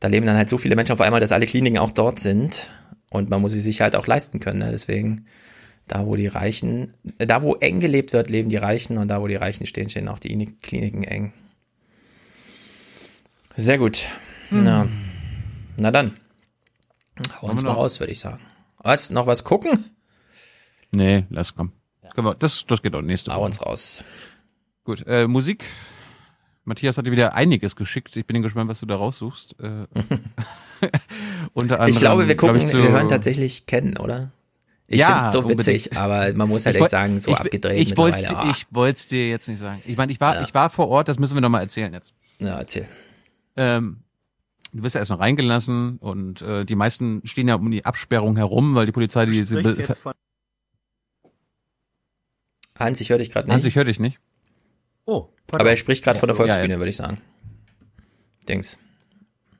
da leben dann halt so viele Menschen auf einmal, dass alle Kliniken auch dort sind. Und man muss sie sich halt auch leisten können. Ne? Deswegen, da wo die Reichen, da wo eng gelebt wird, leben die Reichen und da wo die Reichen stehen, stehen auch die Kliniken eng. Sehr gut. Hm. Na. Na dann. Hau uns mal raus, würde ich sagen. Was? Noch was gucken? Nee, lass komm. Ja. Das, das geht auch nächste Woche. Hau uns raus. Gut, äh, Musik. Matthias hat dir wieder einiges geschickt. Ich bin gespannt, was du da raussuchst. Äh, [laughs] [laughs] unter anderem, ich glaube, wir gucken, glaub so, wir hören tatsächlich kennen, oder? Ich ja, find's so witzig, unbedingt. aber man muss halt echt sagen, so ich, abgedreht. Ich wollte es dir jetzt nicht sagen. Ich meine, ich war, ja. ich war vor Ort, das müssen wir noch mal erzählen jetzt. Ja, erzähl. Ähm, du wirst ja erstmal reingelassen und äh, die meisten stehen ja um die Absperrung herum, weil die Polizei die diese Hans, ich höre dich gerade nicht. Hans, ich höre dich nicht. Oh, pardon. aber er spricht gerade von der Volksbühne, ja, ja. würde ich sagen. Dings.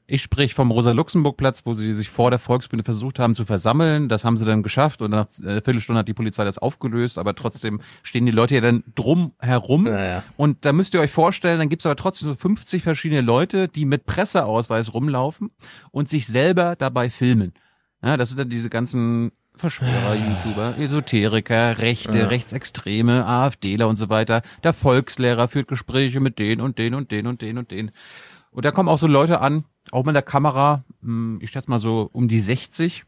Ich sprich vom Rosa-Luxemburg-Platz, wo sie sich vor der Volksbühne versucht haben zu versammeln. Das haben sie dann geschafft und nach einer Viertelstunde hat die Polizei das aufgelöst, aber trotzdem stehen die Leute ja dann drum herum. Naja. Und da müsst ihr euch vorstellen, dann gibt's aber trotzdem so 50 verschiedene Leute, die mit Presseausweis rumlaufen und sich selber dabei filmen. Ja, das sind dann diese ganzen Verschwörer, YouTuber, Esoteriker, Rechte, ja. Rechtsextreme, AfDler und so weiter. Der Volkslehrer führt Gespräche mit den und den und den und den und den. Und da kommen auch so Leute an, auch mit der Kamera, hm, ich schätze mal so um die 60,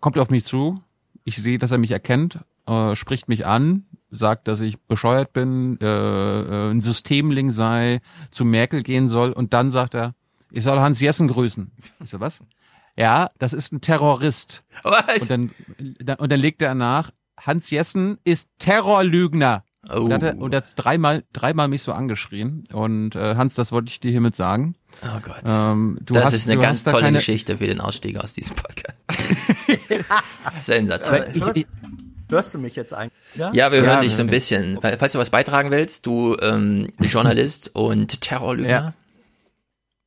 kommt auf mich zu. Ich sehe, dass er mich erkennt, äh, spricht mich an, sagt, dass ich bescheuert bin, äh, äh, ein Systemling sei, zu Merkel gehen soll und dann sagt er, ich soll Hans Jessen grüßen. Ich so, was? Ja, das ist ein Terrorist. Was? Und dann, und dann legt er nach, Hans Jessen ist Terrorlügner. Oh. Und, hat er, und er hat dreimal, dreimal mich so angeschrien. Und äh, Hans, das wollte ich dir hiermit sagen. Oh Gott. Ähm, das hast, ist eine ganz tolle keine... Geschichte für den Ausstieg aus diesem Podcast. [laughs] Sensationell. Ich, ich, hörst du mich jetzt eigentlich? Ja, ja wir hören ja, dich so ein bisschen. Falls du was beitragen willst, du ähm, Journalist und Terrorlügner. Ja.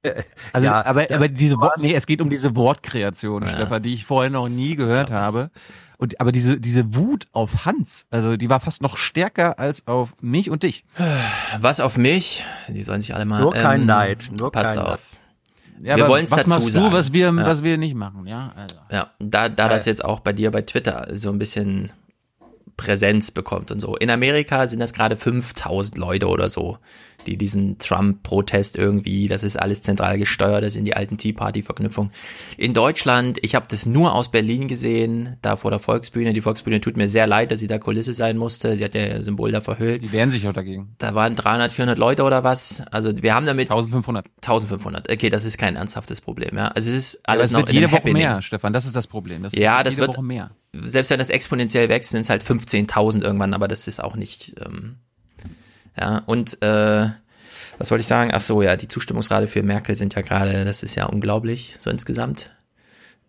[laughs] Also, ja, aber, aber diese Wort, nee, es geht um diese Wortkreation, ja. Stefan, die ich vorher noch nie gehört habe. Und aber diese diese Wut auf Hans, also die war fast noch stärker als auf mich und dich. Was auf mich? Die sollen sich alle mal. Nur kein ähm, Neid, nur passt kein auf. Ja, wir wollen es dazu machst sagen. Du, was wir ja. was wir nicht machen, ja. Also. Ja, da da das jetzt auch bei dir bei Twitter so ein bisschen Präsenz bekommt und so. In Amerika sind das gerade 5000 Leute oder so, die diesen Trump-Protest irgendwie, das ist alles zentral gesteuert, das sind die alten Tea Party-Verknüpfungen. In Deutschland, ich habe das nur aus Berlin gesehen, da vor der Volksbühne. Die Volksbühne tut mir sehr leid, dass sie da Kulisse sein musste. Sie hat ja Symbol da verhüllt. Die wehren sich auch dagegen. Da waren 300, 400 Leute oder was. Also wir haben damit 1500. 1500. Okay, das ist kein ernsthaftes Problem. Ja, also es ist alles ja, noch wird in jede Woche mehr, Stefan. Das ist das Problem. Das ja, das wird Woche mehr. Selbst wenn das exponentiell wächst, sind es halt 15.000 irgendwann, aber das ist auch nicht. Ähm, ja und äh, was wollte ich sagen? Ach so, ja, die Zustimmungsrate für Merkel sind ja gerade, das ist ja unglaublich, so insgesamt.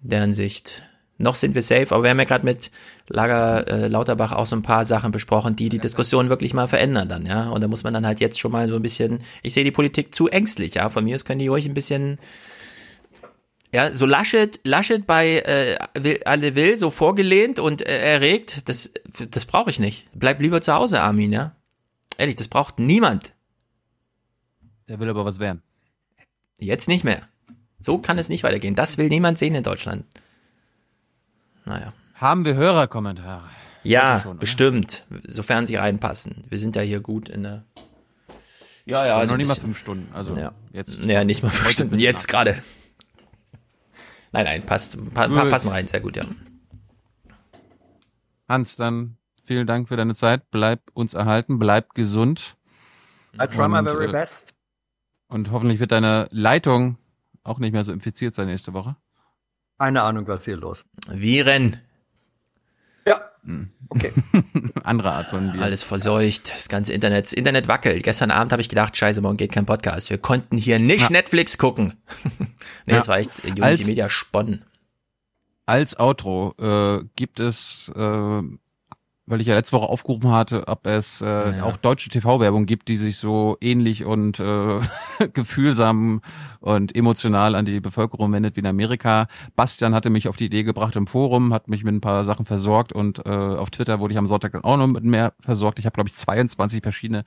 In deren Sicht Noch sind wir safe, aber wir haben ja gerade mit Lager äh, Lauterbach auch so ein paar Sachen besprochen, die die Diskussion wirklich mal verändern dann, ja. Und da muss man dann halt jetzt schon mal so ein bisschen, ich sehe die Politik zu ängstlich, ja. Von mir aus können die ruhig ein bisschen ja, so Laschet, Laschet bei äh, will, alle will, so vorgelehnt und äh, erregt, das, das brauche ich nicht. Bleib lieber zu Hause, Armin, ja. Ehrlich, das braucht niemand. Der will aber was werden. Jetzt nicht mehr. So kann es nicht weitergehen. Das will niemand sehen in Deutschland. Naja. Haben wir Hörerkommentare? Ja, schon, bestimmt. Sofern sie reinpassen. Wir sind ja hier gut in der. Ja, ja. Aber so noch nicht mal fünf Stunden. Also Ja. jetzt. Ja, nicht mal fünf Stunden. Jetzt gerade. Nein, nein, passt. Pa pa passen rein. Sehr gut, ja. Hans, dann vielen Dank für deine Zeit. Bleib uns erhalten, bleib gesund. I try my Und, very äh, best. Und hoffentlich wird deine Leitung auch nicht mehr so infiziert sein nächste Woche. Keine Ahnung, was hier los. Viren. Okay. [laughs] Andere Art von Viren. Alles verseucht. Das ganze Internet. Das Internet wackelt. Gestern Abend habe ich gedacht, scheiße, morgen geht kein Podcast. Wir konnten hier nicht Ja. Netflix gucken. [laughs] nee, Ja. das war echt äh, Unity Als- Media Sponnen. Als Outro äh, gibt es, äh, weil ich ja letzte Woche aufgerufen hatte, ob es äh, Ja. auch deutsche TV-Werbung gibt, die sich so ähnlich und äh, [laughs] gefühlsam und emotional an die Bevölkerung wendet wie in Amerika. Bastian hatte mich auf die Idee gebracht im Forum, hat mich mit ein paar Sachen versorgt und äh, auf Twitter wurde ich am Sonntag dann auch noch mit mehr versorgt. Ich habe, glaube ich, 22 verschiedene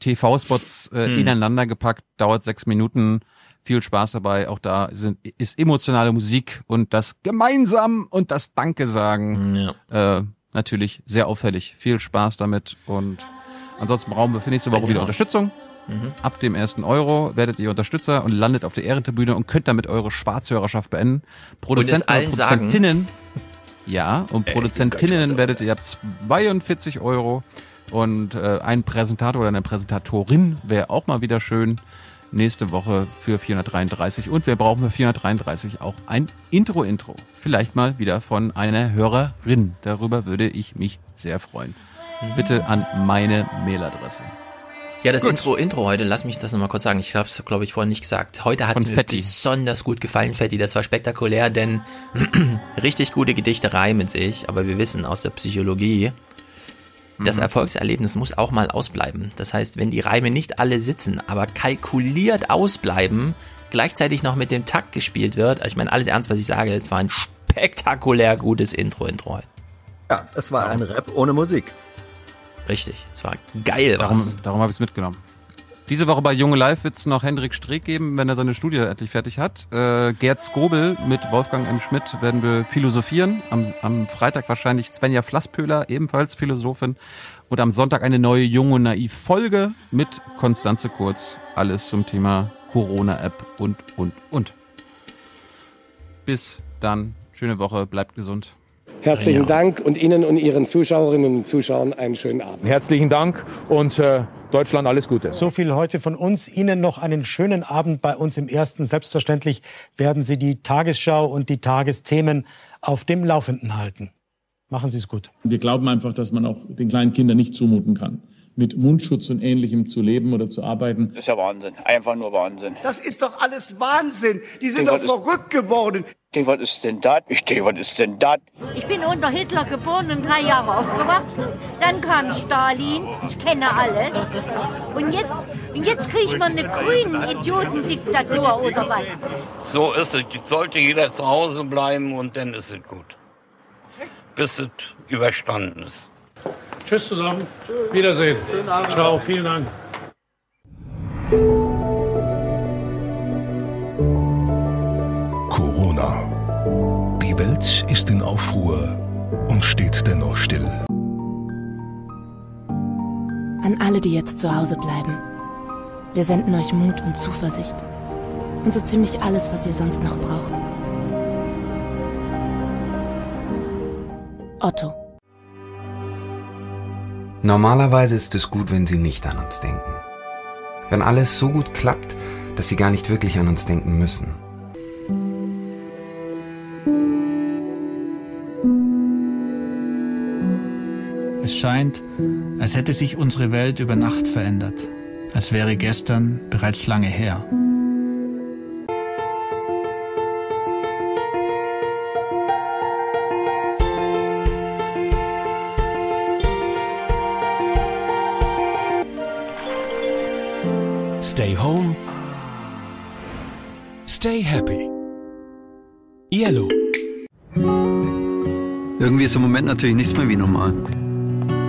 TV-Spots äh, Hm. ineinander gepackt, dauert sechs Minuten. Viel Spaß dabei. Auch da sind, ist emotionale Musik und das Gemeinsam und das Danke sagen Ja. äh, natürlich sehr auffällig. Viel Spaß damit und ansonsten brauchen wir für nächste Woche wieder Unterstützung. Mhm. Ab dem ersten Euro werdet ihr Unterstützer und landet auf der Ehrentribüne und könnt damit eure Schwarzhörerschaft beenden. Produzenten allen und sagen. Produzentinnen. [laughs] Ja, und Ey, Produzentinnen werdet ihr ab 42 Euro. Und äh, ein Präsentator oder eine Präsentatorin wäre auch mal wieder schön. Nächste Woche für 433. Und wir brauchen für 433 auch ein Intro-Intro. Vielleicht mal wieder von einer Hörerin. Darüber würde ich mich sehr freuen. Bitte an meine Mailadresse. Ja, das Gut. Intro, Intro heute, lass mich das nochmal kurz sagen. Ich habe es, glaube ich, vorhin nicht gesagt. Heute hat es mir Fetti. besonders gut gefallen, Fetti. Das war spektakulär, denn [clears throat] richtig gute Gedichte reimen sich, aber wir wissen aus der Psychologie, das Mhm. Erfolgserlebnis muss auch mal ausbleiben. Das heißt, wenn die Reime nicht alle sitzen, aber kalkuliert ausbleiben, gleichzeitig noch mit dem Takt gespielt wird, also ich meine, alles ernst, was ich sage, es war ein spektakulär gutes Intro-Intro. Ja, es war ein Rap ohne Musik. Richtig, es war geil Darum, was. darum habe ich es mitgenommen. Diese Woche bei Junge Live wird es noch Hendrik Streeck geben, wenn er seine Studie endlich fertig hat. Äh, Gerd Skobel mit Wolfgang M. Schmidt werden wir philosophieren. Am, am Freitag wahrscheinlich Svenja Flasspöhler, ebenfalls Philosophin. Und am Sonntag eine neue Jung und Naiv Folge mit Konstanze Kurz. Alles zum Thema Corona-App und, und, und. Bis dann. Schöne Woche. Bleibt gesund. Herzlichen Dank und Ihnen und Ihren Zuschauerinnen und Zuschauern einen schönen Abend. Herzlichen Dank und äh, Deutschland alles Gute. So viel heute von uns. Ihnen noch einen schönen Abend bei uns im Ersten. Selbstverständlich werden Sie die Tagesschau und die Tagesthemen auf dem Laufenden halten. Machen Sie es gut. Wir glauben einfach, dass man auch den kleinen Kindern nicht zumuten kann, mit Mundschutz und Ähnlichem zu leben oder zu arbeiten. Das ist ja Wahnsinn. Einfach nur Wahnsinn. Das ist doch alles Wahnsinn. Die sind Ding, doch was ist- verrückt geworden. Ich denke, was ist denn das? Ich denke, was ist denn das? Ich bin unter Hitler geboren und drei Jahre aufgewachsen. Dann kam Stalin, ich kenne alles. Und jetzt, und jetzt kriegt man eine grüne Idiotendiktatur oder was? So ist es. Sollte jeder zu Hause bleiben und dann ist es gut. Bis es überstanden ist. Tschüss zusammen. Wiedersehen. Schönen Abend. Ciao. Vielen Dank. Corona. Die Welt ist in Aufruhr und steht dennoch still. An alle, die jetzt zu Hause bleiben. Wir senden euch Mut und Zuversicht. Und so ziemlich alles, was ihr sonst noch braucht. Otto. Normalerweise ist es gut, wenn Sie nicht an uns denken. Wenn alles so gut klappt, dass Sie gar nicht wirklich an uns denken müssen. Es scheint, als hätte sich unsere Welt über Nacht verändert, als wäre gestern bereits lange her. Stay home. Stay happy. Yellow. Irgendwie ist im Moment natürlich nichts mehr wie normal.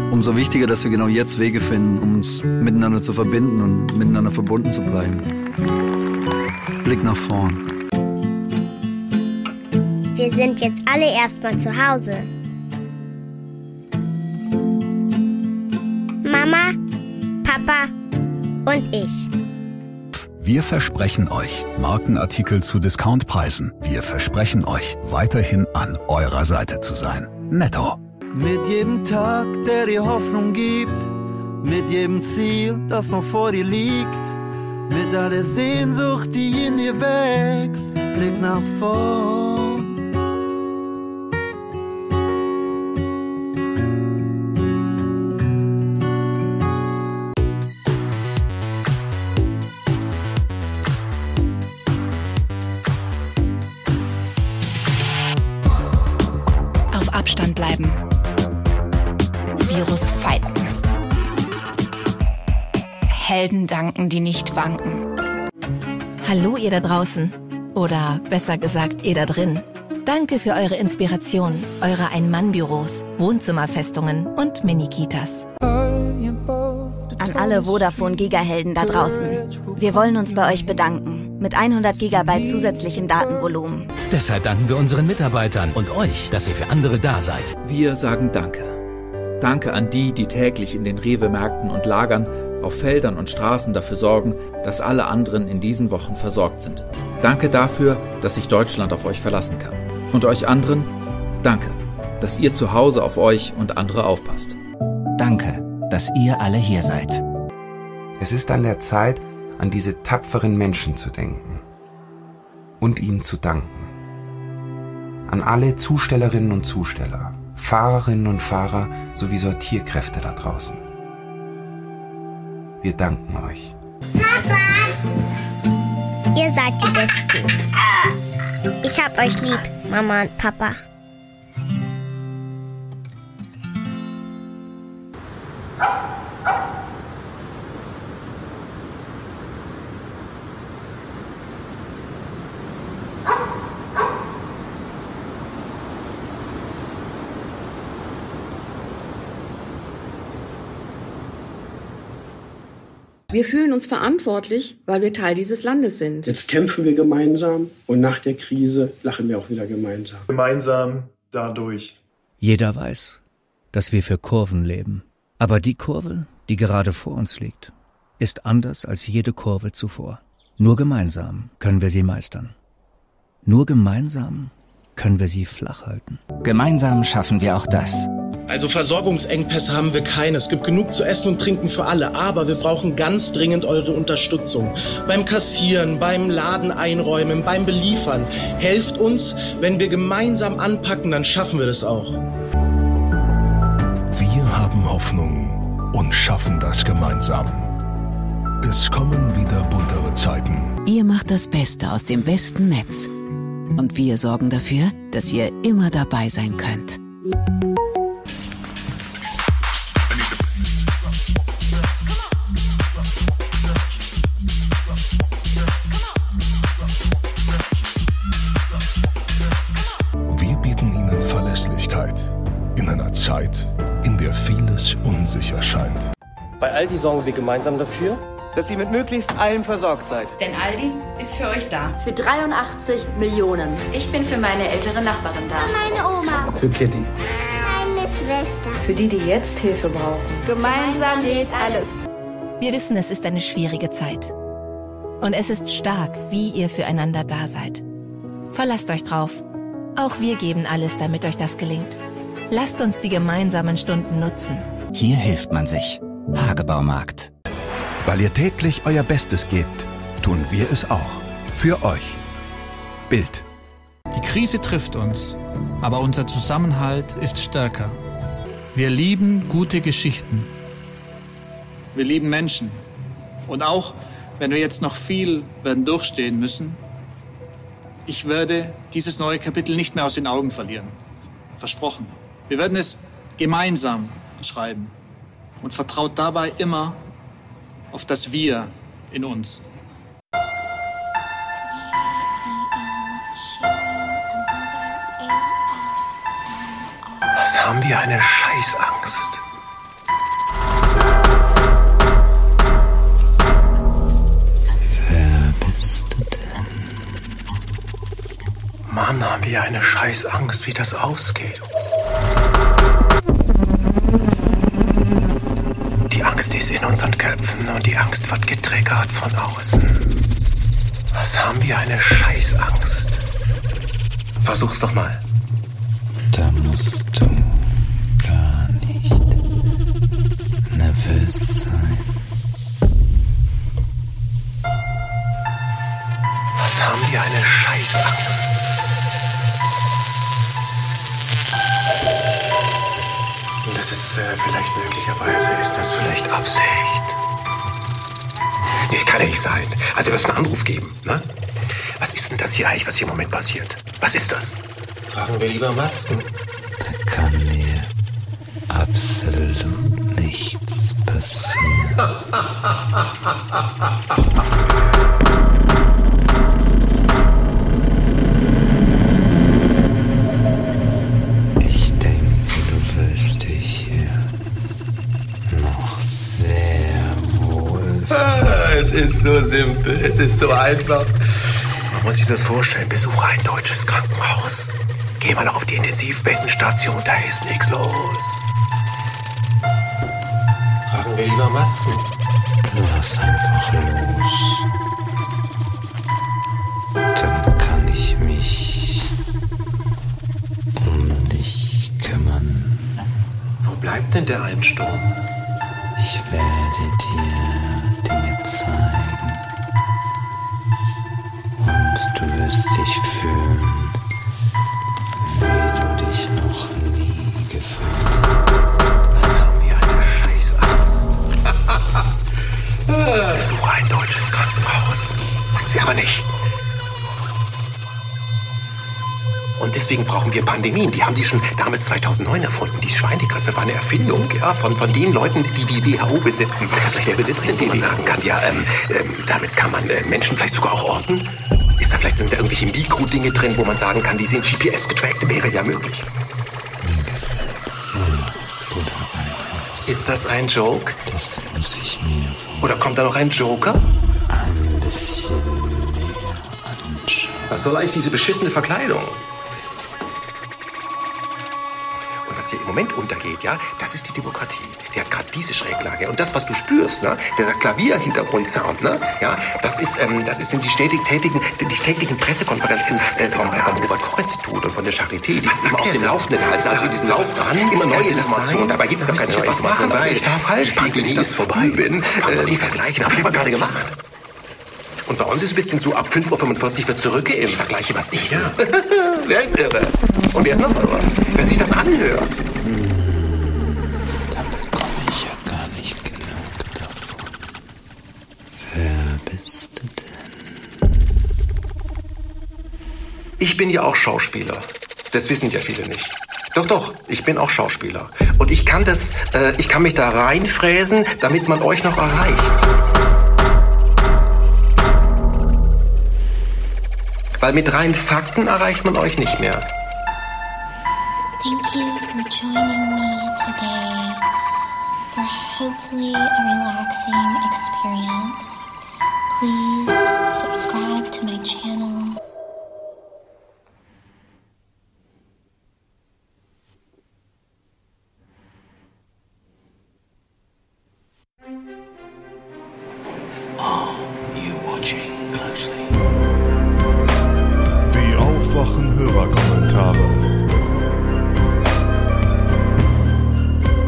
Umso wichtiger, dass wir genau jetzt Wege finden, um uns miteinander zu verbinden und miteinander verbunden zu bleiben. Blick nach vorn. Wir sind jetzt alle erstmal zu Hause. Mama, Papa und ich. Wir versprechen euch Markenartikel zu Discountpreisen. Wir versprechen euch weiterhin an eurer Seite zu sein. Netto. Mit jedem Tag, der dir Hoffnung gibt, mit jedem Ziel, das noch vor dir liegt, mit all der Sehnsucht, die in dir wächst, blick nach vorn. Bleiben. Virus fighten. Helden danken, die nicht wanken. Hallo ihr da draußen. Oder besser gesagt, ihr da drin. Danke für eure Inspiration, eure Ein-Mann-Büros, Wohnzimmerfestungen und Mini-Kitas. An alle Vodafone Gigahelden da draußen. Wir wollen uns bei euch bedanken. Mit 100 Gigabyte zusätzlichem Datenvolumen. Deshalb danken wir unseren Mitarbeitern und euch, dass ihr für andere da seid. Wir sagen Danke. Danke an die, die täglich in den Rewe-Märkten und Lagern, auf Feldern und Straßen dafür sorgen, dass alle anderen in diesen Wochen versorgt sind. Danke dafür, dass sich Deutschland auf euch verlassen kann. Und euch anderen, danke, dass ihr zu Hause auf euch und andere aufpasst. Danke, dass ihr alle hier seid. Es ist an der Zeit, an diese tapferen Menschen zu denken und ihnen zu danken. An alle Zustellerinnen und Zusteller, Fahrerinnen und Fahrer sowie Sortierkräfte da draußen. Wir danken euch. Ihr seid die Besten. Ich hab euch lieb, Mama und Papa. Wir fühlen uns verantwortlich, weil wir Teil dieses Landes sind. Jetzt kämpfen wir gemeinsam und nach der Krise lachen wir auch wieder gemeinsam. Gemeinsam dadurch. Jeder weiß, dass wir für Kurven leben. Aber die Kurve, die gerade vor uns liegt, ist anders als jede Kurve zuvor. Nur gemeinsam können wir sie meistern. Nur gemeinsam können wir sie flach halten. Gemeinsam schaffen wir auch das. Also Versorgungsengpässe haben wir keine. Es gibt genug zu essen und trinken für alle. Aber wir brauchen ganz dringend eure Unterstützung. Beim Kassieren, beim Laden einräumen, beim Beliefern. Helft uns. Wenn wir gemeinsam anpacken, dann schaffen wir das auch. Wir haben Hoffnung und schaffen das gemeinsam. Es kommen wieder buntere Zeiten. Ihr macht das Beste aus dem besten Netz. Und wir sorgen dafür, dass ihr immer dabei sein könnt. Verlässlichkeit in einer Zeit, in der vieles unsicher scheint. Bei Aldi sorgen wir gemeinsam dafür, dass ihr mit möglichst allem versorgt seid. Denn Aldi ist für euch da. Für 83 Millionen. Ich bin für meine ältere Nachbarin da. Für meine Oma. Für Kitty. Meine Schwester. Für die, die jetzt Hilfe brauchen. Gemeinsam geht alles. Wir wissen, es ist eine schwierige Zeit. Und es ist stark, wie ihr füreinander da seid. Verlasst euch drauf. Auch wir geben alles, damit euch das gelingt. Lasst uns die gemeinsamen Stunden nutzen. Hier hilft man sich. Hagebaumarkt. Weil ihr täglich euer Bestes gebt, tun wir es auch. Für euch. Bild. Die Krise trifft uns, aber unser Zusammenhalt ist stärker. Wir lieben gute Geschichten. Wir lieben Menschen. Und auch wenn wir jetzt noch viel werden durchstehen müssen, ich werde dieses neue Kapitel nicht mehr aus den Augen verlieren. Versprochen. Wir werden es gemeinsam schreiben und vertraut dabei immer auf das Wir in uns. Was haben wir eine Scheißangst? Mann, haben wir eine Scheißangst, wie das ausgeht. Die Angst ist in unseren Köpfen und die Angst wird getriggert von außen. Was haben wir eine Scheißangst? Versuch's doch mal. Da musst du gar nicht nervös sein. Was haben wir eine Scheißangst? Das ist äh, vielleicht möglicherweise, ist das vielleicht Absicht. Nee, das kann ja nicht sein. Also wird es einen Anruf geben, ne? Was ist denn das hier eigentlich, was hier im Moment passiert? Was ist das? Tragen wir lieber Masken. Da kann mir absolut nichts passieren. [laughs] ist so simpel, es ist so einfach. Man muss sich das vorstellen. Besuche ein deutsches Krankenhaus. Geh mal auf die Intensivbettenstation, da ist nichts los. Tragen wir lieber Masken. Lass einfach los. Dann kann ich mich um dich kümmern. Wo bleibt denn der Einsturm? Ich werde dir wirst dich fühlen, wie du dich noch nie gefühlt hast. Was haben wir eine Scheißangst? Besuche [laughs] ein deutsches Krankenhaus. Sag sie aber nicht. Und deswegen brauchen wir Pandemien. Die haben die schon damals 2009 erfunden. Die Schweinegrippe war eine Erfindung ja, von, von den Leuten, die die WHO besitzen. Wer besitzt denn den, die sagen kann, ja, ähm, ähm, damit kann man äh, Menschen vielleicht sogar auch orten? Ist da vielleicht sind da irgendwelche Mikrodinge drin, wo man sagen kann, die sind GPS getrackt? Wäre ja möglich. Ist das ein Joke? Das muss ich mir Oder kommt da noch ein Joker? ein bisschen anschauen. Was soll eigentlich diese beschissene Verkleidung? Und was hier im Moment untergeht, ja, das ist die Demokratie. Die hat gerade diese Schräglage. Und das, was du spürst, ne, der Klavierhintergrundsound, ne, ja, das ist, ähm, das ist sind die stetig tätigen, die täglichen Pressekonferenzen äh, vom, Robert-Koch-Institut und von der Charité, die immer auf dem Laufenden halten, also in diesem Lauf dran, immer neue Informationen. Dabei gibt es gar keine neue Information, weil ich darf halt, Pandemie ist vorbei. Bin, kann man nie vergleichen, habe ich aber gerade gemacht. Und bei uns ist es ein bisschen so, ab 5.45 Uhr wird zurückgeimpft. Vergleiche, was ich ja. [laughs] wer ist irre? Und wer ist noch irre? Wer sich das anhört. Da bekomme ich ja gar nicht genug davon. Wer bist du denn? Ich bin ja auch Schauspieler. Das wissen ja viele nicht. Doch, doch, ich bin auch Schauspieler. Und ich kann das, äh, ich kann mich da reinfräsen, damit man euch noch erreicht. Weil mit reinen Fakten erreicht man euch nicht mehr. Thank you for joining me today for hopefully a relaxing experience. Please subscribe to my channel. Hörerkommentare.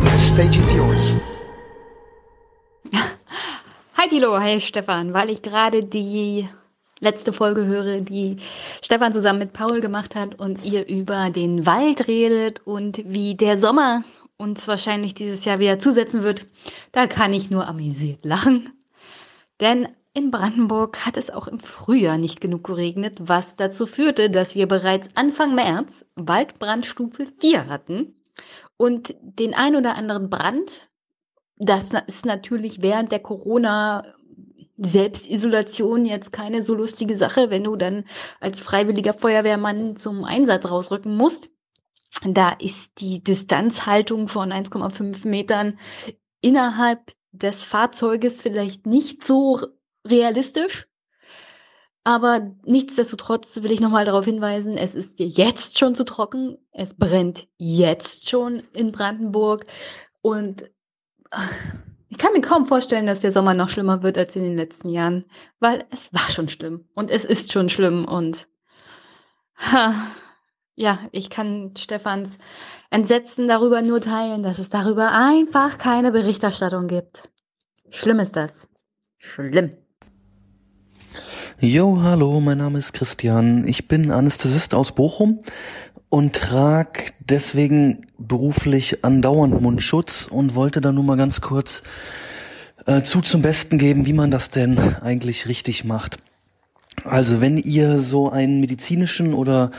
The stage is yours. Hi Tilo, hey Stefan, weil ich gerade die letzte Folge höre, die Stefan zusammen mit Paul gemacht hat und ihr über den Wald redet und wie der Sommer uns wahrscheinlich dieses Jahr wieder zusetzen wird, da kann ich nur amüsiert lachen. Denn in Brandenburg hat es auch im Frühjahr nicht genug geregnet, was dazu führte, dass wir bereits Anfang März Waldbrandstufe 4 hatten und den ein oder anderen Brand, das ist natürlich während der Corona Selbstisolation jetzt keine so lustige Sache, wenn du dann als freiwilliger Feuerwehrmann zum Einsatz rausrücken musst. Da ist die Distanzhaltung von 1,5 Metern innerhalb des Fahrzeuges vielleicht nicht so realistisch. Aber nichtsdestotrotz will ich nochmal darauf hinweisen, es ist jetzt schon zu trocken. Es brennt jetzt schon in Brandenburg. Und ich kann mir kaum vorstellen, dass der Sommer noch schlimmer wird als in den letzten Jahren, weil es war schon schlimm und es ist schon schlimm und ha, ja, ich kann Stefans Entsetzen darüber nur teilen, dass es darüber einfach keine Berichterstattung gibt. Schlimm ist das. Schlimm. Jo, hallo, mein Name ist Christian. Ich bin Anästhesist aus Bochum und trage deswegen beruflich andauernd Mundschutz und wollte da nur mal ganz kurz äh, zu zum Besten geben, wie man das denn eigentlich richtig macht. Also wenn ihr so einen medizinischen oder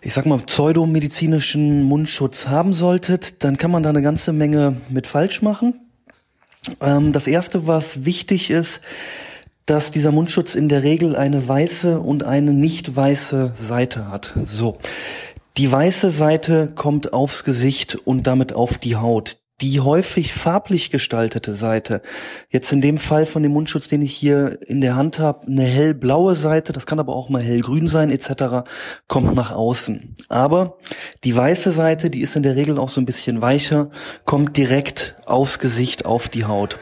ich sag mal pseudomedizinischen Mundschutz haben solltet, dann kann man da eine ganze Menge mit falsch machen. Ähm, das erste, was wichtig ist, dass dieser Mundschutz in der Regel eine weiße und eine nicht weiße Seite hat. So. Die weiße Seite kommt aufs Gesicht und damit auf die Haut. Die häufig farblich gestaltete Seite, jetzt in dem Fall von dem Mundschutz, den ich hier in der Hand habe, eine hellblaue Seite, das kann aber auch mal hellgrün sein etc., kommt nach außen. Aber die weiße Seite, die ist in der Regel auch so ein bisschen weicher, kommt direkt aufs Gesicht, auf die Haut.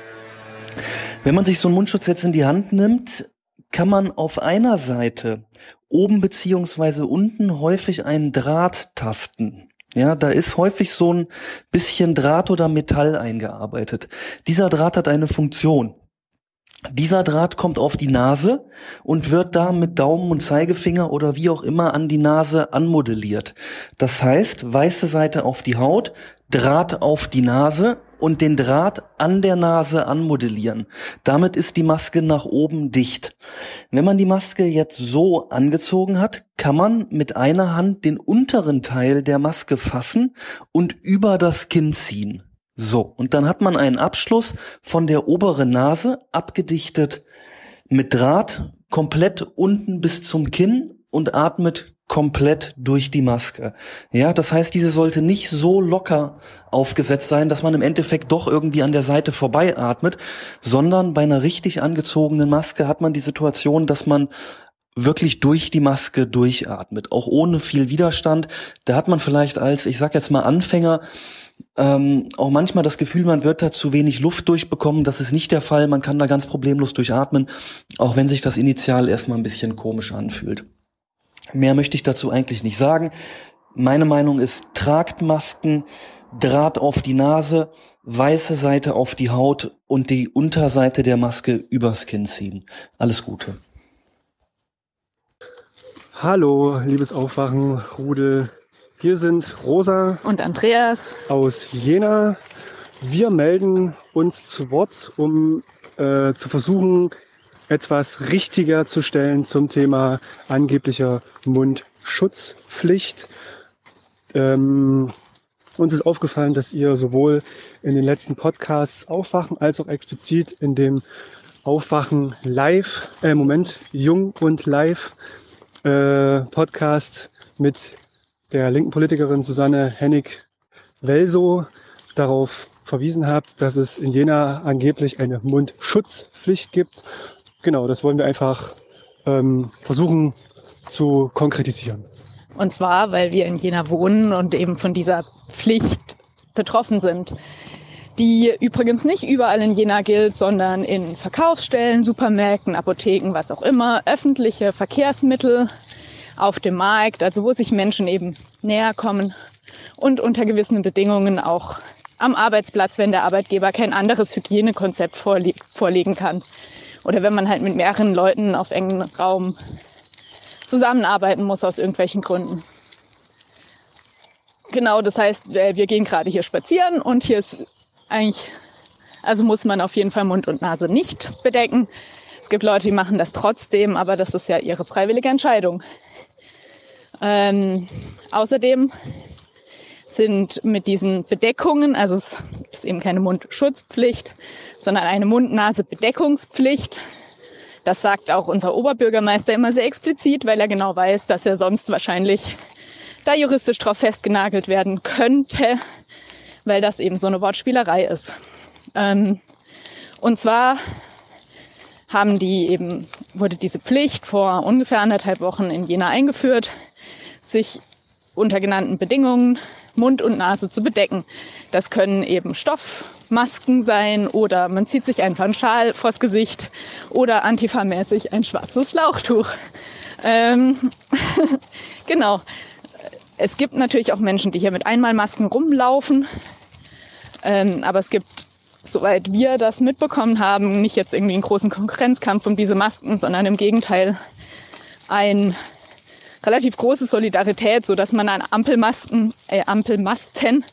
Wenn man sich so einen Mundschutz jetzt in die Hand nimmt, kann man auf einer Seite oben beziehungsweise unten häufig einen Draht tasten. Ja, da ist häufig so ein bisschen Draht oder Metall eingearbeitet. Dieser Draht hat eine Funktion. Dieser Draht kommt auf die Nase und wird da mit Daumen und Zeigefinger oder wie auch immer an die Nase anmodelliert. Das heißt, weiße Seite auf die Haut, Draht auf die Nase und den Draht an der Nase anmodellieren. Damit ist die Maske nach oben dicht. Wenn man die Maske jetzt so angezogen hat, kann man mit einer Hand den unteren Teil der Maske fassen und über das Kinn ziehen. So, und dann hat man einen Abschluss von der oberen Nase abgedichtet mit Draht komplett unten bis zum Kinn und atmet komplett durch die Maske. Ja, das heißt, diese sollte nicht so locker aufgesetzt sein, dass man im Endeffekt doch irgendwie an der Seite vorbei atmet, sondern bei einer richtig angezogenen Maske hat man die Situation, dass man wirklich durch die Maske durchatmet, auch ohne viel Widerstand. Da hat man vielleicht als, ich sag jetzt mal Anfänger, ähm, auch manchmal das Gefühl, man wird da zu wenig Luft durchbekommen. Das ist nicht der Fall. Man kann da ganz problemlos durchatmen, auch wenn sich das initial erstmal ein bisschen komisch anfühlt. Mehr möchte ich dazu eigentlich nicht sagen. Meine Meinung ist, tragt Masken, Draht auf die Nase, weiße Seite auf die Haut und die Unterseite der Maske übers Kinn ziehen. Alles Gute. Hallo, liebes Aufwachen, Rudel. Hier sind Rosa und Andreas aus Jena. Wir melden uns zu Wort, um äh, zu versuchen, etwas richtiger zu stellen zum Thema angeblicher Mundschutzpflicht. Ähm, uns ist aufgefallen, dass ihr sowohl in den letzten Podcasts Aufwachen als auch explizit in dem Aufwachen Live, äh, Moment, Jung und Live äh, Podcast mit der linken Politikerin Susanne Hennig-Welso darauf verwiesen habt, dass es in Jena angeblich eine Mundschutzpflicht gibt genau, das wollen wir einfach ähm, versuchen zu konkretisieren. Und zwar, weil wir in Jena wohnen und eben von dieser Pflicht betroffen sind, die übrigens nicht überall in Jena gilt, sondern in Verkaufsstellen, Supermärkten, Apotheken, was auch immer, öffentliche Verkehrsmittel auf dem Markt, also wo sich Menschen eben näher kommen und unter gewissen Bedingungen auch am Arbeitsplatz, wenn der Arbeitgeber kein anderes Hygienekonzept vorle vorlegen kann. Oder wenn man halt mit mehreren Leuten auf engen Raum zusammenarbeiten muss aus irgendwelchen Gründen. Genau, das heißt, äh, wir gehen gerade hier spazieren und hier ist eigentlich, also muss man auf jeden Fall Mund und Nase nicht bedecken. Es gibt Leute, die machen das trotzdem, aber das ist ja ihre freiwillige Entscheidung. Ähm, außerdem sind mit diesen Bedeckungen, also es ist eben keine Mundschutzpflicht, sondern eine Mund-Nase-Bedeckungspflicht, Das sagt auch unser Oberbürgermeister immer sehr explizit, weil er genau weiß, dass er sonst wahrscheinlich da juristisch drauf festgenagelt werden könnte, weil das eben so eine Wortspielerei ist. Ähm, und zwar haben die eben, wurde diese Pflicht vor ungefähr anderthalb Wochen in Jena eingeführt, sich unter genannten Bedingungen Mund und Nase zu bedecken. Das können eben Stoffmasken sein oder man zieht sich einfach einen Schal vors Gesicht oder antifamäßig ein schwarzes Schlauchtuch. Ähm, [laughs] genau. Es gibt natürlich auch Menschen, die hier mit Einmalmasken rumlaufen. Ähm, aber es gibt, soweit wir das mitbekommen haben, nicht jetzt irgendwie einen großen Konkurrenzkampf um diese Masken, sondern im Gegenteil ein relativ große Solidarität, so dass man an Ampelmasken, äh, Ampelmasten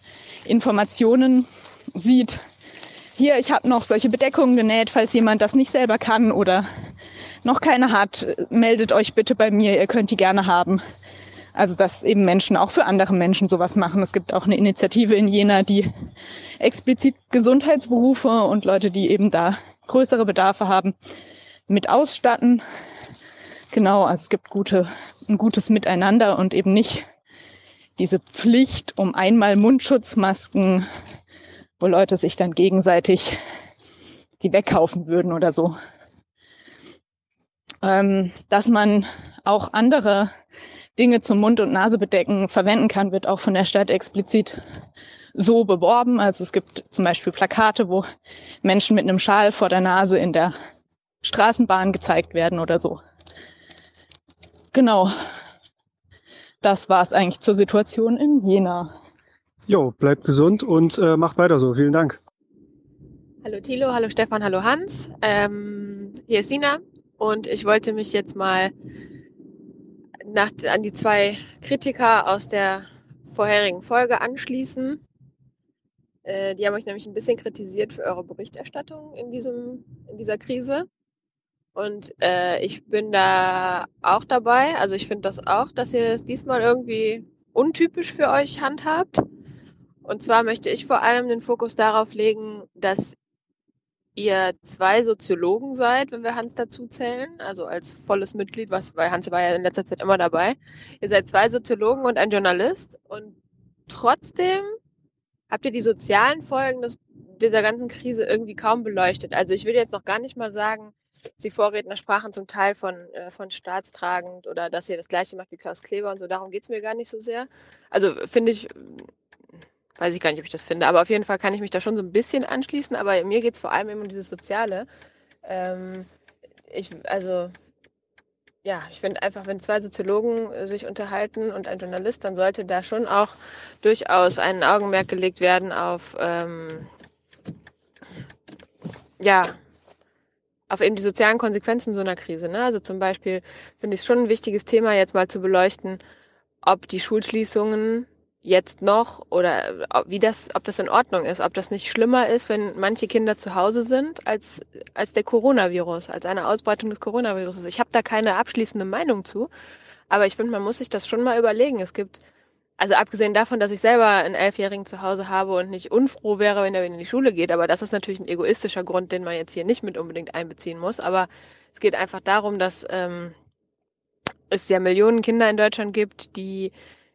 Informationen sieht. Hier, ich habe noch solche Bedeckungen genäht, falls jemand das nicht selber kann oder noch keine hat, meldet euch bitte bei mir, ihr könnt die gerne haben. Also dass eben Menschen auch für andere Menschen sowas machen. Es gibt auch eine Initiative in Jena, die explizit Gesundheitsberufe und Leute, die eben da größere Bedarfe haben, mit ausstatten. Genau, also es gibt gute, ein gutes Miteinander und eben nicht diese Pflicht um einmal Mundschutzmasken, wo Leute sich dann gegenseitig die wegkaufen würden oder so. Ähm, dass man auch andere Dinge zum Mund- und Nasebedecken verwenden kann, wird auch von der Stadt explizit so beworben. Also es gibt zum Beispiel Plakate, wo Menschen mit einem Schal vor der Nase in der Straßenbahn gezeigt werden oder so. Genau. Das war es eigentlich zur Situation in Jena. Jo, bleibt gesund und äh, macht weiter so. Vielen Dank. Hallo Thilo, hallo Stefan, hallo Hans. Ähm, hier ist Sina und ich wollte mich jetzt mal nach, an die zwei Kritiker aus der vorherigen Folge anschließen. Äh, die haben euch nämlich ein bisschen kritisiert für eure Berichterstattung in, diesem, in dieser Krise. Und äh, ich bin da auch dabei. Also ich finde das auch, dass ihr es diesmal irgendwie untypisch für euch handhabt. Und zwar möchte ich vor allem den Fokus darauf legen, dass ihr zwei Soziologen seid, wenn wir Hans dazu zählen, also als volles Mitglied, was, weil Hans war ja in letzter Zeit immer dabei. Ihr seid zwei Soziologen und ein Journalist und trotzdem habt ihr die sozialen Folgen des, dieser ganzen Krise irgendwie kaum beleuchtet. Also ich will jetzt noch gar nicht mal sagen, die Vorredner sprachen zum Teil von, äh, von staatstragend oder dass ihr das gleiche macht wie Klaus Kleber und so. Darum geht's mir gar nicht so sehr. Also finde ich, weiß ich gar nicht, ob ich das finde, aber auf jeden Fall kann ich mich da schon so ein bisschen anschließen. Aber mir geht's vor allem eben um dieses Soziale. Ähm, ich, also, ja, ich finde einfach, wenn zwei Soziologen äh, sich unterhalten und ein Journalist, dann sollte da schon auch durchaus ein Augenmerk gelegt werden auf, ähm, ja, auf eben die sozialen Konsequenzen so einer Krise. Ne? Also zum Beispiel finde ich es schon ein wichtiges Thema, jetzt mal zu beleuchten, ob die Schulschließungen jetzt noch oder wie das, ob das in Ordnung ist, ob das nicht schlimmer ist, wenn manche Kinder zu Hause sind, als, als der Coronavirus, als eine Ausbreitung des Coronavirus. Ich habe da keine abschließende Meinung zu, aber ich finde, man muss sich das schon mal überlegen. Es gibt, also abgesehen davon, dass ich selber einen Elfjährigen zu Hause habe und nicht unfroh wäre, wenn er in die Schule geht, aber das ist natürlich ein egoistischer Grund, den man jetzt hier nicht mit unbedingt einbeziehen muss. Aber es geht einfach darum, dass ähm, es ja Millionen Kinder in Deutschland gibt, die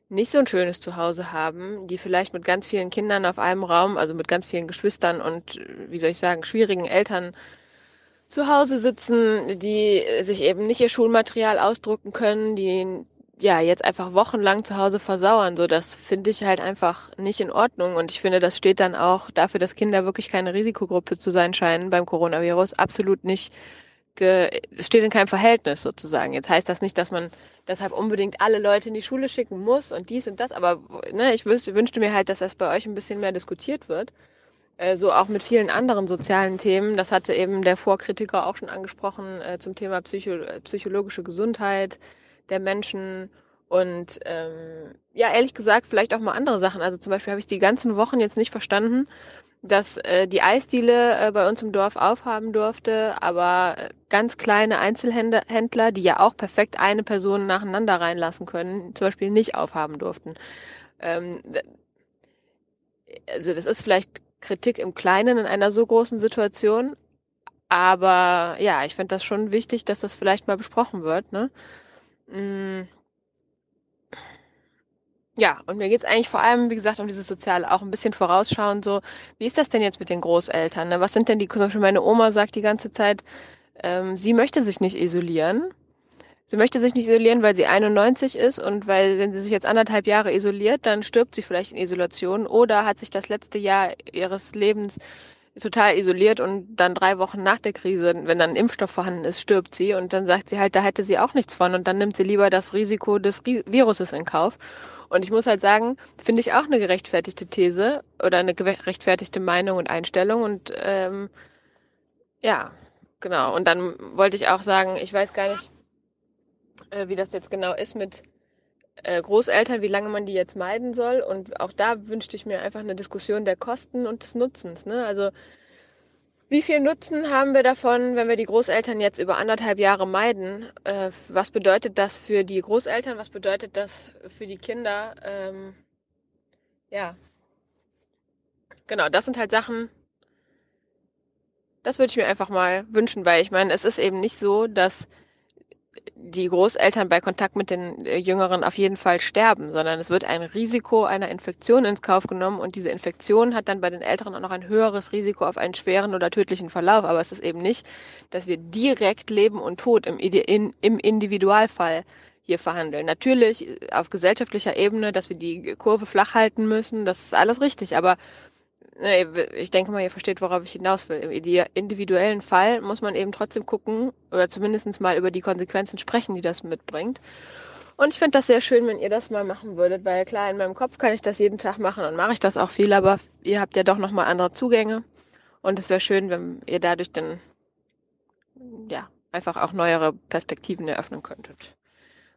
nicht so ein schönes Zuhause haben, die vielleicht mit ganz vielen Kindern auf einem Raum, also mit ganz vielen Geschwistern und, wie soll ich sagen, schwierigen Eltern zu Hause sitzen, die sich eben nicht ihr Schulmaterial ausdrucken können, die ja jetzt einfach wochenlang zu Hause versauern. So, das finde ich halt einfach nicht in Ordnung. Und ich finde, das steht dann auch dafür, dass Kinder wirklich keine Risikogruppe zu sein scheinen beim Coronavirus, absolut nicht steht in keinem Verhältnis sozusagen. Jetzt heißt das nicht, dass man deshalb unbedingt alle Leute in die Schule schicken muss und dies und das, aber ne, ich wüsste, wünschte mir halt, dass das bei euch ein bisschen mehr diskutiert wird. Äh, so auch mit vielen anderen sozialen Themen. Das hatte eben der Vorkritiker auch schon angesprochen äh, zum Thema Psycho psychologische Gesundheit der Menschen und ähm, ja, ehrlich gesagt, vielleicht auch mal andere Sachen. Also zum Beispiel habe ich die ganzen Wochen jetzt nicht verstanden, dass äh, die Eisdiele äh, bei uns im Dorf aufhaben durfte, aber ganz kleine Einzelhändler, die ja auch perfekt eine Person nacheinander reinlassen können, zum Beispiel nicht aufhaben durften. Ähm, also das ist vielleicht Kritik im Kleinen in einer so großen Situation, Aber ja, ich finde das schon wichtig, dass das vielleicht mal besprochen wird. Ne? Mm. Ja, und mir geht's eigentlich vor allem, wie gesagt, um dieses Soziale, auch ein bisschen vorausschauen, so, wie ist das denn jetzt mit den Großeltern? Ne? Was sind denn die, zum Beispiel meine Oma sagt die ganze Zeit, ähm, sie möchte sich nicht isolieren. Sie möchte sich nicht isolieren, weil sie 91 ist und weil, wenn sie sich jetzt anderthalb Jahre isoliert, dann stirbt sie vielleicht in Isolation oder hat sich das letzte Jahr ihres Lebens total isoliert und dann drei Wochen nach der Krise, wenn dann ein Impfstoff vorhanden ist, stirbt sie und dann sagt sie halt, da hätte sie auch nichts von und dann nimmt sie lieber das Risiko des Viruses in Kauf. Und ich muss halt sagen, finde ich auch eine gerechtfertigte These oder eine gerechtfertigte Meinung und Einstellung und ähm, ja, genau. Und dann wollte ich auch sagen, ich weiß gar nicht, äh, wie das jetzt genau ist mit Großeltern, wie lange man die jetzt meiden soll. Und auch da wünschte ich mir einfach eine Diskussion der Kosten und des Nutzens. Ne? Also wie viel Nutzen haben wir davon, wenn wir die Großeltern jetzt über anderthalb Jahre meiden? Äh, was bedeutet das für die Großeltern? Was bedeutet das für die Kinder? Ähm, ja, genau, das sind halt Sachen, das würde ich mir einfach mal wünschen, weil ich meine, es ist eben nicht so, dass die Großeltern bei Kontakt mit den äh, Jüngeren auf jeden Fall sterben, sondern es wird ein Risiko einer Infektion ins Kauf genommen und diese Infektion hat dann bei den Älteren auch noch ein höheres Risiko auf einen schweren oder tödlichen Verlauf. Aber es ist eben nicht, dass wir direkt Leben und Tod im, im Individualfall hier verhandeln. Natürlich äh, auf gesellschaftlicher Ebene, dass wir die Kurve flach halten müssen, das ist alles richtig, aber ich denke mal, ihr versteht, worauf ich hinaus will. Im individuellen Fall muss man eben trotzdem gucken oder zumindest mal über die Konsequenzen sprechen, die das mitbringt. Und ich finde das sehr schön, wenn ihr das mal machen würdet, weil klar, in meinem Kopf kann ich das jeden Tag machen und mache ich das auch viel, aber ihr habt ja doch nochmal andere Zugänge. Und es wäre schön, wenn ihr dadurch dann, ja, einfach auch neuere Perspektiven eröffnen könntet.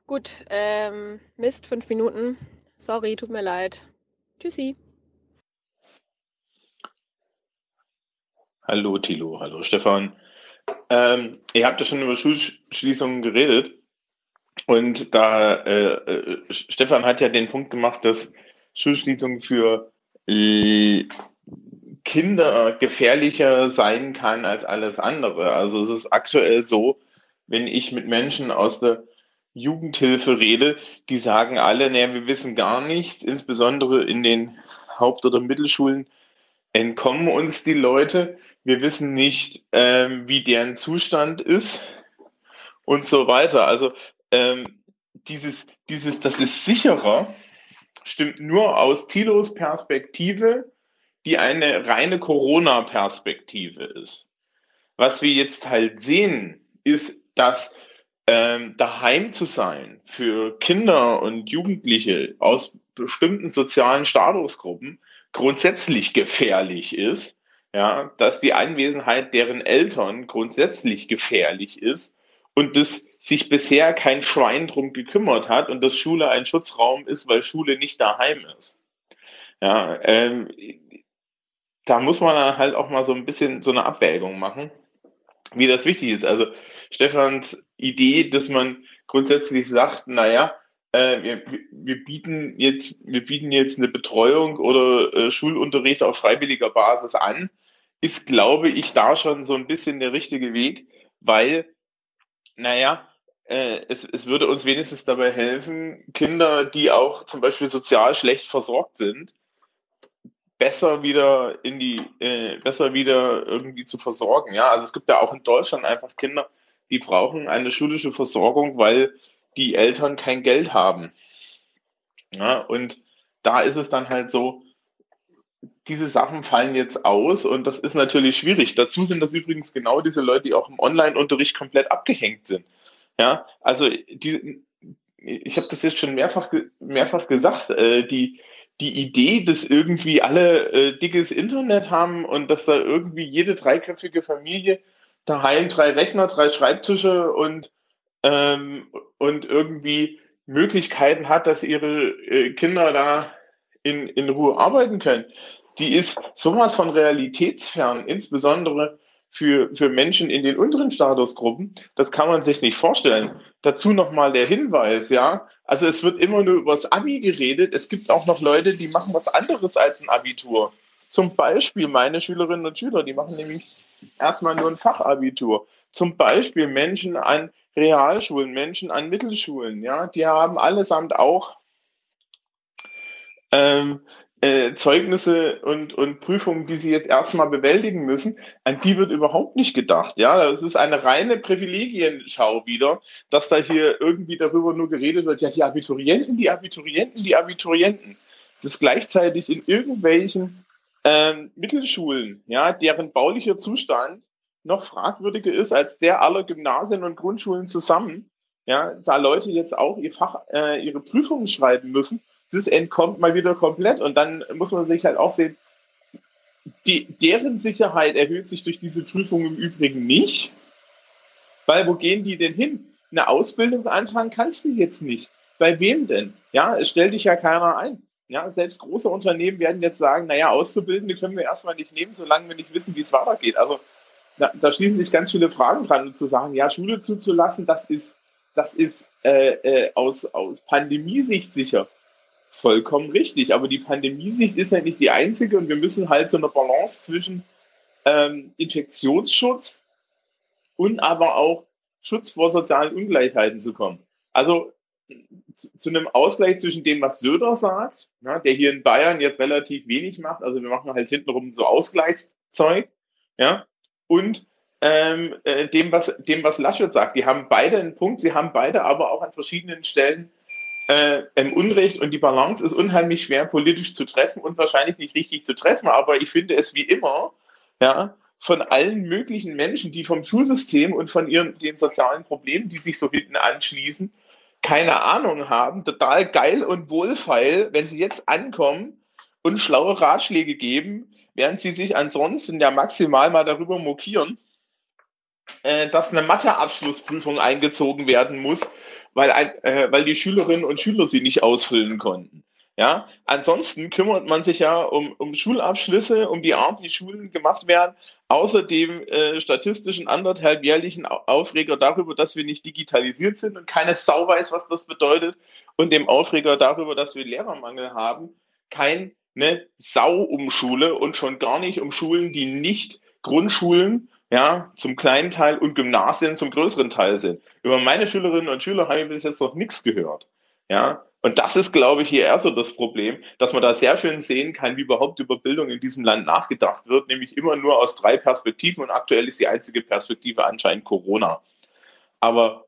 Gut, ähm, Mist, fünf Minuten. Sorry, tut mir leid. Tschüssi. Hallo Thilo, hallo Stefan. Ähm, ihr habt ja schon über Schulschließungen geredet und da äh, äh, Stefan hat ja den Punkt gemacht, dass Schulschließungen für äh, Kinder gefährlicher sein kann als alles andere. Also es ist aktuell so, wenn ich mit Menschen aus der Jugendhilfe rede, die sagen alle, naja, wir wissen gar nichts, insbesondere in den Haupt- oder Mittelschulen entkommen uns die Leute. Wir wissen nicht, ähm, wie deren Zustand ist und so weiter. Also ähm, dieses, dieses, das ist sicherer, stimmt nur aus Tilos Perspektive, die eine reine Corona-Perspektive ist. Was wir jetzt halt sehen, ist, dass ähm, daheim zu sein für Kinder und Jugendliche aus bestimmten sozialen Statusgruppen grundsätzlich gefährlich ist, ja, dass die Anwesenheit deren Eltern grundsätzlich gefährlich ist und dass sich bisher kein Schwein drum gekümmert hat und dass Schule ein Schutzraum ist, weil Schule nicht daheim ist. Ja, ähm, da muss man dann halt auch mal so ein bisschen so eine Abwägung machen, wie das wichtig ist. Also Stefans Idee, dass man grundsätzlich sagt, naja, äh, wir, wir, bieten jetzt, wir bieten jetzt eine Betreuung oder äh, Schulunterricht auf freiwilliger Basis an, ist, glaube ich, da schon so ein bisschen der richtige Weg, weil, naja, äh, es, es würde uns wenigstens dabei helfen, Kinder, die auch zum Beispiel sozial schlecht versorgt sind, besser wieder in die, äh, besser wieder irgendwie zu versorgen. Ja, also es gibt ja auch in Deutschland einfach Kinder, die brauchen eine schulische Versorgung, weil die Eltern kein Geld haben. Ja, und da ist es dann halt so, diese Sachen fallen jetzt aus und das ist natürlich schwierig. Dazu sind das übrigens genau diese Leute, die auch im Online-Unterricht komplett abgehängt sind. Ja, also die, ich habe das jetzt schon mehrfach, mehrfach gesagt, äh, die, die Idee, dass irgendwie alle äh, dickes Internet haben und dass da irgendwie jede dreiköpfige Familie daheim drei Rechner, drei Schreibtische und ähm, und irgendwie Möglichkeiten hat, dass ihre äh, Kinder da in, in Ruhe arbeiten können, die ist sowas von realitätsfern, insbesondere für, für Menschen in den unteren Statusgruppen. Das kann man sich nicht vorstellen. Dazu nochmal der Hinweis, ja. Also es wird immer nur über das Abi geredet. Es gibt auch noch Leute, die machen was anderes als ein Abitur. Zum Beispiel meine Schülerinnen und Schüler, die machen nämlich erstmal nur ein Fachabitur. Zum Beispiel Menschen an Realschulen, Menschen an Mittelschulen, ja, die haben allesamt auch ähm, äh, Zeugnisse und, und Prüfungen, die sie jetzt erstmal bewältigen müssen, an die wird überhaupt nicht gedacht. Ja, das ist eine reine Privilegienschau wieder, dass da hier irgendwie darüber nur geredet wird, ja, die Abiturienten, die Abiturienten, die Abiturienten. Das ist gleichzeitig in irgendwelchen ähm, Mittelschulen, ja, deren baulicher Zustand noch fragwürdiger ist als der aller Gymnasien und Grundschulen zusammen. Ja, da Leute jetzt auch ihr Fach, äh, ihre Prüfungen schreiben müssen, das entkommt mal wieder komplett. Und dann muss man sich halt auch sehen, die, deren Sicherheit erhöht sich durch diese Prüfung im Übrigen nicht. Weil wo gehen die denn hin? Eine Ausbildung anfangen kannst du jetzt nicht. Bei wem denn? Ja, es stellt dich ja keiner ein. Ja, selbst große Unternehmen werden jetzt sagen, naja, Auszubildende können wir erstmal nicht nehmen, solange wir nicht wissen, wie es weitergeht. Also da, da schließen sich ganz viele Fragen dran und zu sagen, ja, Schule zuzulassen, das ist, das ist äh, äh, aus, aus Pandemiesicht sicher vollkommen richtig. Aber die Pandemiesicht ist ja nicht die einzige und wir müssen halt so eine Balance zwischen ähm, Infektionsschutz und aber auch Schutz vor sozialen Ungleichheiten zu kommen. Also zu, einem Ausgleich zwischen dem, was Söder sagt, ja, der hier in Bayern jetzt relativ wenig macht, also wir machen halt hintenrum so Ausgleichszeug, ja, und ähm, äh, dem, was, dem, was Laschet sagt. Die haben beide einen Punkt, sie haben beide aber auch an verschiedenen Stellen äh, im Unrecht und die Balance ist unheimlich schwer politisch zu treffen und wahrscheinlich nicht richtig zu treffen, aber ich finde es wie immer, ja, von allen möglichen Menschen, die vom Schulsystem und von ihren den sozialen Problemen, die sich so hinten anschließen, keine Ahnung haben, total geil und wohlfeil, wenn sie jetzt ankommen und schlaue Ratschläge geben, während sie sich ansonsten ja maximal mal darüber mokieren, äh, dass eine Matheabschlussprüfung eingezogen werden muss, weil, äh, weil die Schülerinnen und Schüler sie nicht ausfüllen konnten. Ja, ansonsten kümmert man sich ja um, um Schulabschlüsse, um die Art, wie Schulen gemacht werden, außer dem äh, statistischen anderthalbjährlichen Aufreger darüber, dass wir nicht digitalisiert sind und keine Sau weiß, was das bedeutet, und dem Aufreger darüber, dass wir Lehrermangel haben, keine Sau um Schule und schon gar nicht um Schulen, die nicht Grundschulen ja, zum kleinen Teil und Gymnasien zum größeren Teil sind. Über meine Schülerinnen und Schüler habe ich bis jetzt noch nichts gehört. Ja, und das ist, glaube ich, hier eher so das Problem, dass man da sehr schön sehen kann, wie überhaupt über Bildung in diesem Land nachgedacht wird, nämlich immer nur aus drei Perspektiven und aktuell ist die einzige Perspektive anscheinend Corona. Aber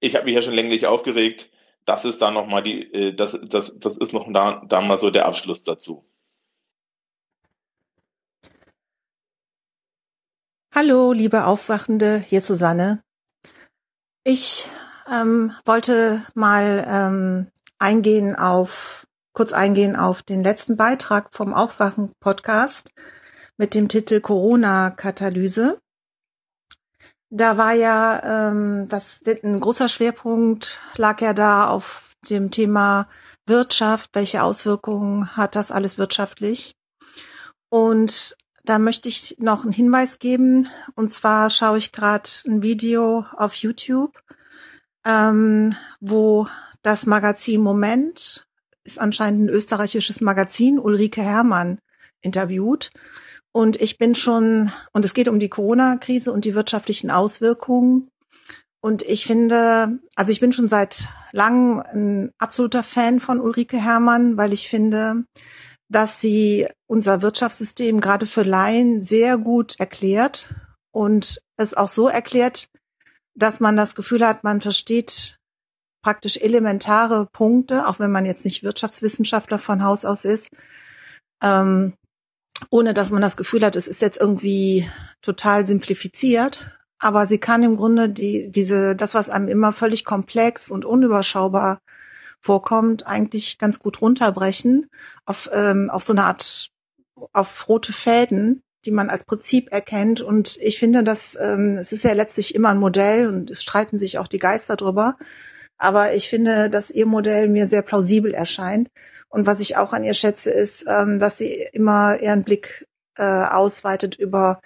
ich habe mich ja schon länglich aufgeregt. Das ist da nochmal die, äh, das, das, das ist noch da, da mal so der Abschluss dazu. Hallo, liebe Aufwachende, hier ist Susanne. Ich ähm, wollte mal ähm, eingehen auf, kurz eingehen auf den letzten Beitrag vom Aufwachen-Podcast mit dem Titel Corona-Katalyse. Da war ja ähm, das ein großer Schwerpunkt lag ja da auf dem Thema Wirtschaft, welche Auswirkungen hat das alles wirtschaftlich? Und da möchte ich noch einen Hinweis geben. Und zwar schaue ich gerade ein Video auf YouTube, ähm, wo das Magazin Moment, ist anscheinend ein österreichisches Magazin, Ulrike Herrmann interviewt. Und ich bin schon, und es geht um die Corona-Krise und die wirtschaftlichen Auswirkungen. Und ich finde, also ich bin schon seit langem ein absoluter Fan von Ulrike Herrmann, weil ich finde, dass sie unser Wirtschaftssystem gerade für Laien sehr gut erklärt und es auch so erklärt, dass man das Gefühl hat, man versteht praktisch elementare Punkte, auch wenn man jetzt nicht Wirtschaftswissenschaftler von Haus aus ist, ähm, ohne dass man das Gefühl hat, es ist jetzt irgendwie total simplifiziert. Aber sie kann im Grunde die, diese, das, was einem immer völlig komplex und unüberschaubar vorkommt, eigentlich ganz gut runterbrechen auf, ähm, auf so eine Art, auf rote Fäden, die man als Prinzip erkennt. Und ich finde, dass ähm, es ist ja letztlich immer ein Modell und es streiten sich auch die Geister drüber. Aber ich finde, dass ihr Modell mir sehr plausibel erscheint. Und was ich auch an ihr schätze, ist, ähm, dass sie immer ihren Blick äh, ausweitet über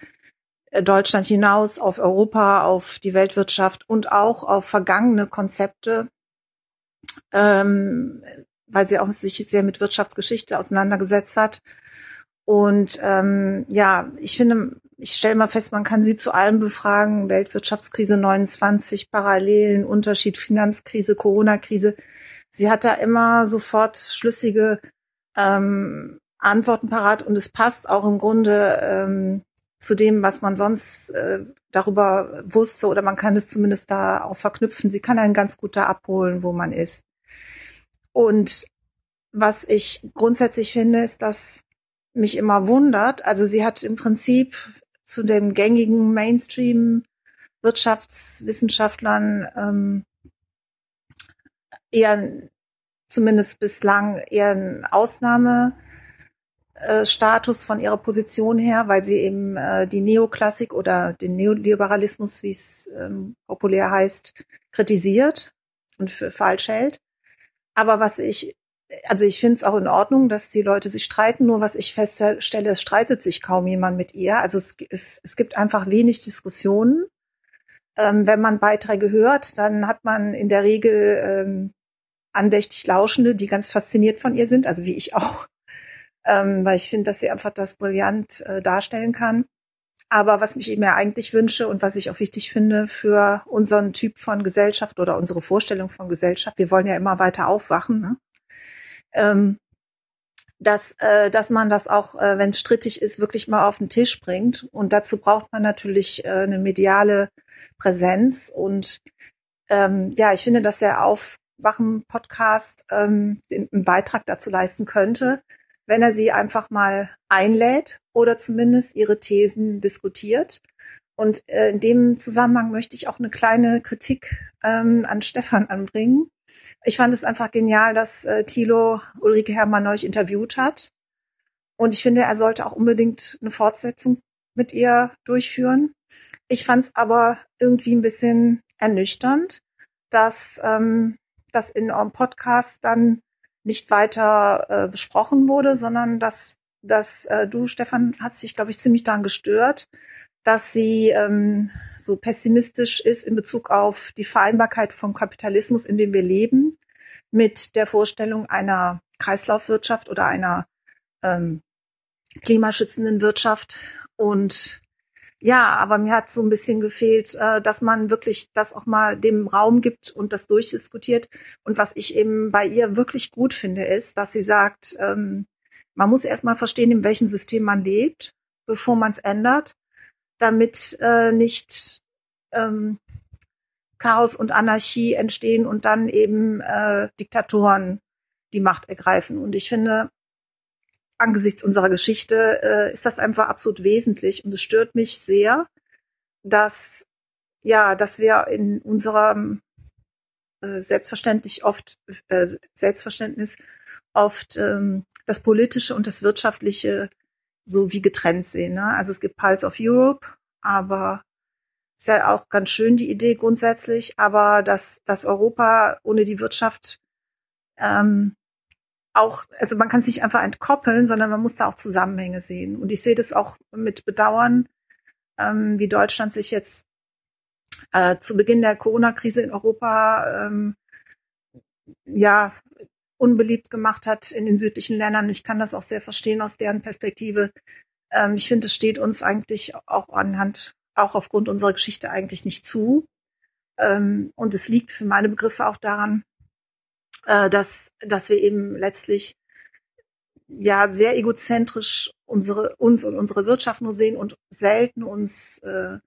äh, Deutschland hinaus, auf Europa, auf die Weltwirtschaft und auch auf vergangene Konzepte, ähm, weil sie auch sich sehr mit Wirtschaftsgeschichte auseinandergesetzt hat. Und ähm, ja, ich finde, ich stelle mal fest, man kann sie zu allem befragen. Weltwirtschaftskrise 29, Parallelen, Unterschied, Finanzkrise, Corona-Krise. Sie hat da immer sofort schlüssige ähm, Antworten parat und es passt auch im Grunde ähm, zu dem, was man sonst äh, darüber wusste oder man kann es zumindest da auch verknüpfen. Sie kann einen ganz gut da abholen, wo man ist. Und was ich grundsätzlich finde, ist, dass mich immer wundert, also sie hat im Prinzip zu dem gängigen Mainstream Wirtschaftswissenschaftlern ähm, eher zumindest bislang eher ein Ausnahme äh, Status von ihrer Position her, weil sie eben äh, die Neoklassik oder den Neoliberalismus, wie es ähm, populär heißt, kritisiert und für falsch hält. Aber was ich, also ich finde es auch in Ordnung, dass die Leute sich streiten, nur was ich feststelle, es streitet sich kaum jemand mit ihr. Also es, es, es gibt einfach wenig Diskussionen. Ähm, wenn man Beiträge hört, dann hat man in der Regel ähm, andächtig Lauschende, die ganz fasziniert von ihr sind, also wie ich auch ähm, weil ich finde, dass sie einfach das brillant äh, darstellen kann. Aber was mich eben ja eigentlich wünsche und was ich auch wichtig finde für unseren Typ von Gesellschaft oder unsere Vorstellung von Gesellschaft, wir wollen ja immer weiter aufwachen, ne? ähm, dass, äh, dass man das auch, äh, wenn es strittig ist, wirklich mal auf den Tisch bringt. Und dazu braucht man natürlich äh, eine mediale Präsenz. Und ähm, ja, ich finde, dass der Aufwachen-Podcast ähm, einen Beitrag dazu leisten könnte, wenn er sie einfach mal einlädt oder zumindest ihre Thesen diskutiert. Und äh, in dem Zusammenhang möchte ich auch eine kleine Kritik ähm, an Stefan anbringen. Ich fand es einfach genial, dass äh, Thilo Ulrike Herrmann neulich interviewt hat. Und ich finde, er sollte auch unbedingt eine Fortsetzung mit ihr durchführen. Ich fand es aber irgendwie ein bisschen ernüchternd, dass ähm, das in eurem Podcast dann nicht weiter äh, besprochen wurde, sondern dass, dass äh, du, Stefan, hat sich, glaube ich, ziemlich daran gestört, dass sie ähm, so pessimistisch ist in Bezug auf die Vereinbarkeit vom Kapitalismus, in dem wir leben, mit der Vorstellung einer Kreislaufwirtschaft oder einer ähm, klimaschützenden Wirtschaft. Und ja, aber mir hat so ein bisschen gefehlt, äh, dass man wirklich das auch mal dem Raum gibt und das durchdiskutiert. Und was ich eben bei ihr wirklich gut finde, ist, dass sie sagt, ähm, man muss erst mal verstehen, in welchem System man lebt, bevor man es ändert, damit äh, nicht ähm, Chaos und Anarchie entstehen und dann eben äh, Diktatoren die Macht ergreifen. Und ich finde, angesichts unserer Geschichte äh, ist das einfach absolut wesentlich und es stört mich sehr, dass ja, dass wir in unserem äh, selbstverständlich oft äh, Selbstverständnis oft ähm, das politische und das wirtschaftliche so wie getrennt sehen. Ne? Also es gibt Pulse of Europe, aber ist ja auch ganz schön die Idee grundsätzlich, aber dass, dass Europa ohne die Wirtschaft ähm, auch, also man kann es nicht einfach entkoppeln, sondern man muss da auch Zusammenhänge sehen. Und ich sehe das auch mit Bedauern, ähm, wie Deutschland sich jetzt äh, zu Beginn der Corona-Krise in Europa ähm, ja unbeliebt gemacht hat in den südlichen Ländern. Ich kann das auch sehr verstehen aus deren Perspektive. Ähm, ich finde, es steht uns eigentlich auch anhand, auch aufgrund unserer Geschichte eigentlich nicht zu. Ähm, und es liegt für meine Begriffe auch daran, äh, dass, dass wir eben letztlich ja sehr egozentrisch unsere uns und unsere Wirtschaft nur sehen und selten uns äh,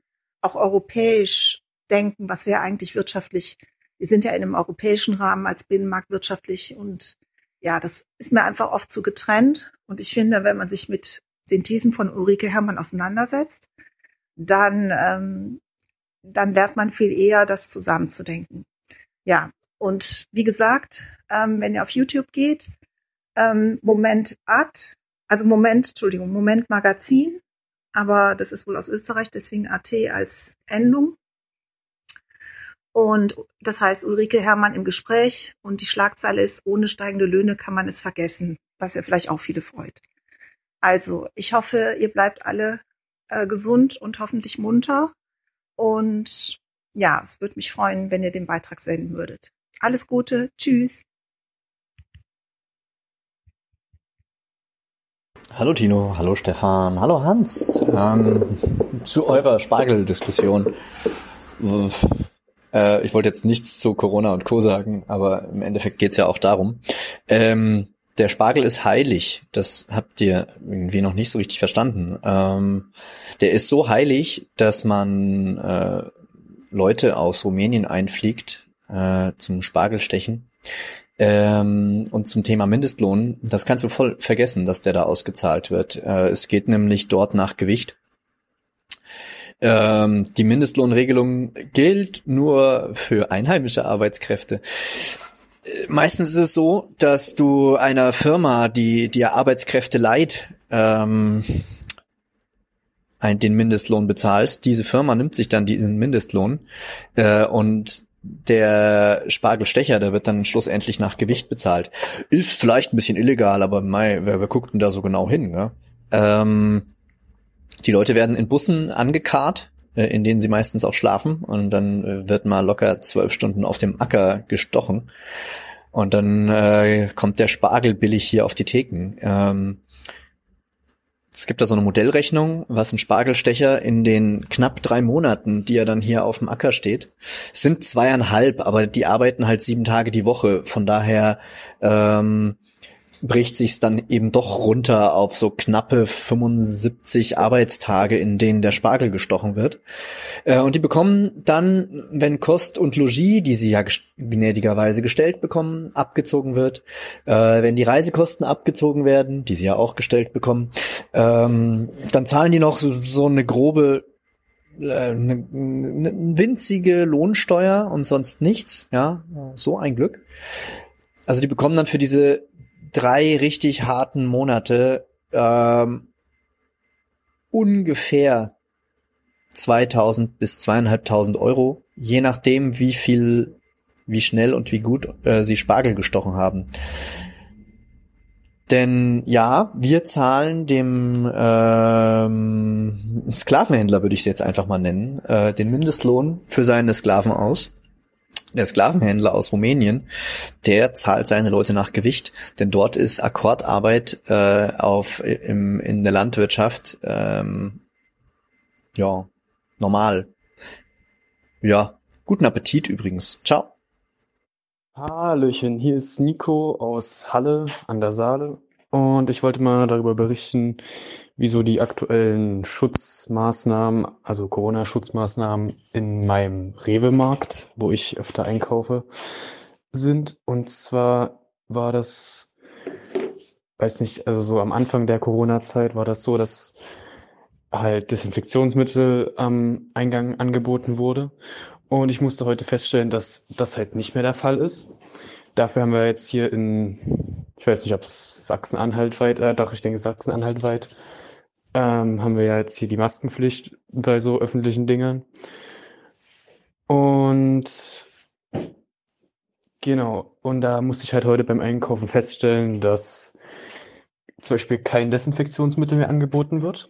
auch europäisch denken, was wir eigentlich wirtschaftlich, wir sind ja in einem europäischen Rahmen als Binnenmarkt wirtschaftlich und ja, das ist mir einfach oft zu getrennt. Und ich finde, wenn man sich mit den Thesen von Ulrike Herrmann auseinandersetzt, dann, ähm, dann lernt man viel eher, das zusammenzudenken. Ja, und wie gesagt, ähm, wenn ihr auf YouTube geht, ähm, Moment Ad, also Moment, Entschuldigung, Moment Magazin, aber das ist wohl aus Österreich, deswegen AT als Endung. Und das heißt Ulrike Herrmann im Gespräch und die Schlagzeile ist, ohne steigende Löhne kann man es vergessen, was ja vielleicht auch viele freut. Also, ich hoffe, ihr bleibt alle äh, gesund und hoffentlich munter. Und ja, es würde mich freuen, wenn ihr den Beitrag senden würdet. Alles Gute. Tschüss. Hallo Tino, hallo Stefan, hallo Hans. Ähm, zu eurer Spargeldiskussion. Äh, ich wollte jetzt nichts zu Corona und Co. sagen, aber im Endeffekt geht's ja auch darum. Ähm, der Spargel ist heilig. Das habt ihr irgendwie noch nicht so richtig verstanden. Ähm, der ist so heilig, dass man äh, Leute aus Rumänien einfliegt äh, zum Spargelstechen. Ähm, und zum Thema Mindestlohn, das kannst du voll vergessen, dass der da ausgezahlt wird. Äh, es geht nämlich dort nach Gewicht. Ähm, die Mindestlohnregelung gilt nur für einheimische Arbeitskräfte. Äh, meistens ist es so, dass du einer Firma, die dir Arbeitskräfte leiht, ähm, ein, den Mindestlohn bezahlst. Diese Firma nimmt sich dann diesen Mindestlohn äh, und der Spargelstecher, der wird dann schlussendlich nach Gewicht bezahlt. Ist vielleicht ein bisschen illegal, aber mei, wer, wer guckt denn da so genau hin? Ne? Ähm, die Leute werden in Bussen angekarrt, äh, in denen sie meistens auch schlafen und dann äh, wird mal locker zwölf Stunden auf dem Acker gestochen und dann äh, kommt der Spargel billig hier auf die Theken. Ähm, es gibt da so eine Modellrechnung, was ein Spargelstecher in den knapp drei Monaten, die er dann hier auf dem Acker steht, sind zweieinhalb, aber die arbeiten halt sieben Tage die Woche. Von daher ähm, bricht sich's dann eben doch runter auf so knappe 75 Arbeitstage, in denen der Spargel gestochen wird. Äh, und die bekommen dann, wenn Kost und Logis, die sie ja gnädigerweise gestellt bekommen, abgezogen wird, äh, wenn die Reisekosten abgezogen werden, die sie ja auch gestellt bekommen, ähm, dann zahlen die noch so, so eine grobe eine, eine winzige Lohnsteuer und sonst nichts, ja, so ein Glück. Also die bekommen dann für diese drei richtig harten Monate ähm, ungefähr 2000 bis zweieinhalbtausend Euro, je nachdem, wie viel, wie schnell und wie gut äh, sie Spargel gestochen haben. Denn ja, wir zahlen dem ähm, Sklavenhändler, würde ich es jetzt einfach mal nennen, äh, den Mindestlohn für seine Sklaven aus der Sklavenhändler aus Rumänien, der zahlt seine Leute nach Gewicht, denn dort ist Akkordarbeit äh, auf im, in der Landwirtschaft ähm, ja normal. Ja, guten Appetit übrigens. Ciao. Hallöchen, hier ist Nico aus Halle an der Saale und ich wollte mal darüber berichten, wieso die aktuellen Schutzmaßnahmen, also Corona-Schutzmaßnahmen in meinem Rewe-Markt, wo ich öfter einkaufe, sind. Und zwar war das, weiß nicht, also so am Anfang der Corona-Zeit war das so, dass halt Desinfektionsmittel am Eingang angeboten wurde. Und ich musste heute feststellen, dass das halt nicht mehr der Fall ist. Dafür haben wir jetzt hier in, ich weiß nicht, ob es Sachsen-Anhalt weit, äh, doch, ich denke Sachsen-Anhalt weit, ähm, haben wir ja jetzt hier die Maskenpflicht bei so öffentlichen Dingen. Und genau, und da musste ich halt heute beim Einkaufen feststellen, dass zum Beispiel kein Desinfektionsmittel mehr angeboten wird.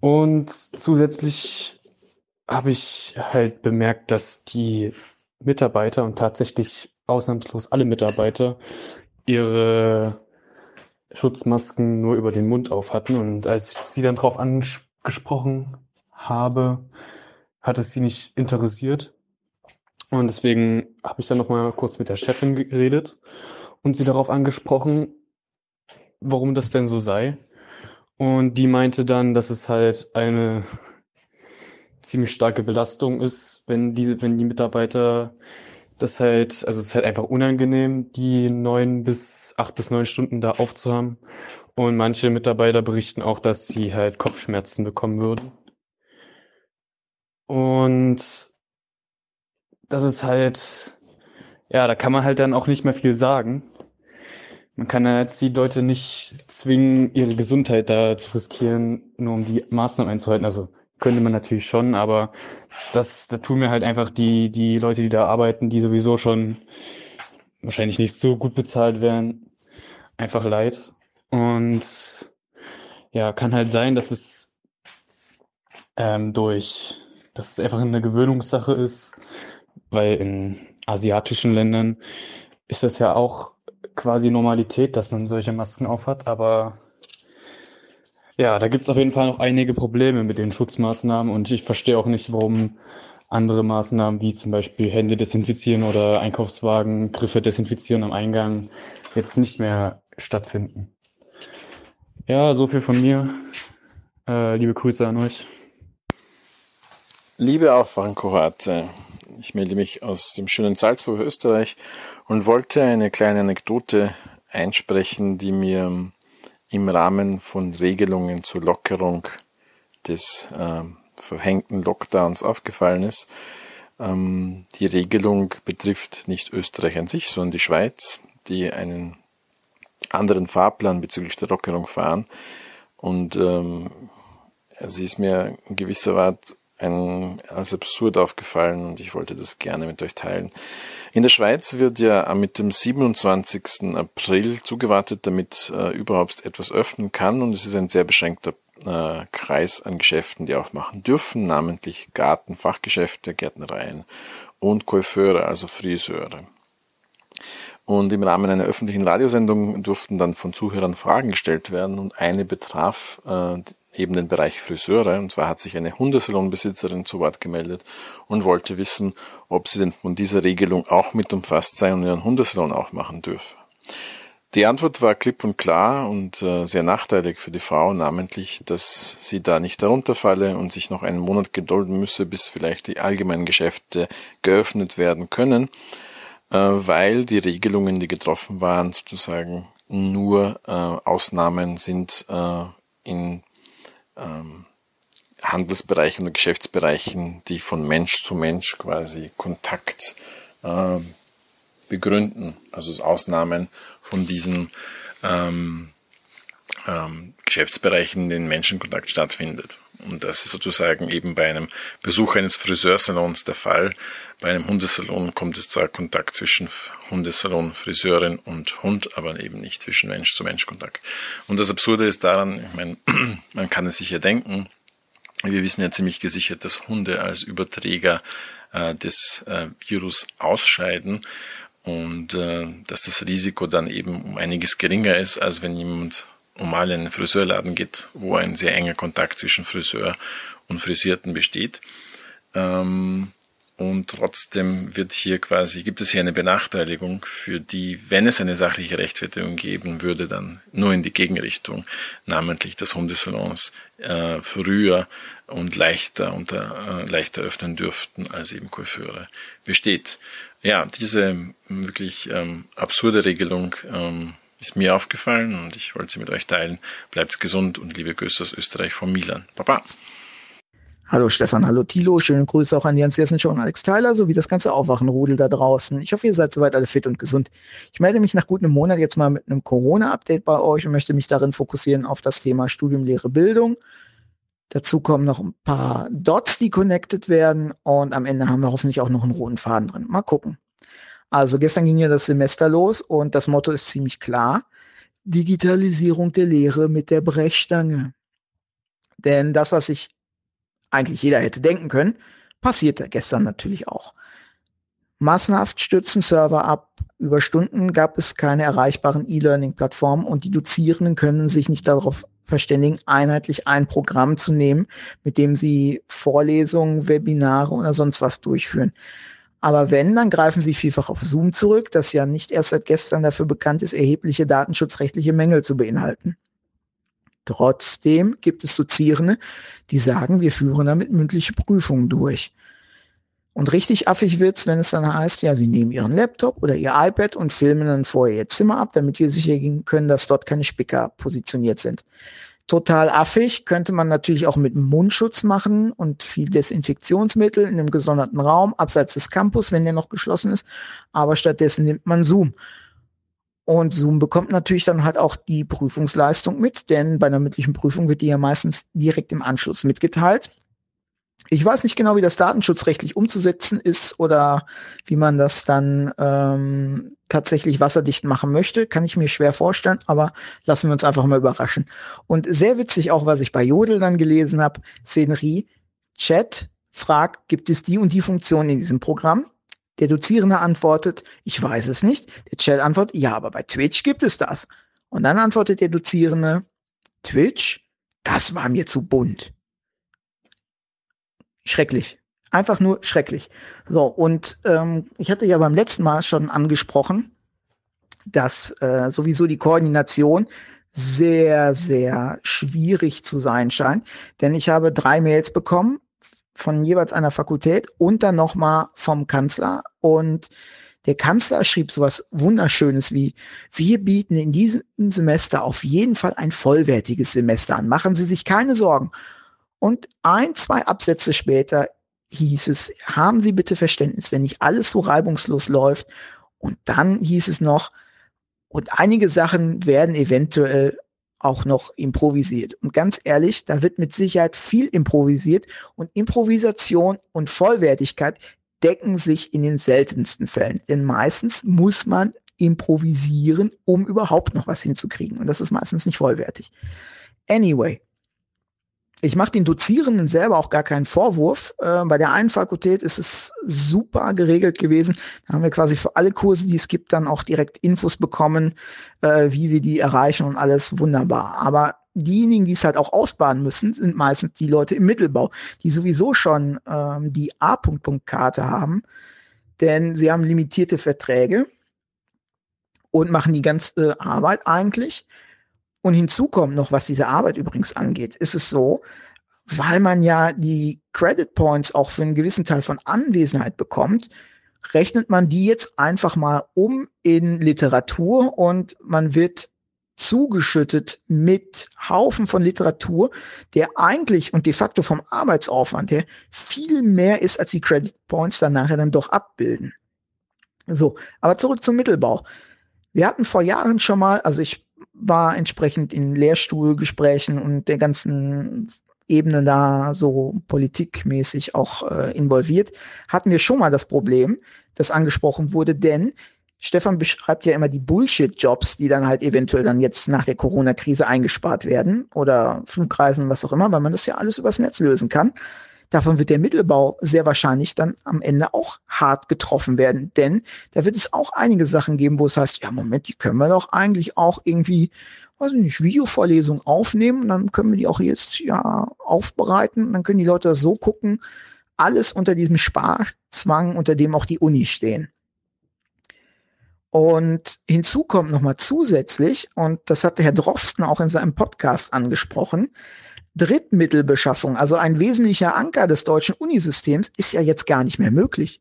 Und zusätzlich habe ich halt bemerkt, dass die Mitarbeiter und tatsächlich ausnahmslos alle Mitarbeiter ihre Schutzmasken nur über den Mund auf hatten. Und als ich sie dann darauf angesprochen habe, hat es sie nicht interessiert. Und deswegen habe ich dann nochmal kurz mit der Chefin geredet und sie darauf angesprochen, warum das denn so sei. Und die meinte dann, dass es halt eine ziemlich starke Belastung ist, wenn die, wenn die Mitarbeiter das halt, also es ist halt einfach unangenehm, die neun bis acht bis neun Stunden da aufzuhaben. Und manche Mitarbeiter berichten auch, dass sie halt Kopfschmerzen bekommen würden. Und das ist halt, ja, da kann man halt dann auch nicht mehr viel sagen. Man kann ja jetzt die Leute nicht zwingen, ihre Gesundheit da zu riskieren, nur um die Maßnahmen einzuhalten. Also könnte man natürlich schon, aber das, da tun mir halt einfach die, die Leute, die da arbeiten, die sowieso schon wahrscheinlich nicht so gut bezahlt werden, einfach leid. Und ja, kann halt sein, dass es ähm, durch, dass es einfach eine Gewöhnungssache ist, weil in asiatischen Ländern ist das ja auch quasi Normalität, dass man solche Masken aufhat, aber Ja, da gibt's auf jeden Fall noch einige Probleme mit den Schutzmaßnahmen und ich verstehe auch nicht, warum andere Maßnahmen wie zum Beispiel Hände desinfizieren oder Einkaufswagen, Griffe desinfizieren am Eingang jetzt nicht mehr stattfinden. Ja, so viel von mir. Äh, liebe Grüße an euch. Liebe Aufwachenkohorte, ich melde mich aus dem schönen Salzburg, Österreich und wollte eine kleine Anekdote einsprechen, die mir im Rahmen von Regelungen zur Lockerung des äh, verhängten Lockdowns aufgefallen ist. Ähm, die Regelung betrifft nicht Österreich an sich, sondern die Schweiz, die einen anderen Fahrplan bezüglich der Lockerung fahren. Und ähm, sie ist mir in gewisser Art ein, als absurd aufgefallen und ich wollte das gerne mit euch teilen. In der Schweiz wird ja mit dem 27. April zugewartet, damit äh, überhaupt etwas öffnen kann und es ist ein sehr beschränkter äh, Kreis an Geschäften, die aufmachen dürfen, namentlich Garten, Fachgeschäfte, Gärtnereien und Coiffeure, also Friseure. Und im Rahmen einer öffentlichen Radiosendung durften dann von Zuhörern Fragen gestellt werden und eine betraf äh, eben den Bereich Friseure. Und zwar hat sich eine Hundesalonbesitzerin zu Wort gemeldet und wollte wissen, ob sie denn von dieser Regelung auch mit umfasst sei und ihren Hundesalon auch machen dürfe. Die Antwort war klipp und klar und äh, sehr nachteilig für die Frau, namentlich, dass sie da nicht darunter falle und sich noch einen Monat gedulden müsse, bis vielleicht die allgemeinen Geschäfte geöffnet werden können. Äh, weil die Regelungen, die getroffen waren, sozusagen nur äh, Ausnahmen sind in ähm, Handelsbereichen oder Geschäftsbereichen, die von Mensch zu Mensch quasi Kontakt äh, begründen. Also Ausnahmen von diesen ähm, ähm, Geschäftsbereichen, in denen Menschenkontakt stattfindet. Und das ist sozusagen eben bei einem Besuch eines Friseursalons der Fall. Bei einem Hundesalon kommt es zwar Kontakt zwischen Hundesalon, Friseurin und Hund, aber eben nicht zwischen Mensch zu Mensch Kontakt. Und das Absurde ist daran, ich meine, [clears throat] man kann es sich ja denken, wir wissen ja ziemlich gesichert, dass Hunde als Überträger äh, des äh, Virus ausscheiden und äh, dass das Risiko dann eben um einiges geringer ist, als wenn jemand normal in einen Friseurladen geht, wo ein sehr enger Kontakt zwischen Friseur und Frisierten besteht. Ähm, und trotzdem wird hier quasi, gibt es hier eine Benachteiligung, für die, wenn es eine sachliche Rechtfertigung geben würde, dann nur in die Gegenrichtung, namentlich dass Hundesalons äh, früher und leichter unter, äh, leichter öffnen dürften als eben Coiffeure besteht. Ja, diese wirklich ähm, absurde Regelung ähm, ist mir aufgefallen und ich wollte sie mit euch teilen. Bleibt gesund und liebe Grüße aus Österreich von Milan. Baba. Hallo Stefan, hallo Tilo, schöne Grüße auch an Jens Jessen und Alex Tyler sowie das ganze Aufwachenrudel da draußen. Ich hoffe, ihr seid soweit alle fit und gesund. Ich melde mich nach gut einem Monat jetzt mal mit einem Corona-Update bei euch und möchte mich darin fokussieren auf das Thema Studium, Lehre, Bildung. Dazu kommen noch ein paar Dots, die connected werden und am Ende haben wir hoffentlich auch noch einen roten Faden drin. Mal gucken. Also gestern ging ja das Semester los und das Motto ist ziemlich klar. Digitalisierung der Lehre mit der Brechstange. Denn das, was sich eigentlich jeder hätte denken können, passierte gestern natürlich auch. Massenhaft stürzen Server ab. Über Stunden gab es keine erreichbaren E-Learning-Plattformen und die Dozierenden können sich nicht darauf verständigen, einheitlich ein Programm zu nehmen, mit dem sie Vorlesungen, Webinare oder sonst was durchführen. Aber wenn, dann greifen sie vielfach auf Zoom zurück, das ja nicht erst seit gestern dafür bekannt ist, erhebliche datenschutzrechtliche Mängel zu beinhalten. Trotzdem gibt es Dozierende, die sagen, wir führen damit mündliche Prüfungen durch. Und richtig affig wird's, wenn es dann heißt, ja, sie nehmen ihren Laptop oder ihr iPad und filmen dann vorher ihr Zimmer ab, damit wir sicher gehen können, dass dort keine Spicker positioniert sind total affig. Könnte man natürlich auch mit Mundschutz machen und viel Desinfektionsmittel in einem gesonderten Raum, abseits des Campus, wenn der noch geschlossen ist. Aber stattdessen nimmt man Zoom. Und Zoom bekommt natürlich dann halt auch die Prüfungsleistung mit, denn bei einer mündlichen Prüfung wird die ja meistens direkt im Anschluss mitgeteilt. Ich weiß nicht genau, wie das datenschutzrechtlich umzusetzen ist oder wie man das dann ähm, tatsächlich wasserdicht machen möchte. Kann ich mir schwer vorstellen, aber lassen wir uns einfach mal überraschen. Und sehr witzig auch, was ich bei Jodel dann gelesen habe, Szenerie, Chat fragt, gibt es die und die Funktion in diesem Programm? Der Dozierende antwortet, ich weiß es nicht. Der Chat antwortet, ja, aber bei Twitch gibt es das. Und dann antwortet der Dozierende, Twitch? das war mir zu bunt. Schrecklich. Einfach nur schrecklich. So, und ähm, ich hatte ja beim letzten Mal schon angesprochen, dass äh, sowieso die Koordination sehr, sehr schwierig zu sein scheint. Denn ich habe drei Mails bekommen von jeweils einer Fakultät und dann nochmal vom Kanzler. Und der Kanzler schrieb sowas Wunderschönes wie, wir bieten in diesem Semester auf jeden Fall ein vollwertiges Semester an. Machen Sie sich keine Sorgen. Und ein, zwei Absätze später hieß es, haben Sie bitte Verständnis, wenn nicht alles so reibungslos läuft. Und dann hieß es noch, und einige Sachen werden eventuell auch noch improvisiert. Und ganz ehrlich, da wird mit Sicherheit viel improvisiert und Improvisation und Vollwertigkeit decken sich in den seltensten Fällen. Denn meistens muss man improvisieren, um überhaupt noch was hinzukriegen. Und das ist meistens nicht vollwertig. Anyway, ich mache den Dozierenden selber auch gar keinen Vorwurf. Äh, bei der einen Fakultät ist es super geregelt gewesen. Da haben wir quasi für alle Kurse, die es gibt, dann auch direkt Infos bekommen, äh, wie wir die erreichen und alles wunderbar. Aber diejenigen, die es halt auch ausbaden müssen, sind meistens die Leute im Mittelbau, die sowieso schon ähm, die A-Punkt-Punkt-Karte haben, denn sie haben limitierte Verträge und machen die ganze Arbeit eigentlich. Und hinzu kommt noch, was diese Arbeit übrigens angeht, ist es so, weil man ja die Credit Points auch für einen gewissen Teil von Anwesenheit bekommt, rechnet man die jetzt einfach mal um in Literatur und man wird zugeschüttet mit Haufen von Literatur, der eigentlich und de facto vom Arbeitsaufwand her viel mehr ist, als die Credit Points dann nachher dann doch abbilden. So, aber zurück zum Mittelbau. Wir hatten vor Jahren schon mal, also ich war entsprechend in Lehrstuhlgesprächen und der ganzen Ebene da so politikmäßig auch äh, involviert, hatten wir schon mal das Problem, das angesprochen wurde, denn Stefan beschreibt ja immer die Bullshit-Jobs, die dann halt eventuell dann jetzt nach der Corona-Krise eingespart werden oder Flugreisen, was auch immer, weil man das ja alles übers Netz lösen kann. Davon wird der Mittelbau sehr wahrscheinlich dann am Ende auch hart getroffen werden, denn da wird es auch einige Sachen geben, wo es heißt, ja Moment, die können wir doch eigentlich auch irgendwie, weiß ich nicht, Videovorlesungen aufnehmen. Und dann können wir die auch jetzt ja aufbereiten. Und dann können die Leute das so gucken, alles unter diesem Sparzwang, unter dem auch die Uni stehen. Und hinzu kommt nochmal zusätzlich, und das hatte Herr Drosten auch in seinem Podcast angesprochen, Drittmittelbeschaffung, also ein wesentlicher Anker des deutschen Unisystems, ist ja jetzt gar nicht mehr möglich.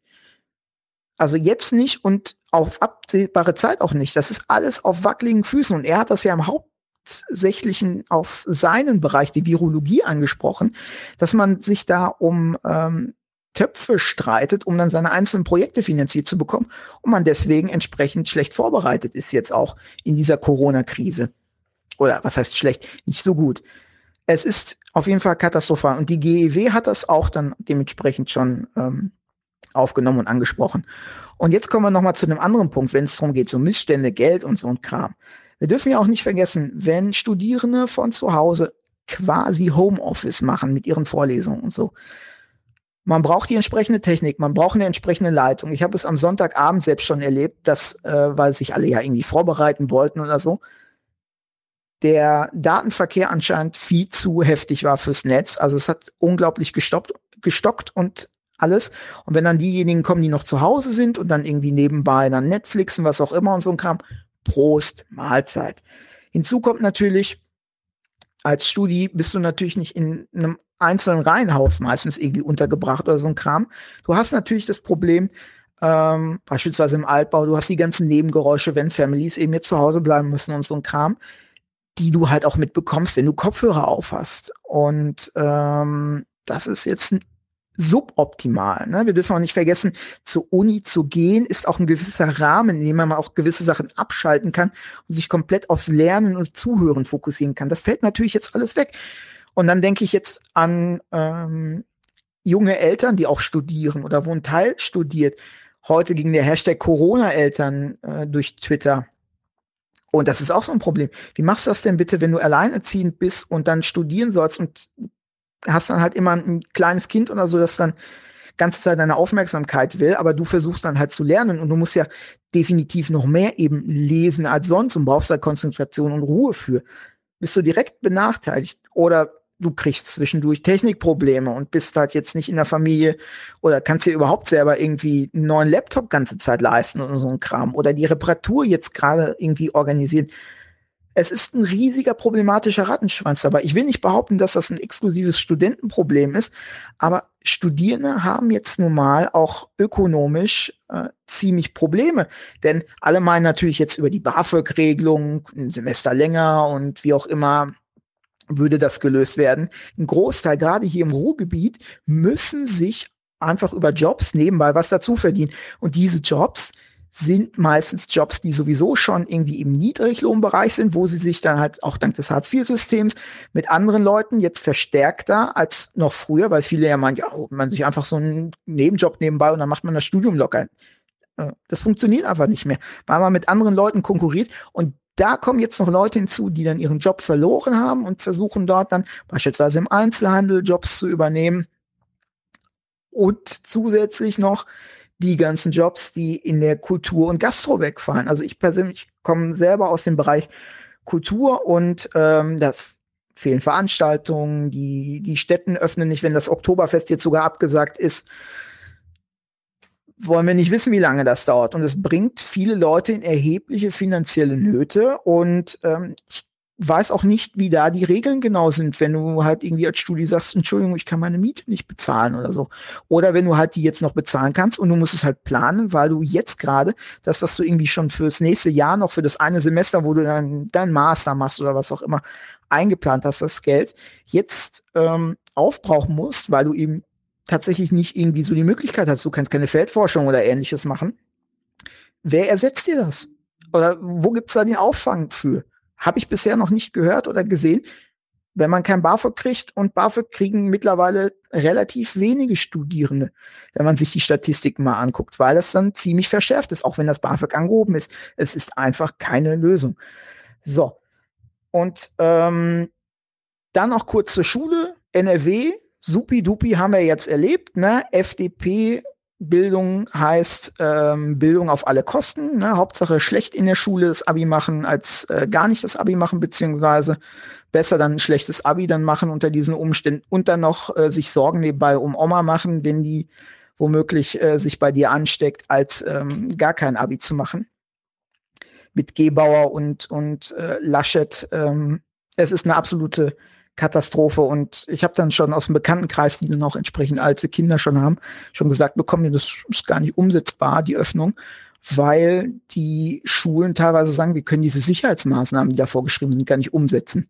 Also jetzt nicht und auf absehbare Zeit auch nicht. Das ist alles auf wackeligen Füßen. Und er hat das ja im Hauptsächlichen auf seinen Bereich, die Virologie, angesprochen, dass man sich da um ähm, Töpfe streitet, um dann seine einzelnen Projekte finanziert zu bekommen und man deswegen entsprechend schlecht vorbereitet ist jetzt auch in dieser Corona-Krise. Oder was heißt schlecht? Nicht so gut es ist auf jeden Fall katastrophal. Und die GEW hat das auch dann dementsprechend schon ähm, aufgenommen und angesprochen. Und jetzt kommen wir nochmal zu einem anderen Punkt, wenn es darum geht, so Missstände, Geld und so ein Kram. Wir dürfen ja auch nicht vergessen, wenn Studierende von zu Hause quasi Homeoffice machen mit ihren Vorlesungen und so. Man braucht die entsprechende Technik, man braucht eine entsprechende Leitung. Ich habe es am Sonntagabend selbst schon erlebt, dass, äh, weil sich alle ja irgendwie vorbereiten wollten oder so, der Datenverkehr anscheinend viel zu heftig war fürs Netz. Also es hat unglaublich gestoppt, gestockt und alles. Und wenn dann diejenigen kommen, die noch zu Hause sind und dann irgendwie nebenbei dann Netflixen, was auch immer und so ein Kram, Prost, Mahlzeit. Hinzu kommt natürlich, als Studi bist du natürlich nicht in einem einzelnen Reihenhaus meistens irgendwie untergebracht oder so ein Kram. Du hast natürlich das Problem, ähm, beispielsweise im Altbau, du hast die ganzen Nebengeräusche, wenn Families eben jetzt zu Hause bleiben müssen und so ein Kram die du halt auch mitbekommst, wenn du Kopfhörer aufhast. Und ähm, das ist jetzt suboptimal. Ne? Wir dürfen auch nicht vergessen, zur Uni zu gehen, ist auch ein gewisser Rahmen, in dem man auch gewisse Sachen abschalten kann und sich komplett aufs Lernen und Zuhören fokussieren kann. Das fällt natürlich jetzt alles weg. Und dann denke ich jetzt an ähm, junge Eltern, die auch studieren oder wo ein Teil studiert. Heute ging der Hashtag Corona-Eltern äh, durch Twitter. Und das ist auch so ein Problem. Wie machst du das denn bitte, wenn du alleinerziehend bist und dann studieren sollst und hast dann halt immer ein kleines Kind oder so, das dann ganze Zeit deine Aufmerksamkeit will, aber du versuchst dann halt zu lernen und du musst ja definitiv noch mehr eben lesen als sonst und brauchst da Konzentration und Ruhe für. bist du direkt benachteiligt. Oder du kriegst zwischendurch Technikprobleme und bist halt jetzt nicht in der Familie oder kannst dir überhaupt selber irgendwie einen neuen Laptop ganze Zeit leisten oder so ein Kram oder die Reparatur jetzt gerade irgendwie organisieren. Es ist ein riesiger problematischer Rattenschwanz dabei. Ich will nicht behaupten, dass das ein exklusives Studentenproblem ist, aber Studierende haben jetzt nun mal auch ökonomisch äh, ziemlich Probleme. Denn alle meinen natürlich jetzt über die BAföG-Regelung, ein Semester länger und wie auch immer würde das gelöst werden. Ein Großteil, gerade hier im Ruhrgebiet, müssen sich einfach über Jobs nebenbei was dazu verdienen. Und diese Jobs, sind meistens Jobs, die sowieso schon irgendwie im Niedriglohnbereich sind, wo sie sich dann halt auch dank des Hartz-IV-Systems mit anderen Leuten jetzt verstärkter als noch früher, weil viele ja meinen, ja, man sich einfach so einen Nebenjob nebenbei und dann macht man das Studium locker. Das funktioniert einfach nicht mehr, weil man mit anderen Leuten konkurriert und da kommen jetzt noch Leute hinzu, die dann ihren Job verloren haben und versuchen dort dann beispielsweise im Einzelhandel Jobs zu übernehmen und zusätzlich noch die ganzen Jobs, die in der Kultur und Gastro wegfallen. Also ich persönlich komme selber aus dem Bereich Kultur und ähm, da fehlen Veranstaltungen, die, die Städten öffnen nicht, wenn das Oktoberfest jetzt sogar abgesagt ist. Wollen wir nicht wissen, wie lange das dauert. Und es bringt viele Leute in erhebliche finanzielle Nöte. Und ähm, ich weiß auch nicht, wie da die Regeln genau sind, wenn du halt irgendwie als Studi sagst, Entschuldigung, ich kann meine Miete nicht bezahlen oder so. Oder wenn du halt die jetzt noch bezahlen kannst und du musst es halt planen, weil du jetzt gerade das, was du irgendwie schon fürs nächste Jahr noch für das eine Semester, wo du dann dein Master machst oder was auch immer, eingeplant hast, das Geld, jetzt ähm, aufbrauchen musst, weil du eben tatsächlich nicht irgendwie so die Möglichkeit hast, du kannst keine Feldforschung oder ähnliches machen. Wer ersetzt dir das? Oder wo gibt's da den Auffang für? Habe ich bisher noch nicht gehört oder gesehen. Wenn man kein BAföG kriegt und BAföG kriegen mittlerweile relativ wenige Studierende, wenn man sich die Statistiken mal anguckt, weil das dann ziemlich verschärft ist, auch wenn das BAföG angehoben ist. Es ist einfach keine Lösung. So. Und ähm, dann noch kurz zur Schule. NRW, supi-dupi haben wir jetzt erlebt, ne? FDP Bildung heißt ähm, Bildung auf alle Kosten. Ne? Hauptsache schlecht in der Schule das Abi machen, als äh, gar nicht das Abi machen, beziehungsweise besser dann ein schlechtes Abi dann machen unter diesen Umständen und dann noch äh, sich Sorgen nebenbei um Oma machen, wenn die womöglich äh, sich bei dir ansteckt, als ähm, gar kein Abi zu machen. Mit Gebauer und, und äh, Laschet. Ähm, es ist eine absolute Katastrophe. Und ich habe dann schon aus dem Bekanntenkreis, die dann auch entsprechend alte Kinder schon haben, schon gesagt bekommen, das ist gar nicht umsetzbar, die Öffnung, weil die Schulen teilweise sagen, wir können diese Sicherheitsmaßnahmen, die da vorgeschrieben sind, gar nicht umsetzen.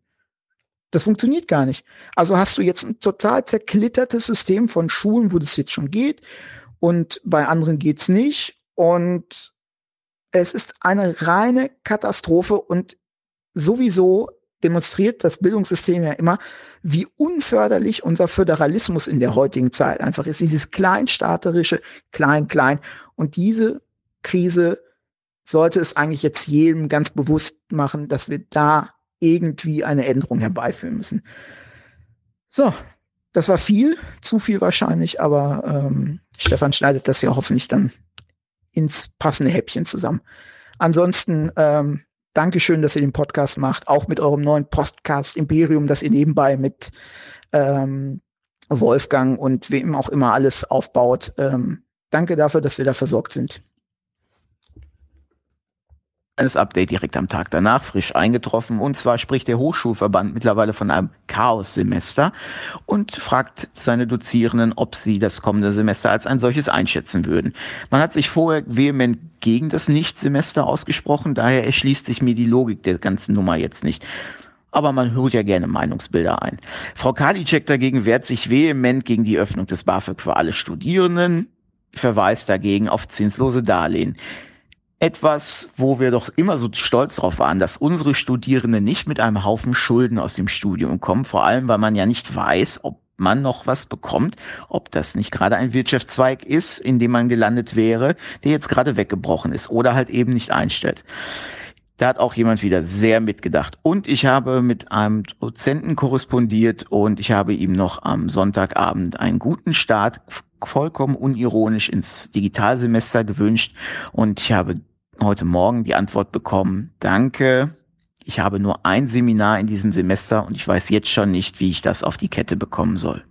Das funktioniert gar nicht. Also hast du jetzt ein total zerklittertes System von Schulen, wo das jetzt schon geht und bei anderen geht's nicht. Und es ist eine reine Katastrophe und sowieso demonstriert das Bildungssystem ja immer, wie unförderlich unser Föderalismus in der heutigen Zeit einfach ist. Dieses kleinstaaterische Klein, Klein. Und diese Krise sollte es eigentlich jetzt jedem ganz bewusst machen, dass wir da irgendwie eine Änderung herbeiführen müssen. So, das war viel, zu viel wahrscheinlich, aber ähm, Stefan schneidet das ja hoffentlich dann ins passende Häppchen zusammen. Ansonsten ähm, Dankeschön, dass ihr den Podcast macht, auch mit eurem neuen Podcast Imperium, das ihr nebenbei mit ähm, Wolfgang und wem auch immer alles aufbaut. Ähm, danke dafür, dass wir da versorgt sind eines Update direkt am Tag danach frisch eingetroffen. Und zwar spricht der Hochschulverband mittlerweile von einem Chaos-Semester und fragt seine Dozierenden, ob sie das kommende Semester als ein solches einschätzen würden. Man hat sich vorher vehement gegen das Nicht-Semester ausgesprochen, daher erschließt sich mir die Logik der ganzen Nummer jetzt nicht. Aber man hört ja gerne Meinungsbilder ein. Frau Karliczek dagegen wehrt sich vehement gegen die Öffnung des BAföG für alle Studierenden, verweist dagegen auf zinslose Darlehen etwas, wo wir doch immer so stolz drauf waren, dass unsere Studierenden nicht mit einem Haufen Schulden aus dem Studium kommen, vor allem weil man ja nicht weiß, ob man noch was bekommt, ob das nicht gerade ein Wirtschaftszweig ist, in dem man gelandet wäre, der jetzt gerade weggebrochen ist oder halt eben nicht einstellt. Da hat auch jemand wieder sehr mitgedacht. Und ich habe mit einem Dozenten korrespondiert und ich habe ihm noch am Sonntagabend einen guten Start vollkommen unironisch ins Digitalsemester gewünscht und ich habe heute Morgen die Antwort bekommen, danke, Ich habe nur ein Seminar in diesem Semester und ich weiß jetzt schon nicht, wie ich das auf die Kette bekommen soll.